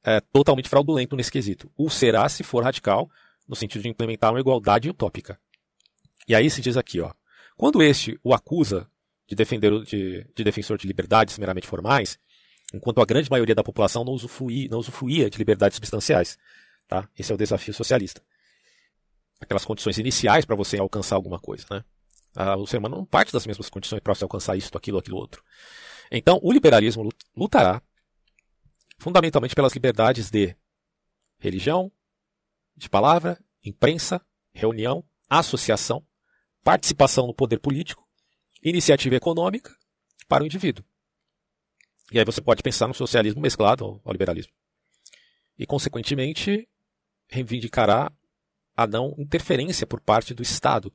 é totalmente fraudulento nesse quesito. O será se for radical, no sentido de implementar uma igualdade utópica. E aí se diz aqui, ó, quando este o acusa de, defender, de, de defensor de liberdades meramente formais, enquanto a grande maioria da população não usufruía, não usufruía de liberdades substanciais. Tá? Esse é o desafio socialista. Aquelas condições iniciais para você alcançar alguma coisa. Né? o ser humano não parte das mesmas condições para você alcançar isso, aquilo, aquilo outro. Então, o liberalismo lutará fundamentalmente pelas liberdades de religião, de palavra, imprensa, reunião, associação, participação no poder político, iniciativa econômica para o indivíduo. E aí você pode pensar no socialismo mesclado ao liberalismo. E, consequentemente, reivindicará a não interferência por parte do Estado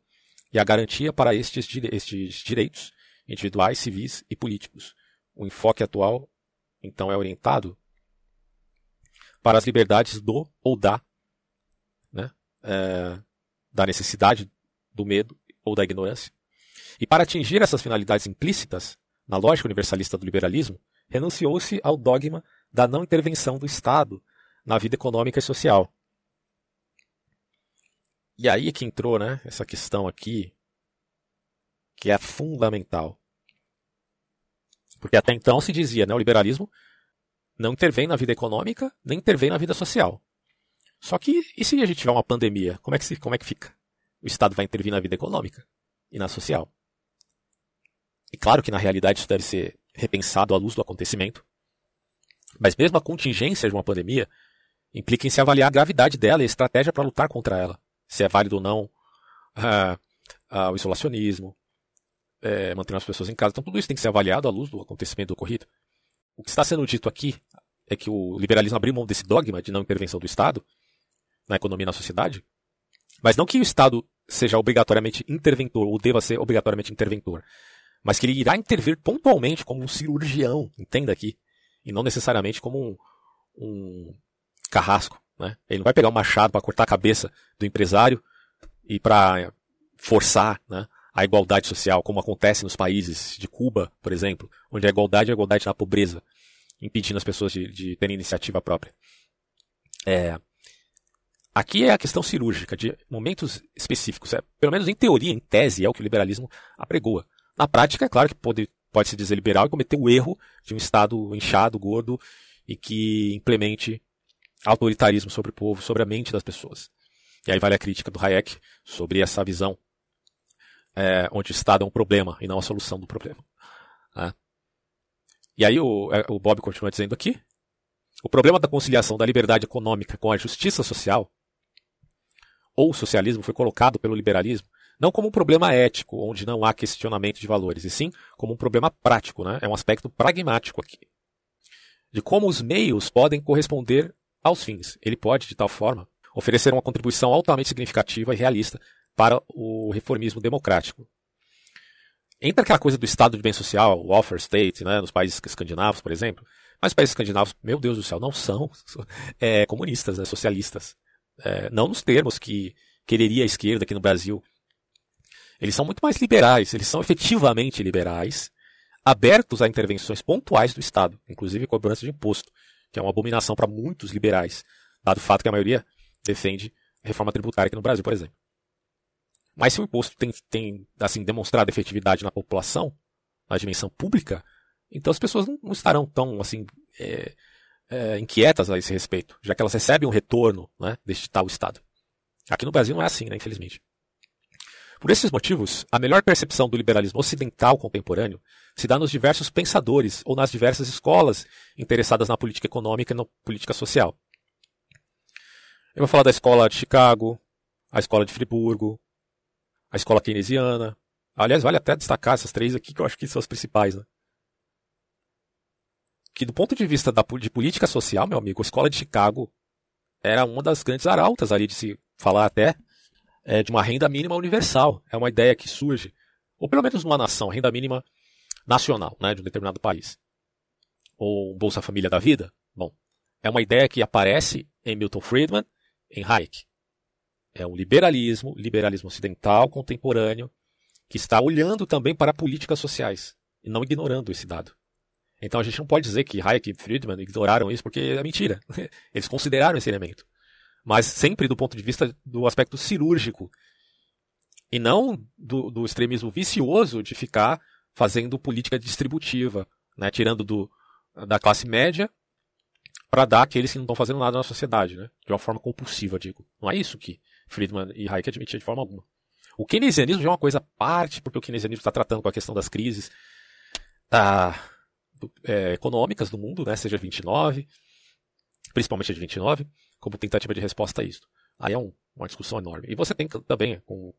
e a garantia para estes, estes direitos individuais, civis e políticos. O enfoque atual, então, é orientado para as liberdades do ou da, né, é, da necessidade, do medo ou da ignorância. E para atingir essas finalidades implícitas, na lógica universalista do liberalismo, renunciou-se ao dogma da não intervenção do Estado na vida econômica e social. E aí que entrou né, essa questão aqui, que é fundamental. Porque até então se dizia, né, o liberalismo não intervém na vida econômica, nem intervém na vida social. Só que, e se a gente tiver uma pandemia, como é que, se, como é que fica? O Estado vai intervir na vida econômica e na social. E claro que na realidade isso deve ser repensado à luz do acontecimento. Mas mesmo a contingência de uma pandemia implica em se avaliar a gravidade dela e a estratégia para lutar contra ela. Se é válido ou não uh, uh, o isolacionismo, é, manter as pessoas em casa. Então tudo isso tem que ser avaliado à luz do acontecimento ocorrido. O que está sendo dito aqui é que o liberalismo abriu mão desse dogma de não intervenção do Estado na economia e na sociedade, mas não que o Estado seja obrigatoriamente interventor ou deva ser obrigatoriamente interventor, mas que ele irá intervir pontualmente como um cirurgião, entenda aqui, e não necessariamente como um, um carrasco. Né? Ele não vai pegar um machado para cortar a cabeça do empresário e para forçar né, a igualdade social, como acontece nos países de Cuba, por exemplo, onde a igualdade é a igualdade na pobreza, impedindo as pessoas de, de terem iniciativa própria. É, Aqui é a questão cirúrgica, de momentos específicos. É, pelo menos em teoria, em tese, é o que o liberalismo apregoa. Na prática, é claro que pode, pode se dizer liberal e cometer o erro de um Estado inchado, gordo, e que implemente autoritarismo sobre o povo, sobre a mente das pessoas. E aí vale a crítica do Hayek sobre essa visão, é, onde o Estado é um problema e não a solução do problema. Né? E aí o, é, o Bob continua dizendo aqui, o problema da conciliação da liberdade econômica com a justiça social ou o socialismo foi colocado pelo liberalismo não como um problema ético, onde não há questionamento de valores, e sim como um problema prático, né? é um aspecto pragmático aqui. De como os meios podem corresponder aos fins. Ele pode, de tal forma, oferecer uma contribuição altamente significativa e realista para o reformismo democrático. entra aquela coisa do estado de bem social, o welfare state, né, nos países escandinavos, por exemplo. Mas os países escandinavos, meu Deus do céu, não são é, comunistas, né, socialistas. É, não nos termos que quereria a esquerda aqui no Brasil. Eles são muito mais liberais, eles são efetivamente liberais, abertos a intervenções pontuais do Estado, inclusive cobrança de imposto, que é uma abominação para muitos liberais, dado o fato que a maioria defende reforma tributária aqui no Brasil, por exemplo. Mas se o imposto tem, tem assim, demonstrado efetividade na população, na dimensão pública, então as pessoas não, não estarão tão assim é, é, inquietas a esse respeito, já que elas recebem um retorno né, deste tal Estado. Aqui no Brasil não é assim, né, infelizmente. Por esses motivos, a melhor percepção do liberalismo ocidental contemporâneo se dá nos diversos pensadores ou nas diversas escolas interessadas na política econômica e na política social. Eu vou falar da escola de Chicago, a escola de Friburgo, a escola keynesiana. Aliás, vale até destacar essas três aqui que eu acho que são as principais. Né? Que do ponto de vista da, de política social, meu amigo, a escola de Chicago era uma das grandes arautas ali de se falar até é, de uma renda mínima universal. É uma ideia que surge, ou pelo menos numa nação, renda mínima nacional, né, de um determinado país. Ou Bolsa Família da Vida. Bom, é uma ideia que aparece em Milton Friedman, em Hayek. É um liberalismo, liberalismo ocidental contemporâneo, que está olhando também para políticas sociais e não ignorando esse dado. Então a gente não pode dizer que Hayek e Friedman ignoraram isso porque é mentira. Eles consideraram esse elemento mas sempre do ponto de vista do aspecto cirúrgico. E não do, do extremismo vicioso de ficar fazendo política distributiva, né, tirando do, da classe média para dar àqueles que não estão fazendo nada na sociedade, né, de uma forma compulsiva, digo. Não é isso que Friedman e Hayek admitiam de forma alguma. O keynesianismo já é uma coisa à parte, porque o keynesianismo está tratando com a questão das crises ah, é, econômicas do mundo, né, seja 29, principalmente a de 29, como tentativa de resposta a isso. Aí é um, uma discussão enorme. E você tem também com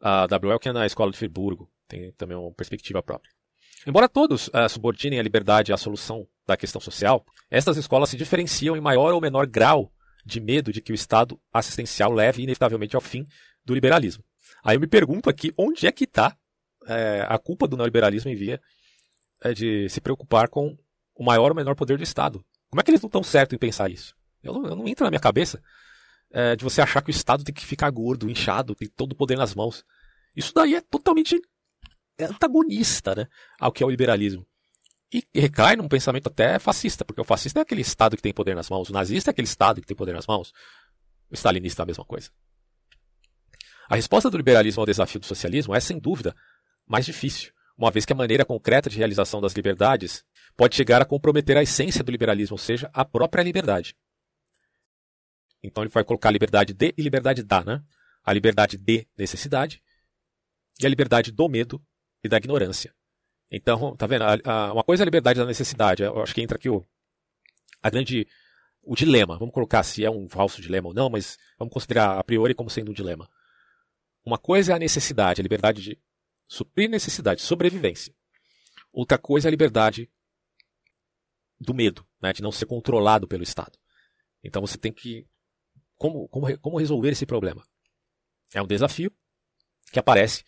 a WL, que é na Escola de Friburgo, tem também uma perspectiva própria. Embora todos uh, subordinem a liberdade à solução da questão social, estas escolas se diferenciam em maior ou menor grau de medo de que o Estado assistencial leve inevitavelmente ao fim do liberalismo. Aí eu me pergunto aqui onde é que está é, a culpa do neoliberalismo em via é, de se preocupar com o maior ou menor poder do Estado. Como é que eles não estão certos em pensar isso? Eu não, eu não entra na minha cabeça é, de você achar que o Estado tem que ficar gordo, inchado, tem todo o poder nas mãos. Isso daí é totalmente antagonista né, ao que é o liberalismo. E recai num pensamento até fascista, porque o fascista é aquele Estado que tem poder nas mãos, o nazista é aquele Estado que tem poder nas mãos, o stalinista é a mesma coisa. A resposta do liberalismo ao desafio do socialismo é, sem dúvida, mais difícil, uma vez que a maneira concreta de realização das liberdades pode chegar a comprometer a essência do liberalismo, ou seja, a própria liberdade. Então ele vai colocar a liberdade de e liberdade da, né? A liberdade de necessidade e a liberdade do medo e da ignorância. Então, tá vendo? A, a, uma coisa é a liberdade da necessidade. Eu acho que entra aqui o, a grande. O dilema. Vamos colocar se é um falso dilema ou não, mas vamos considerar a priori como sendo um dilema. Uma coisa é a necessidade, a liberdade de suprir necessidade, sobrevivência. Outra coisa é a liberdade do medo, né, de não ser controlado pelo Estado. Então você tem que como, como, como resolver esse problema? É um desafio que aparece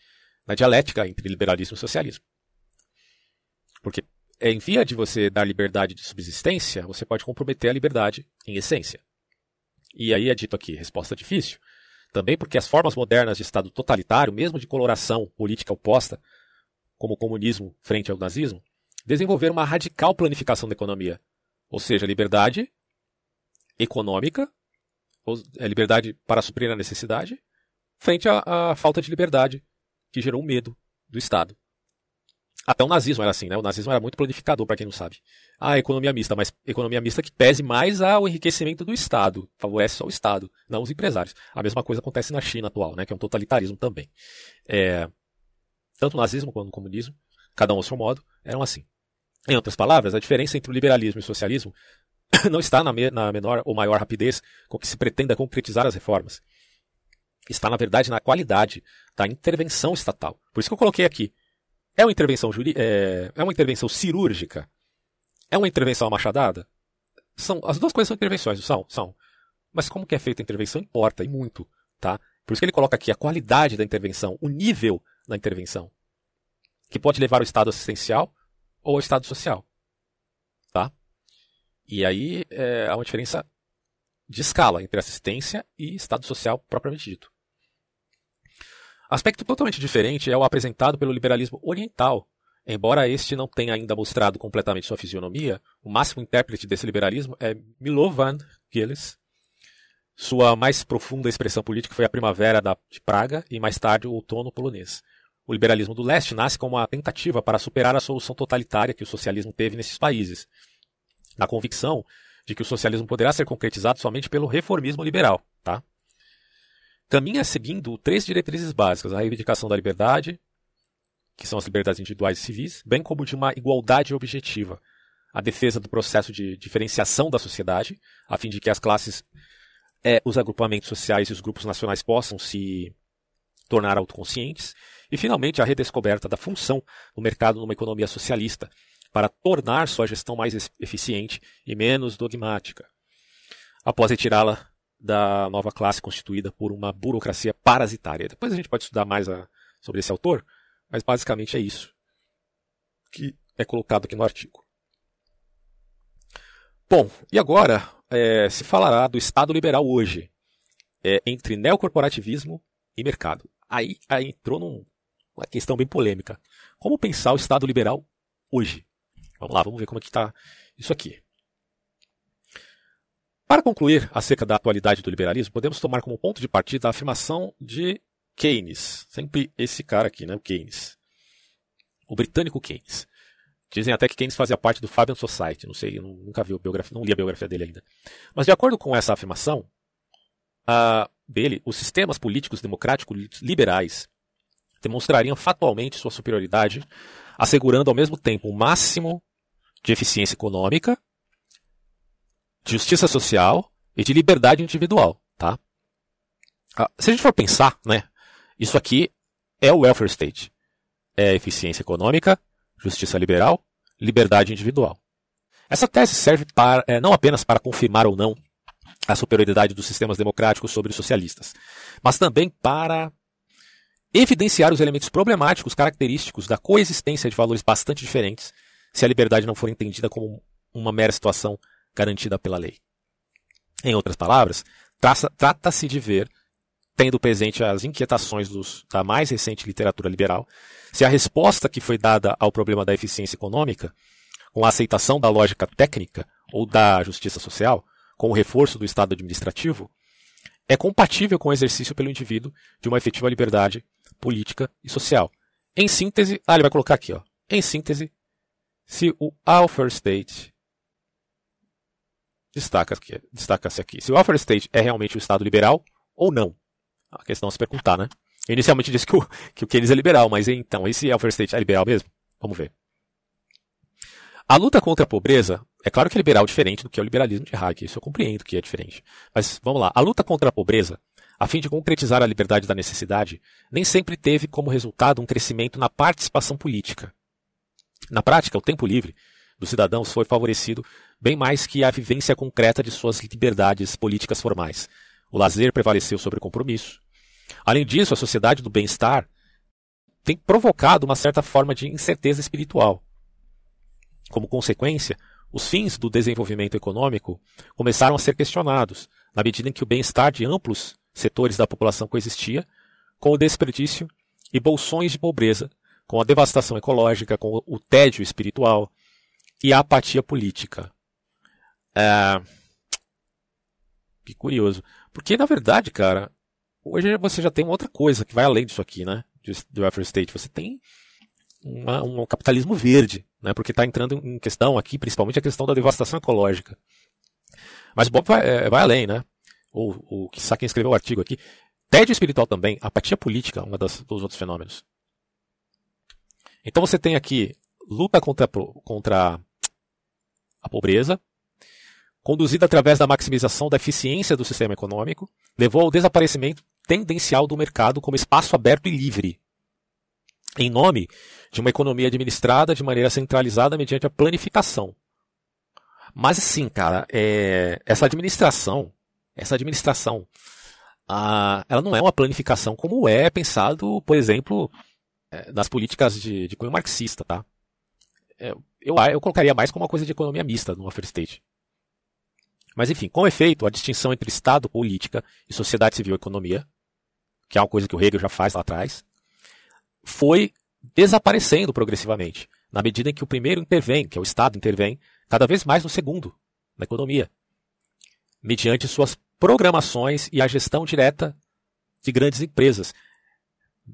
na dialética entre liberalismo e socialismo. Porque em via de você dar liberdade de subsistência, você pode comprometer a liberdade em essência. E aí é dito aqui, resposta difícil. Também porque as formas modernas de Estado totalitário, mesmo de coloração política oposta, como o comunismo frente ao nazismo, desenvolveram uma radical planificação da economia. Ou seja, liberdade econômica é, liberdade para suprir a necessidade, frente à, à falta de liberdade que gerou medo do Estado. Até o nazismo era assim, né? O nazismo era muito planificador, para quem não sabe. Ah, economia mista, mas economia mista que pese mais ao enriquecimento do Estado, favorece só o Estado, não os empresários. A mesma coisa acontece na China atual, né? Que é um totalitarismo também. É... Tanto o nazismo quanto o comunismo, cada um ao seu modo, eram assim. Em outras palavras, a diferença entre o liberalismo e o socialismo não está na, me, na menor ou maior rapidez com que se pretenda concretizar as reformas. Está, na verdade, na qualidade da intervenção estatal. Por isso que eu coloquei aqui. É uma intervenção, é, é uma intervenção cirúrgica? É uma intervenção machadada? São, as duas coisas são intervenções, são? São. Mas como que é feita a intervenção importa, e muito. Tá? Por isso que ele coloca aqui a qualidade da intervenção, o nível da intervenção. que pode levar ao estado assistencial ou ao estado social. Tá? E aí é, há uma diferença de escala entre assistência e estado social propriamente dito. Aspecto totalmente diferente é o apresentado pelo liberalismo oriental. Embora este não tenha ainda mostrado completamente sua fisionomia, o máximo intérprete desse liberalismo é Milovan Gilles. Sua mais profunda expressão política foi a primavera de Praga e mais tarde o outono polonês. O liberalismo do leste nasce como uma tentativa para superar a solução totalitária que o socialismo teve nesses países, na convicção de que o socialismo poderá ser concretizado somente pelo reformismo liberal. Tá? Caminha seguindo três diretrizes básicas: a reivindicação da liberdade, que são as liberdades individuais e civis, bem como de uma igualdade objetiva, a defesa do processo de diferenciação da sociedade, a fim de que as classes, é, os agrupamentos sociais e os grupos nacionais possam se tornar autoconscientes, e finalmente a redescoberta da função do mercado numa economia socialista, para tornar sua gestão mais eficiente e menos dogmática. Após retirá-la da nova classe constituída por uma burocracia parasitária. Depois a gente pode estudar mais a, sobre esse autor, mas basicamente é isso que é colocado aqui no artigo. Bom, e agora é, se falará do Estado liberal hoje, é, entre neocorporativismo e mercado. Aí, aí entrou numa questão bem polêmica. Como pensar o Estado liberal hoje? Vamos lá, vamos ver como é que está isso aqui. Para concluir acerca da atualidade do liberalismo, podemos tomar como ponto de partida a afirmação de Keynes. Sempre esse cara aqui, né? Keynes. O britânico Keynes. Dizem até que Keynes fazia parte do Fabian Society. Não sei, nunca vi a biografia, não li a biografia dele ainda. Mas de acordo com essa afirmação uh, dele, os sistemas políticos democráticos liberais demonstrariam fatalmente sua superioridade, assegurando ao mesmo tempo o máximo de eficiência econômica, justiça social e de liberdade individual, tá? Ah, se a gente for pensar, né, isso aqui é o welfare state. É eficiência econômica, justiça liberal, liberdade individual. Essa tese serve para, é, não apenas para confirmar ou não a superioridade dos sistemas democráticos sobre os socialistas, mas também para evidenciar os elementos problemáticos característicos da coexistência de valores bastante diferentes se a liberdade não for entendida como uma mera situação garantida pela lei. Em outras palavras, trata-se de ver, tendo presente as inquietações dos, da mais recente literatura liberal, se a resposta que foi dada ao problema da eficiência econômica, com a aceitação da lógica técnica ou da justiça social, com o reforço do Estado administrativo, é compatível com o exercício pelo indivíduo de uma efetiva liberdade política e social. Em síntese, ah, ele vai colocar aqui, ó. Em síntese, se o Alpha State destaca-se aqui, destaca aqui, se o Alpha State é realmente o Estado liberal ou não. A questão é se perguntar, né? Eu inicialmente disse que o, que o Keynes é liberal, mas então, esse Alpha State é liberal mesmo? Vamos ver. A luta contra a pobreza, é claro que é liberal diferente do que é o liberalismo de Hayek, isso eu compreendo que é diferente. Mas vamos lá, a luta contra a pobreza, a fim de concretizar a liberdade da necessidade, nem sempre teve como resultado um crescimento na participação política. Na prática, o tempo livre dos cidadãos foi favorecido bem mais que a vivência concreta de suas liberdades políticas formais. O lazer prevaleceu sobre o compromisso. Além disso, a sociedade do bem-estar tem provocado uma certa forma de incerteza espiritual. Como consequência, os fins do desenvolvimento econômico começaram a ser questionados, na medida em que o bem-estar de amplos setores da população coexistia com o desperdício e bolsões de pobreza, com a devastação ecológica, com o tédio espiritual e a apatia política. É... Que curioso. Porque, na verdade, cara, hoje você já tem outra coisa que vai além disso aqui, né? Do welfare state. Você tem uma, um capitalismo verde, né? Porque está entrando em questão aqui, principalmente a questão da devastação ecológica. Mas Bob vai, é, vai além, né? Ou, o que quem escreveu o artigo aqui. Tédio espiritual também, apatia política, um dos outros fenômenos. Então você tem aqui luta contra, contra a pobreza, conduzida através da maximização da eficiência do sistema econômico, levou ao desaparecimento tendencial do mercado como espaço aberto e livre, em nome de uma economia administrada de maneira centralizada mediante a planificação. Mas assim, cara, é, essa administração, essa administração, ah, ela não é uma planificação como é pensado, por exemplo, é, nas políticas de, de cunho marxista, tá? É, eu, eu colocaria mais como uma coisa de economia mista no welfare state. Mas enfim, com efeito, a distinção entre Estado, política e sociedade civil e economia, que é uma coisa que o Hegel já faz lá atrás, foi desaparecendo progressivamente, na medida em que o primeiro intervém, que é o Estado intervém, cada vez mais no segundo, na economia, mediante suas programações e a gestão direta de grandes empresas.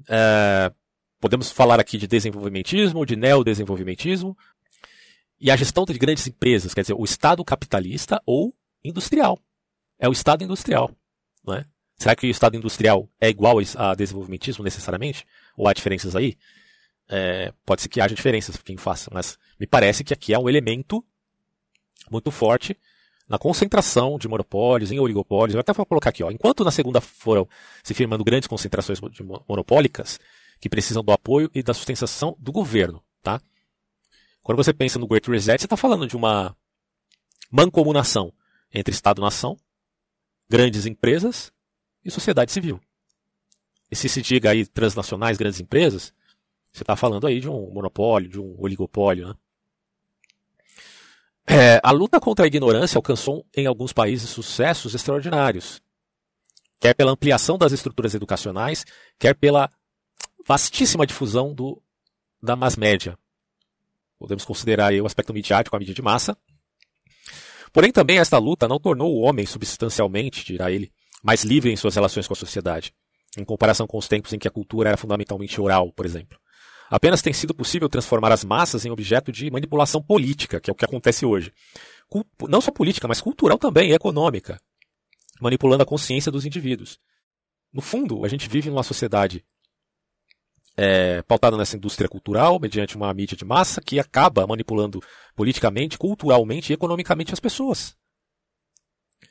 É, podemos falar aqui de desenvolvimentismo, de neodesenvolvimentismo, e a gestão de grandes empresas, quer dizer, o Estado capitalista ou industrial. É o Estado industrial. Não é? Será que o Estado industrial é igual a desenvolvimentismo necessariamente? Ou há diferenças aí? É, pode ser que haja diferenças, quem faça, mas me parece que aqui é um elemento muito forte na concentração de monopólios, em oligopólios. Eu até vou colocar aqui, ó, enquanto na segunda foram se firmando grandes concentrações monopólicas que precisam do apoio e da sustentação do governo, tá? Quando você pensa no Great Reset, você está falando de uma mancomunação entre Estado-nação, grandes empresas e sociedade civil. E se se diga aí transnacionais, grandes empresas, você está falando aí de um monopólio, de um oligopólio. Né? É, a luta contra a ignorância alcançou em alguns países sucessos extraordinários, quer pela ampliação das estruturas educacionais, quer pela vastíssima difusão do, da mass média. Podemos considerar aí o aspecto midiático, a mídia de massa. Porém, também esta luta não tornou o homem substancialmente, dirá ele, mais livre em suas relações com a sociedade, em comparação com os tempos em que a cultura era fundamentalmente oral, por exemplo. Apenas tem sido possível transformar as massas em objeto de manipulação política, que é o que acontece hoje. Não só política, mas cultural também e econômica, manipulando a consciência dos indivíduos. No fundo, a gente vive numa sociedade é, pautada nessa indústria cultural, mediante uma mídia de massa, que acaba manipulando politicamente, culturalmente e economicamente as pessoas.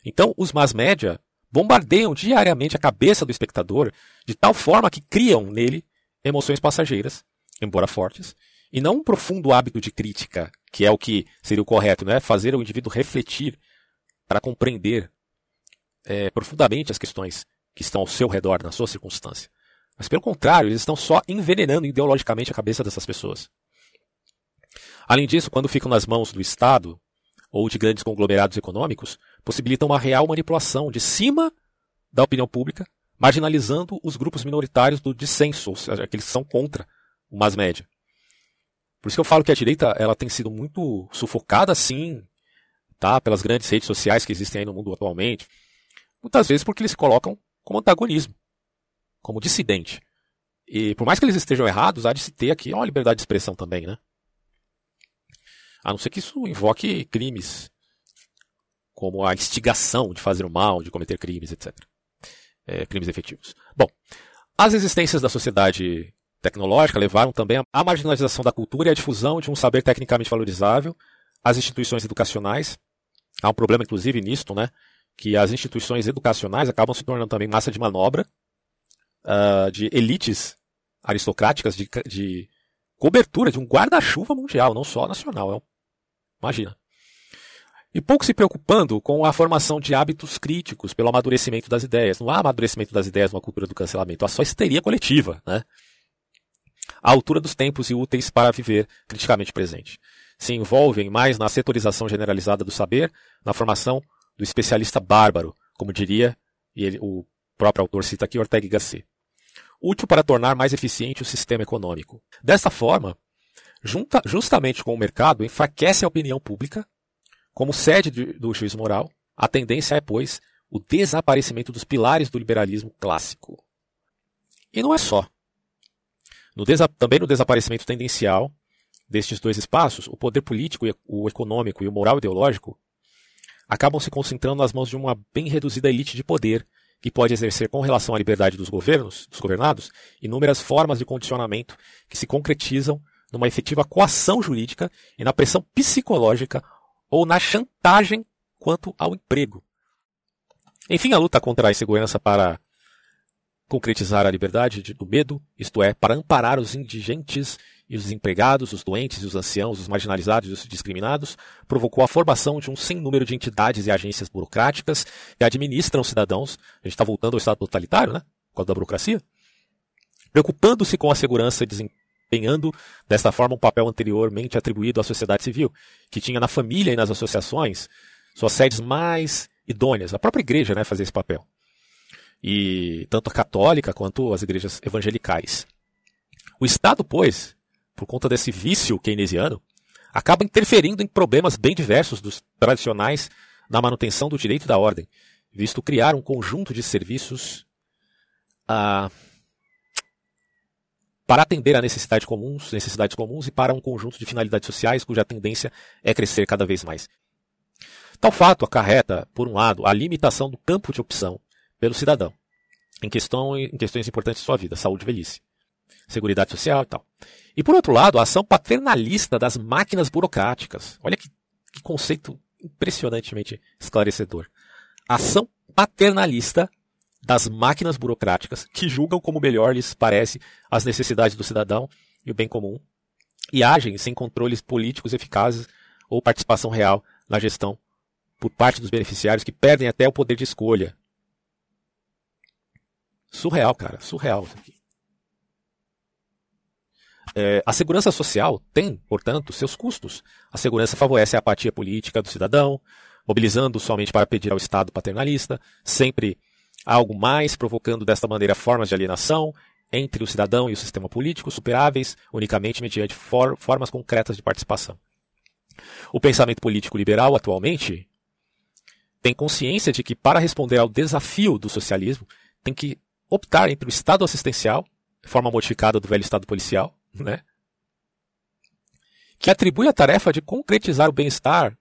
Então, os mass média bombardeiam diariamente a cabeça do espectador de tal forma que criam nele emoções passageiras, embora fortes, e não um profundo hábito de crítica, que é o que seria o correto, né? fazer o indivíduo refletir para compreender é, profundamente as questões que estão ao seu redor, na sua circunstância. Mas pelo contrário, eles estão só envenenando ideologicamente a cabeça dessas pessoas. Além disso, quando ficam nas mãos do Estado ou de grandes conglomerados econômicos, possibilitam uma real manipulação de cima da opinião pública, marginalizando os grupos minoritários do dissenso, ou seja, aqueles que são contra o mass média. Por isso que eu falo que a direita ela tem sido muito sufocada, sim, tá, pelas grandes redes sociais que existem aí no mundo atualmente. Muitas vezes porque eles se colocam como antagonismo como dissidente. E por mais que eles estejam errados, há de se ter aqui uma liberdade de expressão também, né? A não ser que isso invoque crimes, como a instigação de fazer o mal, de cometer crimes, etc. É, crimes efetivos. Bom, as existências da sociedade tecnológica levaram também à marginalização da cultura e à difusão de um saber tecnicamente valorizável, as instituições educacionais. Há um problema, inclusive, nisto, né? Que as instituições educacionais acabam se tornando também massa de manobra uh, de elites aristocráticas de, de cobertura de um guarda-chuva mundial, não só nacional. É. Imagina. E pouco se preocupando com a formação de hábitos críticos pelo amadurecimento das ideias. Não há amadurecimento das ideias numa cultura do cancelamento, há só histeria coletiva, né? A altura dos tempos e úteis para viver criticamente presente. Se envolvem mais na setorização generalizada do saber, na formação do especialista bárbaro, como diria, e ele, o próprio autor cita aqui Ortega y Gasset útil para tornar mais eficiente o sistema econômico. Desta forma, junta, justamente com o mercado, enfraquece a opinião pública. Como sede do juízo moral, a tendência é, pois, o desaparecimento dos pilares do liberalismo clássico. E não é só. No também no desaparecimento tendencial destes dois espaços, o poder político, o econômico e o moral ideológico acabam se concentrando nas mãos de uma bem reduzida elite de poder que pode exercer com relação à liberdade dos governos, dos governados, inúmeras formas de condicionamento que se concretizam numa efetiva coação jurídica e na pressão psicológica ou na chantagem quanto ao emprego. Enfim, a luta contra a insegurança para concretizar a liberdade do medo, isto é, para amparar os indigentes e os desempregados, os doentes e os anciãos, os marginalizados e os discriminados, provocou a formação de um sem número de entidades e agências burocráticas que administram os cidadãos. A gente está voltando ao Estado totalitário, né? Por causa da burocracia. preocupando-se com a segurança e desempenhando desta forma um papel anteriormente atribuído à sociedade civil, que tinha na família e nas associações suas sedes mais idôneas. A própria igreja né, fazia esse papel. E tanto a católica quanto as igrejas evangelicais. O Estado, pois, por conta desse vício keynesiano, acaba interferindo em problemas bem diversos dos tradicionais na manutenção do direito da ordem, visto criar um conjunto de serviços ah, para atender a necessidades comuns, necessidades comuns e para um conjunto de finalidades sociais cuja tendência é crescer cada vez mais. Tal fato acarreta, por um lado, a limitação do campo de opção pelo cidadão em, questão, em questões importantes de sua vida, saúde e velhice, seguridade social e tal. E por outro lado, a ação paternalista das máquinas burocráticas. Olha que, que conceito impressionantemente esclarecedor. Ação paternalista das máquinas burocráticas que julgam como melhor lhes parece as necessidades do cidadão e o bem comum e agem sem controles políticos eficazes ou participação real na gestão por parte dos beneficiários que perdem até o poder de escolha. Surreal, cara, surreal isso aqui. É, a segurança social tem, portanto, seus custos. A segurança favorece a apatia política do cidadão, mobilizando somente para pedir ao Estado paternalista, sempre algo mais, provocando desta maneira formas de alienação entre o cidadão e o sistema político, superáveis unicamente mediante for formas concretas de participação. O pensamento político liberal, atualmente, tem consciência de que, para responder ao desafio do socialismo, tem que optar entre o Estado assistencial, forma modificada do velho Estado policial, né? que atribui a tarefa de concretizar o bem-estar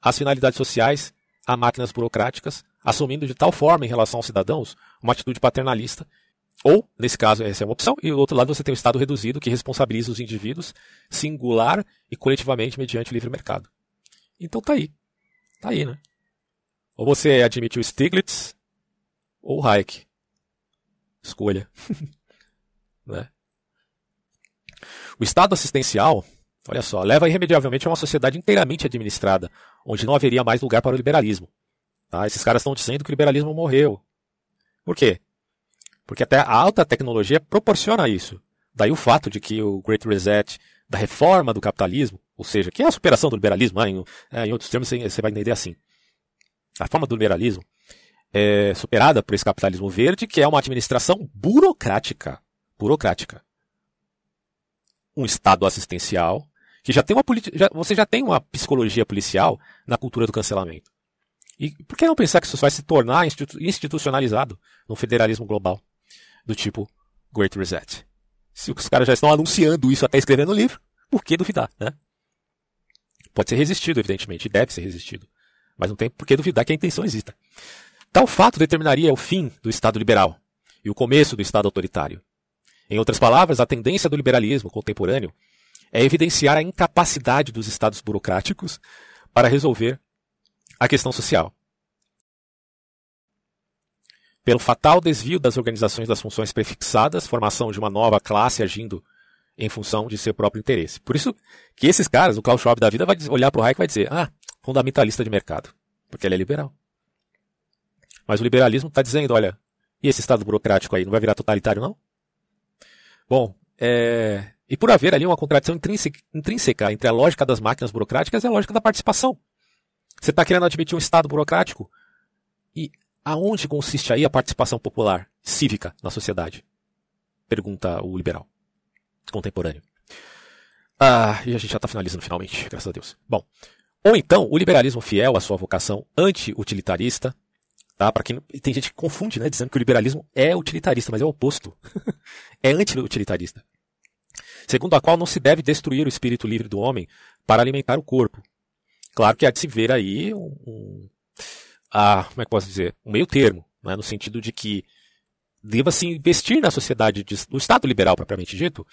às finalidades sociais a máquinas burocráticas, assumindo de tal forma em relação aos cidadãos uma atitude paternalista. Ou, nesse caso, essa é uma opção, e do outro lado você tem o Estado reduzido que responsabiliza os indivíduos singular e coletivamente mediante o livre mercado. Então tá aí. Tá aí, né? Ou você admite o Stiglitz ou o Hayek. Escolha. né? O Estado assistencial, olha só, leva irremediavelmente a uma sociedade inteiramente administrada, onde não haveria mais lugar para o liberalismo. Tá? Esses caras estão dizendo que o liberalismo morreu. Por quê? Porque até a alta tecnologia proporciona isso. Daí o fato de que o Great Reset, da reforma do capitalismo, ou seja, que é a superação do liberalismo, né? em, é, em outros termos você vai entender assim. A forma do liberalismo é superada por esse capitalismo verde, que é uma administração burocrática. Burocrática um Estado assistencial, que já tem uma já, você já tem uma psicologia policial na cultura do cancelamento. E por que não pensar que isso vai se tornar institu institucionalizado no federalismo global, do tipo Great Reset? Se os caras já estão anunciando isso até escrevendo o livro, por que duvidar, né? Pode ser resistido, evidentemente, deve ser resistido. Mas não tem por que duvidar que a intenção exista. Tal fato determinaria o fim do Estado liberal e o começo do Estado autoritário. Em outras palavras, a tendência do liberalismo contemporâneo é evidenciar a incapacidade dos estados burocráticos para resolver a questão social. Pelo fatal desvio das organizações das funções prefixadas, formação de uma nova classe agindo em função de seu próprio interesse. Por isso que esses caras, o Klaus Schwab da vida, vai olhar para o Hayek e vai dizer, ah, fundamentalista de mercado, porque ele é liberal. Mas o liberalismo está dizendo, olha, e esse Estado burocrático aí não vai virar totalitário não? Bom, é... e por haver ali uma contradição intrínseca entre a lógica das máquinas burocráticas e a lógica da participação. Você está querendo admitir um Estado burocrático? E aonde consiste aí a participação popular, cívica, na sociedade? Pergunta o liberal contemporâneo. Ah, e a gente já está finalizando finalmente, graças a Deus. Bom, ou então o liberalismo fiel à sua vocação anti-utilitarista, Tá? Para quem tem gente que confunde, né, dizendo que o liberalismo é utilitarista, mas é o oposto. é anti-utilitarista. Segundo a qual não se deve destruir o espírito livre do homem para alimentar o corpo. Claro que há de se ver aí um, um ah, como é que posso dizer, um meio termo, né, no sentido de que deva-se investir na sociedade, de, no Estado liberal propriamente dito,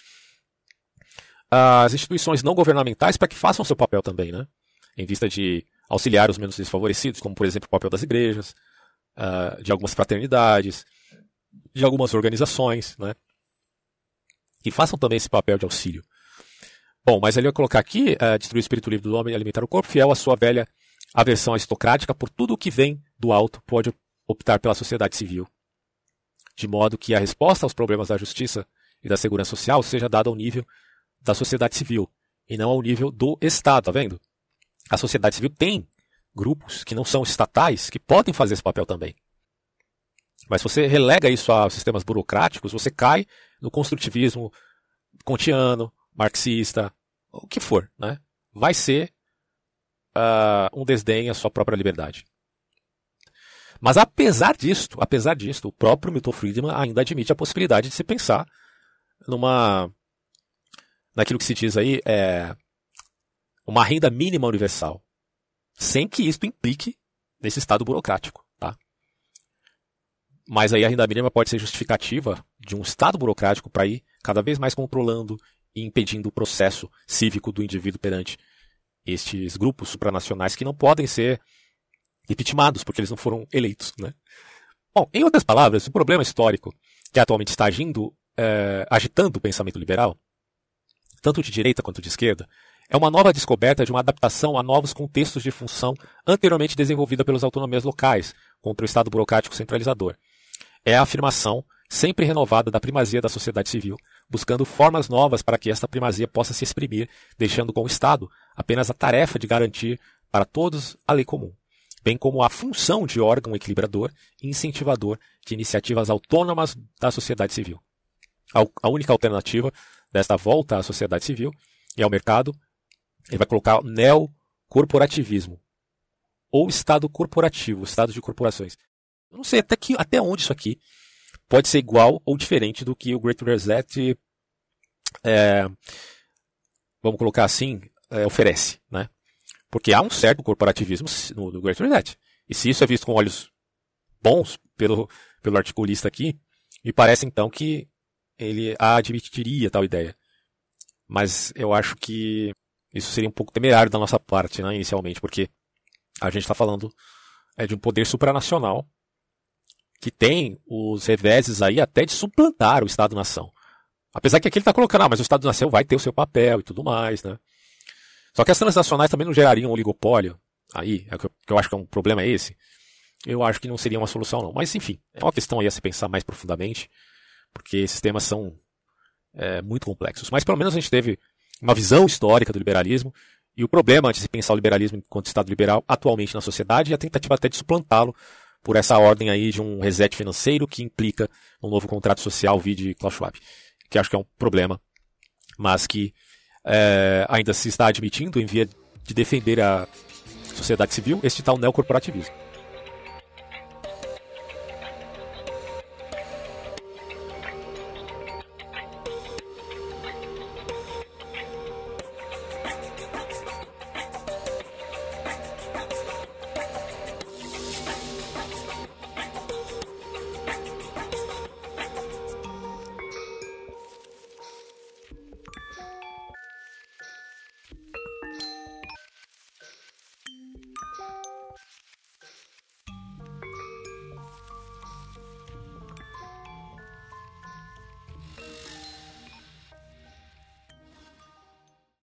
as instituições não governamentais para que façam seu papel também, né? Em vista de auxiliar os menos desfavorecidos, como por exemplo o papel das igrejas, uh, de algumas fraternidades, de algumas organizações, né? Que façam também esse papel de auxílio. Bom, mas ele vai colocar aqui, uh, destruir o espírito livre do homem e alimentar o corpo, fiel à sua velha aversão aristocrática por tudo o que vem do alto, pode optar pela sociedade civil. De modo que a resposta aos problemas da justiça e da segurança social seja dado ao nível da sociedade civil e não ao nível do Estado, tá vendo? A sociedade civil tem grupos que não são estatais que podem fazer esse papel também. Mas se você relega isso a sistemas burocráticos, você cai no construtivismo kantiano, marxista, o que for, né? Vai ser uh, um desdém à sua própria liberdade. Mas apesar disto, apesar disto, o próprio Milton Friedman ainda admite a possibilidade de se pensar numa naquilo que se diz aí é uma renda mínima universal, sem que isto implique nesse estado burocrático, tá? Mas aí a renda mínima pode ser justificativa de um estado burocrático para ir cada vez mais controlando e impedindo o processo cívico do indivíduo perante estes grupos supranacionais que não podem ser legitimados porque eles não foram eleitos, né? Bom, em outras palavras, o problema histórico que atualmente está agindo, é, agitando o pensamento liberal tanto de direita quanto de esquerda, é uma nova descoberta de uma adaptação a novos contextos de função anteriormente desenvolvida pelas autonomias locais contra o Estado burocrático centralizador. É a afirmação sempre renovada da primazia da sociedade civil, buscando formas novas para que esta primazia possa se exprimir, deixando com o Estado apenas a tarefa de garantir para todos a lei comum, bem como a função de órgão equilibrador e incentivador de iniciativas autônomas da sociedade civil. A única alternativa desta volta à sociedade civil e ao mercado, ele vai colocar neocorporativismo ou estado corporativo, estado de corporações. Eu não sei até, que, até onde isso aqui pode ser igual ou diferente do que o Great Reset, é, vamos colocar assim, é, oferece, né? Porque há um certo corporativismo no, no Great Reset. E se isso é visto com olhos bons pelo, pelo articulista aqui, me parece então que ele admitiria tal ideia. Mas eu acho que isso seria um pouco temerário da nossa parte, né, inicialmente, porque a gente está falando é, de um poder supranacional que tem os reveses aí até de suplantar o Estado-nação. Apesar que aqui ele está colocando, ah, mas o Estado-nação vai ter o seu papel e tudo mais, né? Só que as transnacionais também não gerariam um oligopólio. Aí, é que eu acho que é um problema é esse. Eu acho que não seria uma solução, não. Mas, enfim, é uma questão aí a se pensar mais profundamente porque esses temas são é, muito complexos. Mas pelo menos a gente teve uma visão histórica do liberalismo e o problema de se pensar o liberalismo enquanto Estado liberal atualmente na sociedade e a tentativa até de suplantá-lo por essa ordem aí de um reset financeiro que implica um novo contrato social vide Klaus Schwab, que acho que é um problema, mas que é, ainda se está admitindo em via de defender a sociedade civil este tal neocorporativismo.